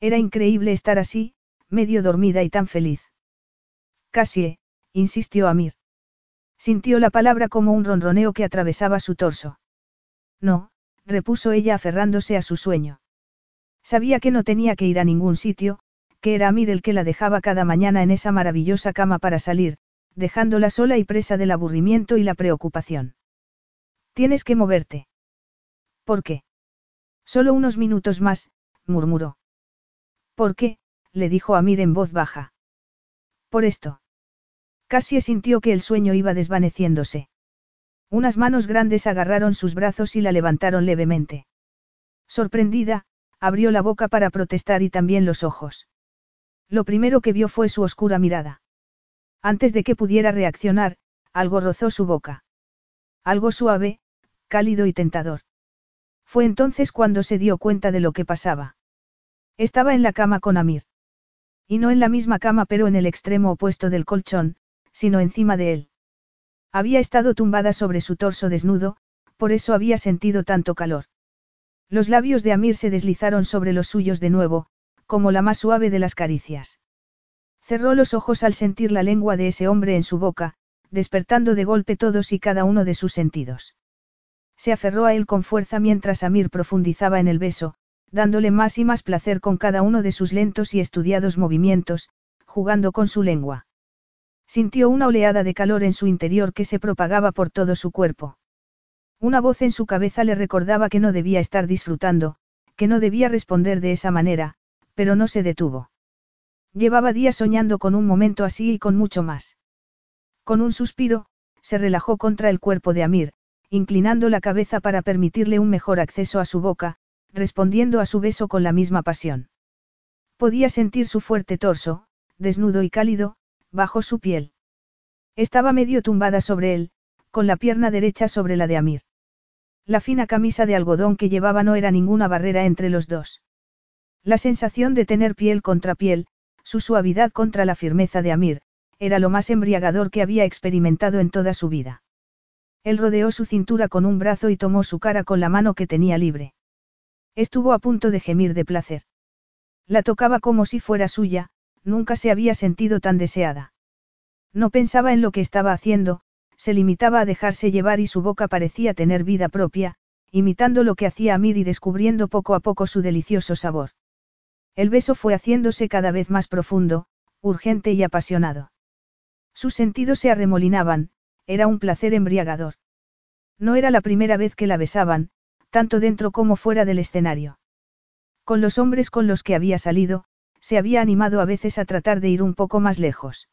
Era increíble estar así, medio dormida y tan feliz. Casi, insistió Amir. Sintió la palabra como un ronroneo que atravesaba su torso. No, repuso ella aferrándose a su sueño. Sabía que no tenía que ir a ningún sitio, que era Amir el que la dejaba cada mañana en esa maravillosa cama para salir, dejándola sola y presa del aburrimiento y la preocupación. Tienes que moverte. ¿Por qué? Solo unos minutos más, murmuró. ¿Por qué? le dijo Amir en voz baja. Por esto. Casi sintió que el sueño iba desvaneciéndose. Unas manos grandes agarraron sus brazos y la levantaron levemente. Sorprendida, abrió la boca para protestar y también los ojos. Lo primero que vio fue su oscura mirada. Antes de que pudiera reaccionar, algo rozó su boca. Algo suave, cálido y tentador. Fue entonces cuando se dio cuenta de lo que pasaba. Estaba en la cama con Amir. Y no en la misma cama pero en el extremo opuesto del colchón, sino encima de él. Había estado tumbada sobre su torso desnudo, por eso había sentido tanto calor. Los labios de Amir se deslizaron sobre los suyos de nuevo, como la más suave de las caricias. Cerró los ojos al sentir la lengua de ese hombre en su boca, despertando de golpe todos y cada uno de sus sentidos. Se aferró a él con fuerza mientras Amir profundizaba en el beso, dándole más y más placer con cada uno de sus lentos y estudiados movimientos, jugando con su lengua. Sintió una oleada de calor en su interior que se propagaba por todo su cuerpo. Una voz en su cabeza le recordaba que no debía estar disfrutando, que no debía responder de esa manera, pero no se detuvo. Llevaba días soñando con un momento así y con mucho más. Con un suspiro, se relajó contra el cuerpo de Amir, inclinando la cabeza para permitirle un mejor acceso a su boca, respondiendo a su beso con la misma pasión. Podía sentir su fuerte torso, desnudo y cálido, bajo su piel. Estaba medio tumbada sobre él, con la pierna derecha sobre la de Amir. La fina camisa de algodón que llevaba no era ninguna barrera entre los dos. La sensación de tener piel contra piel, su suavidad contra la firmeza de Amir, era lo más embriagador que había experimentado en toda su vida. Él rodeó su cintura con un brazo y tomó su cara con la mano que tenía libre. Estuvo a punto de gemir de placer. La tocaba como si fuera suya, nunca se había sentido tan deseada. No pensaba en lo que estaba haciendo, se limitaba a dejarse llevar y su boca parecía tener vida propia, imitando lo que hacía Amir y descubriendo poco a poco su delicioso sabor. El beso fue haciéndose cada vez más profundo, urgente y apasionado. Sus sentidos se arremolinaban, era un placer embriagador. No era la primera vez que la besaban, tanto dentro como fuera del escenario. Con los hombres con los que había salido, se había animado a veces a tratar de ir un poco más lejos.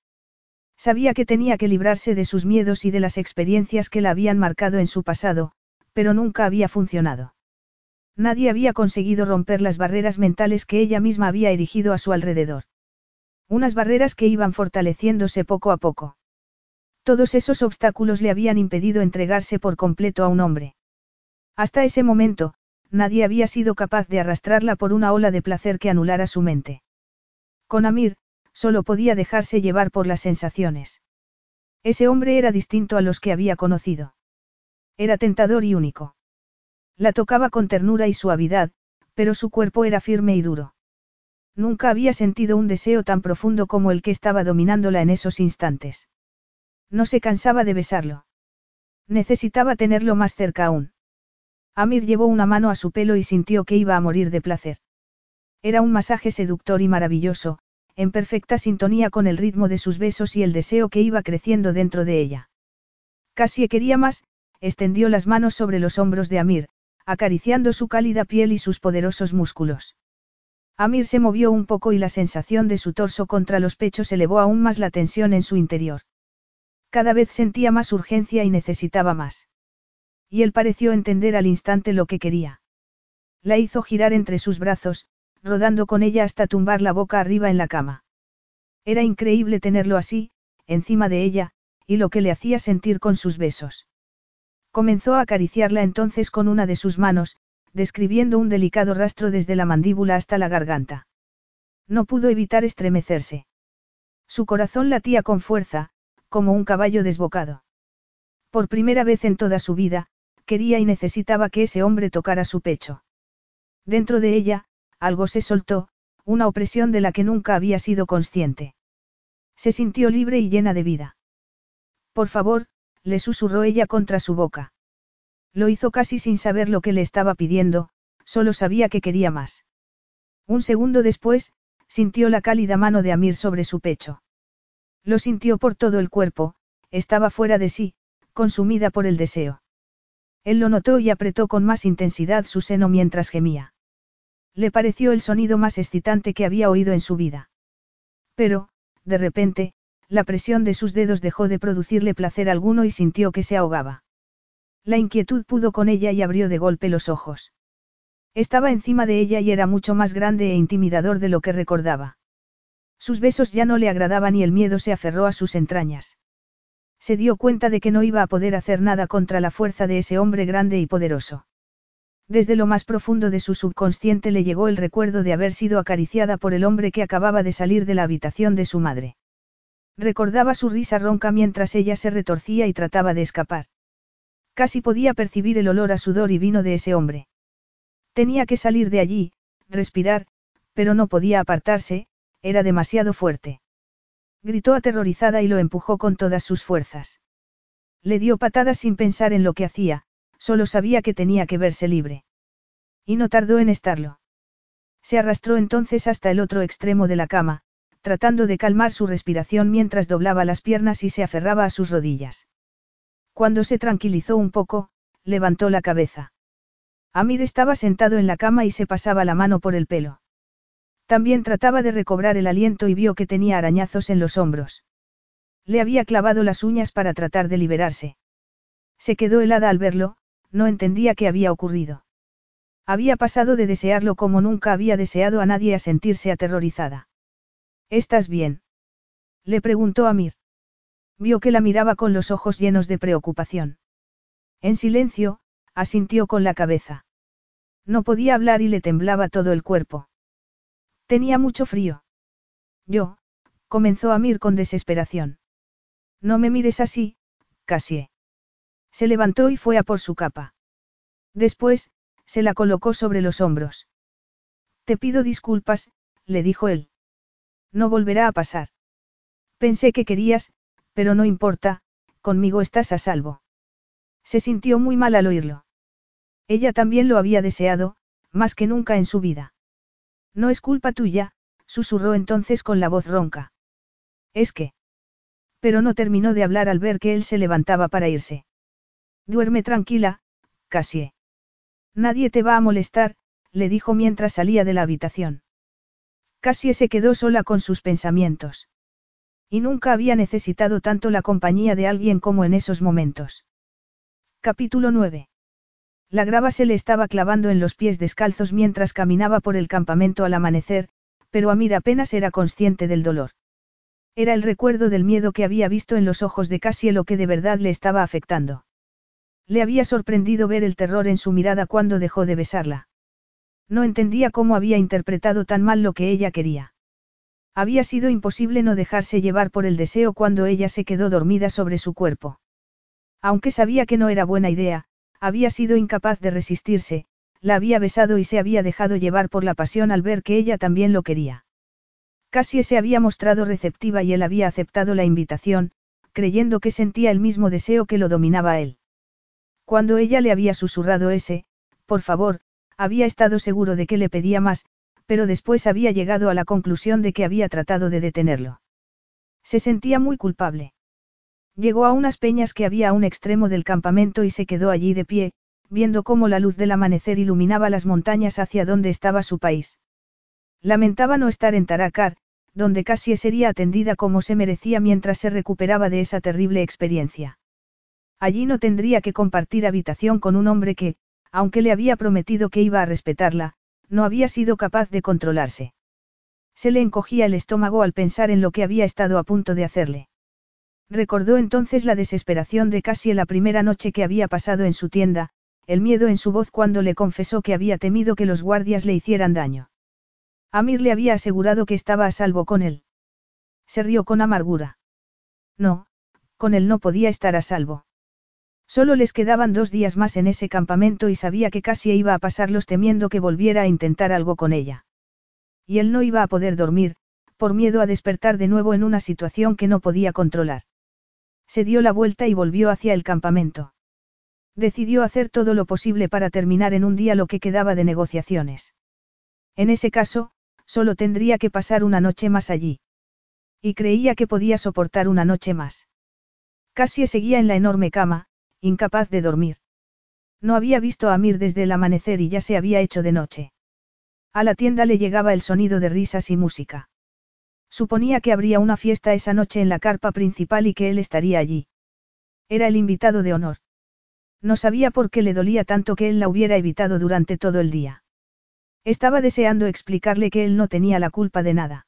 Sabía que tenía que librarse de sus miedos y de las experiencias que la habían marcado en su pasado, pero nunca había funcionado. Nadie había conseguido romper las barreras mentales que ella misma había erigido a su alrededor. Unas barreras que iban fortaleciéndose poco a poco. Todos esos obstáculos le habían impedido entregarse por completo a un hombre. Hasta ese momento, nadie había sido capaz de arrastrarla por una ola de placer que anulara su mente. Con Amir, solo podía dejarse llevar por las sensaciones. Ese hombre era distinto a los que había conocido. Era tentador y único. La tocaba con ternura y suavidad, pero su cuerpo era firme y duro. Nunca había sentido un deseo tan profundo como el que estaba dominándola en esos instantes. No se cansaba de besarlo. Necesitaba tenerlo más cerca aún. Amir llevó una mano a su pelo y sintió que iba a morir de placer. Era un masaje seductor y maravilloso, en perfecta sintonía con el ritmo de sus besos y el deseo que iba creciendo dentro de ella. Casi quería más, extendió las manos sobre los hombros de Amir, acariciando su cálida piel y sus poderosos músculos. Amir se movió un poco y la sensación de su torso contra los pechos elevó aún más la tensión en su interior. Cada vez sentía más urgencia y necesitaba más. Y él pareció entender al instante lo que quería. La hizo girar entre sus brazos, rodando con ella hasta tumbar la boca arriba en la cama. Era increíble tenerlo así, encima de ella, y lo que le hacía sentir con sus besos. Comenzó a acariciarla entonces con una de sus manos, describiendo un delicado rastro desde la mandíbula hasta la garganta. No pudo evitar estremecerse. Su corazón latía con fuerza, como un caballo desbocado. Por primera vez en toda su vida, quería y necesitaba que ese hombre tocara su pecho. Dentro de ella, algo se soltó, una opresión de la que nunca había sido consciente. Se sintió libre y llena de vida. Por favor, le susurró ella contra su boca. Lo hizo casi sin saber lo que le estaba pidiendo, solo sabía que quería más. Un segundo después, sintió la cálida mano de Amir sobre su pecho. Lo sintió por todo el cuerpo, estaba fuera de sí, consumida por el deseo. Él lo notó y apretó con más intensidad su seno mientras gemía. Le pareció el sonido más excitante que había oído en su vida. Pero, de repente, la presión de sus dedos dejó de producirle placer alguno y sintió que se ahogaba. La inquietud pudo con ella y abrió de golpe los ojos. Estaba encima de ella y era mucho más grande e intimidador de lo que recordaba. Sus besos ya no le agradaban y el miedo se aferró a sus entrañas. Se dio cuenta de que no iba a poder hacer nada contra la fuerza de ese hombre grande y poderoso. Desde lo más profundo de su subconsciente le llegó el recuerdo de haber sido acariciada por el hombre que acababa de salir de la habitación de su madre. Recordaba su risa ronca mientras ella se retorcía y trataba de escapar. Casi podía percibir el olor a sudor y vino de ese hombre. Tenía que salir de allí, respirar, pero no podía apartarse, era demasiado fuerte. Gritó aterrorizada y lo empujó con todas sus fuerzas. Le dio patadas sin pensar en lo que hacía, solo sabía que tenía que verse libre. Y no tardó en estarlo. Se arrastró entonces hasta el otro extremo de la cama, tratando de calmar su respiración mientras doblaba las piernas y se aferraba a sus rodillas. Cuando se tranquilizó un poco, levantó la cabeza. Amir estaba sentado en la cama y se pasaba la mano por el pelo. También trataba de recobrar el aliento y vio que tenía arañazos en los hombros. Le había clavado las uñas para tratar de liberarse. Se quedó helada al verlo, no entendía qué había ocurrido. Había pasado de desearlo como nunca había deseado a nadie a sentirse aterrorizada. ¿Estás bien? Le preguntó Amir. Vio que la miraba con los ojos llenos de preocupación. En silencio, asintió con la cabeza. No podía hablar y le temblaba todo el cuerpo. Tenía mucho frío. Yo, comenzó Amir con desesperación. No me mires así, Casie. Se levantó y fue a por su capa. Después, se la colocó sobre los hombros. Te pido disculpas, le dijo él. No volverá a pasar. Pensé que querías, pero no importa, conmigo estás a salvo. Se sintió muy mal al oírlo. Ella también lo había deseado, más que nunca en su vida. No es culpa tuya, susurró entonces con la voz ronca. Es que pero no terminó de hablar al ver que él se levantaba para irse. Duerme tranquila, Casie. Nadie te va a molestar, le dijo mientras salía de la habitación. Casie se quedó sola con sus pensamientos. Y nunca había necesitado tanto la compañía de alguien como en esos momentos. Capítulo 9. La grava se le estaba clavando en los pies descalzos mientras caminaba por el campamento al amanecer, pero Amir apenas era consciente del dolor. Era el recuerdo del miedo que había visto en los ojos de Cassie lo que de verdad le estaba afectando. Le había sorprendido ver el terror en su mirada cuando dejó de besarla. No entendía cómo había interpretado tan mal lo que ella quería. Había sido imposible no dejarse llevar por el deseo cuando ella se quedó dormida sobre su cuerpo. Aunque sabía que no era buena idea, había sido incapaz de resistirse, la había besado y se había dejado llevar por la pasión al ver que ella también lo quería. Casi se había mostrado receptiva y él había aceptado la invitación, creyendo que sentía el mismo deseo que lo dominaba a él. Cuando ella le había susurrado ese, por favor, había estado seguro de que le pedía más, pero después había llegado a la conclusión de que había tratado de detenerlo. Se sentía muy culpable. Llegó a unas peñas que había a un extremo del campamento y se quedó allí de pie, viendo cómo la luz del amanecer iluminaba las montañas hacia donde estaba su país. Lamentaba no estar en Taracar, donde casi sería atendida como se merecía mientras se recuperaba de esa terrible experiencia. Allí no tendría que compartir habitación con un hombre que, aunque le había prometido que iba a respetarla, no había sido capaz de controlarse. Se le encogía el estómago al pensar en lo que había estado a punto de hacerle. Recordó entonces la desesperación de casi la primera noche que había pasado en su tienda, el miedo en su voz cuando le confesó que había temido que los guardias le hicieran daño. Amir le había asegurado que estaba a salvo con él. Se rió con amargura. No, con él no podía estar a salvo. Solo les quedaban dos días más en ese campamento y sabía que casi iba a pasarlos temiendo que volviera a intentar algo con ella. Y él no iba a poder dormir, por miedo a despertar de nuevo en una situación que no podía controlar. Se dio la vuelta y volvió hacia el campamento. Decidió hacer todo lo posible para terminar en un día lo que quedaba de negociaciones. En ese caso, solo tendría que pasar una noche más allí. Y creía que podía soportar una noche más. Casi seguía en la enorme cama, incapaz de dormir. No había visto a Amir desde el amanecer y ya se había hecho de noche. A la tienda le llegaba el sonido de risas y música. Suponía que habría una fiesta esa noche en la carpa principal y que él estaría allí. Era el invitado de honor. No sabía por qué le dolía tanto que él la hubiera evitado durante todo el día. Estaba deseando explicarle que él no tenía la culpa de nada.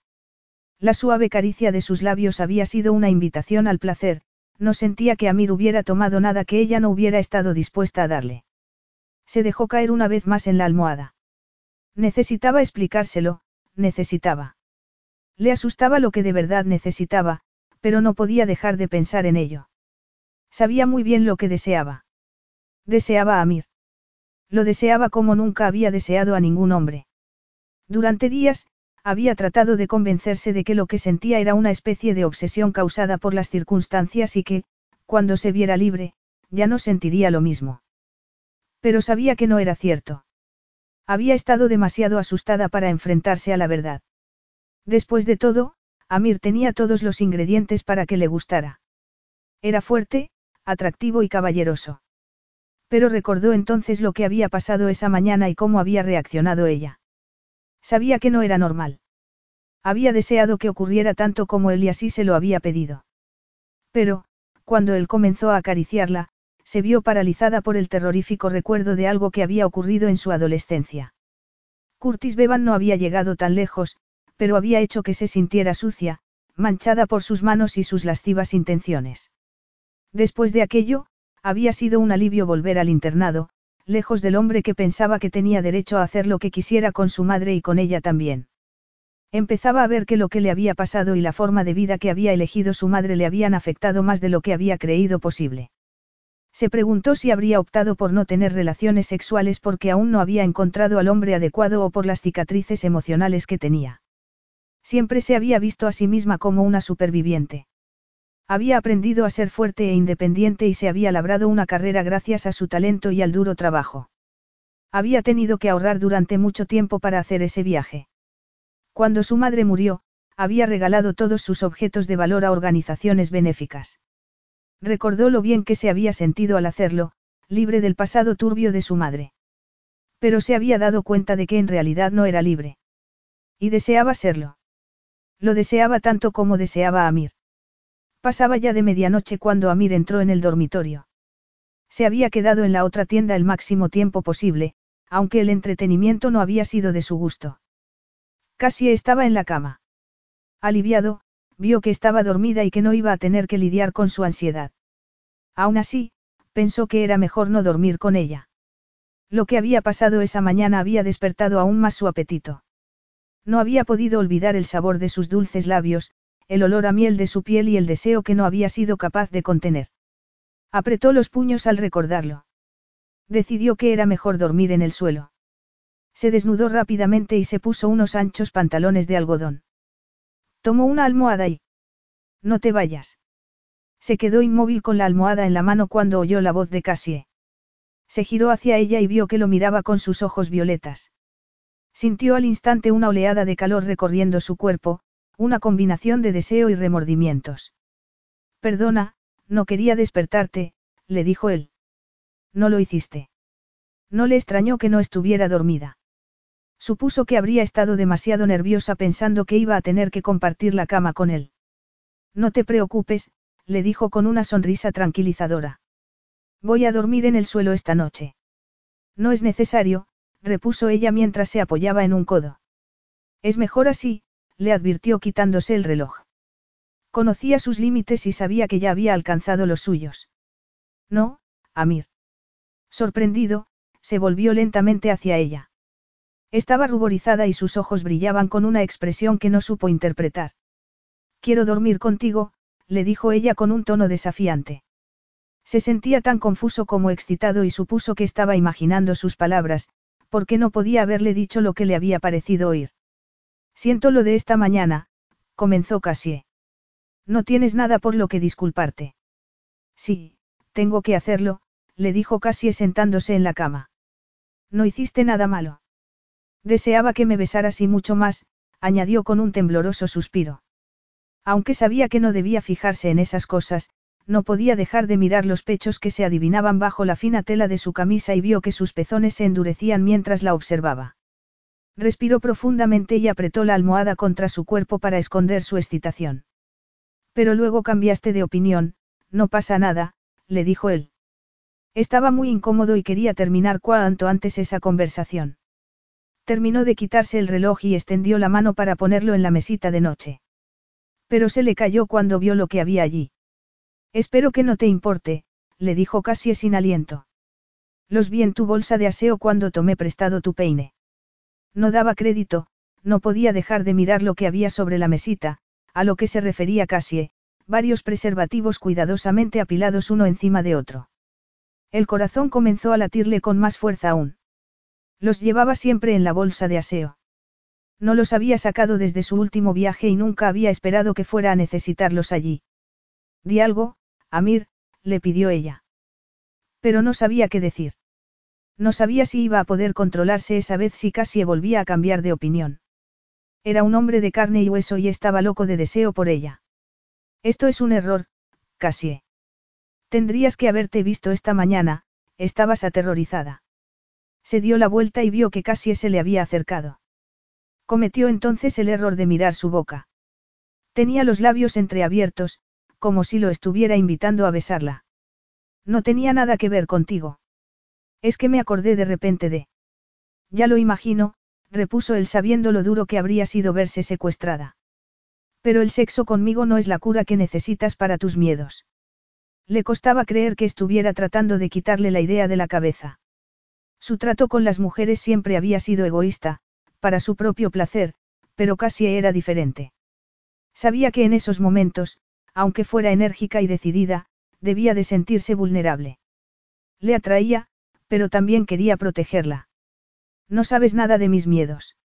La suave caricia de sus labios había sido una invitación al placer, no sentía que Amir hubiera tomado nada que ella no hubiera estado dispuesta a darle. Se dejó caer una vez más en la almohada. Necesitaba explicárselo, necesitaba. Le asustaba lo que de verdad necesitaba, pero no podía dejar de pensar en ello. Sabía muy bien lo que deseaba. Deseaba a Amir. Lo deseaba como nunca había deseado a ningún hombre. Durante días, había tratado de convencerse de que lo que sentía era una especie de obsesión causada por las circunstancias y que, cuando se viera libre, ya no sentiría lo mismo. Pero sabía que no era cierto. Había estado demasiado asustada para enfrentarse a la verdad. Después de todo, Amir tenía todos los ingredientes para que le gustara. Era fuerte, atractivo y caballeroso. Pero recordó entonces lo que había pasado esa mañana y cómo había reaccionado ella. Sabía que no era normal. Había deseado que ocurriera tanto como él y así se lo había pedido. Pero, cuando él comenzó a acariciarla, se vio paralizada por el terrorífico recuerdo de algo que había ocurrido en su adolescencia. Curtis Bevan no había llegado tan lejos, pero había hecho que se sintiera sucia, manchada por sus manos y sus lascivas intenciones. Después de aquello, había sido un alivio volver al internado, lejos del hombre que pensaba que tenía derecho a hacer lo que quisiera con su madre y con ella también. Empezaba a ver que lo que le había pasado y la forma de vida que había elegido su madre le habían afectado más de lo que había creído posible. Se preguntó si habría optado por no tener relaciones sexuales porque aún no había encontrado al hombre adecuado o por las cicatrices emocionales que tenía. Siempre se había visto a sí misma como una superviviente. Había aprendido a ser fuerte e independiente y se había labrado una carrera gracias a su talento y al duro trabajo. Había tenido que ahorrar durante mucho tiempo para hacer ese viaje. Cuando su madre murió, había regalado todos sus objetos de valor a organizaciones benéficas. Recordó lo bien que se había sentido al hacerlo, libre del pasado turbio de su madre. Pero se había dado cuenta de que en realidad no era libre. Y deseaba serlo. Lo deseaba tanto como deseaba Amir. Pasaba ya de medianoche cuando Amir entró en el dormitorio. Se había quedado en la otra tienda el máximo tiempo posible, aunque el entretenimiento no había sido de su gusto. Casi estaba en la cama. Aliviado, vio que estaba dormida y que no iba a tener que lidiar con su ansiedad. Aún así, pensó que era mejor no dormir con ella. Lo que había pasado esa mañana había despertado aún más su apetito. No había podido olvidar el sabor de sus dulces labios, el olor a miel de su piel y el deseo que no había sido capaz de contener. Apretó los puños al recordarlo. Decidió que era mejor dormir en el suelo. Se desnudó rápidamente y se puso unos anchos pantalones de algodón. Tomó una almohada y... No te vayas. Se quedó inmóvil con la almohada en la mano cuando oyó la voz de Cassie. Se giró hacia ella y vio que lo miraba con sus ojos violetas. Sintió al instante una oleada de calor recorriendo su cuerpo, una combinación de deseo y remordimientos. Perdona, no quería despertarte, le dijo él. No lo hiciste. No le extrañó que no estuviera dormida. Supuso que habría estado demasiado nerviosa pensando que iba a tener que compartir la cama con él. No te preocupes, le dijo con una sonrisa tranquilizadora. Voy a dormir en el suelo esta noche. No es necesario, repuso ella mientras se apoyaba en un codo. Es mejor así, le advirtió quitándose el reloj. Conocía sus límites y sabía que ya había alcanzado los suyos. No, Amir. Sorprendido, se volvió lentamente hacia ella. Estaba ruborizada y sus ojos brillaban con una expresión que no supo interpretar. Quiero dormir contigo, le dijo ella con un tono desafiante. Se sentía tan confuso como excitado y supuso que estaba imaginando sus palabras, porque no podía haberle dicho lo que le había parecido oír. Siento lo de esta mañana, comenzó Cassie. No tienes nada por lo que disculparte. Sí, tengo que hacerlo, le dijo Cassie sentándose en la cama. No hiciste nada malo. Deseaba que me besaras y mucho más, añadió con un tembloroso suspiro. Aunque sabía que no debía fijarse en esas cosas, no podía dejar de mirar los pechos que se adivinaban bajo la fina tela de su camisa y vio que sus pezones se endurecían mientras la observaba. Respiró profundamente y apretó la almohada contra su cuerpo para esconder su excitación. Pero luego cambiaste de opinión, no pasa nada, le dijo él. Estaba muy incómodo y quería terminar cuanto antes esa conversación. Terminó de quitarse el reloj y extendió la mano para ponerlo en la mesita de noche. Pero se le cayó cuando vio lo que había allí. Espero que no te importe, le dijo casi sin aliento. Los vi en tu bolsa de aseo cuando tomé prestado tu peine. No daba crédito, no podía dejar de mirar lo que había sobre la mesita, a lo que se refería Cassie, varios preservativos cuidadosamente apilados uno encima de otro. El corazón comenzó a latirle con más fuerza aún. Los llevaba siempre en la bolsa de aseo. No los había sacado desde su último viaje y nunca había esperado que fuera a necesitarlos allí. Di algo, Amir, le pidió ella. Pero no sabía qué decir. No sabía si iba a poder controlarse esa vez si casi volvía a cambiar de opinión. Era un hombre de carne y hueso y estaba loco de deseo por ella. Esto es un error, Cassie. Tendrías que haberte visto esta mañana, estabas aterrorizada. Se dio la vuelta y vio que Cassie se le había acercado. Cometió entonces el error de mirar su boca. Tenía los labios entreabiertos, como si lo estuviera invitando a besarla. No tenía nada que ver contigo. Es que me acordé de repente de... Ya lo imagino, repuso él sabiendo lo duro que habría sido verse secuestrada. Pero el sexo conmigo no es la cura que necesitas para tus miedos. Le costaba creer que estuviera tratando de quitarle la idea de la cabeza. Su trato con las mujeres siempre había sido egoísta, para su propio placer, pero casi era diferente. Sabía que en esos momentos, aunque fuera enérgica y decidida, debía de sentirse vulnerable. Le atraía, pero también quería protegerla. No sabes nada de mis miedos.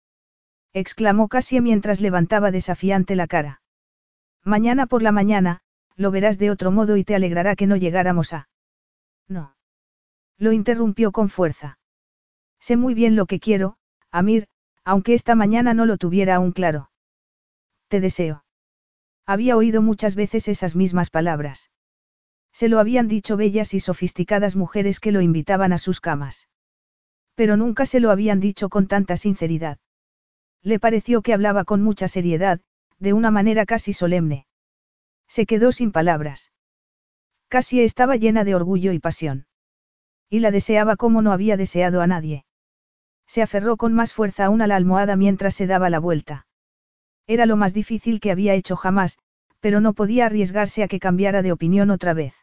Exclamó Cassie mientras levantaba desafiante la cara. Mañana por la mañana, lo verás de otro modo y te alegrará que no llegáramos a. No. Lo interrumpió con fuerza. Sé muy bien lo que quiero, Amir, aunque esta mañana no lo tuviera aún claro. Te deseo. Había oído muchas veces esas mismas palabras. Se lo habían dicho bellas y sofisticadas mujeres que lo invitaban a sus camas. Pero nunca se lo habían dicho con tanta sinceridad. Le pareció que hablaba con mucha seriedad, de una manera casi solemne. Se quedó sin palabras. Casi estaba llena de orgullo y pasión. Y la deseaba como no había deseado a nadie. Se aferró con más fuerza aún a la almohada mientras se daba la vuelta. Era lo más difícil que había hecho jamás, pero no podía arriesgarse a que cambiara de opinión otra vez.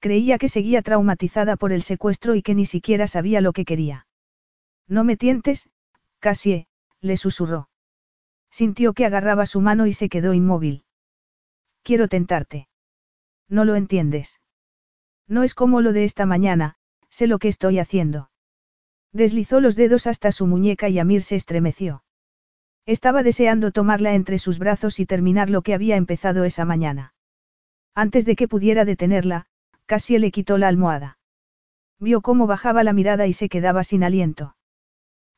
Creía que seguía traumatizada por el secuestro y que ni siquiera sabía lo que quería. No me tientes, Cassie, le susurró. Sintió que agarraba su mano y se quedó inmóvil. Quiero tentarte. No lo entiendes. No es como lo de esta mañana, sé lo que estoy haciendo. Deslizó los dedos hasta su muñeca y Amir se estremeció. Estaba deseando tomarla entre sus brazos y terminar lo que había empezado esa mañana. Antes de que pudiera detenerla, Casi le quitó la almohada. Vio cómo bajaba la mirada y se quedaba sin aliento.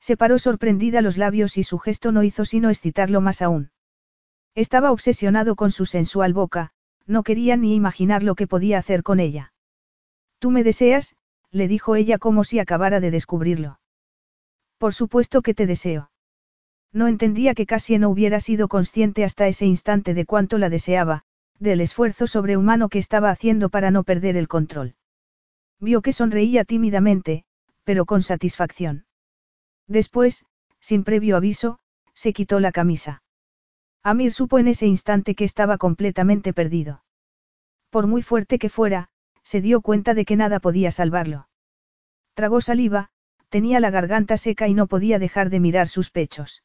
Separó sorprendida los labios y su gesto no hizo sino excitarlo más aún. Estaba obsesionado con su sensual boca, no quería ni imaginar lo que podía hacer con ella. Tú me deseas, le dijo ella como si acabara de descubrirlo. Por supuesto que te deseo. No entendía que casi no hubiera sido consciente hasta ese instante de cuánto la deseaba, del esfuerzo sobrehumano que estaba haciendo para no perder el control. Vio que sonreía tímidamente, pero con satisfacción. Después, sin previo aviso, se quitó la camisa. Amir supo en ese instante que estaba completamente perdido. Por muy fuerte que fuera, se dio cuenta de que nada podía salvarlo. Tragó saliva, tenía la garganta seca y no podía dejar de mirar sus pechos.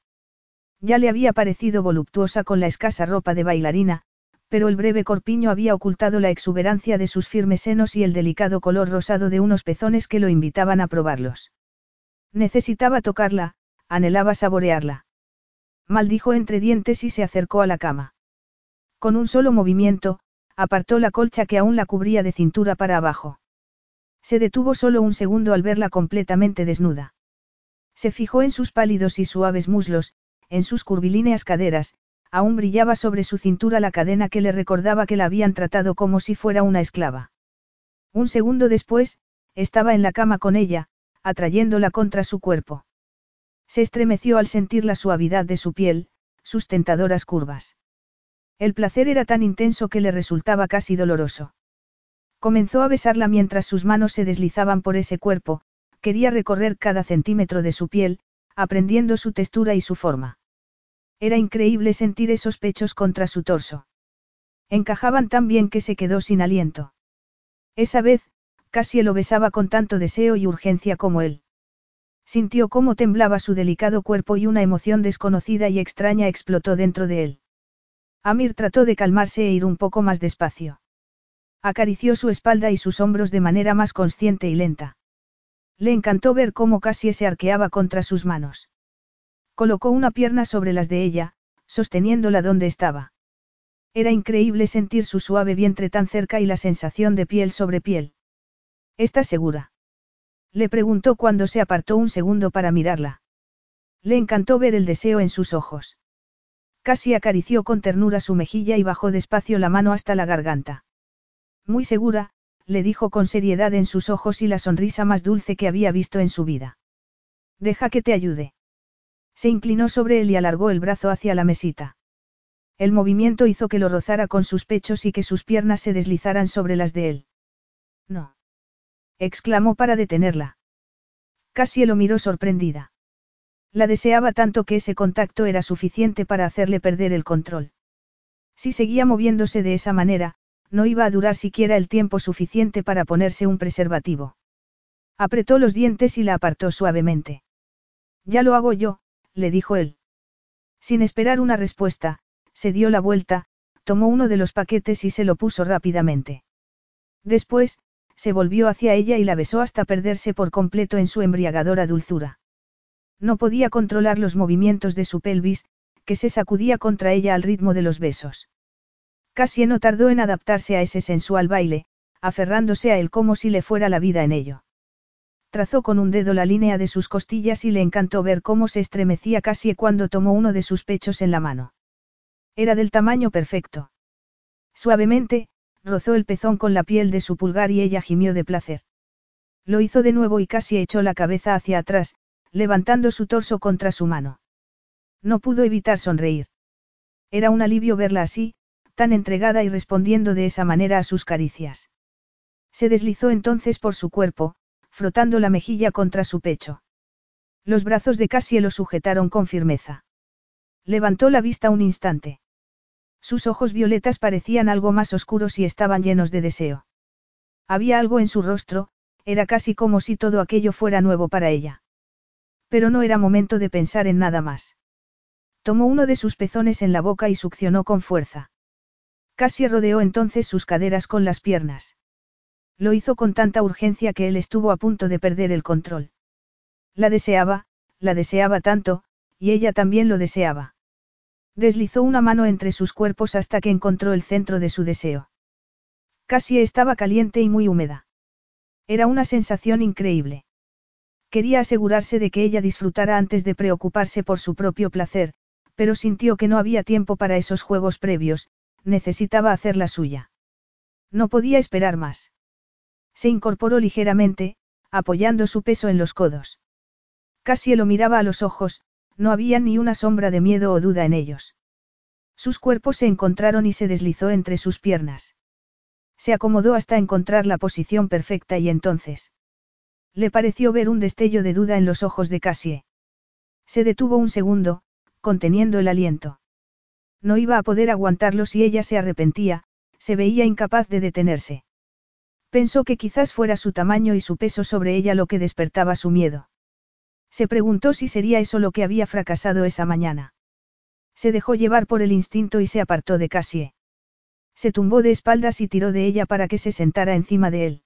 Ya le había parecido voluptuosa con la escasa ropa de bailarina, pero el breve corpiño había ocultado la exuberancia de sus firmes senos y el delicado color rosado de unos pezones que lo invitaban a probarlos. Necesitaba tocarla, anhelaba saborearla. Maldijo entre dientes y se acercó a la cama. Con un solo movimiento, apartó la colcha que aún la cubría de cintura para abajo. Se detuvo solo un segundo al verla completamente desnuda. Se fijó en sus pálidos y suaves muslos, en sus curvilíneas caderas, aún brillaba sobre su cintura la cadena que le recordaba que la habían tratado como si fuera una esclava. Un segundo después, estaba en la cama con ella, atrayéndola contra su cuerpo. Se estremeció al sentir la suavidad de su piel, sus tentadoras curvas. El placer era tan intenso que le resultaba casi doloroso. Comenzó a besarla mientras sus manos se deslizaban por ese cuerpo, quería recorrer cada centímetro de su piel, aprendiendo su textura y su forma. Era increíble sentir esos pechos contra su torso. Encajaban tan bien que se quedó sin aliento. Esa vez, casi lo besaba con tanto deseo y urgencia como él. Sintió cómo temblaba su delicado cuerpo y una emoción desconocida y extraña explotó dentro de él. Amir trató de calmarse e ir un poco más despacio. Acarició su espalda y sus hombros de manera más consciente y lenta. Le encantó ver cómo casi se arqueaba contra sus manos. Colocó una pierna sobre las de ella, sosteniéndola donde estaba. Era increíble sentir su suave vientre tan cerca y la sensación de piel sobre piel. ¿Estás segura? Le preguntó cuando se apartó un segundo para mirarla. Le encantó ver el deseo en sus ojos. Casi acarició con ternura su mejilla y bajó despacio la mano hasta la garganta. Muy segura, le dijo con seriedad en sus ojos y la sonrisa más dulce que había visto en su vida. Deja que te ayude. Se inclinó sobre él y alargó el brazo hacia la mesita. El movimiento hizo que lo rozara con sus pechos y que sus piernas se deslizaran sobre las de él. No. exclamó para detenerla. Casi lo miró sorprendida. La deseaba tanto que ese contacto era suficiente para hacerle perder el control. Si seguía moviéndose de esa manera, no iba a durar siquiera el tiempo suficiente para ponerse un preservativo. Apretó los dientes y la apartó suavemente. Ya lo hago yo, le dijo él. Sin esperar una respuesta, se dio la vuelta, tomó uno de los paquetes y se lo puso rápidamente. Después, se volvió hacia ella y la besó hasta perderse por completo en su embriagadora dulzura. No podía controlar los movimientos de su pelvis, que se sacudía contra ella al ritmo de los besos. Casi no tardó en adaptarse a ese sensual baile, aferrándose a él como si le fuera la vida en ello. Trazó con un dedo la línea de sus costillas y le encantó ver cómo se estremecía casi cuando tomó uno de sus pechos en la mano. Era del tamaño perfecto. Suavemente, rozó el pezón con la piel de su pulgar y ella gimió de placer. Lo hizo de nuevo y casi echó la cabeza hacia atrás, levantando su torso contra su mano. No pudo evitar sonreír. Era un alivio verla así, tan entregada y respondiendo de esa manera a sus caricias. Se deslizó entonces por su cuerpo, frotando la mejilla contra su pecho. Los brazos de Cassie lo sujetaron con firmeza. Levantó la vista un instante. Sus ojos violetas parecían algo más oscuros y estaban llenos de deseo. Había algo en su rostro, era casi como si todo aquello fuera nuevo para ella. Pero no era momento de pensar en nada más. Tomó uno de sus pezones en la boca y succionó con fuerza. Casi rodeó entonces sus caderas con las piernas. Lo hizo con tanta urgencia que él estuvo a punto de perder el control. La deseaba, la deseaba tanto, y ella también lo deseaba. Deslizó una mano entre sus cuerpos hasta que encontró el centro de su deseo. Casi estaba caliente y muy húmeda. Era una sensación increíble. Quería asegurarse de que ella disfrutara antes de preocuparse por su propio placer, pero sintió que no había tiempo para esos juegos previos, necesitaba hacer la suya. No podía esperar más. Se incorporó ligeramente, apoyando su peso en los codos. Casi lo miraba a los ojos, no había ni una sombra de miedo o duda en ellos. Sus cuerpos se encontraron y se deslizó entre sus piernas. Se acomodó hasta encontrar la posición perfecta y entonces. Le pareció ver un destello de duda en los ojos de Cassie. Se detuvo un segundo, conteniendo el aliento. No iba a poder aguantarlo si ella se arrepentía, se veía incapaz de detenerse. Pensó que quizás fuera su tamaño y su peso sobre ella lo que despertaba su miedo. Se preguntó si sería eso lo que había fracasado esa mañana. Se dejó llevar por el instinto y se apartó de Cassie. Se tumbó de espaldas y tiró de ella para que se sentara encima de él.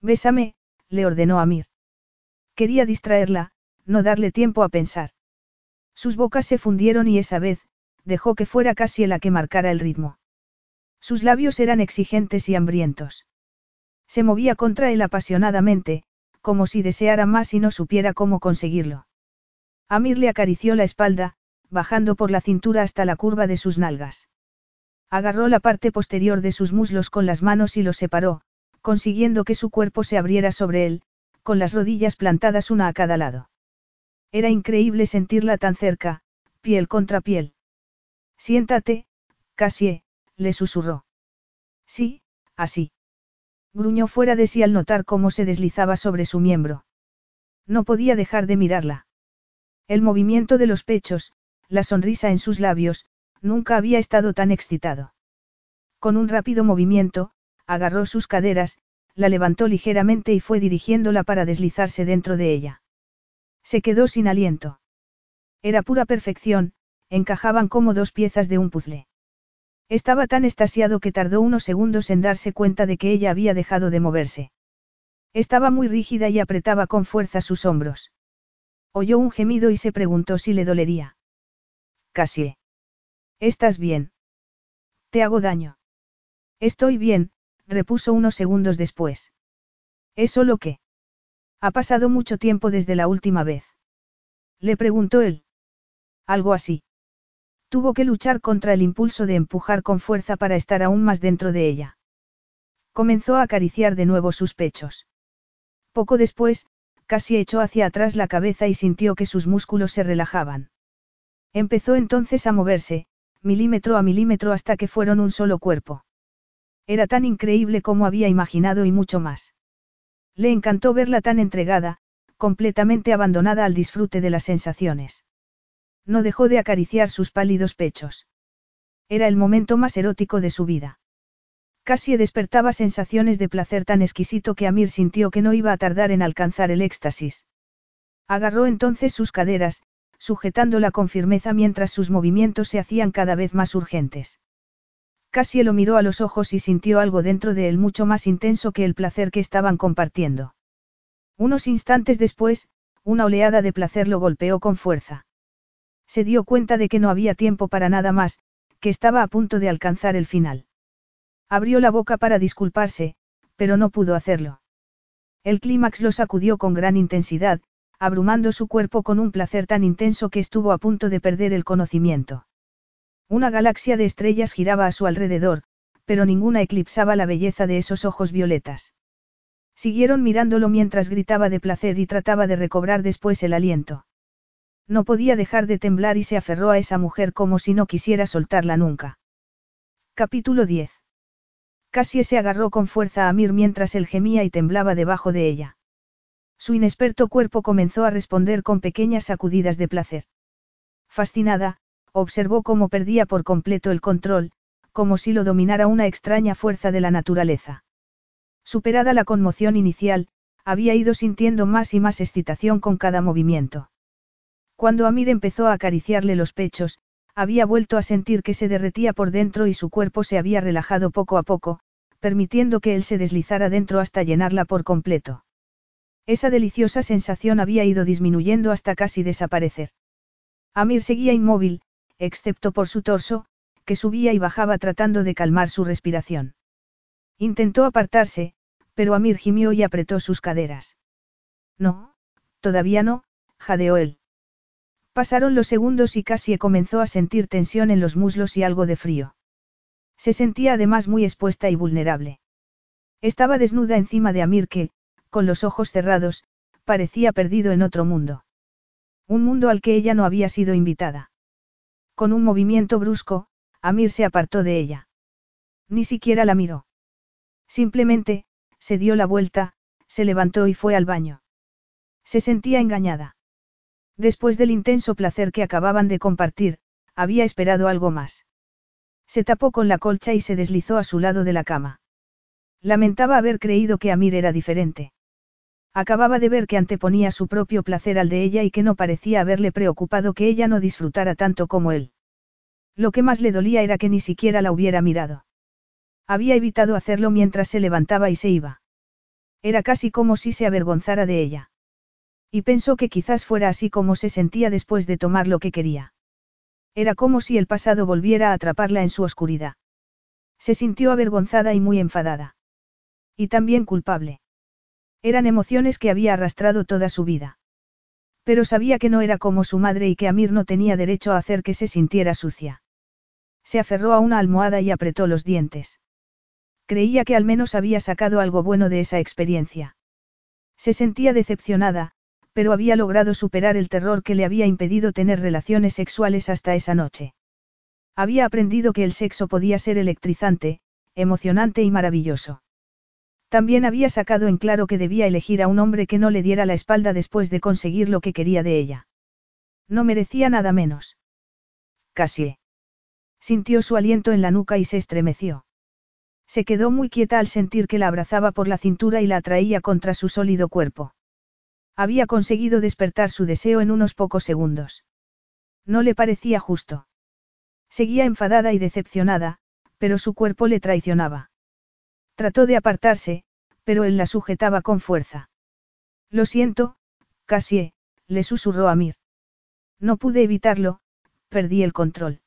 Bésame, le ordenó Amir. Quería distraerla, no darle tiempo a pensar. Sus bocas se fundieron y esa vez, dejó que fuera casi la que marcara el ritmo. Sus labios eran exigentes y hambrientos. Se movía contra él apasionadamente, como si deseara más y no supiera cómo conseguirlo. Amir le acarició la espalda, bajando por la cintura hasta la curva de sus nalgas. Agarró la parte posterior de sus muslos con las manos y los separó, consiguiendo que su cuerpo se abriera sobre él, con las rodillas plantadas una a cada lado. Era increíble sentirla tan cerca, piel contra piel. Siéntate, Cassie, le susurró. Sí, así. Gruñó fuera de sí al notar cómo se deslizaba sobre su miembro. No podía dejar de mirarla. El movimiento de los pechos, la sonrisa en sus labios, nunca había estado tan excitado. Con un rápido movimiento, agarró sus caderas, la levantó ligeramente y fue dirigiéndola para deslizarse dentro de ella. Se quedó sin aliento. Era pura perfección, encajaban como dos piezas de un puzzle. Estaba tan estasiado que tardó unos segundos en darse cuenta de que ella había dejado de moverse. Estaba muy rígida y apretaba con fuerza sus hombros. Oyó un gemido y se preguntó si le dolería. Casi. ¿Estás bien? ¿Te hago daño? Estoy bien, repuso unos segundos después. ¿Es solo que? Ha pasado mucho tiempo desde la última vez. Le preguntó él. Algo así. Tuvo que luchar contra el impulso de empujar con fuerza para estar aún más dentro de ella. Comenzó a acariciar de nuevo sus pechos. Poco después, casi echó hacia atrás la cabeza y sintió que sus músculos se relajaban. Empezó entonces a moverse, milímetro a milímetro hasta que fueron un solo cuerpo. Era tan increíble como había imaginado y mucho más. Le encantó verla tan entregada, completamente abandonada al disfrute de las sensaciones. No dejó de acariciar sus pálidos pechos. Era el momento más erótico de su vida. Casi despertaba sensaciones de placer tan exquisito que Amir sintió que no iba a tardar en alcanzar el éxtasis. Agarró entonces sus caderas, sujetándola con firmeza mientras sus movimientos se hacían cada vez más urgentes. Casi lo miró a los ojos y sintió algo dentro de él mucho más intenso que el placer que estaban compartiendo. Unos instantes después, una oleada de placer lo golpeó con fuerza. Se dio cuenta de que no había tiempo para nada más, que estaba a punto de alcanzar el final. Abrió la boca para disculparse, pero no pudo hacerlo. El clímax lo sacudió con gran intensidad, abrumando su cuerpo con un placer tan intenso que estuvo a punto de perder el conocimiento. Una galaxia de estrellas giraba a su alrededor, pero ninguna eclipsaba la belleza de esos ojos violetas. Siguieron mirándolo mientras gritaba de placer y trataba de recobrar después el aliento. No podía dejar de temblar y se aferró a esa mujer como si no quisiera soltarla nunca. Capítulo 10. Cassie se agarró con fuerza a Mir mientras él gemía y temblaba debajo de ella. Su inexperto cuerpo comenzó a responder con pequeñas sacudidas de placer. Fascinada, observó cómo perdía por completo el control, como si lo dominara una extraña fuerza de la naturaleza. Superada la conmoción inicial, había ido sintiendo más y más excitación con cada movimiento. Cuando Amir empezó a acariciarle los pechos, había vuelto a sentir que se derretía por dentro y su cuerpo se había relajado poco a poco, permitiendo que él se deslizara dentro hasta llenarla por completo. Esa deliciosa sensación había ido disminuyendo hasta casi desaparecer. Amir seguía inmóvil, excepto por su torso, que subía y bajaba tratando de calmar su respiración. Intentó apartarse, pero Amir gimió y apretó sus caderas. No, todavía no, jadeó él. Pasaron los segundos y casi comenzó a sentir tensión en los muslos y algo de frío. Se sentía además muy expuesta y vulnerable. Estaba desnuda encima de Amir que, con los ojos cerrados, parecía perdido en otro mundo. Un mundo al que ella no había sido invitada. Con un movimiento brusco, Amir se apartó de ella. Ni siquiera la miró. Simplemente, se dio la vuelta, se levantó y fue al baño. Se sentía engañada. Después del intenso placer que acababan de compartir, había esperado algo más. Se tapó con la colcha y se deslizó a su lado de la cama. Lamentaba haber creído que Amir era diferente. Acababa de ver que anteponía su propio placer al de ella y que no parecía haberle preocupado que ella no disfrutara tanto como él. Lo que más le dolía era que ni siquiera la hubiera mirado. Había evitado hacerlo mientras se levantaba y se iba. Era casi como si se avergonzara de ella. Y pensó que quizás fuera así como se sentía después de tomar lo que quería. Era como si el pasado volviera a atraparla en su oscuridad. Se sintió avergonzada y muy enfadada. Y también culpable. Eran emociones que había arrastrado toda su vida. Pero sabía que no era como su madre y que Amir no tenía derecho a hacer que se sintiera sucia. Se aferró a una almohada y apretó los dientes. Creía que al menos había sacado algo bueno de esa experiencia. Se sentía decepcionada, pero había logrado superar el terror que le había impedido tener relaciones sexuales hasta esa noche. Había aprendido que el sexo podía ser electrizante, emocionante y maravilloso. También había sacado en claro que debía elegir a un hombre que no le diera la espalda después de conseguir lo que quería de ella. No merecía nada menos. Casi. Sintió su aliento en la nuca y se estremeció. Se quedó muy quieta al sentir que la abrazaba por la cintura y la atraía contra su sólido cuerpo. Había conseguido despertar su deseo en unos pocos segundos. No le parecía justo. Seguía enfadada y decepcionada, pero su cuerpo le traicionaba. Trató de apartarse, pero él la sujetaba con fuerza. Lo siento, Cassie, le susurró Amir. No pude evitarlo, perdí el control.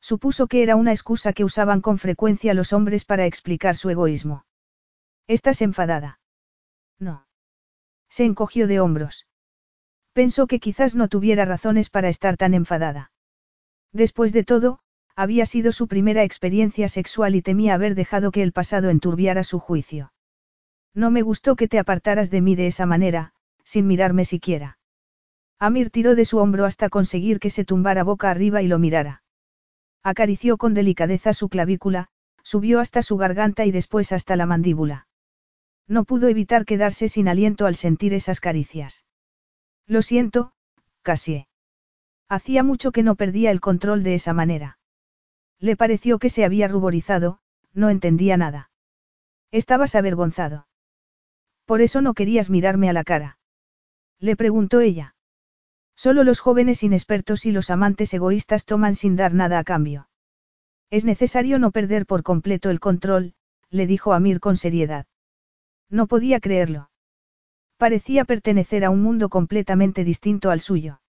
Supuso que era una excusa que usaban con frecuencia los hombres para explicar su egoísmo. ¿Estás enfadada? No. Se encogió de hombros. Pensó que quizás no tuviera razones para estar tan enfadada. Después de todo, había sido su primera experiencia sexual y temía haber dejado que el pasado enturbiara su juicio. No me gustó que te apartaras de mí de esa manera, sin mirarme siquiera. Amir tiró de su hombro hasta conseguir que se tumbara boca arriba y lo mirara. Acarició con delicadeza su clavícula, subió hasta su garganta y después hasta la mandíbula. No pudo evitar quedarse sin aliento al sentir esas caricias. Lo siento, Cassie. Hacía mucho que no perdía el control de esa manera. Le pareció que se había ruborizado, no entendía nada. Estabas avergonzado. Por eso no querías mirarme a la cara. Le preguntó ella. Solo los jóvenes inexpertos y los amantes egoístas toman sin dar nada a cambio. Es necesario no perder por completo el control, le dijo Amir con seriedad. No podía creerlo. Parecía pertenecer a un mundo completamente distinto al suyo.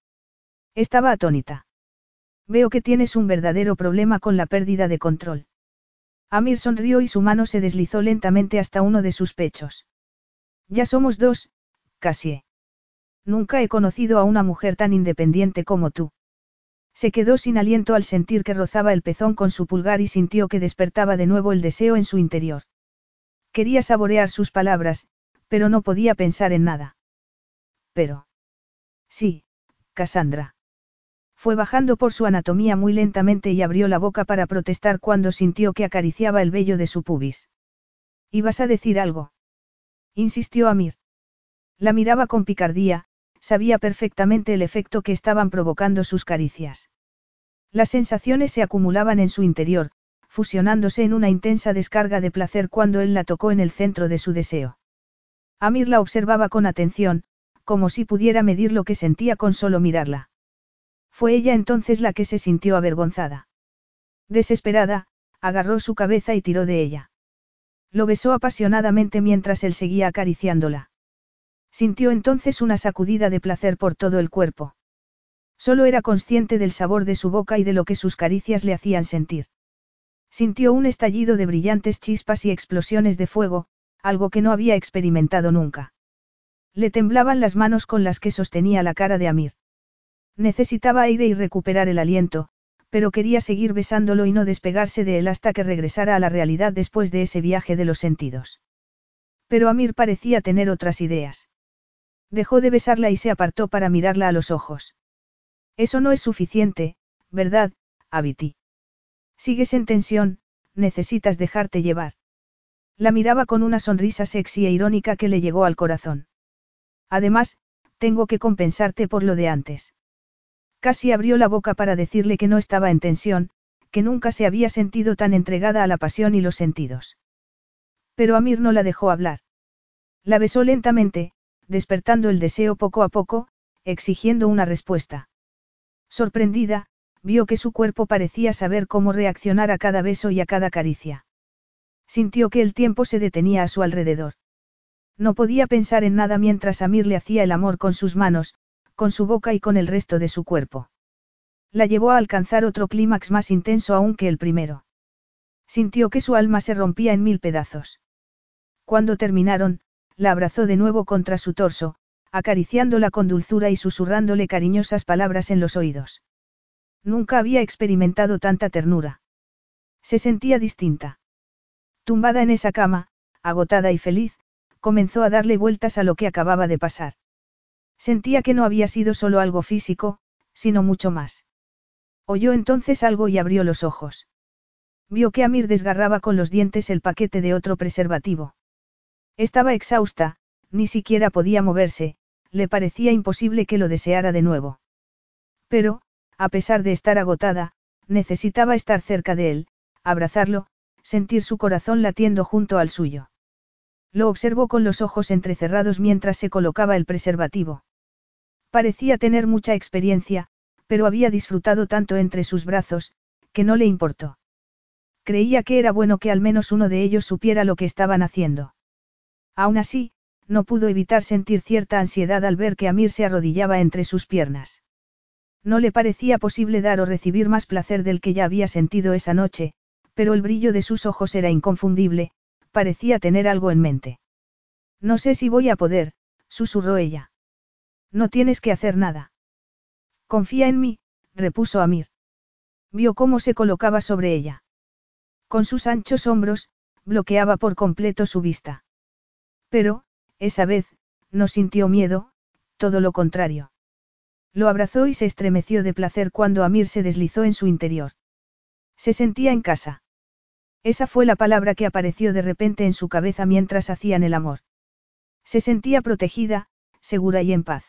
Estaba atónita. Veo que tienes un verdadero problema con la pérdida de control. Amir sonrió y su mano se deslizó lentamente hasta uno de sus pechos. Ya somos dos, casi. Nunca he conocido a una mujer tan independiente como tú. Se quedó sin aliento al sentir que rozaba el pezón con su pulgar y sintió que despertaba de nuevo el deseo en su interior. Quería saborear sus palabras, pero no podía pensar en nada. Pero. Sí, Cassandra. Fue bajando por su anatomía muy lentamente y abrió la boca para protestar cuando sintió que acariciaba el vello de su pubis. ¿Ibas a decir algo? insistió Amir. La miraba con picardía, sabía perfectamente el efecto que estaban provocando sus caricias. Las sensaciones se acumulaban en su interior, fusionándose en una intensa descarga de placer cuando él la tocó en el centro de su deseo. Amir la observaba con atención, como si pudiera medir lo que sentía con solo mirarla. Fue ella entonces la que se sintió avergonzada. Desesperada, agarró su cabeza y tiró de ella. Lo besó apasionadamente mientras él seguía acariciándola. Sintió entonces una sacudida de placer por todo el cuerpo. Solo era consciente del sabor de su boca y de lo que sus caricias le hacían sentir. Sintió un estallido de brillantes chispas y explosiones de fuego, algo que no había experimentado nunca. Le temblaban las manos con las que sostenía la cara de Amir. Necesitaba aire y recuperar el aliento, pero quería seguir besándolo y no despegarse de él hasta que regresara a la realidad después de ese viaje de los sentidos. Pero Amir parecía tener otras ideas. Dejó de besarla y se apartó para mirarla a los ojos. Eso no es suficiente, ¿verdad, Abiti? Sigues en tensión, necesitas dejarte llevar. La miraba con una sonrisa sexy e irónica que le llegó al corazón. Además, tengo que compensarte por lo de antes. Casi abrió la boca para decirle que no estaba en tensión, que nunca se había sentido tan entregada a la pasión y los sentidos. Pero Amir no la dejó hablar. La besó lentamente, despertando el deseo poco a poco, exigiendo una respuesta. Sorprendida, vio que su cuerpo parecía saber cómo reaccionar a cada beso y a cada caricia. Sintió que el tiempo se detenía a su alrededor. No podía pensar en nada mientras Amir le hacía el amor con sus manos, con su boca y con el resto de su cuerpo. La llevó a alcanzar otro clímax más intenso aún que el primero. Sintió que su alma se rompía en mil pedazos. Cuando terminaron, la abrazó de nuevo contra su torso, acariciándola con dulzura y susurrándole cariñosas palabras en los oídos. Nunca había experimentado tanta ternura. Se sentía distinta. Tumbada en esa cama, agotada y feliz, comenzó a darle vueltas a lo que acababa de pasar. Sentía que no había sido solo algo físico, sino mucho más. Oyó entonces algo y abrió los ojos. Vio que Amir desgarraba con los dientes el paquete de otro preservativo. Estaba exhausta, ni siquiera podía moverse, le parecía imposible que lo deseara de nuevo. Pero, a pesar de estar agotada, necesitaba estar cerca de él, abrazarlo, sentir su corazón latiendo junto al suyo. Lo observó con los ojos entrecerrados mientras se colocaba el preservativo. Parecía tener mucha experiencia, pero había disfrutado tanto entre sus brazos, que no le importó. Creía que era bueno que al menos uno de ellos supiera lo que estaban haciendo. Aún así, no pudo evitar sentir cierta ansiedad al ver que Amir se arrodillaba entre sus piernas. No le parecía posible dar o recibir más placer del que ya había sentido esa noche, pero el brillo de sus ojos era inconfundible, parecía tener algo en mente. No sé si voy a poder, susurró ella. No tienes que hacer nada. Confía en mí, repuso Amir. Vio cómo se colocaba sobre ella. Con sus anchos hombros, bloqueaba por completo su vista. Pero, esa vez, no sintió miedo, todo lo contrario. Lo abrazó y se estremeció de placer cuando Amir se deslizó en su interior. Se sentía en casa. Esa fue la palabra que apareció de repente en su cabeza mientras hacían el amor. Se sentía protegida, segura y en paz.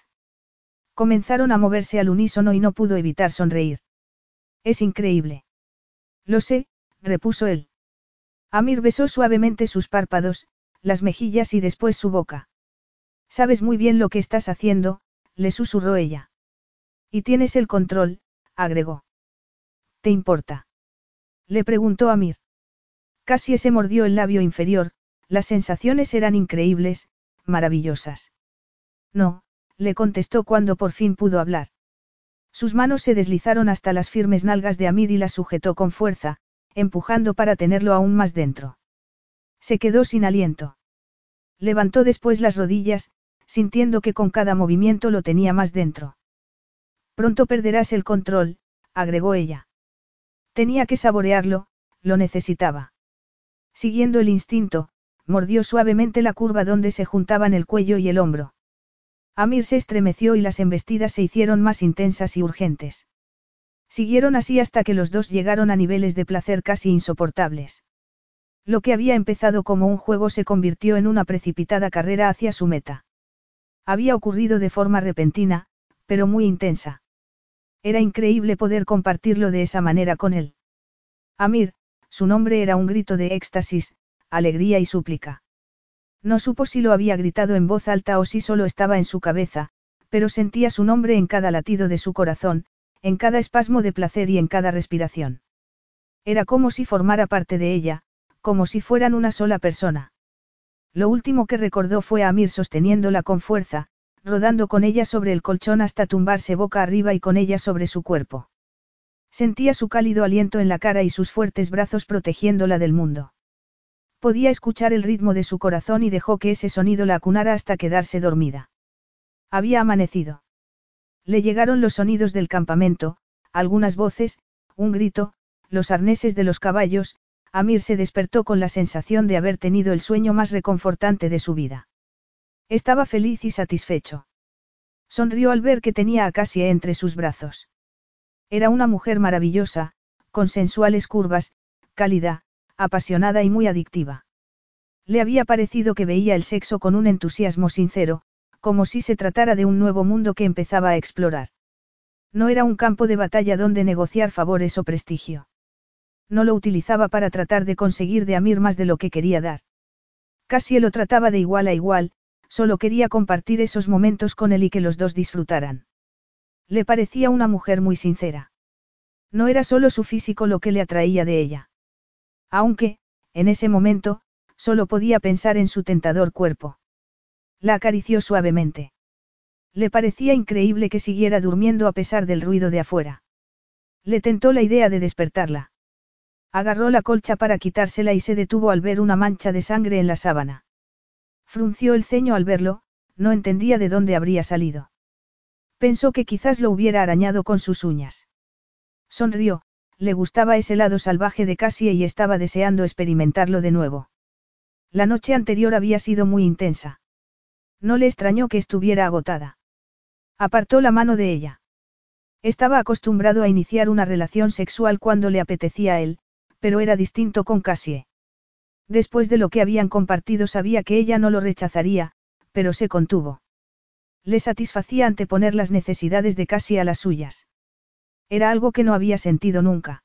Comenzaron a moverse al unísono y no pudo evitar sonreír. Es increíble. Lo sé, repuso él. Amir besó suavemente sus párpados, las mejillas y después su boca. Sabes muy bien lo que estás haciendo, le susurró ella. Y tienes el control, agregó. ¿Te importa? Le preguntó Amir. Casi se mordió el labio inferior, las sensaciones eran increíbles, maravillosas. No, le contestó cuando por fin pudo hablar. Sus manos se deslizaron hasta las firmes nalgas de Amir y las sujetó con fuerza, empujando para tenerlo aún más dentro. Se quedó sin aliento. Levantó después las rodillas, sintiendo que con cada movimiento lo tenía más dentro. Pronto perderás el control, agregó ella. Tenía que saborearlo, lo necesitaba. Siguiendo el instinto, mordió suavemente la curva donde se juntaban el cuello y el hombro. Amir se estremeció y las embestidas se hicieron más intensas y urgentes. Siguieron así hasta que los dos llegaron a niveles de placer casi insoportables. Lo que había empezado como un juego se convirtió en una precipitada carrera hacia su meta. Había ocurrido de forma repentina, pero muy intensa. Era increíble poder compartirlo de esa manera con él. Amir, su nombre era un grito de éxtasis, alegría y súplica. No supo si lo había gritado en voz alta o si solo estaba en su cabeza, pero sentía su nombre en cada latido de su corazón, en cada espasmo de placer y en cada respiración. Era como si formara parte de ella, como si fueran una sola persona. Lo último que recordó fue a Amir sosteniéndola con fuerza, rodando con ella sobre el colchón hasta tumbarse boca arriba y con ella sobre su cuerpo. Sentía su cálido aliento en la cara y sus fuertes brazos protegiéndola del mundo. Podía escuchar el ritmo de su corazón y dejó que ese sonido la acunara hasta quedarse dormida. Había amanecido. Le llegaron los sonidos del campamento, algunas voces, un grito, los arneses de los caballos, Amir se despertó con la sensación de haber tenido el sueño más reconfortante de su vida. Estaba feliz y satisfecho. Sonrió al ver que tenía a Cassie entre sus brazos. Era una mujer maravillosa, con sensuales curvas, cálida, apasionada y muy adictiva. Le había parecido que veía el sexo con un entusiasmo sincero, como si se tratara de un nuevo mundo que empezaba a explorar. No era un campo de batalla donde negociar favores o prestigio. No lo utilizaba para tratar de conseguir de Amir más de lo que quería dar. Casi lo trataba de igual a igual, solo quería compartir esos momentos con él y que los dos disfrutaran. Le parecía una mujer muy sincera. No era solo su físico lo que le atraía de ella. Aunque, en ese momento, solo podía pensar en su tentador cuerpo. La acarició suavemente. Le parecía increíble que siguiera durmiendo a pesar del ruido de afuera. Le tentó la idea de despertarla. Agarró la colcha para quitársela y se detuvo al ver una mancha de sangre en la sábana. Frunció el ceño al verlo, no entendía de dónde habría salido. Pensó que quizás lo hubiera arañado con sus uñas. Sonrió, le gustaba ese lado salvaje de Cassie y estaba deseando experimentarlo de nuevo. La noche anterior había sido muy intensa. No le extrañó que estuviera agotada. Apartó la mano de ella. Estaba acostumbrado a iniciar una relación sexual cuando le apetecía a él, pero era distinto con Cassie. Después de lo que habían compartido sabía que ella no lo rechazaría, pero se contuvo. Le satisfacía anteponer las necesidades de Cassie a las suyas. Era algo que no había sentido nunca.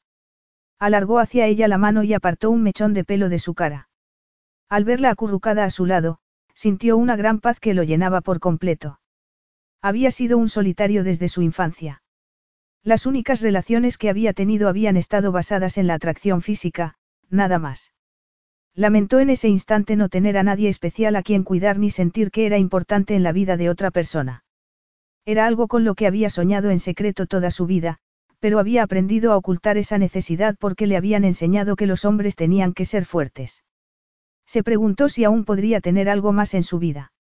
Alargó hacia ella la mano y apartó un mechón de pelo de su cara. Al verla acurrucada a su lado, sintió una gran paz que lo llenaba por completo. Había sido un solitario desde su infancia. Las únicas relaciones que había tenido habían estado basadas en la atracción física, nada más. Lamentó en ese instante no tener a nadie especial a quien cuidar ni sentir que era importante en la vida de otra persona. Era algo con lo que había soñado en secreto toda su vida, pero había aprendido a ocultar esa necesidad porque le habían enseñado que los hombres tenían que ser fuertes. Se preguntó si aún podría tener algo más en su vida.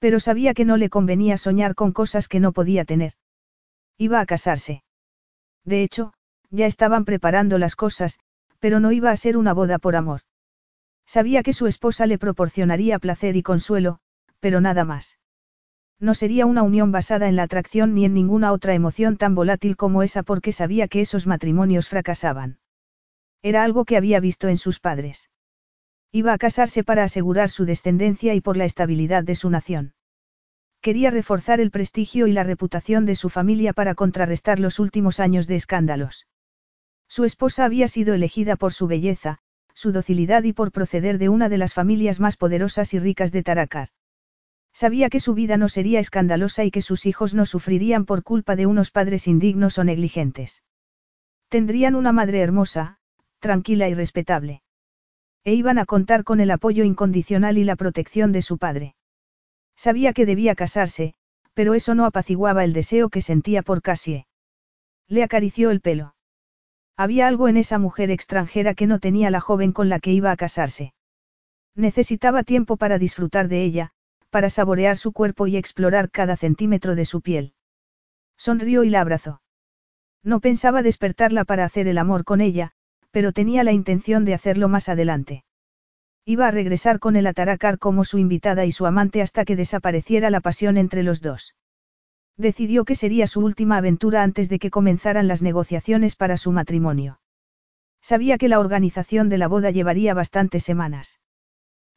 Pero sabía que no le convenía soñar con cosas que no podía tener. Iba a casarse. De hecho, ya estaban preparando las cosas, pero no iba a ser una boda por amor. Sabía que su esposa le proporcionaría placer y consuelo, pero nada más. No sería una unión basada en la atracción ni en ninguna otra emoción tan volátil como esa porque sabía que esos matrimonios fracasaban. Era algo que había visto en sus padres. Iba a casarse para asegurar su descendencia y por la estabilidad de su nación. Quería reforzar el prestigio y la reputación de su familia para contrarrestar los últimos años de escándalos. Su esposa había sido elegida por su belleza, su docilidad y por proceder de una de las familias más poderosas y ricas de Taracar. Sabía que su vida no sería escandalosa y que sus hijos no sufrirían por culpa de unos padres indignos o negligentes. Tendrían una madre hermosa, tranquila y respetable. E iban a contar con el apoyo incondicional y la protección de su padre. Sabía que debía casarse, pero eso no apaciguaba el deseo que sentía por Cassie. Le acarició el pelo. Había algo en esa mujer extranjera que no tenía la joven con la que iba a casarse. Necesitaba tiempo para disfrutar de ella, para saborear su cuerpo y explorar cada centímetro de su piel. Sonrió y la abrazó. No pensaba despertarla para hacer el amor con ella, pero tenía la intención de hacerlo más adelante. Iba a regresar con el Ataracar como su invitada y su amante hasta que desapareciera la pasión entre los dos. Decidió que sería su última aventura antes de que comenzaran las negociaciones para su matrimonio. Sabía que la organización de la boda llevaría bastantes semanas.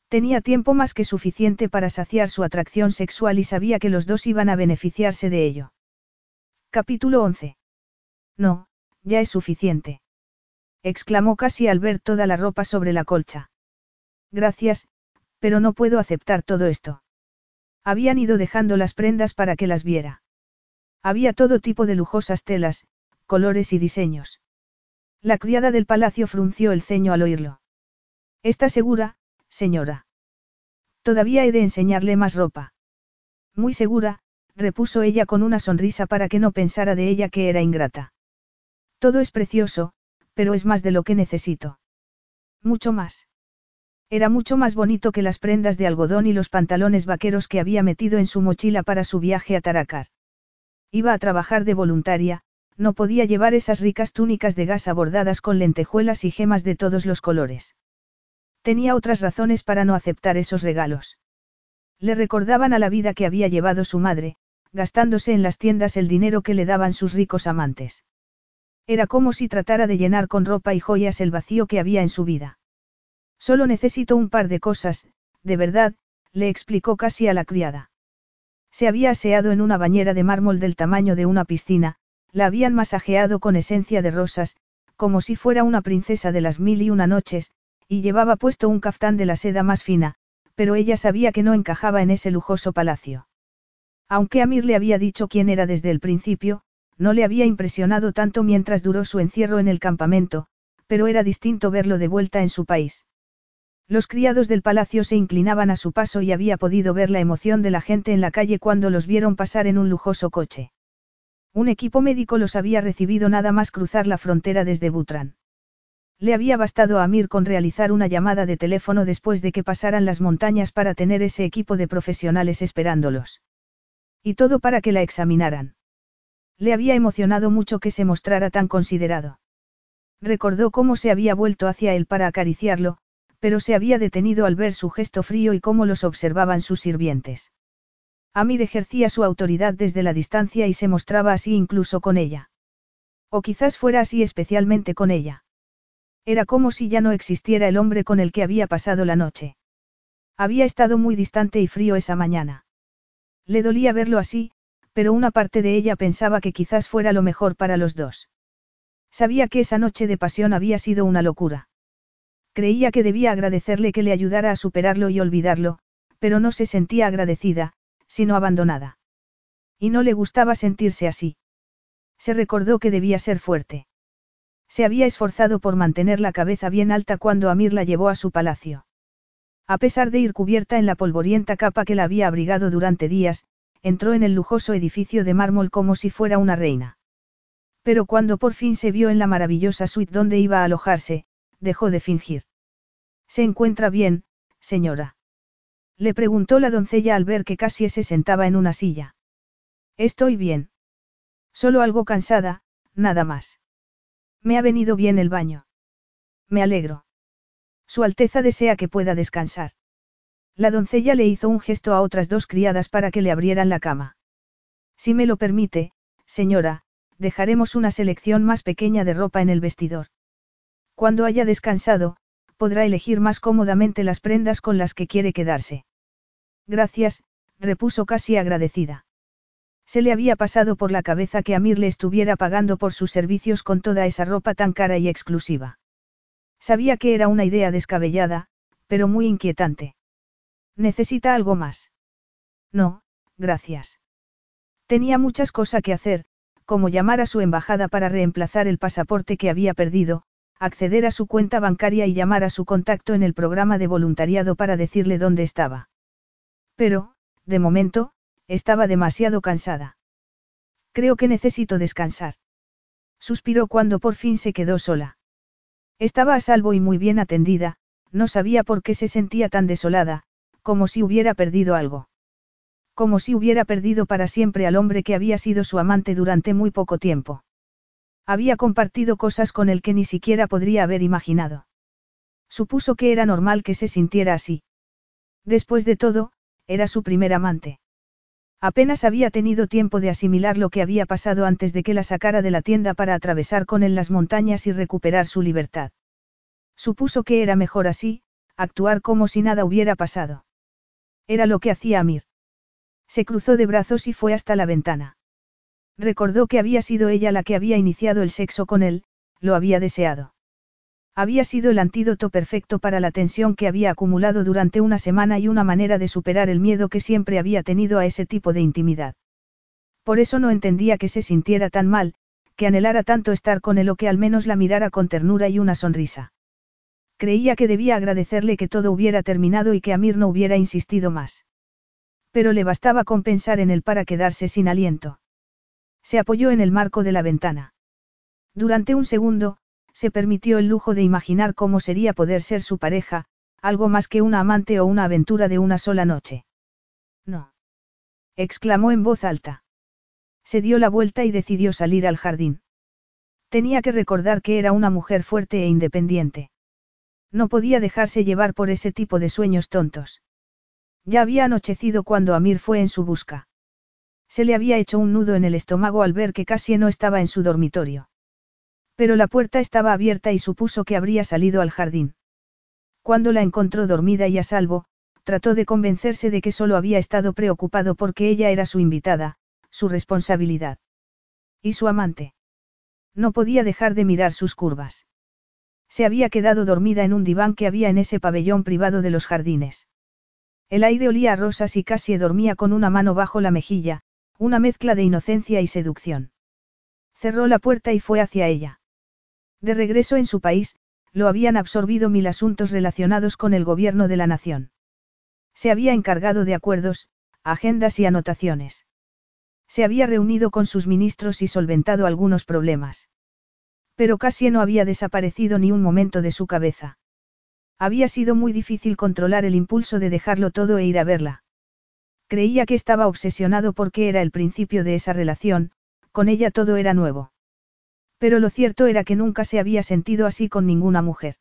Tenía tiempo más que suficiente para saciar su atracción sexual y sabía que los dos iban a beneficiarse de ello. Capítulo 11. No, ya es suficiente exclamó casi al ver toda la ropa sobre la colcha. Gracias, pero no puedo aceptar todo esto. Habían ido dejando las prendas para que las viera. Había todo tipo de lujosas telas, colores y diseños. La criada del palacio frunció el ceño al oírlo. ¿Está segura, señora? Todavía he de enseñarle más ropa. Muy segura, repuso ella con una sonrisa para que no pensara de ella que era ingrata. Todo es precioso, pero es más de lo que necesito. Mucho más. Era mucho más bonito que las prendas de algodón y los pantalones vaqueros que había metido en su mochila para su viaje a Taracar. Iba a trabajar de voluntaria, no podía llevar esas ricas túnicas de gasa bordadas con lentejuelas y gemas de todos los colores. Tenía otras razones para no aceptar esos regalos. Le recordaban a la vida que había llevado su madre, gastándose en las tiendas el dinero que le daban sus ricos amantes. Era como si tratara de llenar con ropa y joyas el vacío que había en su vida. Solo necesito un par de cosas, de verdad, le explicó casi a la criada. Se había aseado en una bañera de mármol del tamaño de una piscina, la habían masajeado con esencia de rosas, como si fuera una princesa de las mil y una noches, y llevaba puesto un caftán de la seda más fina, pero ella sabía que no encajaba en ese lujoso palacio. Aunque Amir le había dicho quién era desde el principio, no le había impresionado tanto mientras duró su encierro en el campamento, pero era distinto verlo de vuelta en su país. Los criados del palacio se inclinaban a su paso y había podido ver la emoción de la gente en la calle cuando los vieron pasar en un lujoso coche. Un equipo médico los había recibido nada más cruzar la frontera desde Butran. Le había bastado a Amir con realizar una llamada de teléfono después de que pasaran las montañas para tener ese equipo de profesionales esperándolos. Y todo para que la examinaran. Le había emocionado mucho que se mostrara tan considerado. Recordó cómo se había vuelto hacia él para acariciarlo, pero se había detenido al ver su gesto frío y cómo los observaban sus sirvientes. Amir ejercía su autoridad desde la distancia y se mostraba así incluso con ella. O quizás fuera así especialmente con ella. Era como si ya no existiera el hombre con el que había pasado la noche. Había estado muy distante y frío esa mañana. Le dolía verlo así, pero una parte de ella pensaba que quizás fuera lo mejor para los dos. Sabía que esa noche de pasión había sido una locura. Creía que debía agradecerle que le ayudara a superarlo y olvidarlo, pero no se sentía agradecida, sino abandonada. Y no le gustaba sentirse así. Se recordó que debía ser fuerte. Se había esforzado por mantener la cabeza bien alta cuando Amir la llevó a su palacio. A pesar de ir cubierta en la polvorienta capa que la había abrigado durante días, entró en el lujoso edificio de mármol como si fuera una reina. Pero cuando por fin se vio en la maravillosa suite donde iba a alojarse, dejó de fingir. ¿Se encuentra bien, señora? Le preguntó la doncella al ver que casi se sentaba en una silla. Estoy bien. Solo algo cansada, nada más. Me ha venido bien el baño. Me alegro. Su Alteza desea que pueda descansar. La doncella le hizo un gesto a otras dos criadas para que le abrieran la cama. Si me lo permite, señora, dejaremos una selección más pequeña de ropa en el vestidor. Cuando haya descansado, podrá elegir más cómodamente las prendas con las que quiere quedarse. Gracias, repuso casi agradecida. Se le había pasado por la cabeza que Amir le estuviera pagando por sus servicios con toda esa ropa tan cara y exclusiva. Sabía que era una idea descabellada, pero muy inquietante. ¿Necesita algo más? No, gracias. Tenía muchas cosas que hacer, como llamar a su embajada para reemplazar el pasaporte que había perdido, acceder a su cuenta bancaria y llamar a su contacto en el programa de voluntariado para decirle dónde estaba. Pero, de momento, estaba demasiado cansada. Creo que necesito descansar. Suspiró cuando por fin se quedó sola. Estaba a salvo y muy bien atendida, no sabía por qué se sentía tan desolada, como si hubiera perdido algo. Como si hubiera perdido para siempre al hombre que había sido su amante durante muy poco tiempo. Había compartido cosas con el que ni siquiera podría haber imaginado. Supuso que era normal que se sintiera así. Después de todo, era su primer amante. Apenas había tenido tiempo de asimilar lo que había pasado antes de que la sacara de la tienda para atravesar con él las montañas y recuperar su libertad. Supuso que era mejor así, actuar como si nada hubiera pasado. Era lo que hacía Amir. Se cruzó de brazos y fue hasta la ventana. Recordó que había sido ella la que había iniciado el sexo con él, lo había deseado. Había sido el antídoto perfecto para la tensión que había acumulado durante una semana y una manera de superar el miedo que siempre había tenido a ese tipo de intimidad. Por eso no entendía que se sintiera tan mal, que anhelara tanto estar con él o que al menos la mirara con ternura y una sonrisa. Creía que debía agradecerle que todo hubiera terminado y que Amir no hubiera insistido más. Pero le bastaba con pensar en él para quedarse sin aliento. Se apoyó en el marco de la ventana. Durante un segundo, se permitió el lujo de imaginar cómo sería poder ser su pareja, algo más que una amante o una aventura de una sola noche. No. exclamó en voz alta. Se dio la vuelta y decidió salir al jardín. Tenía que recordar que era una mujer fuerte e independiente. No podía dejarse llevar por ese tipo de sueños tontos. Ya había anochecido cuando Amir fue en su busca. Se le había hecho un nudo en el estómago al ver que casi no estaba en su dormitorio. Pero la puerta estaba abierta y supuso que habría salido al jardín. Cuando la encontró dormida y a salvo, trató de convencerse de que solo había estado preocupado porque ella era su invitada, su responsabilidad. Y su amante. No podía dejar de mirar sus curvas. Se había quedado dormida en un diván que había en ese pabellón privado de los jardines. El aire olía a rosas y casi dormía con una mano bajo la mejilla, una mezcla de inocencia y seducción. Cerró la puerta y fue hacia ella. De regreso en su país, lo habían absorbido mil asuntos relacionados con el gobierno de la nación. Se había encargado de acuerdos, agendas y anotaciones. Se había reunido con sus ministros y solventado algunos problemas. Pero casi no había desaparecido ni un momento de su cabeza. Había sido muy difícil controlar el impulso de dejarlo todo e ir a verla. Creía que estaba obsesionado porque era el principio de esa relación, con ella todo era nuevo. Pero lo cierto era que nunca se había sentido así con ninguna mujer.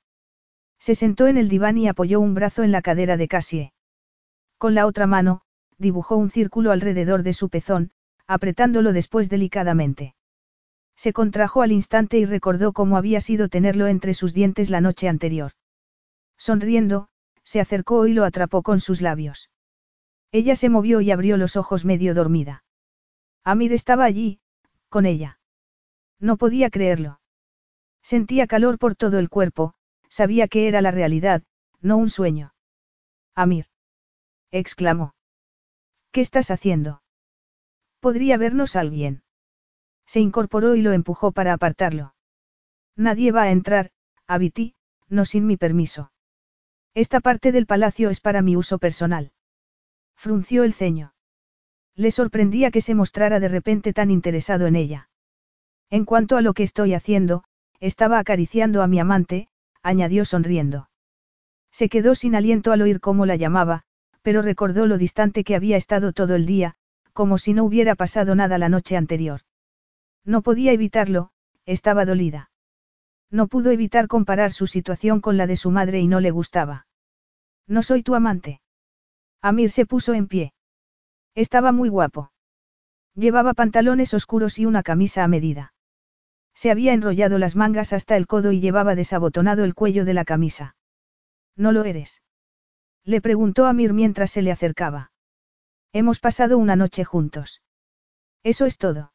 Se sentó en el diván y apoyó un brazo en la cadera de Cassie. Con la otra mano, dibujó un círculo alrededor de su pezón, apretándolo después delicadamente. Se contrajo al instante y recordó cómo había sido tenerlo entre sus dientes la noche anterior. Sonriendo, se acercó y lo atrapó con sus labios. Ella se movió y abrió los ojos medio dormida. Amir estaba allí, con ella. No podía creerlo. Sentía calor por todo el cuerpo, sabía que era la realidad, no un sueño. Amir. exclamó. ¿Qué estás haciendo? ¿Podría vernos alguien? Se incorporó y lo empujó para apartarlo. Nadie va a entrar, Abiti, no sin mi permiso. Esta parte del palacio es para mi uso personal. Frunció el ceño. Le sorprendía que se mostrara de repente tan interesado en ella. En cuanto a lo que estoy haciendo, estaba acariciando a mi amante, añadió sonriendo. Se quedó sin aliento al oír cómo la llamaba, pero recordó lo distante que había estado todo el día, como si no hubiera pasado nada la noche anterior. No podía evitarlo, estaba dolida. No pudo evitar comparar su situación con la de su madre y no le gustaba. No soy tu amante. Amir se puso en pie. Estaba muy guapo. Llevaba pantalones oscuros y una camisa a medida. Se había enrollado las mangas hasta el codo y llevaba desabotonado el cuello de la camisa. ¿No lo eres? Le preguntó Amir mientras se le acercaba. Hemos pasado una noche juntos. Eso es todo.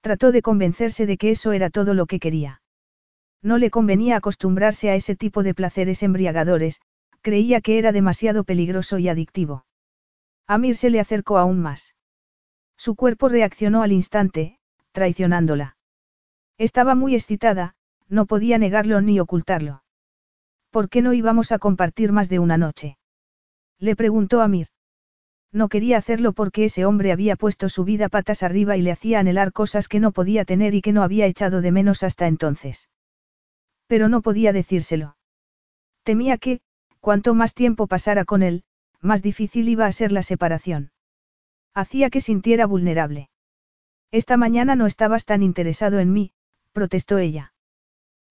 Trató de convencerse de que eso era todo lo que quería. No le convenía acostumbrarse a ese tipo de placeres embriagadores, creía que era demasiado peligroso y adictivo. Amir se le acercó aún más. Su cuerpo reaccionó al instante, traicionándola. Estaba muy excitada, no podía negarlo ni ocultarlo. ¿Por qué no íbamos a compartir más de una noche? Le preguntó Amir. No quería hacerlo porque ese hombre había puesto su vida patas arriba y le hacía anhelar cosas que no podía tener y que no había echado de menos hasta entonces. Pero no podía decírselo. Temía que, cuanto más tiempo pasara con él, más difícil iba a ser la separación. Hacía que sintiera vulnerable. Esta mañana no estabas tan interesado en mí, protestó ella.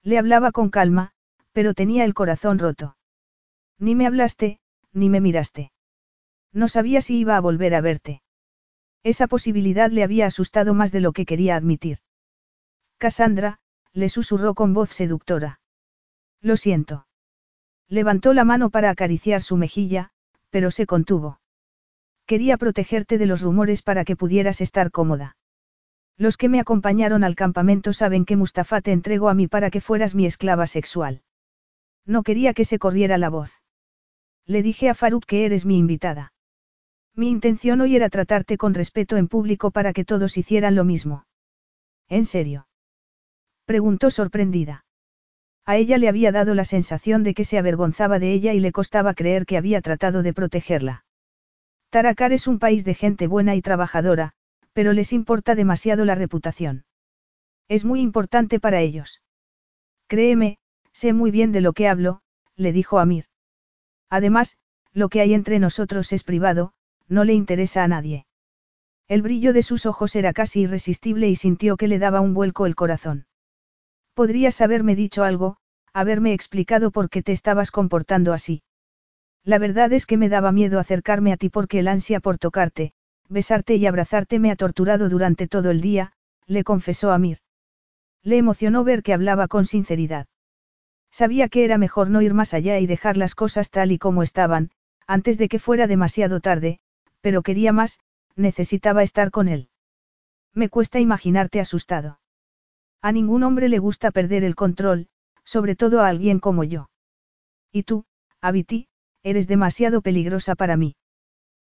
Le hablaba con calma, pero tenía el corazón roto. Ni me hablaste, ni me miraste. No sabía si iba a volver a verte. Esa posibilidad le había asustado más de lo que quería admitir. Cassandra, le susurró con voz seductora. Lo siento. Levantó la mano para acariciar su mejilla, pero se contuvo. Quería protegerte de los rumores para que pudieras estar cómoda. Los que me acompañaron al campamento saben que Mustafa te entregó a mí para que fueras mi esclava sexual. No quería que se corriera la voz. Le dije a Faruk que eres mi invitada. Mi intención hoy era tratarte con respeto en público para que todos hicieran lo mismo. ¿En serio? Preguntó sorprendida. A ella le había dado la sensación de que se avergonzaba de ella y le costaba creer que había tratado de protegerla. Taracar es un país de gente buena y trabajadora, pero les importa demasiado la reputación. Es muy importante para ellos. Créeme, sé muy bien de lo que hablo, le dijo Amir. Además, lo que hay entre nosotros es privado, no le interesa a nadie. El brillo de sus ojos era casi irresistible y sintió que le daba un vuelco el corazón. Podrías haberme dicho algo, haberme explicado por qué te estabas comportando así. La verdad es que me daba miedo acercarme a ti porque el ansia por tocarte, besarte y abrazarte me ha torturado durante todo el día, le confesó Amir. Le emocionó ver que hablaba con sinceridad. Sabía que era mejor no ir más allá y dejar las cosas tal y como estaban, antes de que fuera demasiado tarde, pero quería más, necesitaba estar con él. Me cuesta imaginarte asustado. A ningún hombre le gusta perder el control, sobre todo a alguien como yo. Y tú, Abiti, eres demasiado peligrosa para mí.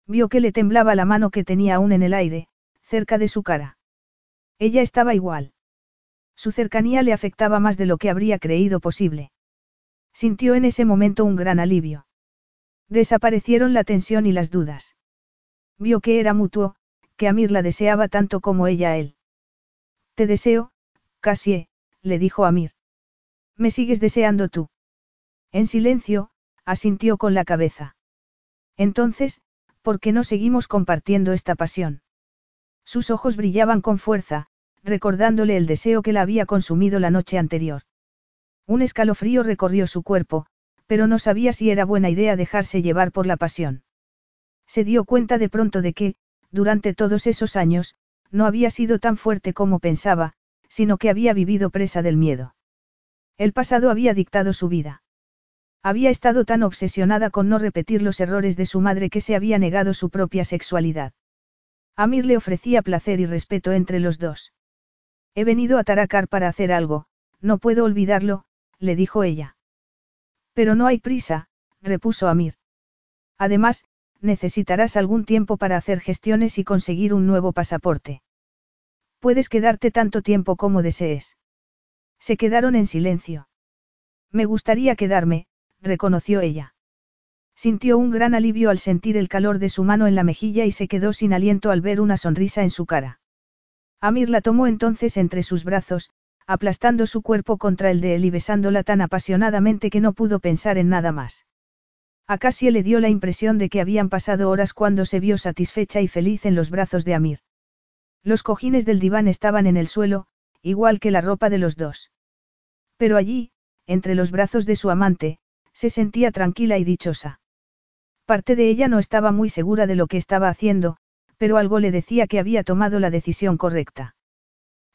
Vio que le temblaba la mano que tenía aún en el aire, cerca de su cara. Ella estaba igual. Su cercanía le afectaba más de lo que habría creído posible. Sintió en ese momento un gran alivio. Desaparecieron la tensión y las dudas. Vio que era mutuo, que Amir la deseaba tanto como ella a él. Te deseo, Cassie, le dijo Amir. Me sigues deseando tú. En silencio, asintió con la cabeza. Entonces, ¿por qué no seguimos compartiendo esta pasión? Sus ojos brillaban con fuerza, recordándole el deseo que la había consumido la noche anterior. Un escalofrío recorrió su cuerpo, pero no sabía si era buena idea dejarse llevar por la pasión. Se dio cuenta de pronto de que, durante todos esos años, no había sido tan fuerte como pensaba, sino que había vivido presa del miedo. El pasado había dictado su vida. Había estado tan obsesionada con no repetir los errores de su madre que se había negado su propia sexualidad. Amir le ofrecía placer y respeto entre los dos. He venido a Taracar para hacer algo, no puedo olvidarlo, le dijo ella. Pero no hay prisa, repuso Amir. Además, necesitarás algún tiempo para hacer gestiones y conseguir un nuevo pasaporte. Puedes quedarte tanto tiempo como desees. Se quedaron en silencio. Me gustaría quedarme, reconoció ella. Sintió un gran alivio al sentir el calor de su mano en la mejilla y se quedó sin aliento al ver una sonrisa en su cara. Amir la tomó entonces entre sus brazos, aplastando su cuerpo contra el de él y besándola tan apasionadamente que no pudo pensar en nada más. A Cassie le dio la impresión de que habían pasado horas cuando se vio satisfecha y feliz en los brazos de Amir. Los cojines del diván estaban en el suelo, igual que la ropa de los dos. Pero allí, entre los brazos de su amante, se sentía tranquila y dichosa. Parte de ella no estaba muy segura de lo que estaba haciendo, pero algo le decía que había tomado la decisión correcta.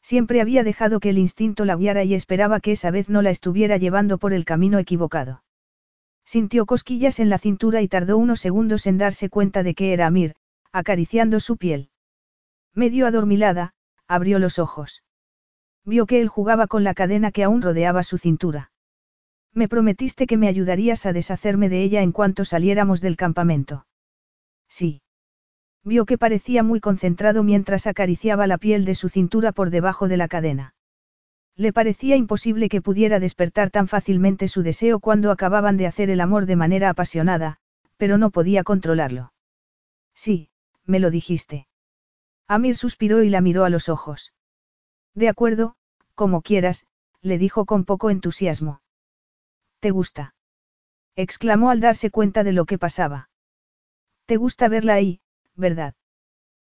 Siempre había dejado que el instinto la guiara y esperaba que esa vez no la estuviera llevando por el camino equivocado. Sintió cosquillas en la cintura y tardó unos segundos en darse cuenta de que era Amir, acariciando su piel. Medio adormilada, abrió los ojos. Vio que él jugaba con la cadena que aún rodeaba su cintura. Me prometiste que me ayudarías a deshacerme de ella en cuanto saliéramos del campamento. Sí. Vio que parecía muy concentrado mientras acariciaba la piel de su cintura por debajo de la cadena. Le parecía imposible que pudiera despertar tan fácilmente su deseo cuando acababan de hacer el amor de manera apasionada, pero no podía controlarlo. Sí, me lo dijiste. Amir suspiró y la miró a los ojos. De acuerdo, como quieras, le dijo con poco entusiasmo. ¿Te gusta? exclamó al darse cuenta de lo que pasaba. ¿Te gusta verla ahí, verdad?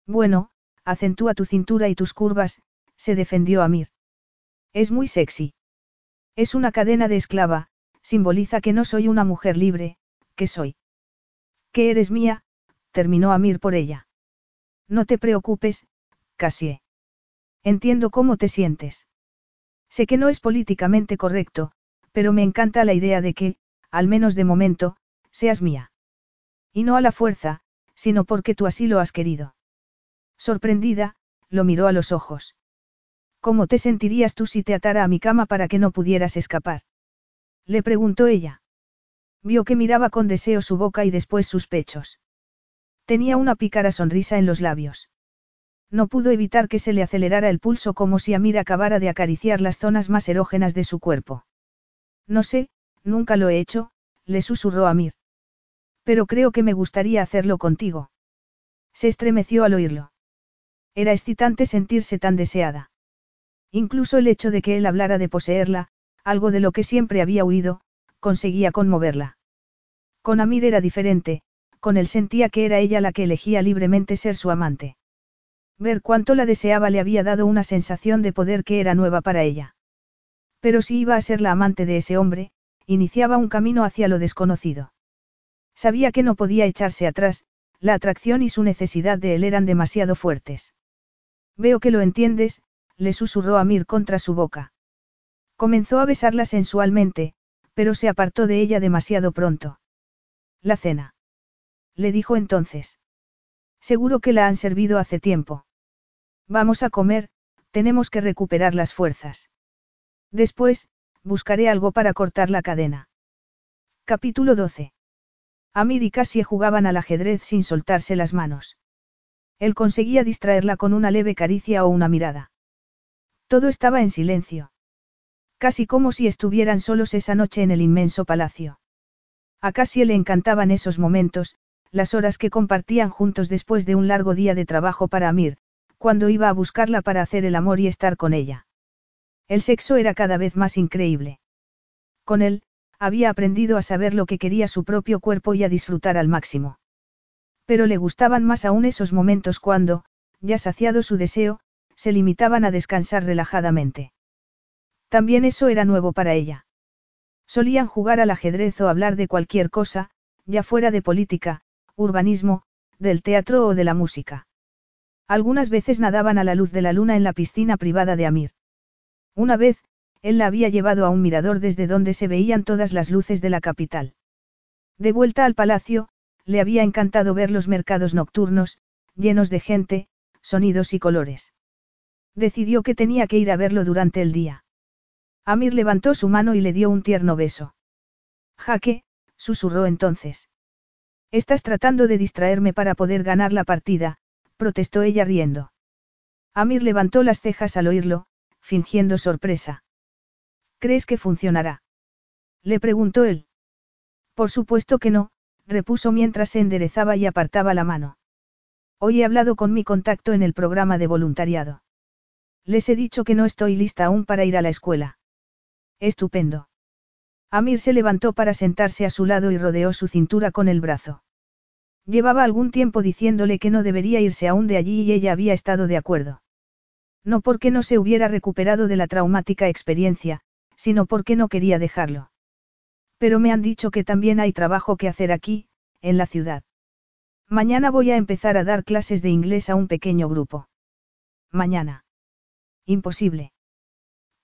Bueno, acentúa tu cintura y tus curvas, se defendió Amir. Es muy sexy. Es una cadena de esclava, simboliza que no soy una mujer libre, que soy. Que eres mía, terminó Amir por ella. No te preocupes, Cassie. Entiendo cómo te sientes. Sé que no es políticamente correcto, pero me encanta la idea de que, al menos de momento, seas mía. Y no a la fuerza, sino porque tú así lo has querido. Sorprendida, lo miró a los ojos. ¿Cómo te sentirías tú si te atara a mi cama para que no pudieras escapar? Le preguntó ella. Vio que miraba con deseo su boca y después sus pechos. Tenía una pícara sonrisa en los labios. No pudo evitar que se le acelerara el pulso como si Amir acabara de acariciar las zonas más erógenas de su cuerpo. No sé, nunca lo he hecho, le susurró Amir. Pero creo que me gustaría hacerlo contigo. Se estremeció al oírlo. Era excitante sentirse tan deseada. Incluso el hecho de que él hablara de poseerla, algo de lo que siempre había huido, conseguía conmoverla. Con Amir era diferente, con él sentía que era ella la que elegía libremente ser su amante. Ver cuánto la deseaba le había dado una sensación de poder que era nueva para ella. Pero si iba a ser la amante de ese hombre, iniciaba un camino hacia lo desconocido. Sabía que no podía echarse atrás, la atracción y su necesidad de él eran demasiado fuertes. Veo que lo entiendes, le susurró Amir contra su boca. Comenzó a besarla sensualmente, pero se apartó de ella demasiado pronto. La cena. Le dijo entonces. Seguro que la han servido hace tiempo. Vamos a comer, tenemos que recuperar las fuerzas. Después, buscaré algo para cortar la cadena. Capítulo 12. Amir y Cassie jugaban al ajedrez sin soltarse las manos. Él conseguía distraerla con una leve caricia o una mirada. Todo estaba en silencio. Casi como si estuvieran solos esa noche en el inmenso palacio. A Cassie le encantaban esos momentos, las horas que compartían juntos después de un largo día de trabajo para Amir, cuando iba a buscarla para hacer el amor y estar con ella. El sexo era cada vez más increíble. Con él, había aprendido a saber lo que quería su propio cuerpo y a disfrutar al máximo. Pero le gustaban más aún esos momentos cuando, ya saciado su deseo, se limitaban a descansar relajadamente. También eso era nuevo para ella. Solían jugar al ajedrez o hablar de cualquier cosa, ya fuera de política, urbanismo, del teatro o de la música. Algunas veces nadaban a la luz de la luna en la piscina privada de Amir. Una vez, él la había llevado a un mirador desde donde se veían todas las luces de la capital. De vuelta al palacio, le había encantado ver los mercados nocturnos, llenos de gente, sonidos y colores. Decidió que tenía que ir a verlo durante el día. Amir levantó su mano y le dio un tierno beso. Jaque, susurró entonces. Estás tratando de distraerme para poder ganar la partida, protestó ella riendo. Amir levantó las cejas al oírlo, fingiendo sorpresa. ¿Crees que funcionará? Le preguntó él. Por supuesto que no, repuso mientras se enderezaba y apartaba la mano. Hoy he hablado con mi contacto en el programa de voluntariado. Les he dicho que no estoy lista aún para ir a la escuela. Estupendo. Amir se levantó para sentarse a su lado y rodeó su cintura con el brazo. Llevaba algún tiempo diciéndole que no debería irse aún de allí y ella había estado de acuerdo. No porque no se hubiera recuperado de la traumática experiencia, sino porque no quería dejarlo. Pero me han dicho que también hay trabajo que hacer aquí, en la ciudad. Mañana voy a empezar a dar clases de inglés a un pequeño grupo. Mañana. Imposible.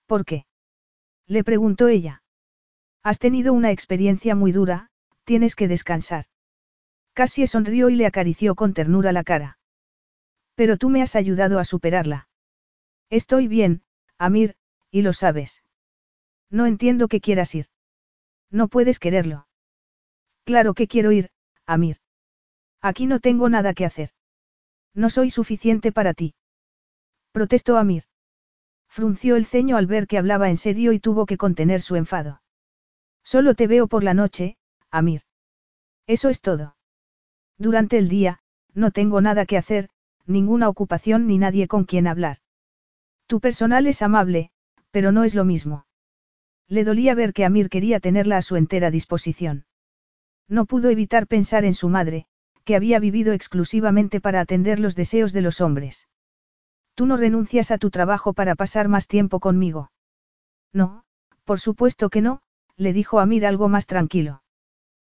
¿Por qué? Le preguntó ella. Has tenido una experiencia muy dura, tienes que descansar. Casi sonrió y le acarició con ternura la cara. Pero tú me has ayudado a superarla. Estoy bien, Amir, y lo sabes. No entiendo que quieras ir. No puedes quererlo. Claro que quiero ir, Amir. Aquí no tengo nada que hacer. No soy suficiente para ti. Protestó Amir. Frunció el ceño al ver que hablaba en serio y tuvo que contener su enfado. Solo te veo por la noche, Amir. Eso es todo. Durante el día, no tengo nada que hacer, ninguna ocupación ni nadie con quien hablar. Tu personal es amable, pero no es lo mismo. Le dolía ver que Amir quería tenerla a su entera disposición. No pudo evitar pensar en su madre, que había vivido exclusivamente para atender los deseos de los hombres. Tú no renuncias a tu trabajo para pasar más tiempo conmigo. No, por supuesto que no, le dijo Amir algo más tranquilo.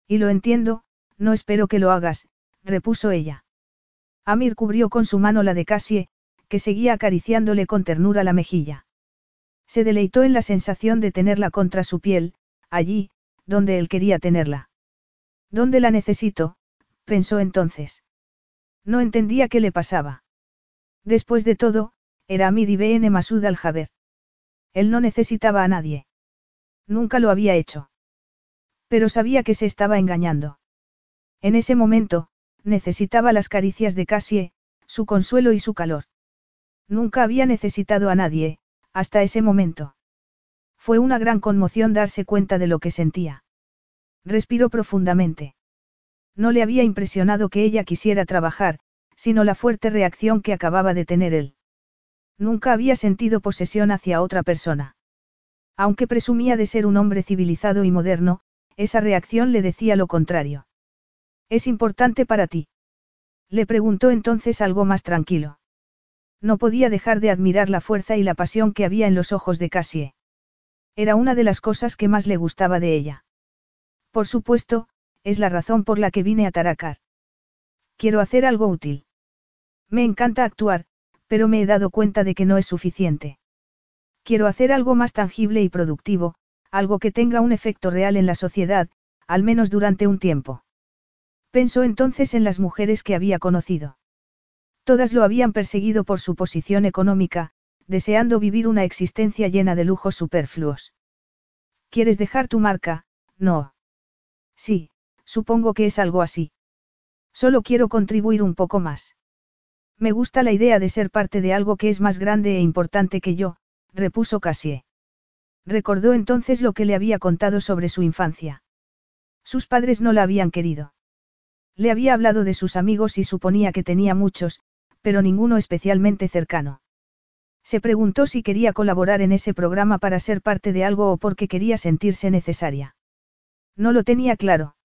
Y lo entiendo, no espero que lo hagas, repuso ella. Amir cubrió con su mano la de Cassie, que seguía acariciándole con ternura la mejilla. Se deleitó en la sensación de tenerla contra su piel, allí, donde él quería tenerla. ¿Dónde la necesito? pensó entonces. No entendía qué le pasaba. Después de todo, era Amir y Ben Masud al-Jaber. Él no necesitaba a nadie. Nunca lo había hecho. Pero sabía que se estaba engañando. En ese momento, necesitaba las caricias de Cassie, su consuelo y su calor. Nunca había necesitado a nadie, hasta ese momento. Fue una gran conmoción darse cuenta de lo que sentía. Respiró profundamente. No le había impresionado que ella quisiera trabajar, sino la fuerte reacción que acababa de tener él. Nunca había sentido posesión hacia otra persona. Aunque presumía de ser un hombre civilizado y moderno, esa reacción le decía lo contrario. ¿Es importante para ti? Le preguntó entonces algo más tranquilo. No podía dejar de admirar la fuerza y la pasión que había en los ojos de Cassie. Era una de las cosas que más le gustaba de ella. Por supuesto, es la razón por la que vine a Taracar. Quiero hacer algo útil. Me encanta actuar, pero me he dado cuenta de que no es suficiente. Quiero hacer algo más tangible y productivo, algo que tenga un efecto real en la sociedad, al menos durante un tiempo. Pensó entonces en las mujeres que había conocido. Todas lo habían perseguido por su posición económica, deseando vivir una existencia llena de lujos superfluos. ¿Quieres dejar tu marca? No. Sí, supongo que es algo así. Solo quiero contribuir un poco más. Me gusta la idea de ser parte de algo que es más grande e importante que yo, repuso Cassie. Recordó entonces lo que le había contado sobre su infancia. Sus padres no la habían querido. Le había hablado de sus amigos y suponía que tenía muchos, pero ninguno especialmente cercano. Se preguntó si quería colaborar en ese programa para ser parte de algo o porque quería sentirse necesaria. No lo tenía claro.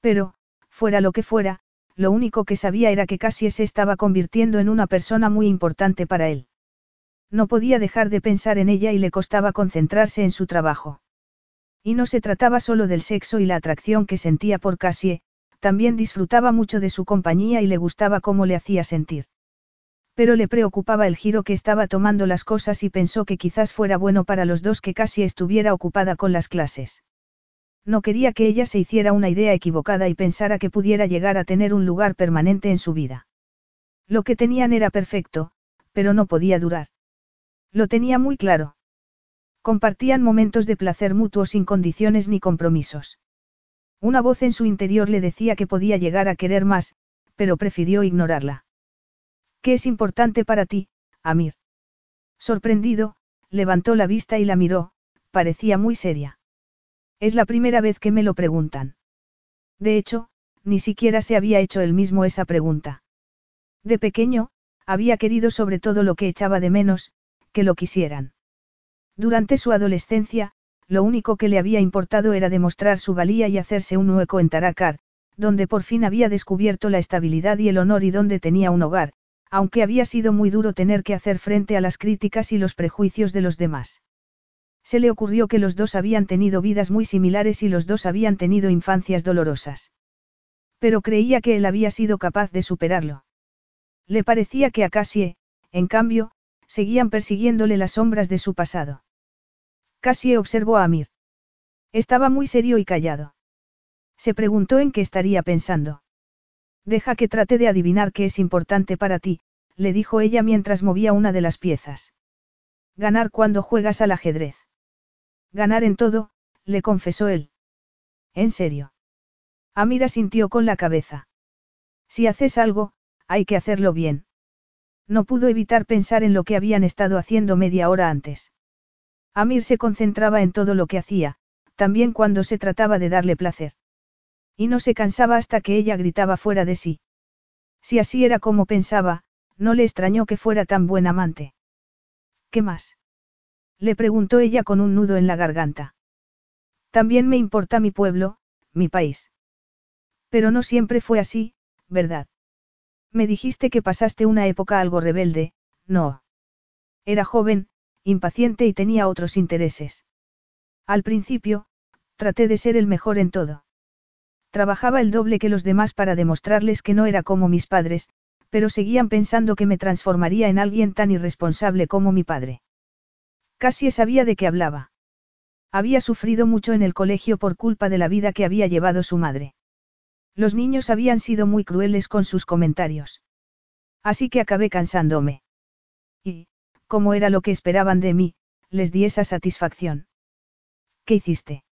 Pero, fuera lo que fuera, lo único que sabía era que Cassie se estaba convirtiendo en una persona muy importante para él. No podía dejar de pensar en ella y le costaba concentrarse en su trabajo. Y no se trataba solo del sexo y la atracción que sentía por Cassie, también disfrutaba mucho de su compañía y le gustaba cómo le hacía sentir. Pero le preocupaba el giro que estaba tomando las cosas y pensó que quizás fuera bueno para los dos que casi estuviera ocupada con las clases. No quería que ella se hiciera una idea equivocada y pensara que pudiera llegar a tener un lugar permanente en su vida. Lo que tenían era perfecto, pero no podía durar. Lo tenía muy claro. Compartían momentos de placer mutuo sin condiciones ni compromisos. Una voz en su interior le decía que podía llegar a querer más, pero prefirió ignorarla. ¿Qué es importante para ti, Amir? Sorprendido, levantó la vista y la miró, parecía muy seria. Es la primera vez que me lo preguntan. De hecho, ni siquiera se había hecho él mismo esa pregunta. De pequeño, había querido sobre todo lo que echaba de menos, que lo quisieran. Durante su adolescencia, lo único que le había importado era demostrar su valía y hacerse un hueco en Taracar, donde por fin había descubierto la estabilidad y el honor y donde tenía un hogar, aunque había sido muy duro tener que hacer frente a las críticas y los prejuicios de los demás. Se le ocurrió que los dos habían tenido vidas muy similares y los dos habían tenido infancias dolorosas. Pero creía que él había sido capaz de superarlo. Le parecía que a Cassie, en cambio, seguían persiguiéndole las sombras de su pasado. Cassie observó a Amir. Estaba muy serio y callado. Se preguntó en qué estaría pensando. Deja que trate de adivinar qué es importante para ti, le dijo ella mientras movía una de las piezas. Ganar cuando juegas al ajedrez. Ganar en todo, le confesó él. ¿En serio? Amira sintió con la cabeza. Si haces algo, hay que hacerlo bien. No pudo evitar pensar en lo que habían estado haciendo media hora antes. Amir se concentraba en todo lo que hacía, también cuando se trataba de darle placer. Y no se cansaba hasta que ella gritaba fuera de sí. Si así era como pensaba, no le extrañó que fuera tan buen amante. ¿Qué más? Le preguntó ella con un nudo en la garganta. También me importa mi pueblo, mi país. Pero no siempre fue así, ¿verdad? Me dijiste que pasaste una época algo rebelde, no. Era joven, impaciente y tenía otros intereses. Al principio, traté de ser el mejor en todo. Trabajaba el doble que los demás para demostrarles que no era como mis padres, pero seguían pensando que me transformaría en alguien tan irresponsable como mi padre. Casi sabía de qué hablaba. Había sufrido mucho en el colegio por culpa de la vida que había llevado su madre. Los niños habían sido muy crueles con sus comentarios. Así que acabé cansándome. Y, como era lo que esperaban de mí, les di esa satisfacción. ¿Qué hiciste?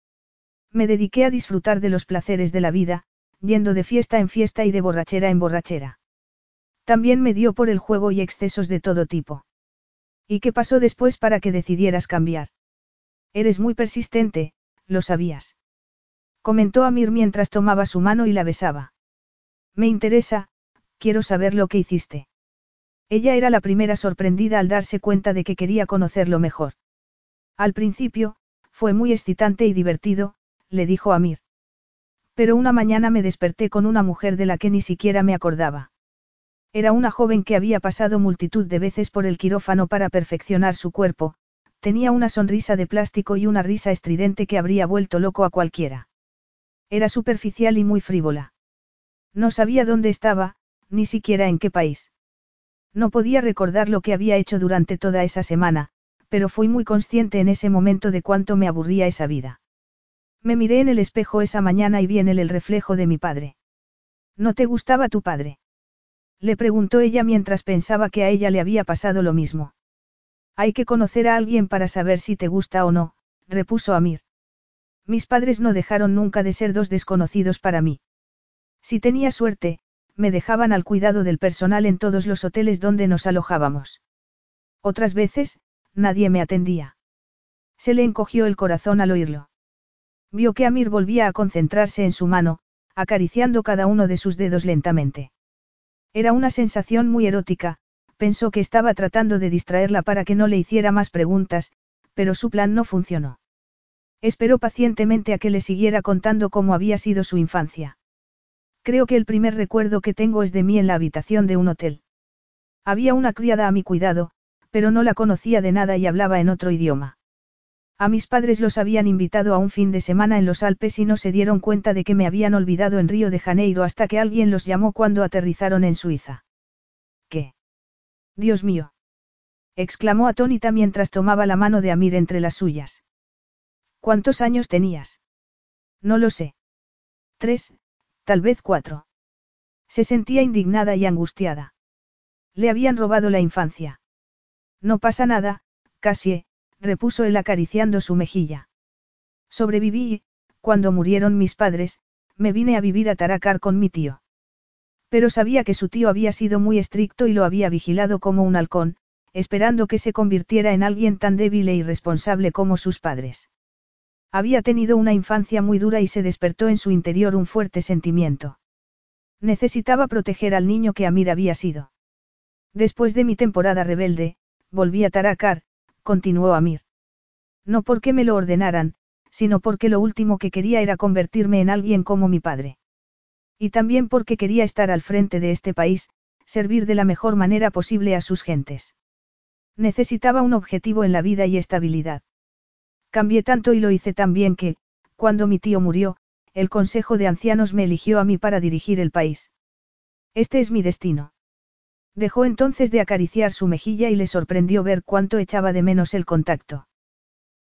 Me dediqué a disfrutar de los placeres de la vida, yendo de fiesta en fiesta y de borrachera en borrachera. También me dio por el juego y excesos de todo tipo. ¿Y qué pasó después para que decidieras cambiar? Eres muy persistente, lo sabías. Comentó Amir mientras tomaba su mano y la besaba. Me interesa, quiero saber lo que hiciste. Ella era la primera sorprendida al darse cuenta de que quería conocerlo mejor. Al principio, fue muy excitante y divertido, le dijo Amir. Pero una mañana me desperté con una mujer de la que ni siquiera me acordaba. Era una joven que había pasado multitud de veces por el quirófano para perfeccionar su cuerpo, tenía una sonrisa de plástico y una risa estridente que habría vuelto loco a cualquiera. Era superficial y muy frívola. No sabía dónde estaba, ni siquiera en qué país. No podía recordar lo que había hecho durante toda esa semana, pero fui muy consciente en ese momento de cuánto me aburría esa vida. Me miré en el espejo esa mañana y vi en él el reflejo de mi padre. ¿No te gustaba tu padre? Le preguntó ella mientras pensaba que a ella le había pasado lo mismo. Hay que conocer a alguien para saber si te gusta o no, repuso Amir. Mis padres no dejaron nunca de ser dos desconocidos para mí. Si tenía suerte, me dejaban al cuidado del personal en todos los hoteles donde nos alojábamos. Otras veces, nadie me atendía. Se le encogió el corazón al oírlo. Vio que Amir volvía a concentrarse en su mano, acariciando cada uno de sus dedos lentamente. Era una sensación muy erótica, pensó que estaba tratando de distraerla para que no le hiciera más preguntas, pero su plan no funcionó. Esperó pacientemente a que le siguiera contando cómo había sido su infancia. Creo que el primer recuerdo que tengo es de mí en la habitación de un hotel. Había una criada a mi cuidado, pero no la conocía de nada y hablaba en otro idioma. A mis padres los habían invitado a un fin de semana en los Alpes y no se dieron cuenta de que me habían olvidado en Río de Janeiro hasta que alguien los llamó cuando aterrizaron en Suiza. ¿Qué? Dios mío. exclamó atónita mientras tomaba la mano de Amir entre las suyas. ¿Cuántos años tenías? No lo sé. Tres, tal vez cuatro. Se sentía indignada y angustiada. Le habían robado la infancia. No pasa nada, Cassie, repuso él acariciando su mejilla. Sobreviví cuando murieron mis padres, me vine a vivir a Taracar con mi tío. Pero sabía que su tío había sido muy estricto y lo había vigilado como un halcón, esperando que se convirtiera en alguien tan débil e irresponsable como sus padres. Había tenido una infancia muy dura y se despertó en su interior un fuerte sentimiento. Necesitaba proteger al niño que Amir había sido. Después de mi temporada rebelde, volví a Tarakar, continuó Amir. No porque me lo ordenaran, sino porque lo último que quería era convertirme en alguien como mi padre. Y también porque quería estar al frente de este país, servir de la mejor manera posible a sus gentes. Necesitaba un objetivo en la vida y estabilidad. Cambié tanto y lo hice tan bien que, cuando mi tío murió, el Consejo de Ancianos me eligió a mí para dirigir el país. Este es mi destino. Dejó entonces de acariciar su mejilla y le sorprendió ver cuánto echaba de menos el contacto.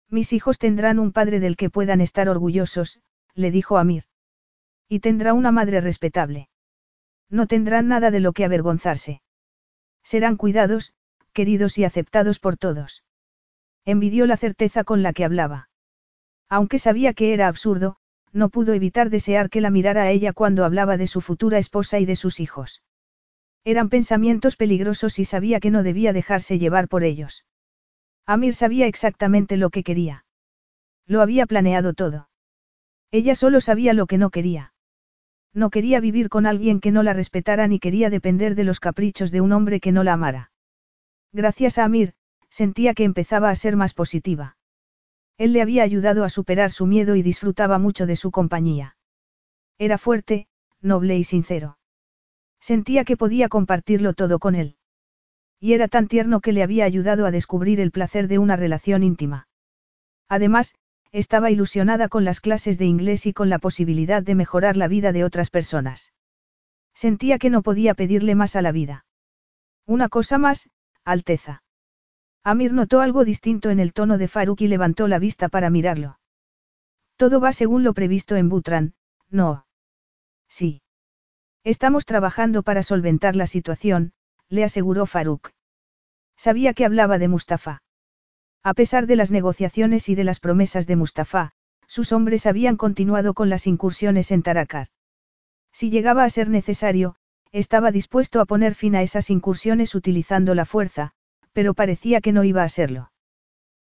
Mis hijos tendrán un padre del que puedan estar orgullosos, le dijo Amir. Y tendrá una madre respetable. No tendrán nada de lo que avergonzarse. Serán cuidados, queridos y aceptados por todos. Envidió la certeza con la que hablaba. Aunque sabía que era absurdo, no pudo evitar desear que la mirara a ella cuando hablaba de su futura esposa y de sus hijos. Eran pensamientos peligrosos y sabía que no debía dejarse llevar por ellos. Amir sabía exactamente lo que quería. Lo había planeado todo. Ella solo sabía lo que no quería. No quería vivir con alguien que no la respetara ni quería depender de los caprichos de un hombre que no la amara. Gracias a Amir, sentía que empezaba a ser más positiva. Él le había ayudado a superar su miedo y disfrutaba mucho de su compañía. Era fuerte, noble y sincero. Sentía que podía compartirlo todo con él. Y era tan tierno que le había ayudado a descubrir el placer de una relación íntima. Además, estaba ilusionada con las clases de inglés y con la posibilidad de mejorar la vida de otras personas. Sentía que no podía pedirle más a la vida. Una cosa más, Alteza. Amir notó algo distinto en el tono de Faruk y levantó la vista para mirarlo. Todo va según lo previsto en Butran, no. Sí. Estamos trabajando para solventar la situación, le aseguró Faruk. Sabía que hablaba de Mustafa. A pesar de las negociaciones y de las promesas de Mustafa, sus hombres habían continuado con las incursiones en Tarakar. Si llegaba a ser necesario, estaba dispuesto a poner fin a esas incursiones utilizando la fuerza, pero parecía que no iba a serlo.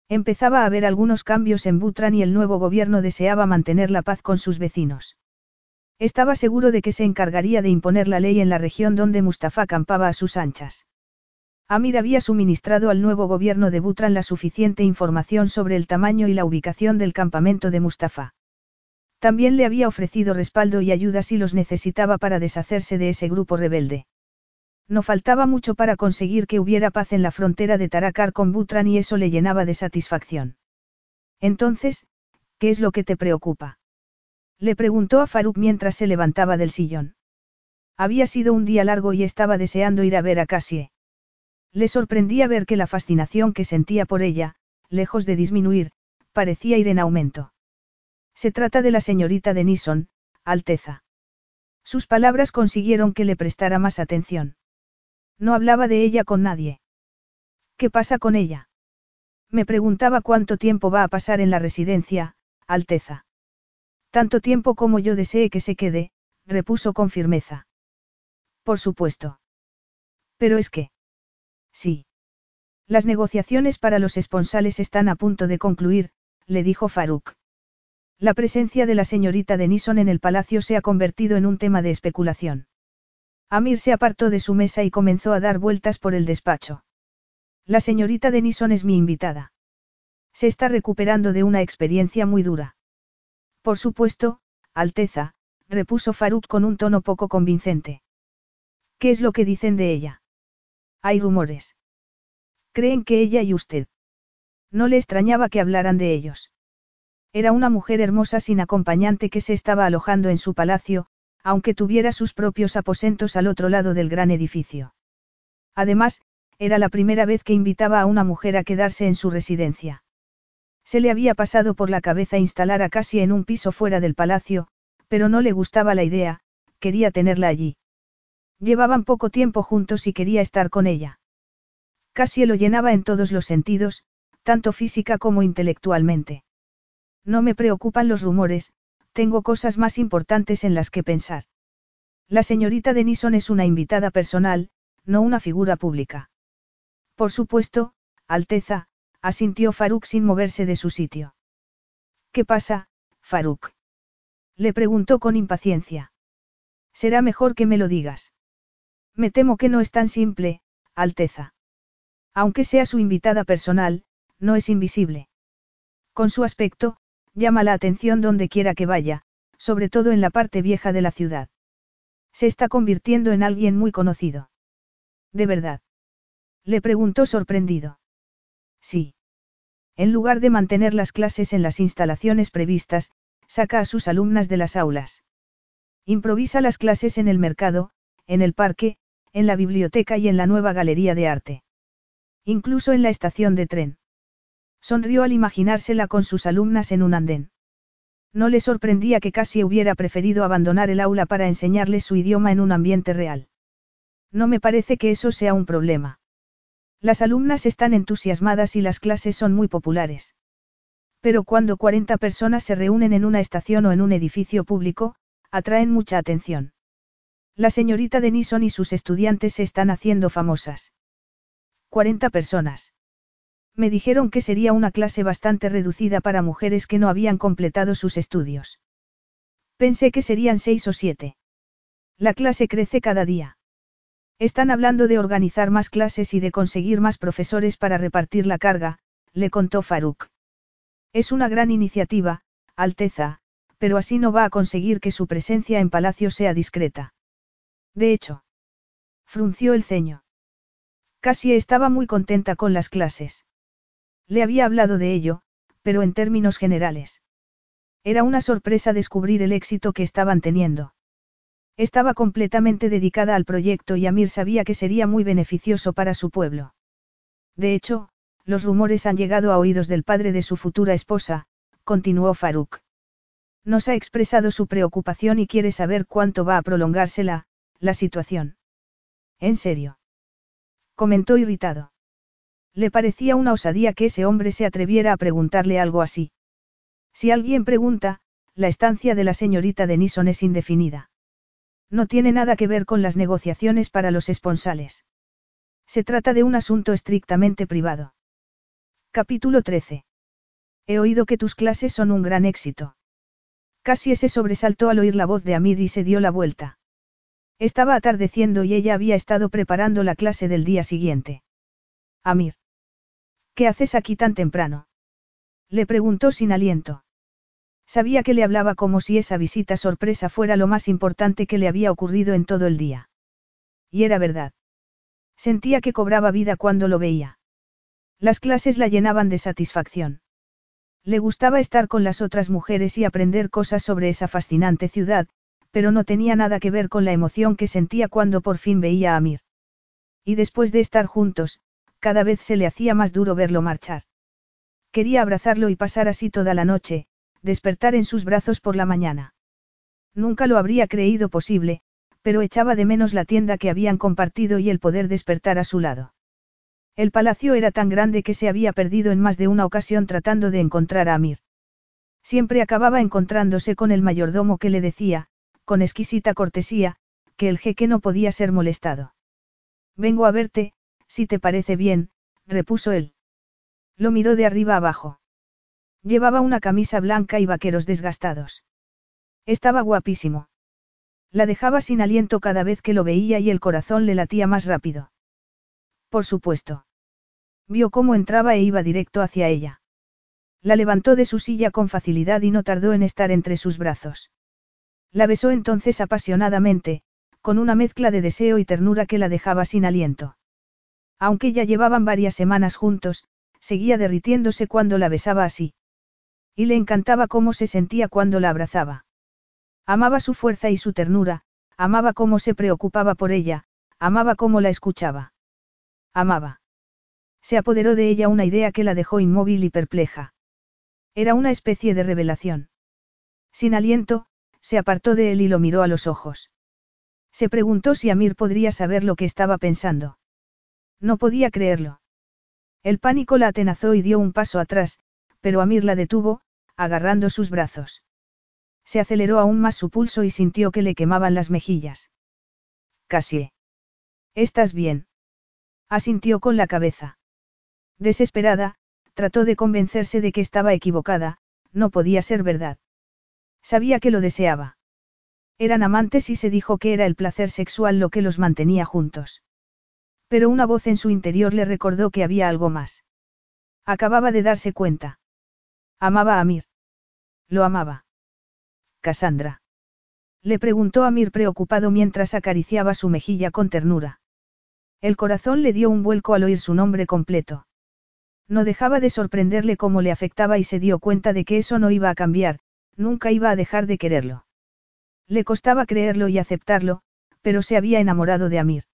Empezaba a haber algunos cambios en Butran y el nuevo gobierno deseaba mantener la paz con sus vecinos. Estaba seguro de que se encargaría de imponer la ley en la región donde Mustafa campaba a sus anchas. Amir había suministrado al nuevo gobierno de Butran la suficiente información sobre el tamaño y la ubicación del campamento de Mustafa. También le había ofrecido respaldo y ayuda si los necesitaba para deshacerse de ese grupo rebelde. No faltaba mucho para conseguir que hubiera paz en la frontera de Tarakar con Butran y eso le llenaba de satisfacción. Entonces, ¿qué es lo que te preocupa? Le preguntó a Faruk mientras se levantaba del sillón. Había sido un día largo y estaba deseando ir a ver a Cassie. Le sorprendía ver que la fascinación que sentía por ella, lejos de disminuir, parecía ir en aumento. Se trata de la señorita Denison, Alteza. Sus palabras consiguieron que le prestara más atención. No hablaba de ella con nadie. ¿Qué pasa con ella? Me preguntaba cuánto tiempo va a pasar en la residencia, Alteza. Tanto tiempo como yo desee que se quede, repuso con firmeza. Por supuesto. Pero es que... Sí. Las negociaciones para los esponsales están a punto de concluir, le dijo Faruk. La presencia de la señorita Denison en el palacio se ha convertido en un tema de especulación. Amir se apartó de su mesa y comenzó a dar vueltas por el despacho. La señorita Denison es mi invitada. Se está recuperando de una experiencia muy dura. Por supuesto, Alteza, repuso Faruk con un tono poco convincente. ¿Qué es lo que dicen de ella? Hay rumores. Creen que ella y usted. No le extrañaba que hablaran de ellos. Era una mujer hermosa sin acompañante que se estaba alojando en su palacio, aunque tuviera sus propios aposentos al otro lado del gran edificio. Además, era la primera vez que invitaba a una mujer a quedarse en su residencia. Se le había pasado por la cabeza instalar a Cassie en un piso fuera del palacio, pero no le gustaba la idea, quería tenerla allí. Llevaban poco tiempo juntos y quería estar con ella. Casi lo llenaba en todos los sentidos, tanto física como intelectualmente. No me preocupan los rumores, tengo cosas más importantes en las que pensar. La señorita Denison es una invitada personal, no una figura pública. Por supuesto, Alteza, asintió Faruk sin moverse de su sitio. ¿Qué pasa, Faruk? Le preguntó con impaciencia. Será mejor que me lo digas. Me temo que no es tan simple, Alteza. Aunque sea su invitada personal, no es invisible. Con su aspecto, llama la atención donde quiera que vaya, sobre todo en la parte vieja de la ciudad. Se está convirtiendo en alguien muy conocido. ¿De verdad? Le preguntó sorprendido. Sí. En lugar de mantener las clases en las instalaciones previstas, saca a sus alumnas de las aulas. Improvisa las clases en el mercado, en el parque, en la biblioteca y en la nueva galería de arte. Incluso en la estación de tren. Sonrió al imaginársela con sus alumnas en un andén. No le sorprendía que casi hubiera preferido abandonar el aula para enseñarles su idioma en un ambiente real. No me parece que eso sea un problema. Las alumnas están entusiasmadas y las clases son muy populares. Pero cuando 40 personas se reúnen en una estación o en un edificio público, atraen mucha atención. La señorita Denison y sus estudiantes se están haciendo famosas. 40 personas. Me dijeron que sería una clase bastante reducida para mujeres que no habían completado sus estudios. Pensé que serían seis o siete. La clase crece cada día. Están hablando de organizar más clases y de conseguir más profesores para repartir la carga, le contó Faruk. Es una gran iniciativa, Alteza, pero así no va a conseguir que su presencia en Palacio sea discreta. De hecho, frunció el ceño. Casi estaba muy contenta con las clases. Le había hablado de ello, pero en términos generales. Era una sorpresa descubrir el éxito que estaban teniendo. Estaba completamente dedicada al proyecto y Amir sabía que sería muy beneficioso para su pueblo. De hecho, los rumores han llegado a oídos del padre de su futura esposa, continuó Faruk. Nos ha expresado su preocupación y quiere saber cuánto va a prolongársela, la situación. ¿En serio? Comentó irritado. Le parecía una osadía que ese hombre se atreviera a preguntarle algo así. Si alguien pregunta, la estancia de la señorita Denison es indefinida. No tiene nada que ver con las negociaciones para los esponsales. Se trata de un asunto estrictamente privado. Capítulo 13. He oído que tus clases son un gran éxito. Casi ese sobresaltó al oír la voz de Amir y se dio la vuelta. Estaba atardeciendo y ella había estado preparando la clase del día siguiente. Amir. ¿Qué haces aquí tan temprano? Le preguntó sin aliento. Sabía que le hablaba como si esa visita sorpresa fuera lo más importante que le había ocurrido en todo el día. Y era verdad. Sentía que cobraba vida cuando lo veía. Las clases la llenaban de satisfacción. Le gustaba estar con las otras mujeres y aprender cosas sobre esa fascinante ciudad, pero no tenía nada que ver con la emoción que sentía cuando por fin veía a Amir. Y después de estar juntos, cada vez se le hacía más duro verlo marchar. Quería abrazarlo y pasar así toda la noche, despertar en sus brazos por la mañana. Nunca lo habría creído posible, pero echaba de menos la tienda que habían compartido y el poder despertar a su lado. El palacio era tan grande que se había perdido en más de una ocasión tratando de encontrar a Amir. Siempre acababa encontrándose con el mayordomo que le decía, con exquisita cortesía, que el jeque no podía ser molestado. Vengo a verte, si te parece bien, repuso él. Lo miró de arriba abajo. Llevaba una camisa blanca y vaqueros desgastados. Estaba guapísimo. La dejaba sin aliento cada vez que lo veía y el corazón le latía más rápido. Por supuesto. Vio cómo entraba e iba directo hacia ella. La levantó de su silla con facilidad y no tardó en estar entre sus brazos. La besó entonces apasionadamente, con una mezcla de deseo y ternura que la dejaba sin aliento. Aunque ya llevaban varias semanas juntos, seguía derritiéndose cuando la besaba así. Y le encantaba cómo se sentía cuando la abrazaba. Amaba su fuerza y su ternura, amaba cómo se preocupaba por ella, amaba cómo la escuchaba. Amaba. Se apoderó de ella una idea que la dejó inmóvil y perpleja. Era una especie de revelación. Sin aliento, se apartó de él y lo miró a los ojos. Se preguntó si Amir podría saber lo que estaba pensando. No podía creerlo. El pánico la atenazó y dio un paso atrás, pero Amir la detuvo, agarrando sus brazos. Se aceleró aún más su pulso y sintió que le quemaban las mejillas. Casi. ¿Estás bien? Asintió con la cabeza. Desesperada, trató de convencerse de que estaba equivocada, no podía ser verdad. Sabía que lo deseaba. Eran amantes y se dijo que era el placer sexual lo que los mantenía juntos. Pero una voz en su interior le recordó que había algo más. Acababa de darse cuenta. Amaba a Amir. Lo amaba. Cassandra. Le preguntó a Amir preocupado mientras acariciaba su mejilla con ternura. El corazón le dio un vuelco al oír su nombre completo. No dejaba de sorprenderle cómo le afectaba y se dio cuenta de que eso no iba a cambiar, nunca iba a dejar de quererlo. Le costaba creerlo y aceptarlo, pero se había enamorado de Amir.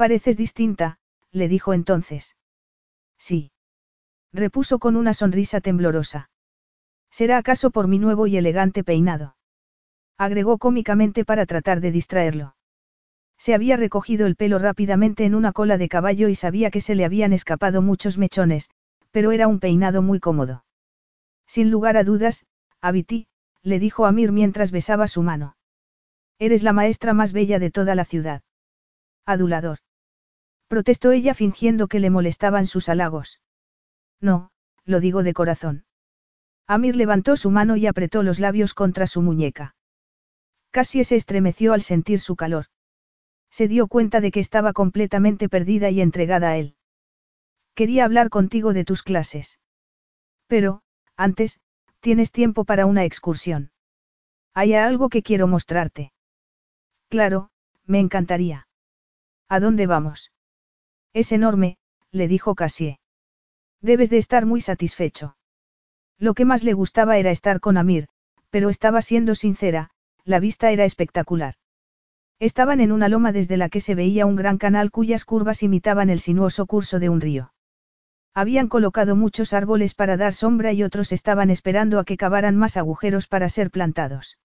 Pareces distinta, le dijo entonces. Sí. Repuso con una sonrisa temblorosa. ¿Será acaso por mi nuevo y elegante peinado? Agregó cómicamente para tratar de distraerlo. Se había recogido el pelo rápidamente en una cola de caballo y sabía que se le habían escapado muchos mechones, pero era un peinado muy cómodo. Sin lugar a dudas, Abiti, le dijo Amir mientras besaba su mano. Eres la maestra más bella de toda la ciudad. Adulador. Protestó ella fingiendo que le molestaban sus halagos. No, lo digo de corazón. Amir levantó su mano y apretó los labios contra su muñeca. Casi se estremeció al sentir su calor. Se dio cuenta de que estaba completamente perdida y entregada a él. Quería hablar contigo de tus clases. Pero, antes, tienes tiempo para una excursión. Hay algo que quiero mostrarte. Claro, me encantaría. ¿A dónde vamos? Es enorme, le dijo Cassie. Debes de estar muy satisfecho. Lo que más le gustaba era estar con Amir, pero estaba siendo sincera, la vista era espectacular. Estaban en una loma desde la que se veía un gran canal cuyas curvas imitaban el sinuoso curso de un río. Habían colocado muchos árboles para dar sombra y otros estaban esperando a que cavaran más agujeros para ser plantados.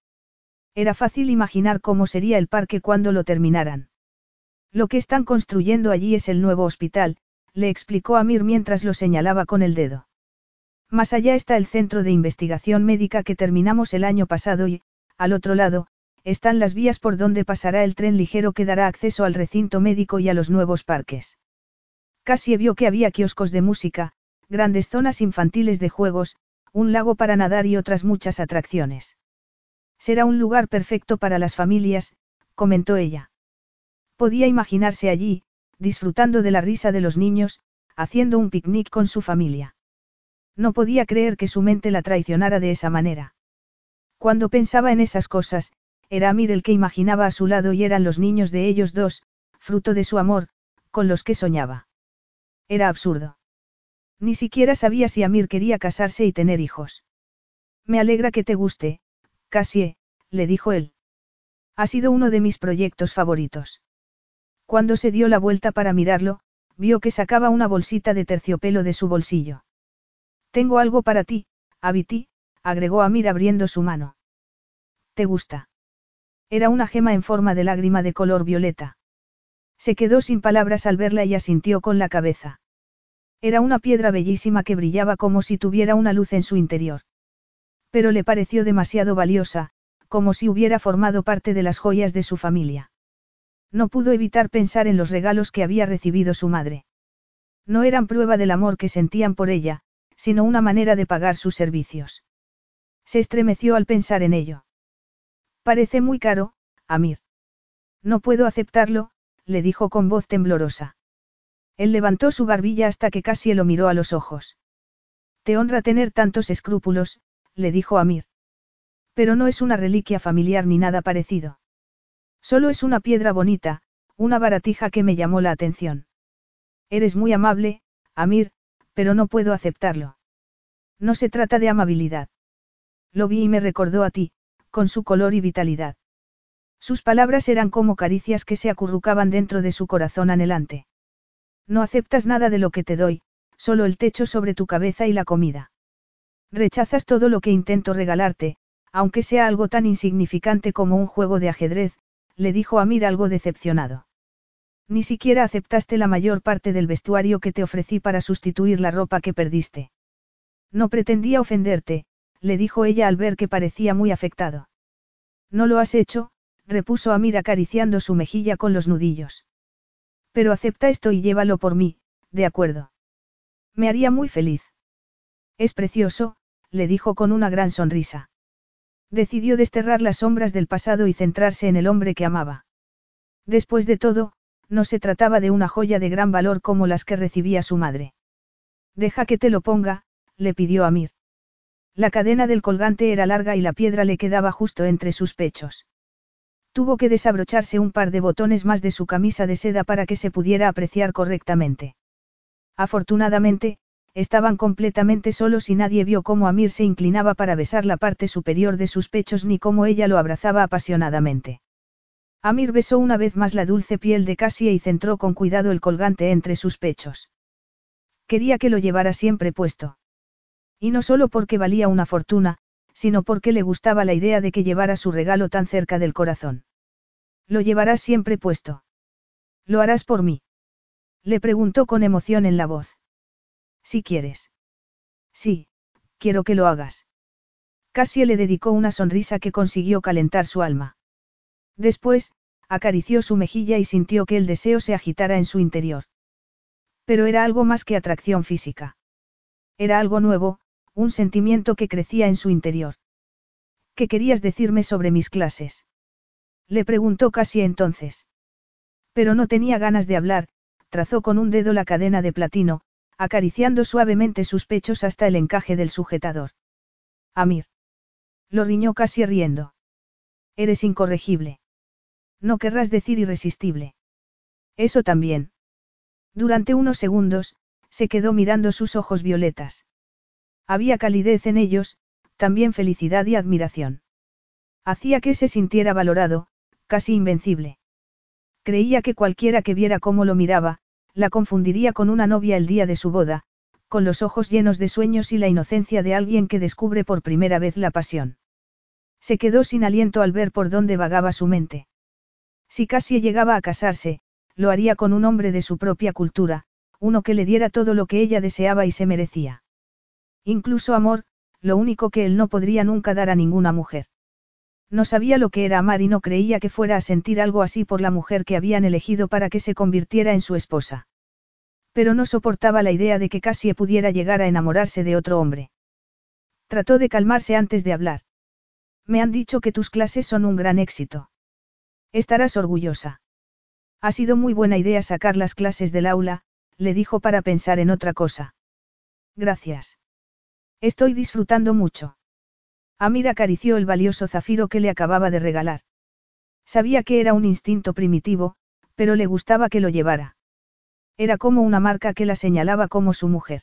Era fácil imaginar cómo sería el parque cuando lo terminaran. Lo que están construyendo allí es el nuevo hospital, le explicó Amir mientras lo señalaba con el dedo. Más allá está el centro de investigación médica que terminamos el año pasado y, al otro lado, están las vías por donde pasará el tren ligero que dará acceso al recinto médico y a los nuevos parques. Casi vio que había kioscos de música, grandes zonas infantiles de juegos, un lago para nadar y otras muchas atracciones. Será un lugar perfecto para las familias, comentó ella. Podía imaginarse allí, disfrutando de la risa de los niños, haciendo un picnic con su familia. No podía creer que su mente la traicionara de esa manera. Cuando pensaba en esas cosas, era Amir el que imaginaba a su lado y eran los niños de ellos dos, fruto de su amor, con los que soñaba. Era absurdo. Ni siquiera sabía si Amir quería casarse y tener hijos. Me alegra que te guste, Cassie, le dijo él. Ha sido uno de mis proyectos favoritos. Cuando se dio la vuelta para mirarlo, vio que sacaba una bolsita de terciopelo de su bolsillo. Tengo algo para ti, Abiti, agregó Amir abriendo su mano. ¿Te gusta? Era una gema en forma de lágrima de color violeta. Se quedó sin palabras al verla y asintió con la cabeza. Era una piedra bellísima que brillaba como si tuviera una luz en su interior. Pero le pareció demasiado valiosa, como si hubiera formado parte de las joyas de su familia. No pudo evitar pensar en los regalos que había recibido su madre. No eran prueba del amor que sentían por ella, sino una manera de pagar sus servicios. Se estremeció al pensar en ello. Parece muy caro, Amir. No puedo aceptarlo, le dijo con voz temblorosa. Él levantó su barbilla hasta que casi lo miró a los ojos. Te honra tener tantos escrúpulos, le dijo Amir. Pero no es una reliquia familiar ni nada parecido. Solo es una piedra bonita, una baratija que me llamó la atención. Eres muy amable, Amir, pero no puedo aceptarlo. No se trata de amabilidad. Lo vi y me recordó a ti, con su color y vitalidad. Sus palabras eran como caricias que se acurrucaban dentro de su corazón anhelante. No aceptas nada de lo que te doy, solo el techo sobre tu cabeza y la comida. Rechazas todo lo que intento regalarte, aunque sea algo tan insignificante como un juego de ajedrez, le dijo Amir algo decepcionado. Ni siquiera aceptaste la mayor parte del vestuario que te ofrecí para sustituir la ropa que perdiste. No pretendía ofenderte, le dijo ella al ver que parecía muy afectado. No lo has hecho, repuso Amir acariciando su mejilla con los nudillos. Pero acepta esto y llévalo por mí, de acuerdo. Me haría muy feliz. Es precioso, le dijo con una gran sonrisa. Decidió desterrar las sombras del pasado y centrarse en el hombre que amaba. Después de todo, no se trataba de una joya de gran valor como las que recibía su madre. Deja que te lo ponga, le pidió Amir. La cadena del colgante era larga y la piedra le quedaba justo entre sus pechos. Tuvo que desabrocharse un par de botones más de su camisa de seda para que se pudiera apreciar correctamente. Afortunadamente, estaban completamente solos y nadie vio cómo Amir se inclinaba para besar la parte superior de sus pechos ni cómo ella lo abrazaba apasionadamente. Amir besó una vez más la dulce piel de Cassie y centró con cuidado el colgante entre sus pechos. Quería que lo llevara siempre puesto. Y no solo porque valía una fortuna, sino porque le gustaba la idea de que llevara su regalo tan cerca del corazón. Lo llevarás siempre puesto. ¿Lo harás por mí? Le preguntó con emoción en la voz. Si quieres. Sí, quiero que lo hagas. Cassie le dedicó una sonrisa que consiguió calentar su alma. Después, acarició su mejilla y sintió que el deseo se agitara en su interior. Pero era algo más que atracción física. Era algo nuevo, un sentimiento que crecía en su interior. ¿Qué querías decirme sobre mis clases? Le preguntó casi entonces. Pero no tenía ganas de hablar, trazó con un dedo la cadena de platino, acariciando suavemente sus pechos hasta el encaje del sujetador. Amir. Lo riñó casi riendo. Eres incorregible. No querrás decir irresistible. Eso también. Durante unos segundos, se quedó mirando sus ojos violetas. Había calidez en ellos, también felicidad y admiración. Hacía que se sintiera valorado, casi invencible. Creía que cualquiera que viera cómo lo miraba, la confundiría con una novia el día de su boda, con los ojos llenos de sueños y la inocencia de alguien que descubre por primera vez la pasión. Se quedó sin aliento al ver por dónde vagaba su mente. Si casi llegaba a casarse, lo haría con un hombre de su propia cultura, uno que le diera todo lo que ella deseaba y se merecía. Incluso amor, lo único que él no podría nunca dar a ninguna mujer. No sabía lo que era amar y no creía que fuera a sentir algo así por la mujer que habían elegido para que se convirtiera en su esposa. Pero no soportaba la idea de que Cassie pudiera llegar a enamorarse de otro hombre. Trató de calmarse antes de hablar. Me han dicho que tus clases son un gran éxito. Estarás orgullosa. Ha sido muy buena idea sacar las clases del aula, le dijo para pensar en otra cosa. Gracias. Estoy disfrutando mucho. Amir acarició el valioso zafiro que le acababa de regalar. Sabía que era un instinto primitivo, pero le gustaba que lo llevara. Era como una marca que la señalaba como su mujer.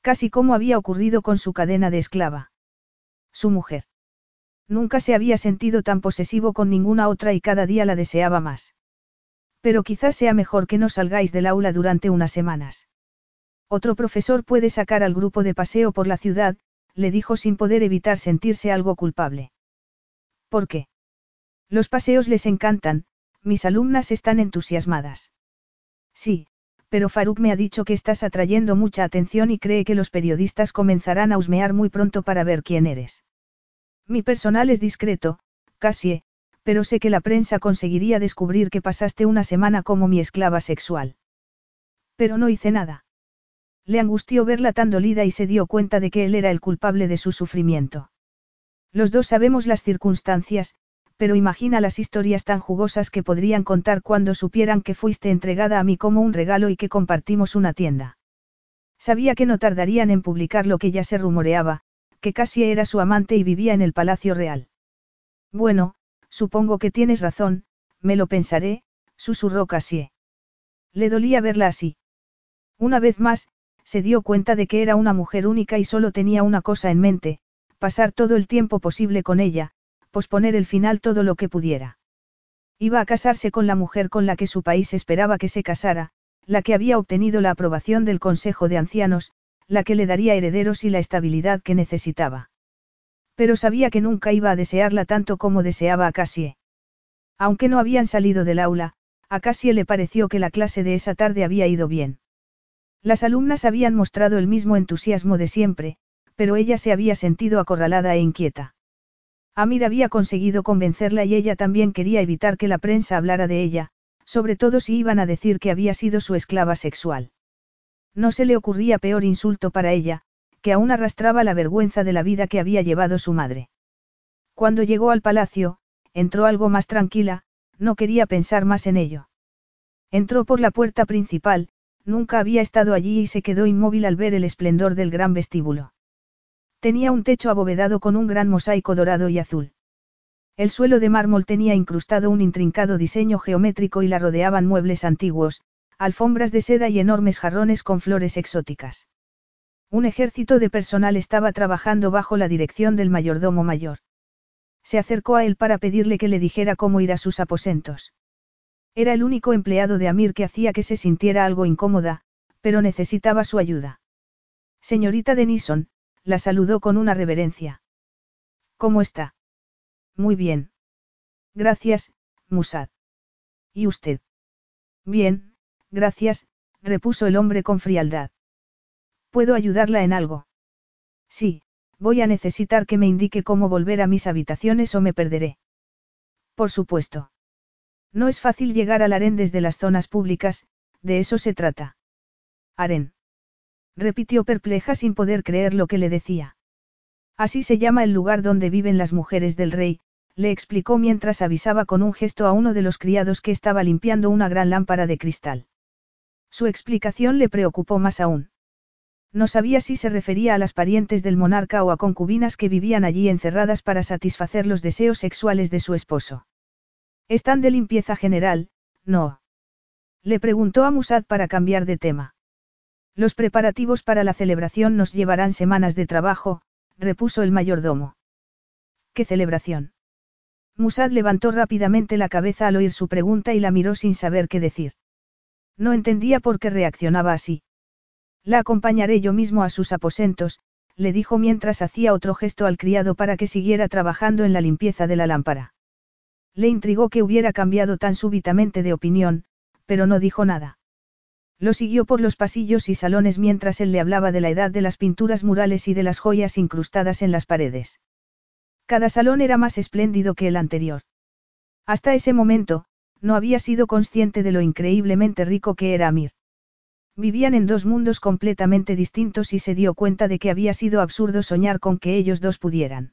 Casi como había ocurrido con su cadena de esclava. Su mujer. Nunca se había sentido tan posesivo con ninguna otra y cada día la deseaba más. Pero quizás sea mejor que no salgáis del aula durante unas semanas. Otro profesor puede sacar al grupo de paseo por la ciudad, le dijo sin poder evitar sentirse algo culpable. ¿Por qué? Los paseos les encantan, mis alumnas están entusiasmadas. Sí, pero Faruk me ha dicho que estás atrayendo mucha atención y cree que los periodistas comenzarán a husmear muy pronto para ver quién eres. Mi personal es discreto, casi, pero sé que la prensa conseguiría descubrir que pasaste una semana como mi esclava sexual. Pero no hice nada. Le angustió verla tan dolida y se dio cuenta de que él era el culpable de su sufrimiento. Los dos sabemos las circunstancias, pero imagina las historias tan jugosas que podrían contar cuando supieran que fuiste entregada a mí como un regalo y que compartimos una tienda. Sabía que no tardarían en publicar lo que ya se rumoreaba, que casi era su amante y vivía en el Palacio Real. Bueno, supongo que tienes razón, me lo pensaré, susurró Cassie. Le dolía verla así. Una vez más, se dio cuenta de que era una mujer única y solo tenía una cosa en mente, pasar todo el tiempo posible con ella, posponer el final todo lo que pudiera. Iba a casarse con la mujer con la que su país esperaba que se casara, la que había obtenido la aprobación del Consejo de Ancianos, la que le daría herederos y la estabilidad que necesitaba. Pero sabía que nunca iba a desearla tanto como deseaba a Cassie. Aunque no habían salido del aula, a Cassie le pareció que la clase de esa tarde había ido bien. Las alumnas habían mostrado el mismo entusiasmo de siempre, pero ella se había sentido acorralada e inquieta. Amir había conseguido convencerla y ella también quería evitar que la prensa hablara de ella, sobre todo si iban a decir que había sido su esclava sexual. No se le ocurría peor insulto para ella, que aún arrastraba la vergüenza de la vida que había llevado su madre. Cuando llegó al palacio, entró algo más tranquila, no quería pensar más en ello. Entró por la puerta principal, nunca había estado allí y se quedó inmóvil al ver el esplendor del gran vestíbulo. Tenía un techo abovedado con un gran mosaico dorado y azul. El suelo de mármol tenía incrustado un intrincado diseño geométrico y la rodeaban muebles antiguos, alfombras de seda y enormes jarrones con flores exóticas. Un ejército de personal estaba trabajando bajo la dirección del mayordomo mayor. Se acercó a él para pedirle que le dijera cómo ir a sus aposentos. Era el único empleado de Amir que hacía que se sintiera algo incómoda, pero necesitaba su ayuda. Señorita Denison, la saludó con una reverencia. ¿Cómo está? Muy bien. Gracias, Musad. ¿Y usted? Bien, gracias, repuso el hombre con frialdad. ¿Puedo ayudarla en algo? Sí, voy a necesitar que me indique cómo volver a mis habitaciones o me perderé. Por supuesto. No es fácil llegar al harén desde las zonas públicas, de eso se trata. Harén. Repitió perpleja sin poder creer lo que le decía. Así se llama el lugar donde viven las mujeres del rey, le explicó mientras avisaba con un gesto a uno de los criados que estaba limpiando una gran lámpara de cristal. Su explicación le preocupó más aún. No sabía si se refería a las parientes del monarca o a concubinas que vivían allí encerradas para satisfacer los deseos sexuales de su esposo. Están de limpieza general, no. Le preguntó a Musad para cambiar de tema. Los preparativos para la celebración nos llevarán semanas de trabajo, repuso el mayordomo. ¿Qué celebración? Musad levantó rápidamente la cabeza al oír su pregunta y la miró sin saber qué decir. No entendía por qué reaccionaba así. La acompañaré yo mismo a sus aposentos, le dijo mientras hacía otro gesto al criado para que siguiera trabajando en la limpieza de la lámpara. Le intrigó que hubiera cambiado tan súbitamente de opinión, pero no dijo nada. Lo siguió por los pasillos y salones mientras él le hablaba de la edad de las pinturas murales y de las joyas incrustadas en las paredes. Cada salón era más espléndido que el anterior. Hasta ese momento, no había sido consciente de lo increíblemente rico que era Amir. Vivían en dos mundos completamente distintos y se dio cuenta de que había sido absurdo soñar con que ellos dos pudieran.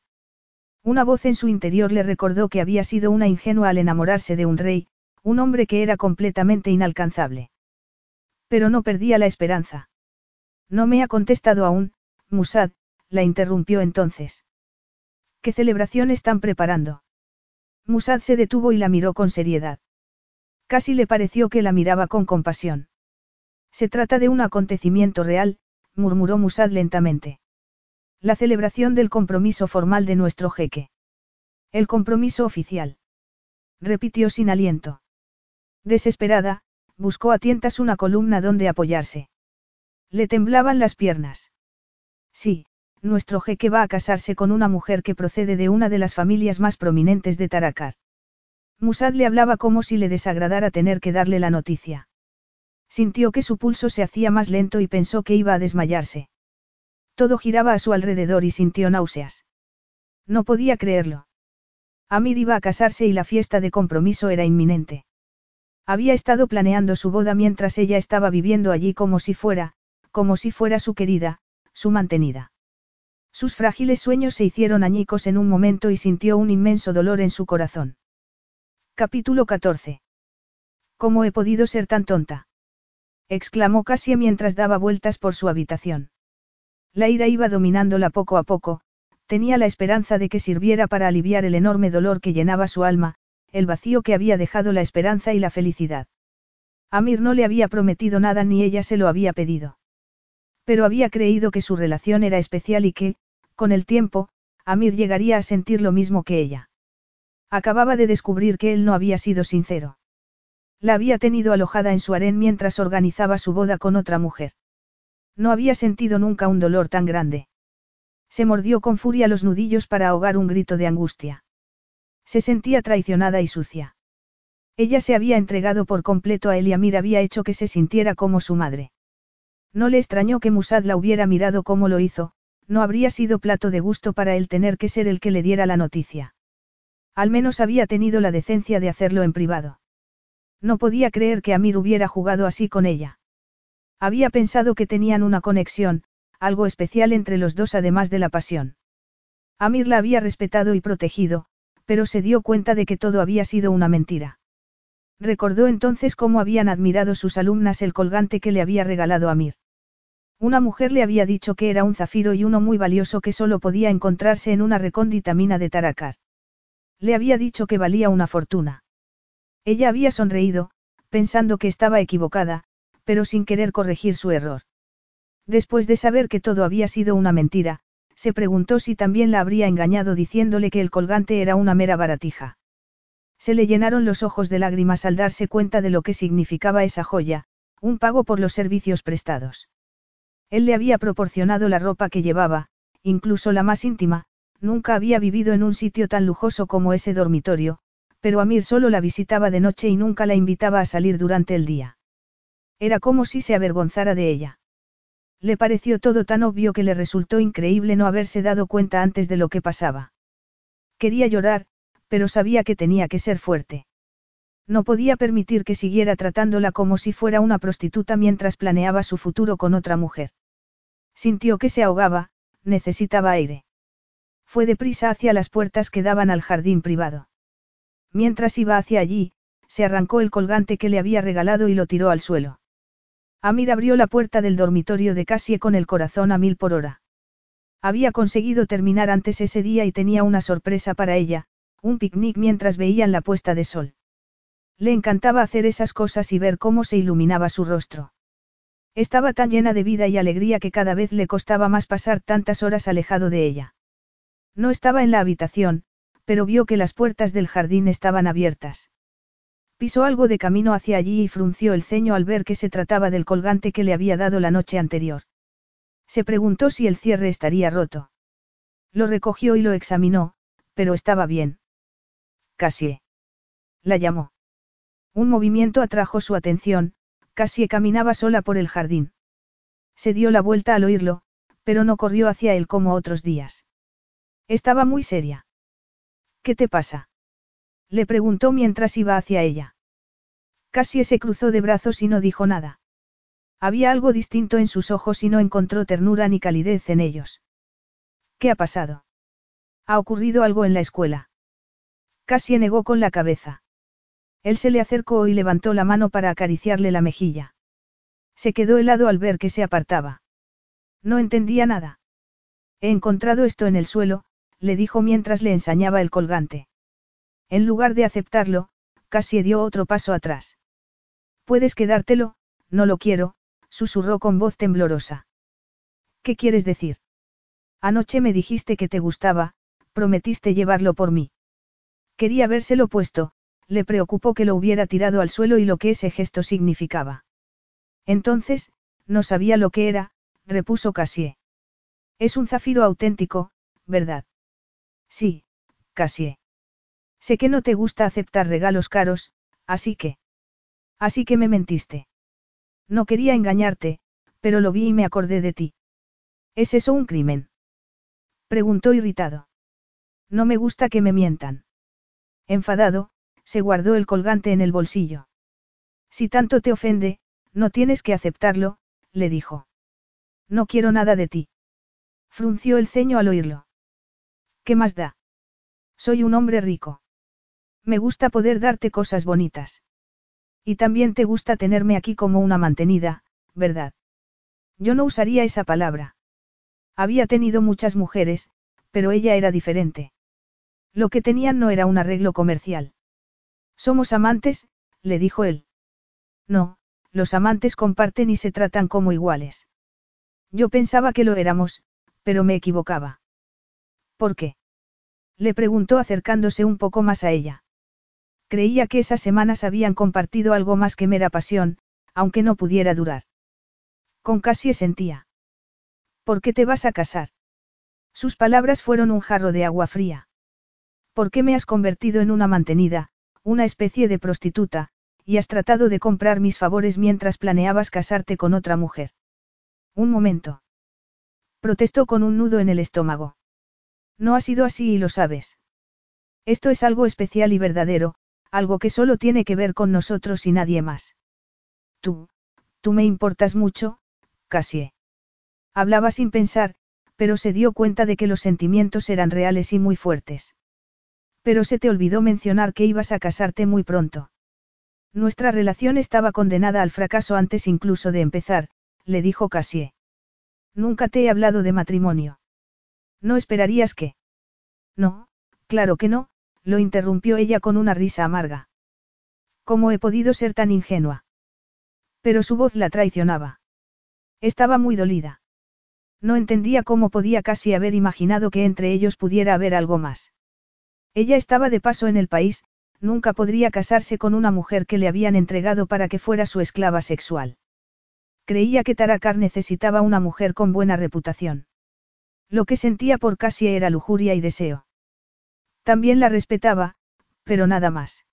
Una voz en su interior le recordó que había sido una ingenua al enamorarse de un rey, un hombre que era completamente inalcanzable. Pero no perdía la esperanza. No me ha contestado aún, Musad, la interrumpió entonces. ¿Qué celebración están preparando? Musad se detuvo y la miró con seriedad. Casi le pareció que la miraba con compasión. Se trata de un acontecimiento real, murmuró Musad lentamente. La celebración del compromiso formal de nuestro jeque. El compromiso oficial. Repitió sin aliento. Desesperada, buscó a tientas una columna donde apoyarse. Le temblaban las piernas. Sí, nuestro jeque va a casarse con una mujer que procede de una de las familias más prominentes de Taracar. Musad le hablaba como si le desagradara tener que darle la noticia. Sintió que su pulso se hacía más lento y pensó que iba a desmayarse. Todo giraba a su alrededor y sintió náuseas. No podía creerlo. Amir iba a casarse y la fiesta de compromiso era inminente. Había estado planeando su boda mientras ella estaba viviendo allí como si fuera, como si fuera su querida, su mantenida. Sus frágiles sueños se hicieron añicos en un momento y sintió un inmenso dolor en su corazón. Capítulo 14. ¿Cómo he podido ser tan tonta? exclamó Cassie mientras daba vueltas por su habitación. La ira iba dominándola poco a poco, tenía la esperanza de que sirviera para aliviar el enorme dolor que llenaba su alma, el vacío que había dejado la esperanza y la felicidad. Amir no le había prometido nada ni ella se lo había pedido. Pero había creído que su relación era especial y que, con el tiempo, Amir llegaría a sentir lo mismo que ella. Acababa de descubrir que él no había sido sincero. La había tenido alojada en su harén mientras organizaba su boda con otra mujer. No había sentido nunca un dolor tan grande. Se mordió con furia los nudillos para ahogar un grito de angustia. Se sentía traicionada y sucia. Ella se había entregado por completo a él y Amir había hecho que se sintiera como su madre. No le extrañó que Musad la hubiera mirado como lo hizo, no habría sido plato de gusto para él tener que ser el que le diera la noticia. Al menos había tenido la decencia de hacerlo en privado. No podía creer que Amir hubiera jugado así con ella. Había pensado que tenían una conexión, algo especial entre los dos además de la pasión. Amir la había respetado y protegido, pero se dio cuenta de que todo había sido una mentira. Recordó entonces cómo habían admirado sus alumnas el colgante que le había regalado Amir. Una mujer le había dicho que era un zafiro y uno muy valioso que solo podía encontrarse en una recóndita mina de Taracar. Le había dicho que valía una fortuna. Ella había sonreído, pensando que estaba equivocada, pero sin querer corregir su error. Después de saber que todo había sido una mentira, se preguntó si también la habría engañado diciéndole que el colgante era una mera baratija. Se le llenaron los ojos de lágrimas al darse cuenta de lo que significaba esa joya, un pago por los servicios prestados. Él le había proporcionado la ropa que llevaba, incluso la más íntima, nunca había vivido en un sitio tan lujoso como ese dormitorio, pero Amir solo la visitaba de noche y nunca la invitaba a salir durante el día. Era como si se avergonzara de ella. Le pareció todo tan obvio que le resultó increíble no haberse dado cuenta antes de lo que pasaba. Quería llorar, pero sabía que tenía que ser fuerte. No podía permitir que siguiera tratándola como si fuera una prostituta mientras planeaba su futuro con otra mujer. Sintió que se ahogaba, necesitaba aire. Fue deprisa hacia las puertas que daban al jardín privado. Mientras iba hacia allí, se arrancó el colgante que le había regalado y lo tiró al suelo. Amir abrió la puerta del dormitorio de Cassie con el corazón a mil por hora. Había conseguido terminar antes ese día y tenía una sorpresa para ella, un picnic mientras veían la puesta de sol. Le encantaba hacer esas cosas y ver cómo se iluminaba su rostro. Estaba tan llena de vida y alegría que cada vez le costaba más pasar tantas horas alejado de ella. No estaba en la habitación, pero vio que las puertas del jardín estaban abiertas. Pisó algo de camino hacia allí y frunció el ceño al ver que se trataba del colgante que le había dado la noche anterior. Se preguntó si el cierre estaría roto. Lo recogió y lo examinó, pero estaba bien. Cassie. La llamó. Un movimiento atrajo su atención, Cassie caminaba sola por el jardín. Se dio la vuelta al oírlo, pero no corrió hacia él como otros días. Estaba muy seria. ¿Qué te pasa? Le preguntó mientras iba hacia ella. Cassie se cruzó de brazos y no dijo nada. Había algo distinto en sus ojos y no encontró ternura ni calidez en ellos. ¿Qué ha pasado? ¿Ha ocurrido algo en la escuela? Cassie negó con la cabeza. Él se le acercó y levantó la mano para acariciarle la mejilla. Se quedó helado al ver que se apartaba. No entendía nada. He encontrado esto en el suelo, le dijo mientras le ensañaba el colgante. En lugar de aceptarlo, Cassie dio otro paso atrás. Puedes quedártelo, no lo quiero, susurró con voz temblorosa. ¿Qué quieres decir? Anoche me dijiste que te gustaba, prometiste llevarlo por mí. Quería habérselo puesto, le preocupó que lo hubiera tirado al suelo y lo que ese gesto significaba. Entonces, no sabía lo que era, repuso Cassie. Es un zafiro auténtico, ¿verdad? Sí, Cassie. Sé que no te gusta aceptar regalos caros, así que... Así que me mentiste. No quería engañarte, pero lo vi y me acordé de ti. ¿Es eso un crimen? Preguntó irritado. No me gusta que me mientan. Enfadado, se guardó el colgante en el bolsillo. Si tanto te ofende, no tienes que aceptarlo, le dijo. No quiero nada de ti. Frunció el ceño al oírlo. ¿Qué más da? Soy un hombre rico. Me gusta poder darte cosas bonitas. Y también te gusta tenerme aquí como una mantenida, ¿verdad? Yo no usaría esa palabra. Había tenido muchas mujeres, pero ella era diferente. Lo que tenían no era un arreglo comercial. Somos amantes, le dijo él. No, los amantes comparten y se tratan como iguales. Yo pensaba que lo éramos, pero me equivocaba. ¿Por qué? Le preguntó acercándose un poco más a ella. Creía que esas semanas habían compartido algo más que mera pasión, aunque no pudiera durar. Con Cassie sentía. ¿Por qué te vas a casar? Sus palabras fueron un jarro de agua fría. ¿Por qué me has convertido en una mantenida, una especie de prostituta, y has tratado de comprar mis favores mientras planeabas casarte con otra mujer? Un momento. Protestó con un nudo en el estómago. No ha sido así y lo sabes. Esto es algo especial y verdadero, algo que solo tiene que ver con nosotros y nadie más. Tú, tú me importas mucho, Cassie. Hablaba sin pensar, pero se dio cuenta de que los sentimientos eran reales y muy fuertes. Pero se te olvidó mencionar que ibas a casarte muy pronto. Nuestra relación estaba condenada al fracaso antes incluso de empezar, le dijo Cassie. Nunca te he hablado de matrimonio. ¿No esperarías que? No, claro que no, lo interrumpió ella con una risa amarga. ¿Cómo he podido ser tan ingenua? Pero su voz la traicionaba. Estaba muy dolida. No entendía cómo podía casi haber imaginado que entre ellos pudiera haber algo más. Ella estaba de paso en el país, nunca podría casarse con una mujer que le habían entregado para que fuera su esclava sexual. Creía que Tarakar necesitaba una mujer con buena reputación. Lo que sentía por Cassie era lujuria y deseo. También la respetaba, pero nada más.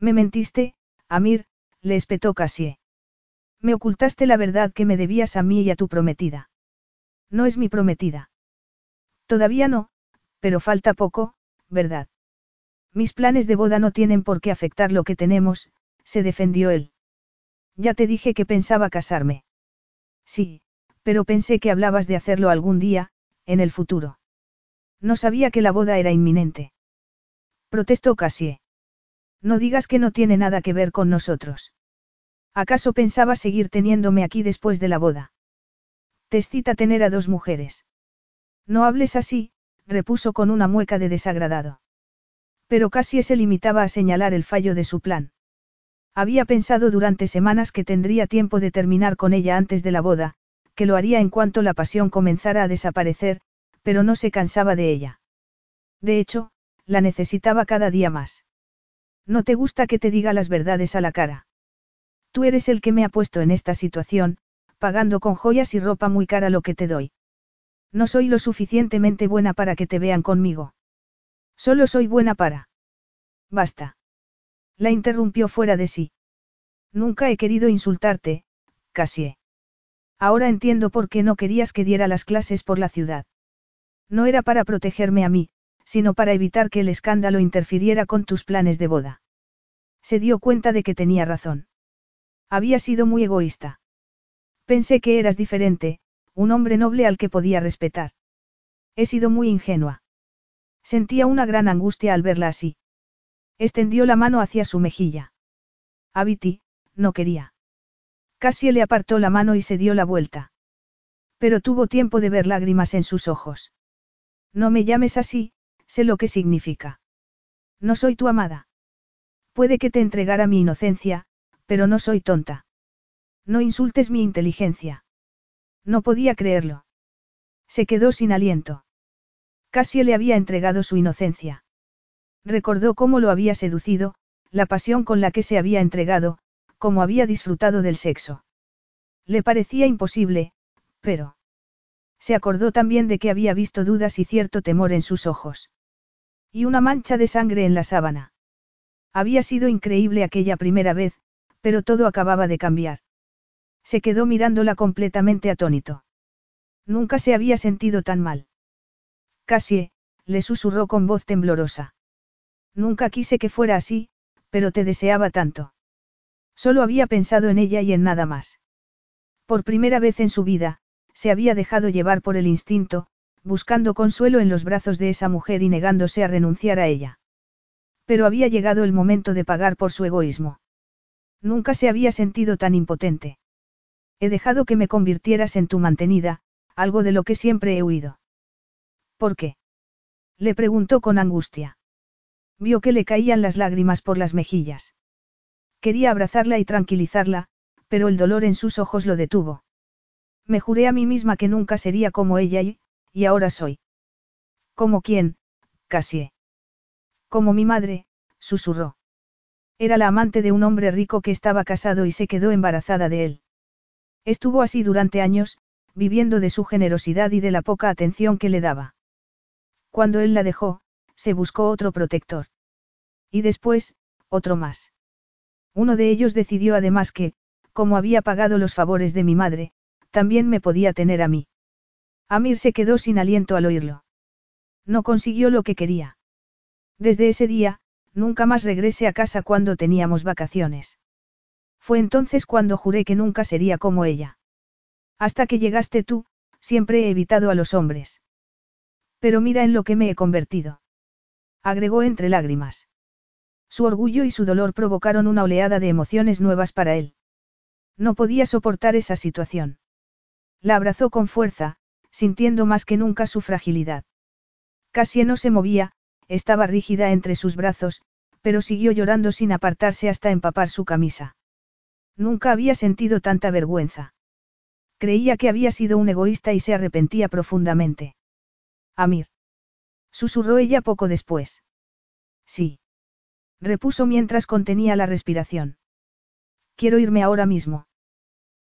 Me mentiste, Amir, le espetó Cassie. Me ocultaste la verdad que me debías a mí y a tu prometida. No es mi prometida. Todavía no, pero falta poco, ¿verdad? Mis planes de boda no tienen por qué afectar lo que tenemos, se defendió él. Ya te dije que pensaba casarme. Sí, pero pensé que hablabas de hacerlo algún día, en el futuro. No sabía que la boda era inminente. Protestó Cassie. No digas que no tiene nada que ver con nosotros. ¿Acaso pensaba seguir teniéndome aquí después de la boda? Te excita tener a dos mujeres. No hables así, repuso con una mueca de desagradado. Pero casi se limitaba a señalar el fallo de su plan. Había pensado durante semanas que tendría tiempo de terminar con ella antes de la boda, que lo haría en cuanto la pasión comenzara a desaparecer, pero no se cansaba de ella. De hecho, la necesitaba cada día más. No te gusta que te diga las verdades a la cara. Tú eres el que me ha puesto en esta situación, pagando con joyas y ropa muy cara lo que te doy. No soy lo suficientemente buena para que te vean conmigo. Solo soy buena para. Basta. La interrumpió fuera de sí. Nunca he querido insultarte, Cassie. Ahora entiendo por qué no querías que diera las clases por la ciudad. No era para protegerme a mí, sino para evitar que el escándalo interfiriera con tus planes de boda. Se dio cuenta de que tenía razón. Había sido muy egoísta. Pensé que eras diferente, un hombre noble al que podía respetar. He sido muy ingenua. Sentía una gran angustia al verla así. Extendió la mano hacia su mejilla. Abiti, no quería. Casi le apartó la mano y se dio la vuelta. Pero tuvo tiempo de ver lágrimas en sus ojos. No me llames así, sé lo que significa. No soy tu amada. Puede que te entregara mi inocencia, pero no soy tonta. No insultes mi inteligencia. No podía creerlo. Se quedó sin aliento. Casi le había entregado su inocencia. Recordó cómo lo había seducido, la pasión con la que se había entregado, cómo había disfrutado del sexo. Le parecía imposible, pero... Se acordó también de que había visto dudas y cierto temor en sus ojos. Y una mancha de sangre en la sábana. Había sido increíble aquella primera vez, pero todo acababa de cambiar. Se quedó mirándola completamente atónito. Nunca se había sentido tan mal. Casi, le susurró con voz temblorosa. Nunca quise que fuera así, pero te deseaba tanto. Solo había pensado en ella y en nada más. Por primera vez en su vida, se había dejado llevar por el instinto, buscando consuelo en los brazos de esa mujer y negándose a renunciar a ella. Pero había llegado el momento de pagar por su egoísmo. Nunca se había sentido tan impotente. He dejado que me convirtieras en tu mantenida, algo de lo que siempre he huido. ¿Por qué? Le preguntó con angustia. Vio que le caían las lágrimas por las mejillas. Quería abrazarla y tranquilizarla, pero el dolor en sus ojos lo detuvo. Me juré a mí misma que nunca sería como ella y, y ahora soy. ¿Como quién, Casie? Como mi madre, susurró. Era la amante de un hombre rico que estaba casado y se quedó embarazada de él. Estuvo así durante años, viviendo de su generosidad y de la poca atención que le daba. Cuando él la dejó, se buscó otro protector. Y después, otro más. Uno de ellos decidió además que, como había pagado los favores de mi madre, también me podía tener a mí. Amir se quedó sin aliento al oírlo. No consiguió lo que quería. Desde ese día, nunca más regresé a casa cuando teníamos vacaciones. Fue entonces cuando juré que nunca sería como ella. Hasta que llegaste tú, Siempre he evitado a los hombres. Pero mira en lo que me he convertido. Agregó entre lágrimas. Su orgullo y su dolor provocaron una oleada de emociones nuevas para él. No podía soportar esa situación. La abrazó con fuerza, sintiendo más que nunca su fragilidad. Casi no se movía, estaba rígida entre sus brazos, pero siguió llorando sin apartarse hasta empapar su camisa. Nunca había sentido tanta vergüenza. Creía que había sido un egoísta y se arrepentía profundamente. Amir. Susurró ella poco después. Sí. Repuso mientras contenía la respiración. Quiero irme ahora mismo.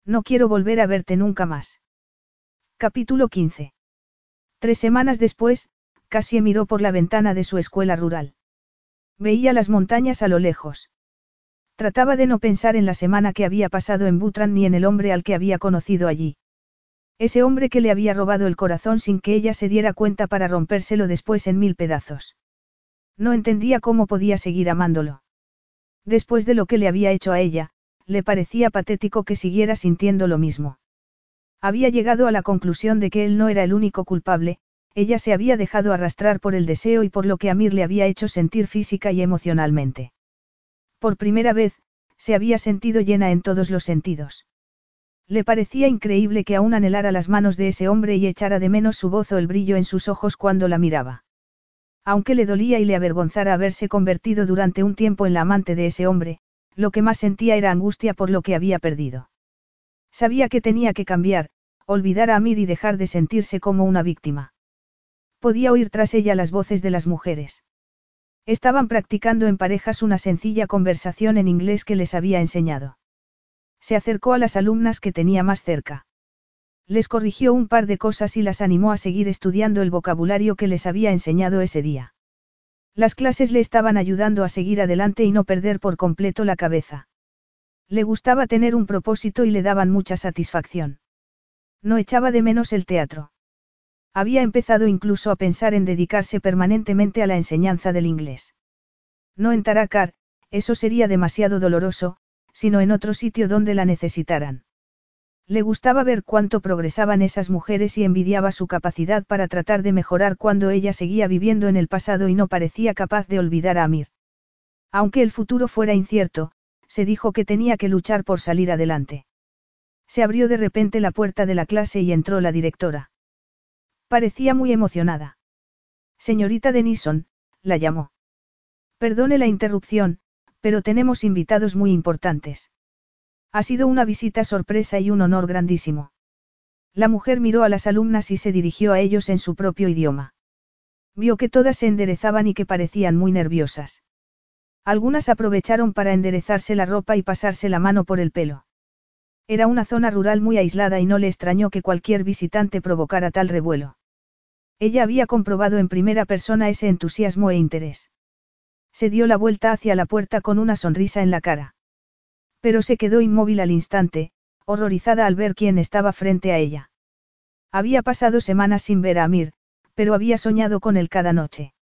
No quiero volver a verte nunca más. Capítulo 15. Tres semanas después, Cassie miró por la ventana de su escuela rural. Veía las montañas a lo lejos. Trataba de no pensar en la semana que había pasado en Butran ni en el hombre al que había conocido allí. Ese hombre que le había robado el corazón sin que ella se diera cuenta para rompérselo después en mil pedazos. No entendía cómo podía seguir amándolo. Después de lo que le había hecho a ella, le parecía patético que siguiera sintiendo lo mismo. Había llegado a la conclusión de que él no era el único culpable, ella se había dejado arrastrar por el deseo y por lo que Amir le había hecho sentir física y emocionalmente. Por primera vez, se había sentido llena en todos los sentidos. Le parecía increíble que aún anhelara las manos de ese hombre y echara de menos su voz o el brillo en sus ojos cuando la miraba. Aunque le dolía y le avergonzara haberse convertido durante un tiempo en la amante de ese hombre, lo que más sentía era angustia por lo que había perdido. Sabía que tenía que cambiar, olvidar a Amir y dejar de sentirse como una víctima. Podía oír tras ella las voces de las mujeres. Estaban practicando en parejas una sencilla conversación en inglés que les había enseñado. Se acercó a las alumnas que tenía más cerca. Les corrigió un par de cosas y las animó a seguir estudiando el vocabulario que les había enseñado ese día. Las clases le estaban ayudando a seguir adelante y no perder por completo la cabeza. Le gustaba tener un propósito y le daban mucha satisfacción. No echaba de menos el teatro. Había empezado incluso a pensar en dedicarse permanentemente a la enseñanza del inglés. No en Taracar, eso sería demasiado doloroso, sino en otro sitio donde la necesitaran. Le gustaba ver cuánto progresaban esas mujeres y envidiaba su capacidad para tratar de mejorar cuando ella seguía viviendo en el pasado y no parecía capaz de olvidar a Amir. Aunque el futuro fuera incierto, se dijo que tenía que luchar por salir adelante. Se abrió de repente la puerta de la clase y entró la directora. Parecía muy emocionada. Señorita Denison, la llamó. Perdone la interrupción, pero tenemos invitados muy importantes. Ha sido una visita sorpresa y un honor grandísimo. La mujer miró a las alumnas y se dirigió a ellos en su propio idioma. Vio que todas se enderezaban y que parecían muy nerviosas. Algunas aprovecharon para enderezarse la ropa y pasarse la mano por el pelo. Era una zona rural muy aislada y no le extrañó que cualquier visitante provocara tal revuelo. Ella había comprobado en primera persona ese entusiasmo e interés. Se dio la vuelta hacia la puerta con una sonrisa en la cara. Pero se quedó inmóvil al instante, horrorizada al ver quién estaba frente a ella. Había pasado semanas sin ver a Amir, pero había soñado con él cada noche.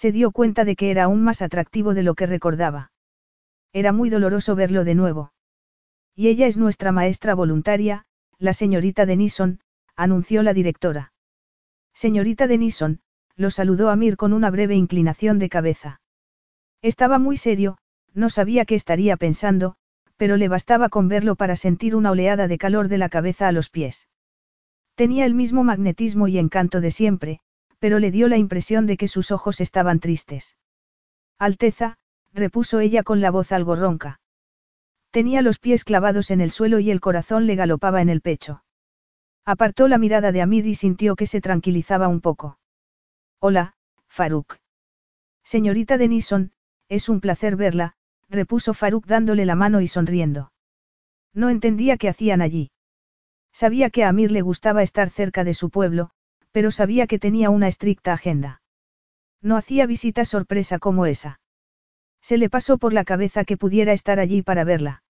Se dio cuenta de que era aún más atractivo de lo que recordaba. Era muy doloroso verlo de nuevo. Y ella es nuestra maestra voluntaria, la señorita Denison, anunció la directora. Señorita Denison, lo saludó Amir con una breve inclinación de cabeza. Estaba muy serio, no sabía qué estaría pensando, pero le bastaba con verlo para sentir una oleada de calor de la cabeza a los pies. Tenía el mismo magnetismo y encanto de siempre, pero le dio la impresión de que sus ojos estaban tristes. Alteza, repuso ella con la voz algo ronca. Tenía los pies clavados en el suelo y el corazón le galopaba en el pecho. Apartó la mirada de Amir y sintió que se tranquilizaba un poco. Hola, Faruk. Señorita Denison, es un placer verla, repuso Faruk dándole la mano y sonriendo. No entendía qué hacían allí. Sabía que a Amir le gustaba estar cerca de su pueblo, pero sabía que tenía una estricta agenda. No hacía visitas sorpresa como esa. Se le pasó por la cabeza que pudiera estar allí para verla.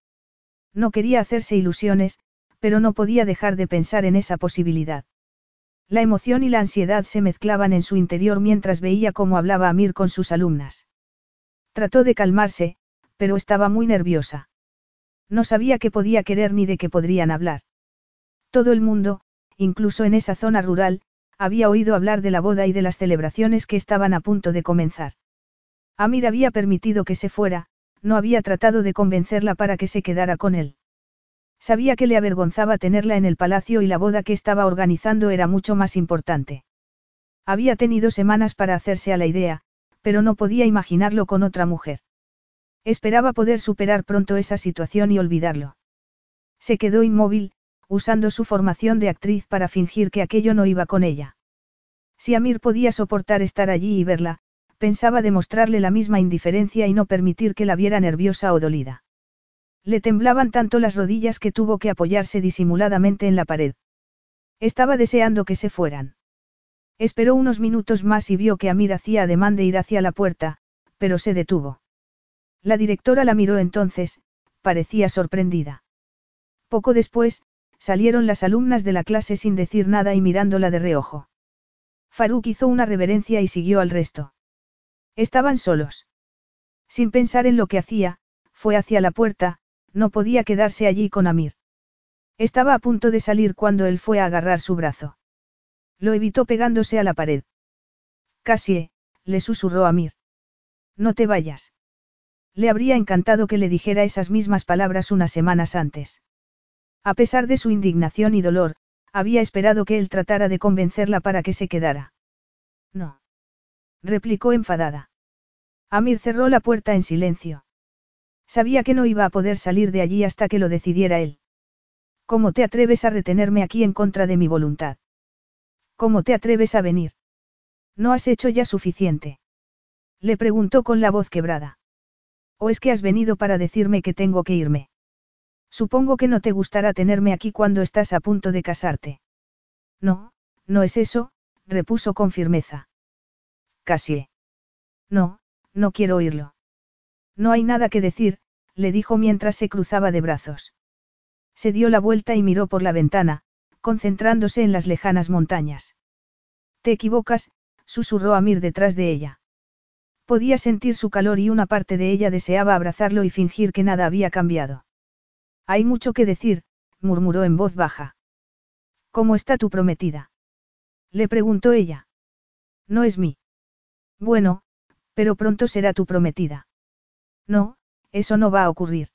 No quería hacerse ilusiones, pero no podía dejar de pensar en esa posibilidad. La emoción y la ansiedad se mezclaban en su interior mientras veía cómo hablaba Amir con sus alumnas. Trató de calmarse, pero estaba muy nerviosa. No sabía qué podía querer ni de qué podrían hablar. Todo el mundo, incluso en esa zona rural, había oído hablar de la boda y de las celebraciones que estaban a punto de comenzar. Amir había permitido que se fuera, no había tratado de convencerla para que se quedara con él. Sabía que le avergonzaba tenerla en el palacio y la boda que estaba organizando era mucho más importante. Había tenido semanas para hacerse a la idea, pero no podía imaginarlo con otra mujer. Esperaba poder superar pronto esa situación y olvidarlo. Se quedó inmóvil, usando su formación de actriz para fingir que aquello no iba con ella. Si Amir podía soportar estar allí y verla, pensaba demostrarle la misma indiferencia y no permitir que la viera nerviosa o dolida. Le temblaban tanto las rodillas que tuvo que apoyarse disimuladamente en la pared. Estaba deseando que se fueran. Esperó unos minutos más y vio que Amir hacía ademán de ir hacia la puerta, pero se detuvo. La directora la miró entonces, parecía sorprendida. Poco después, salieron las alumnas de la clase sin decir nada y mirándola de reojo. Faruk hizo una reverencia y siguió al resto. Estaban solos. Sin pensar en lo que hacía, fue hacia la puerta, no podía quedarse allí con Amir. Estaba a punto de salir cuando él fue a agarrar su brazo. Lo evitó pegándose a la pared. Casi, le susurró Amir. No te vayas. Le habría encantado que le dijera esas mismas palabras unas semanas antes. A pesar de su indignación y dolor, había esperado que él tratara de convencerla para que se quedara. No. replicó enfadada. Amir cerró la puerta en silencio. Sabía que no iba a poder salir de allí hasta que lo decidiera él. ¿Cómo te atreves a retenerme aquí en contra de mi voluntad? ¿Cómo te atreves a venir? ¿No has hecho ya suficiente? Le preguntó con la voz quebrada. ¿O es que has venido para decirme que tengo que irme? Supongo que no te gustará tenerme aquí cuando estás a punto de casarte. No, no es eso, repuso con firmeza. Casi. No, no quiero oírlo. No hay nada que decir, le dijo mientras se cruzaba de brazos. Se dio la vuelta y miró por la ventana, concentrándose en las lejanas montañas. Te equivocas, susurró Amir detrás de ella. Podía sentir su calor y una parte de ella deseaba abrazarlo y fingir que nada había cambiado. Hay mucho que decir, murmuró en voz baja. ¿Cómo está tu prometida? Le preguntó ella. No es mí. Bueno, pero pronto será tu prometida. No, eso no va a ocurrir.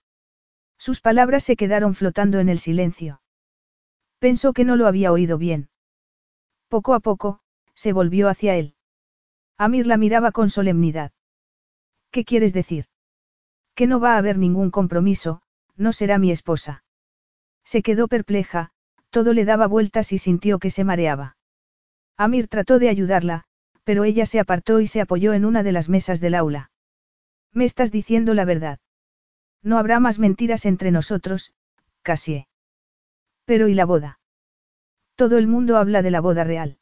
Sus palabras se quedaron flotando en el silencio. Pensó que no lo había oído bien. Poco a poco, se volvió hacia él. Amir la miraba con solemnidad. ¿Qué quieres decir? Que no va a haber ningún compromiso, no será mi esposa. Se quedó perpleja, todo le daba vueltas y sintió que se mareaba. Amir trató de ayudarla, pero ella se apartó y se apoyó en una de las mesas del aula. Me estás diciendo la verdad. No habrá más mentiras entre nosotros, casi. Pero ¿y la boda? Todo el mundo habla de la boda real.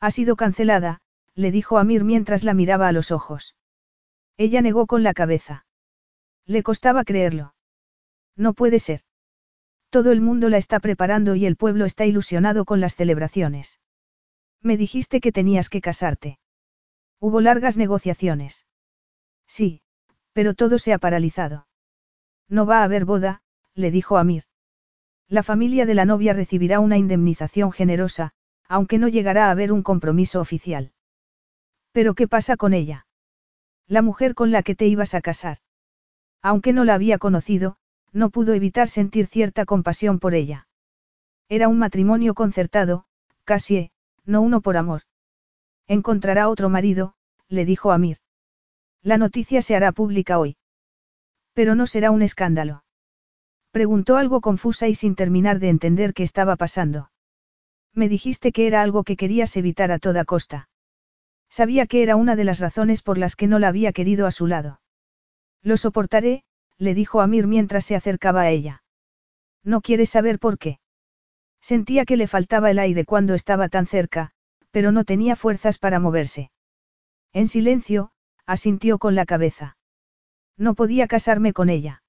Ha sido cancelada, le dijo Amir mientras la miraba a los ojos. Ella negó con la cabeza. Le costaba creerlo. No puede ser. Todo el mundo la está preparando y el pueblo está ilusionado con las celebraciones. Me dijiste que tenías que casarte. Hubo largas negociaciones. Sí, pero todo se ha paralizado. No va a haber boda, le dijo Amir. La familia de la novia recibirá una indemnización generosa, aunque no llegará a haber un compromiso oficial. ¿Pero qué pasa con ella? La mujer con la que te ibas a casar. Aunque no la había conocido, no pudo evitar sentir cierta compasión por ella. Era un matrimonio concertado, casi, no uno por amor. Encontrará otro marido, le dijo Amir. La noticia se hará pública hoy. Pero no será un escándalo. Preguntó algo confusa y sin terminar de entender qué estaba pasando. Me dijiste que era algo que querías evitar a toda costa. Sabía que era una de las razones por las que no la había querido a su lado. Lo soportaré, le dijo Amir mientras se acercaba a ella. No quieres saber por qué. Sentía que le faltaba el aire cuando estaba tan cerca, pero no tenía fuerzas para moverse. En silencio, asintió con la cabeza. No podía casarme con ella.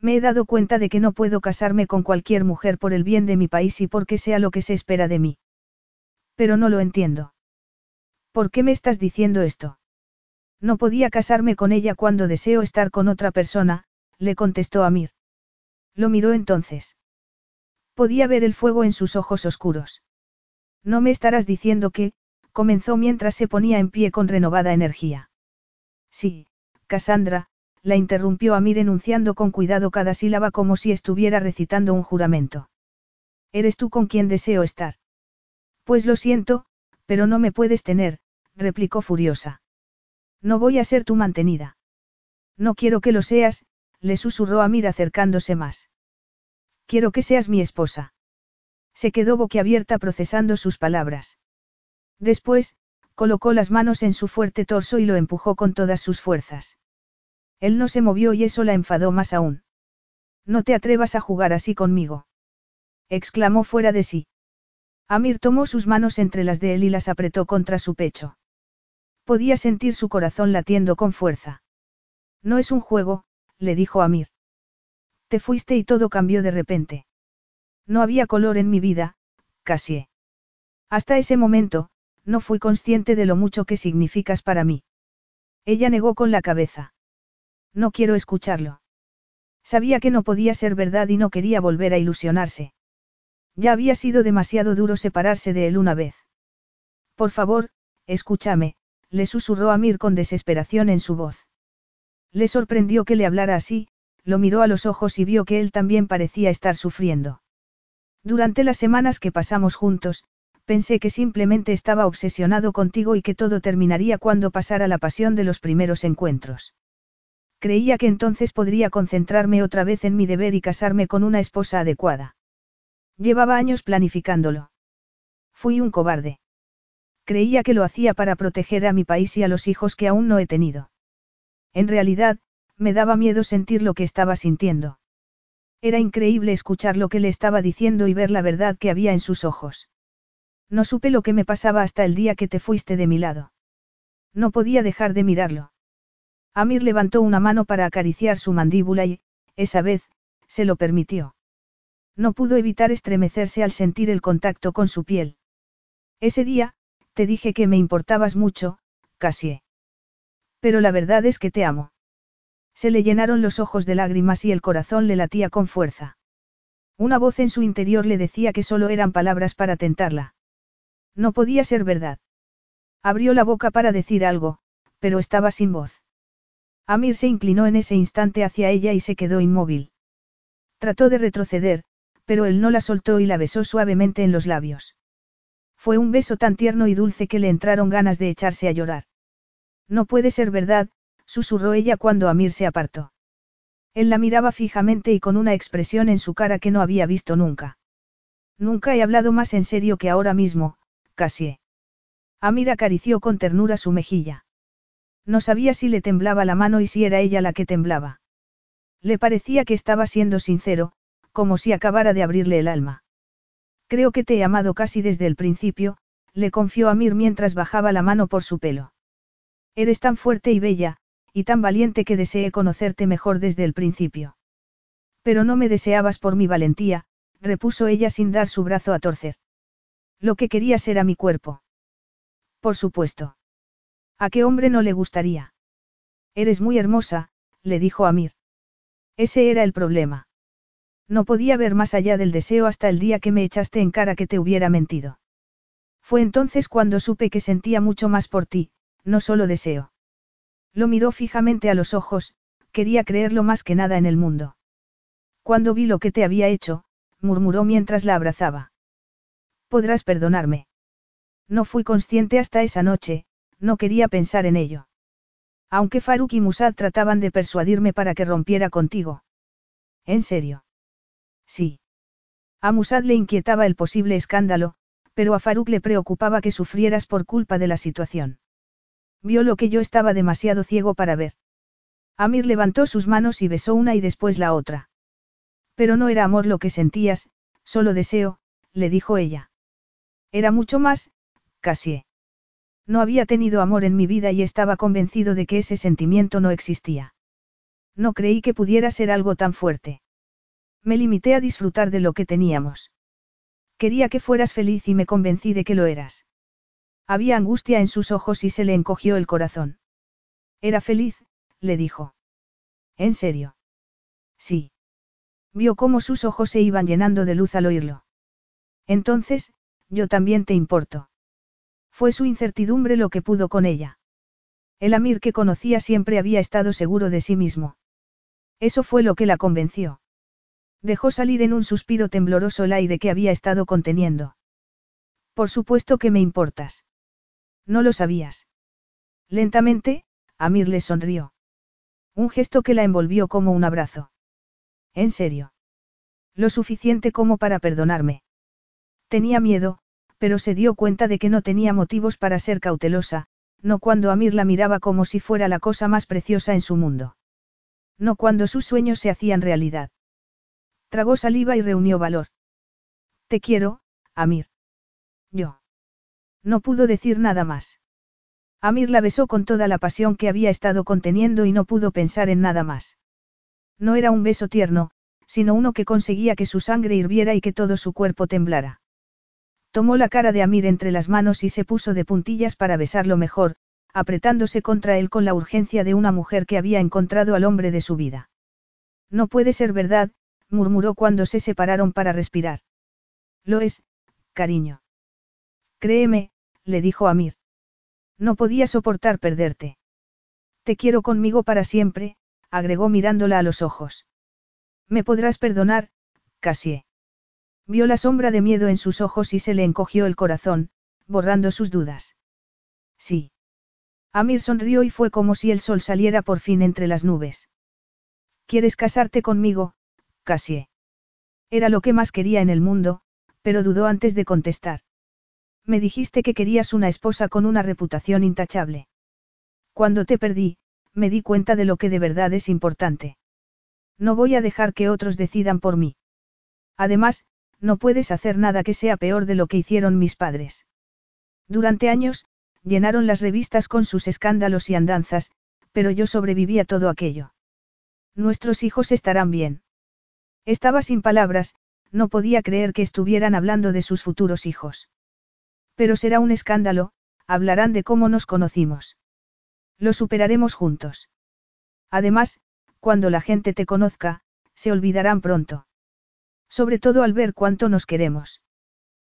Me he dado cuenta de que no puedo casarme con cualquier mujer por el bien de mi país y porque sea lo que se espera de mí. Pero no lo entiendo. ¿Por qué me estás diciendo esto? No podía casarme con ella cuando deseo estar con otra persona, le contestó Amir. Lo miró entonces. Podía ver el fuego en sus ojos oscuros. No me estarás diciendo que, comenzó mientras se ponía en pie con renovada energía. Sí, Cassandra, la interrumpió Amir enunciando con cuidado cada sílaba como si estuviera recitando un juramento. Eres tú con quien deseo estar. Pues lo siento, pero no me puedes tener, replicó furiosa. No voy a ser tu mantenida. No quiero que lo seas, le susurró Amir acercándose más. Quiero que seas mi esposa. Se quedó boquiabierta procesando sus palabras. Después, colocó las manos en su fuerte torso y lo empujó con todas sus fuerzas. Él no se movió y eso la enfadó más aún. No te atrevas a jugar así conmigo. exclamó fuera de sí. Amir tomó sus manos entre las de él y las apretó contra su pecho. Podía sentir su corazón latiendo con fuerza. No es un juego, le dijo Amir. Te fuiste y todo cambió de repente. No había color en mi vida, casi. Hasta ese momento, no fui consciente de lo mucho que significas para mí. Ella negó con la cabeza. No quiero escucharlo. Sabía que no podía ser verdad y no quería volver a ilusionarse. Ya había sido demasiado duro separarse de él una vez. Por favor, escúchame, le susurró Amir con desesperación en su voz. Le sorprendió que le hablara así, lo miró a los ojos y vio que él también parecía estar sufriendo. Durante las semanas que pasamos juntos, pensé que simplemente estaba obsesionado contigo y que todo terminaría cuando pasara la pasión de los primeros encuentros. Creía que entonces podría concentrarme otra vez en mi deber y casarme con una esposa adecuada. Llevaba años planificándolo. Fui un cobarde. Creía que lo hacía para proteger a mi país y a los hijos que aún no he tenido. En realidad, me daba miedo sentir lo que estaba sintiendo. Era increíble escuchar lo que le estaba diciendo y ver la verdad que había en sus ojos. No supe lo que me pasaba hasta el día que te fuiste de mi lado. No podía dejar de mirarlo. Amir levantó una mano para acariciar su mandíbula y, esa vez, se lo permitió. No pudo evitar estremecerse al sentir el contacto con su piel. Ese día, te dije que me importabas mucho, casi. Pero la verdad es que te amo. Se le llenaron los ojos de lágrimas y el corazón le latía con fuerza. Una voz en su interior le decía que solo eran palabras para tentarla. No podía ser verdad. Abrió la boca para decir algo, pero estaba sin voz. Amir se inclinó en ese instante hacia ella y se quedó inmóvil. Trató de retroceder, pero él no la soltó y la besó suavemente en los labios. Fue un beso tan tierno y dulce que le entraron ganas de echarse a llorar. No puede ser verdad, susurró ella cuando Amir se apartó. Él la miraba fijamente y con una expresión en su cara que no había visto nunca. Nunca he hablado más en serio que ahora mismo, casi. Amir acarició con ternura su mejilla. No sabía si le temblaba la mano y si era ella la que temblaba. Le parecía que estaba siendo sincero, como si acabara de abrirle el alma. Creo que te he amado casi desde el principio, le confió a mientras bajaba la mano por su pelo. Eres tan fuerte y bella, y tan valiente que deseé conocerte mejor desde el principio. Pero no me deseabas por mi valentía, repuso ella sin dar su brazo a torcer. Lo que querías era mi cuerpo. Por supuesto. ¿A qué hombre no le gustaría? Eres muy hermosa, le dijo Amir. Ese era el problema. No podía ver más allá del deseo hasta el día que me echaste en cara que te hubiera mentido. Fue entonces cuando supe que sentía mucho más por ti, no solo deseo. Lo miró fijamente a los ojos, quería creerlo más que nada en el mundo. Cuando vi lo que te había hecho, murmuró mientras la abrazaba. Podrás perdonarme. No fui consciente hasta esa noche, no quería pensar en ello. Aunque Faruk y Musad trataban de persuadirme para que rompiera contigo. ¿En serio? Sí. A Musad le inquietaba el posible escándalo, pero a Faruk le preocupaba que sufrieras por culpa de la situación. Vio lo que yo estaba demasiado ciego para ver. Amir levantó sus manos y besó una y después la otra. Pero no era amor lo que sentías, solo deseo, le dijo ella. Era mucho más, casi. No había tenido amor en mi vida y estaba convencido de que ese sentimiento no existía. No creí que pudiera ser algo tan fuerte. Me limité a disfrutar de lo que teníamos. Quería que fueras feliz y me convencí de que lo eras. Había angustia en sus ojos y se le encogió el corazón. Era feliz, le dijo. ¿En serio? Sí. Vio cómo sus ojos se iban llenando de luz al oírlo. Entonces, yo también te importo. Fue su incertidumbre lo que pudo con ella. El Amir que conocía siempre había estado seguro de sí mismo. Eso fue lo que la convenció. Dejó salir en un suspiro tembloroso el aire que había estado conteniendo. Por supuesto que me importas. No lo sabías. Lentamente, Amir le sonrió. Un gesto que la envolvió como un abrazo. ¿En serio? Lo suficiente como para perdonarme. Tenía miedo, pero se dio cuenta de que no tenía motivos para ser cautelosa, no cuando Amir la miraba como si fuera la cosa más preciosa en su mundo. No cuando sus sueños se hacían realidad. Tragó saliva y reunió valor. Te quiero, Amir. Yo. No pudo decir nada más. Amir la besó con toda la pasión que había estado conteniendo y no pudo pensar en nada más. No era un beso tierno, sino uno que conseguía que su sangre hirviera y que todo su cuerpo temblara. Tomó la cara de Amir entre las manos y se puso de puntillas para besarlo mejor, apretándose contra él con la urgencia de una mujer que había encontrado al hombre de su vida. No puede ser verdad, murmuró cuando se separaron para respirar. Lo es, cariño. Créeme, le dijo Amir. No podía soportar perderte. Te quiero conmigo para siempre, agregó mirándola a los ojos. Me podrás perdonar, Cassie. Vio la sombra de miedo en sus ojos y se le encogió el corazón, borrando sus dudas. Sí. Amir sonrió y fue como si el sol saliera por fin entre las nubes. ¿Quieres casarte conmigo, Cassie? Era lo que más quería en el mundo, pero dudó antes de contestar. Me dijiste que querías una esposa con una reputación intachable. Cuando te perdí, me di cuenta de lo que de verdad es importante. No voy a dejar que otros decidan por mí. Además, no puedes hacer nada que sea peor de lo que hicieron mis padres. Durante años, llenaron las revistas con sus escándalos y andanzas, pero yo sobreviví a todo aquello. Nuestros hijos estarán bien. Estaba sin palabras, no podía creer que estuvieran hablando de sus futuros hijos. Pero será un escándalo, hablarán de cómo nos conocimos. Lo superaremos juntos. Además, cuando la gente te conozca, se olvidarán pronto. Sobre todo al ver cuánto nos queremos.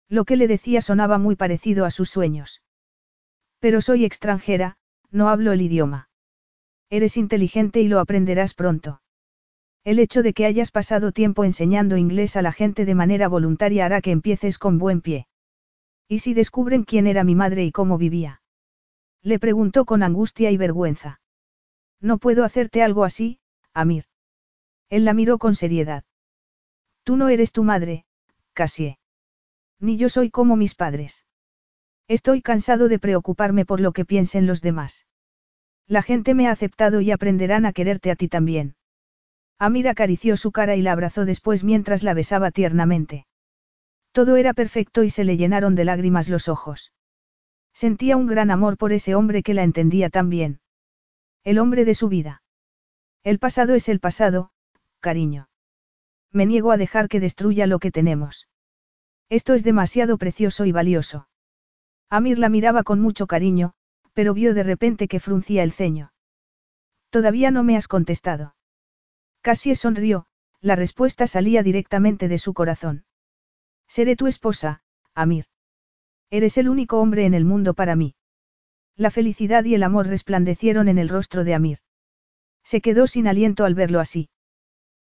Lo que le decía sonaba muy parecido a sus sueños. Pero soy extranjera, no hablo el idioma. Eres inteligente y lo aprenderás pronto. El hecho de que hayas pasado tiempo enseñando inglés a la gente de manera voluntaria hará que empieces con buen pie. ¿Y si descubren quién era mi madre y cómo vivía? Le preguntó con angustia y vergüenza. No puedo hacerte algo así, Amir. Él la miró con seriedad. Tú no eres tu madre, Cassie. Ni yo soy como mis padres. Estoy cansado de preocuparme por lo que piensen los demás. La gente me ha aceptado y aprenderán a quererte a ti también. Amir acarició su cara y la abrazó después mientras la besaba tiernamente. Todo era perfecto y se le llenaron de lágrimas los ojos. Sentía un gran amor por ese hombre que la entendía tan bien. El hombre de su vida. El pasado es el pasado, cariño me niego a dejar que destruya lo que tenemos. Esto es demasiado precioso y valioso. Amir la miraba con mucho cariño, pero vio de repente que fruncía el ceño. Todavía no me has contestado. Casi sonrió, la respuesta salía directamente de su corazón. Seré tu esposa, Amir. Eres el único hombre en el mundo para mí. La felicidad y el amor resplandecieron en el rostro de Amir. Se quedó sin aliento al verlo así.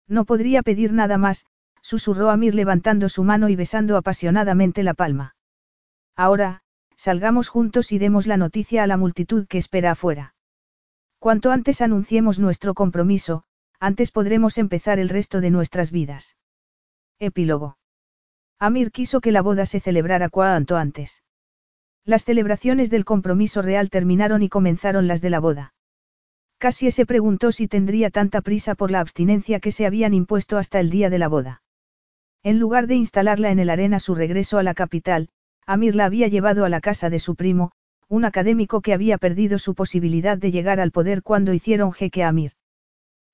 No podría pedir nada más, susurró Amir levantando su mano y besando apasionadamente la palma. Ahora, salgamos juntos y demos la noticia a la multitud que espera afuera. Cuanto antes anunciemos nuestro compromiso, antes podremos empezar el resto de nuestras vidas. Epílogo. Amir quiso que la boda se celebrara cuanto antes. Las celebraciones del compromiso real terminaron y comenzaron las de la boda. Casi se preguntó si tendría tanta prisa por la abstinencia que se habían impuesto hasta el día de la boda. En lugar de instalarla en el arena su regreso a la capital, Amir la había llevado a la casa de su primo, un académico que había perdido su posibilidad de llegar al poder cuando hicieron jeque a Amir.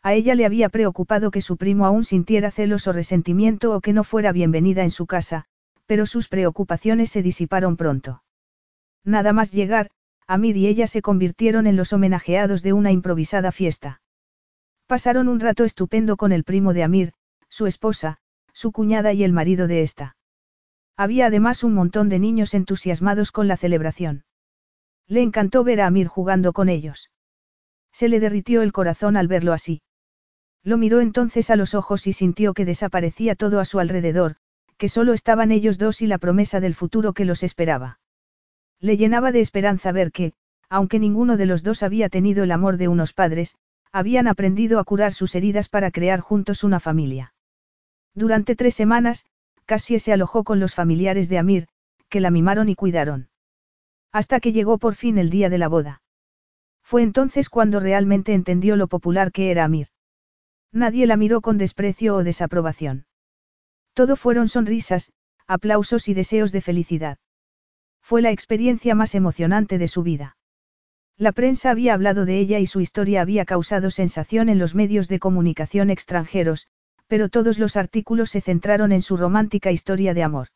A ella le había preocupado que su primo aún sintiera celos o resentimiento o que no fuera bienvenida en su casa, pero sus preocupaciones se disiparon pronto. Nada más llegar, Amir y ella se convirtieron en los homenajeados de una improvisada fiesta. Pasaron un rato estupendo con el primo de Amir, su esposa, su cuñada y el marido de esta. Había además un montón de niños entusiasmados con la celebración. Le encantó ver a Amir jugando con ellos. Se le derritió el corazón al verlo así. Lo miró entonces a los ojos y sintió que desaparecía todo a su alrededor, que solo estaban ellos dos y la promesa del futuro que los esperaba. Le llenaba de esperanza ver que, aunque ninguno de los dos había tenido el amor de unos padres, habían aprendido a curar sus heridas para crear juntos una familia. Durante tres semanas, Cassie se alojó con los familiares de Amir, que la mimaron y cuidaron. Hasta que llegó por fin el día de la boda. Fue entonces cuando realmente entendió lo popular que era Amir. Nadie la miró con desprecio o desaprobación. Todo fueron sonrisas, aplausos y deseos de felicidad. Fue la experiencia más emocionante de su vida. La prensa había hablado de ella y su historia había causado sensación en los medios de comunicación extranjeros, pero todos los artículos se centraron en su romántica historia de amor.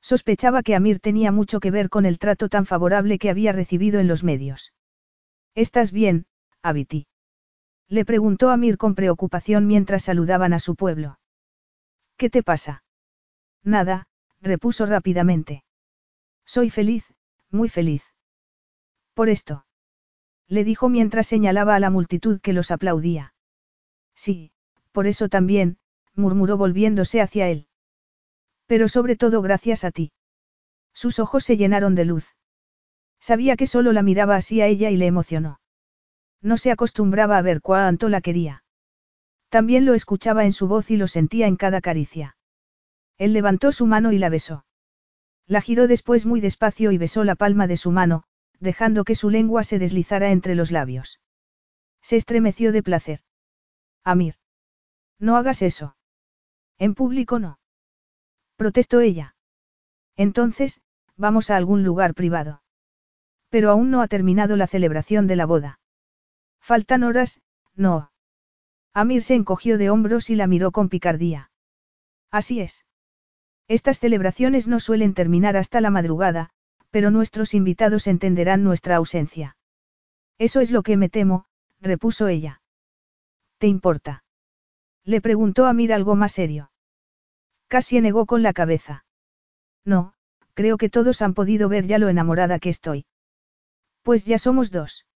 Sospechaba que Amir tenía mucho que ver con el trato tan favorable que había recibido en los medios. ¿Estás bien, Abiti? Le preguntó Amir con preocupación mientras saludaban a su pueblo. ¿Qué te pasa? Nada, repuso rápidamente. Soy feliz, muy feliz. Por esto le dijo mientras señalaba a la multitud que los aplaudía. Sí, por eso también, murmuró volviéndose hacia él. Pero sobre todo gracias a ti. Sus ojos se llenaron de luz. Sabía que solo la miraba así a ella y le emocionó. No se acostumbraba a ver cuánto la quería. También lo escuchaba en su voz y lo sentía en cada caricia. Él levantó su mano y la besó. La giró después muy despacio y besó la palma de su mano, dejando que su lengua se deslizara entre los labios. Se estremeció de placer. Amir. No hagas eso. En público no. Protestó ella. Entonces, vamos a algún lugar privado. Pero aún no ha terminado la celebración de la boda. Faltan horas, no. Amir se encogió de hombros y la miró con picardía. Así es. Estas celebraciones no suelen terminar hasta la madrugada, pero nuestros invitados entenderán nuestra ausencia. Eso es lo que me temo, repuso ella. ¿Te importa? Le preguntó a Mir algo más serio. Casi negó con la cabeza. No, creo que todos han podido ver ya lo enamorada que estoy. Pues ya somos dos.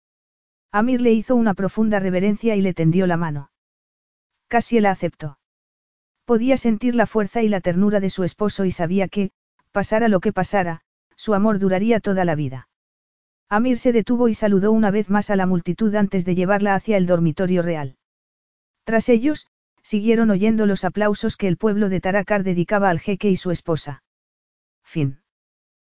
Amir le hizo una profunda reverencia y le tendió la mano. Casi la aceptó. Podía sentir la fuerza y la ternura de su esposo y sabía que, pasara lo que pasara, su amor duraría toda la vida. Amir se detuvo y saludó una vez más a la multitud antes de llevarla hacia el dormitorio real. Tras ellos, siguieron oyendo los aplausos que el pueblo de Taracar dedicaba al jeque y su esposa. Fin.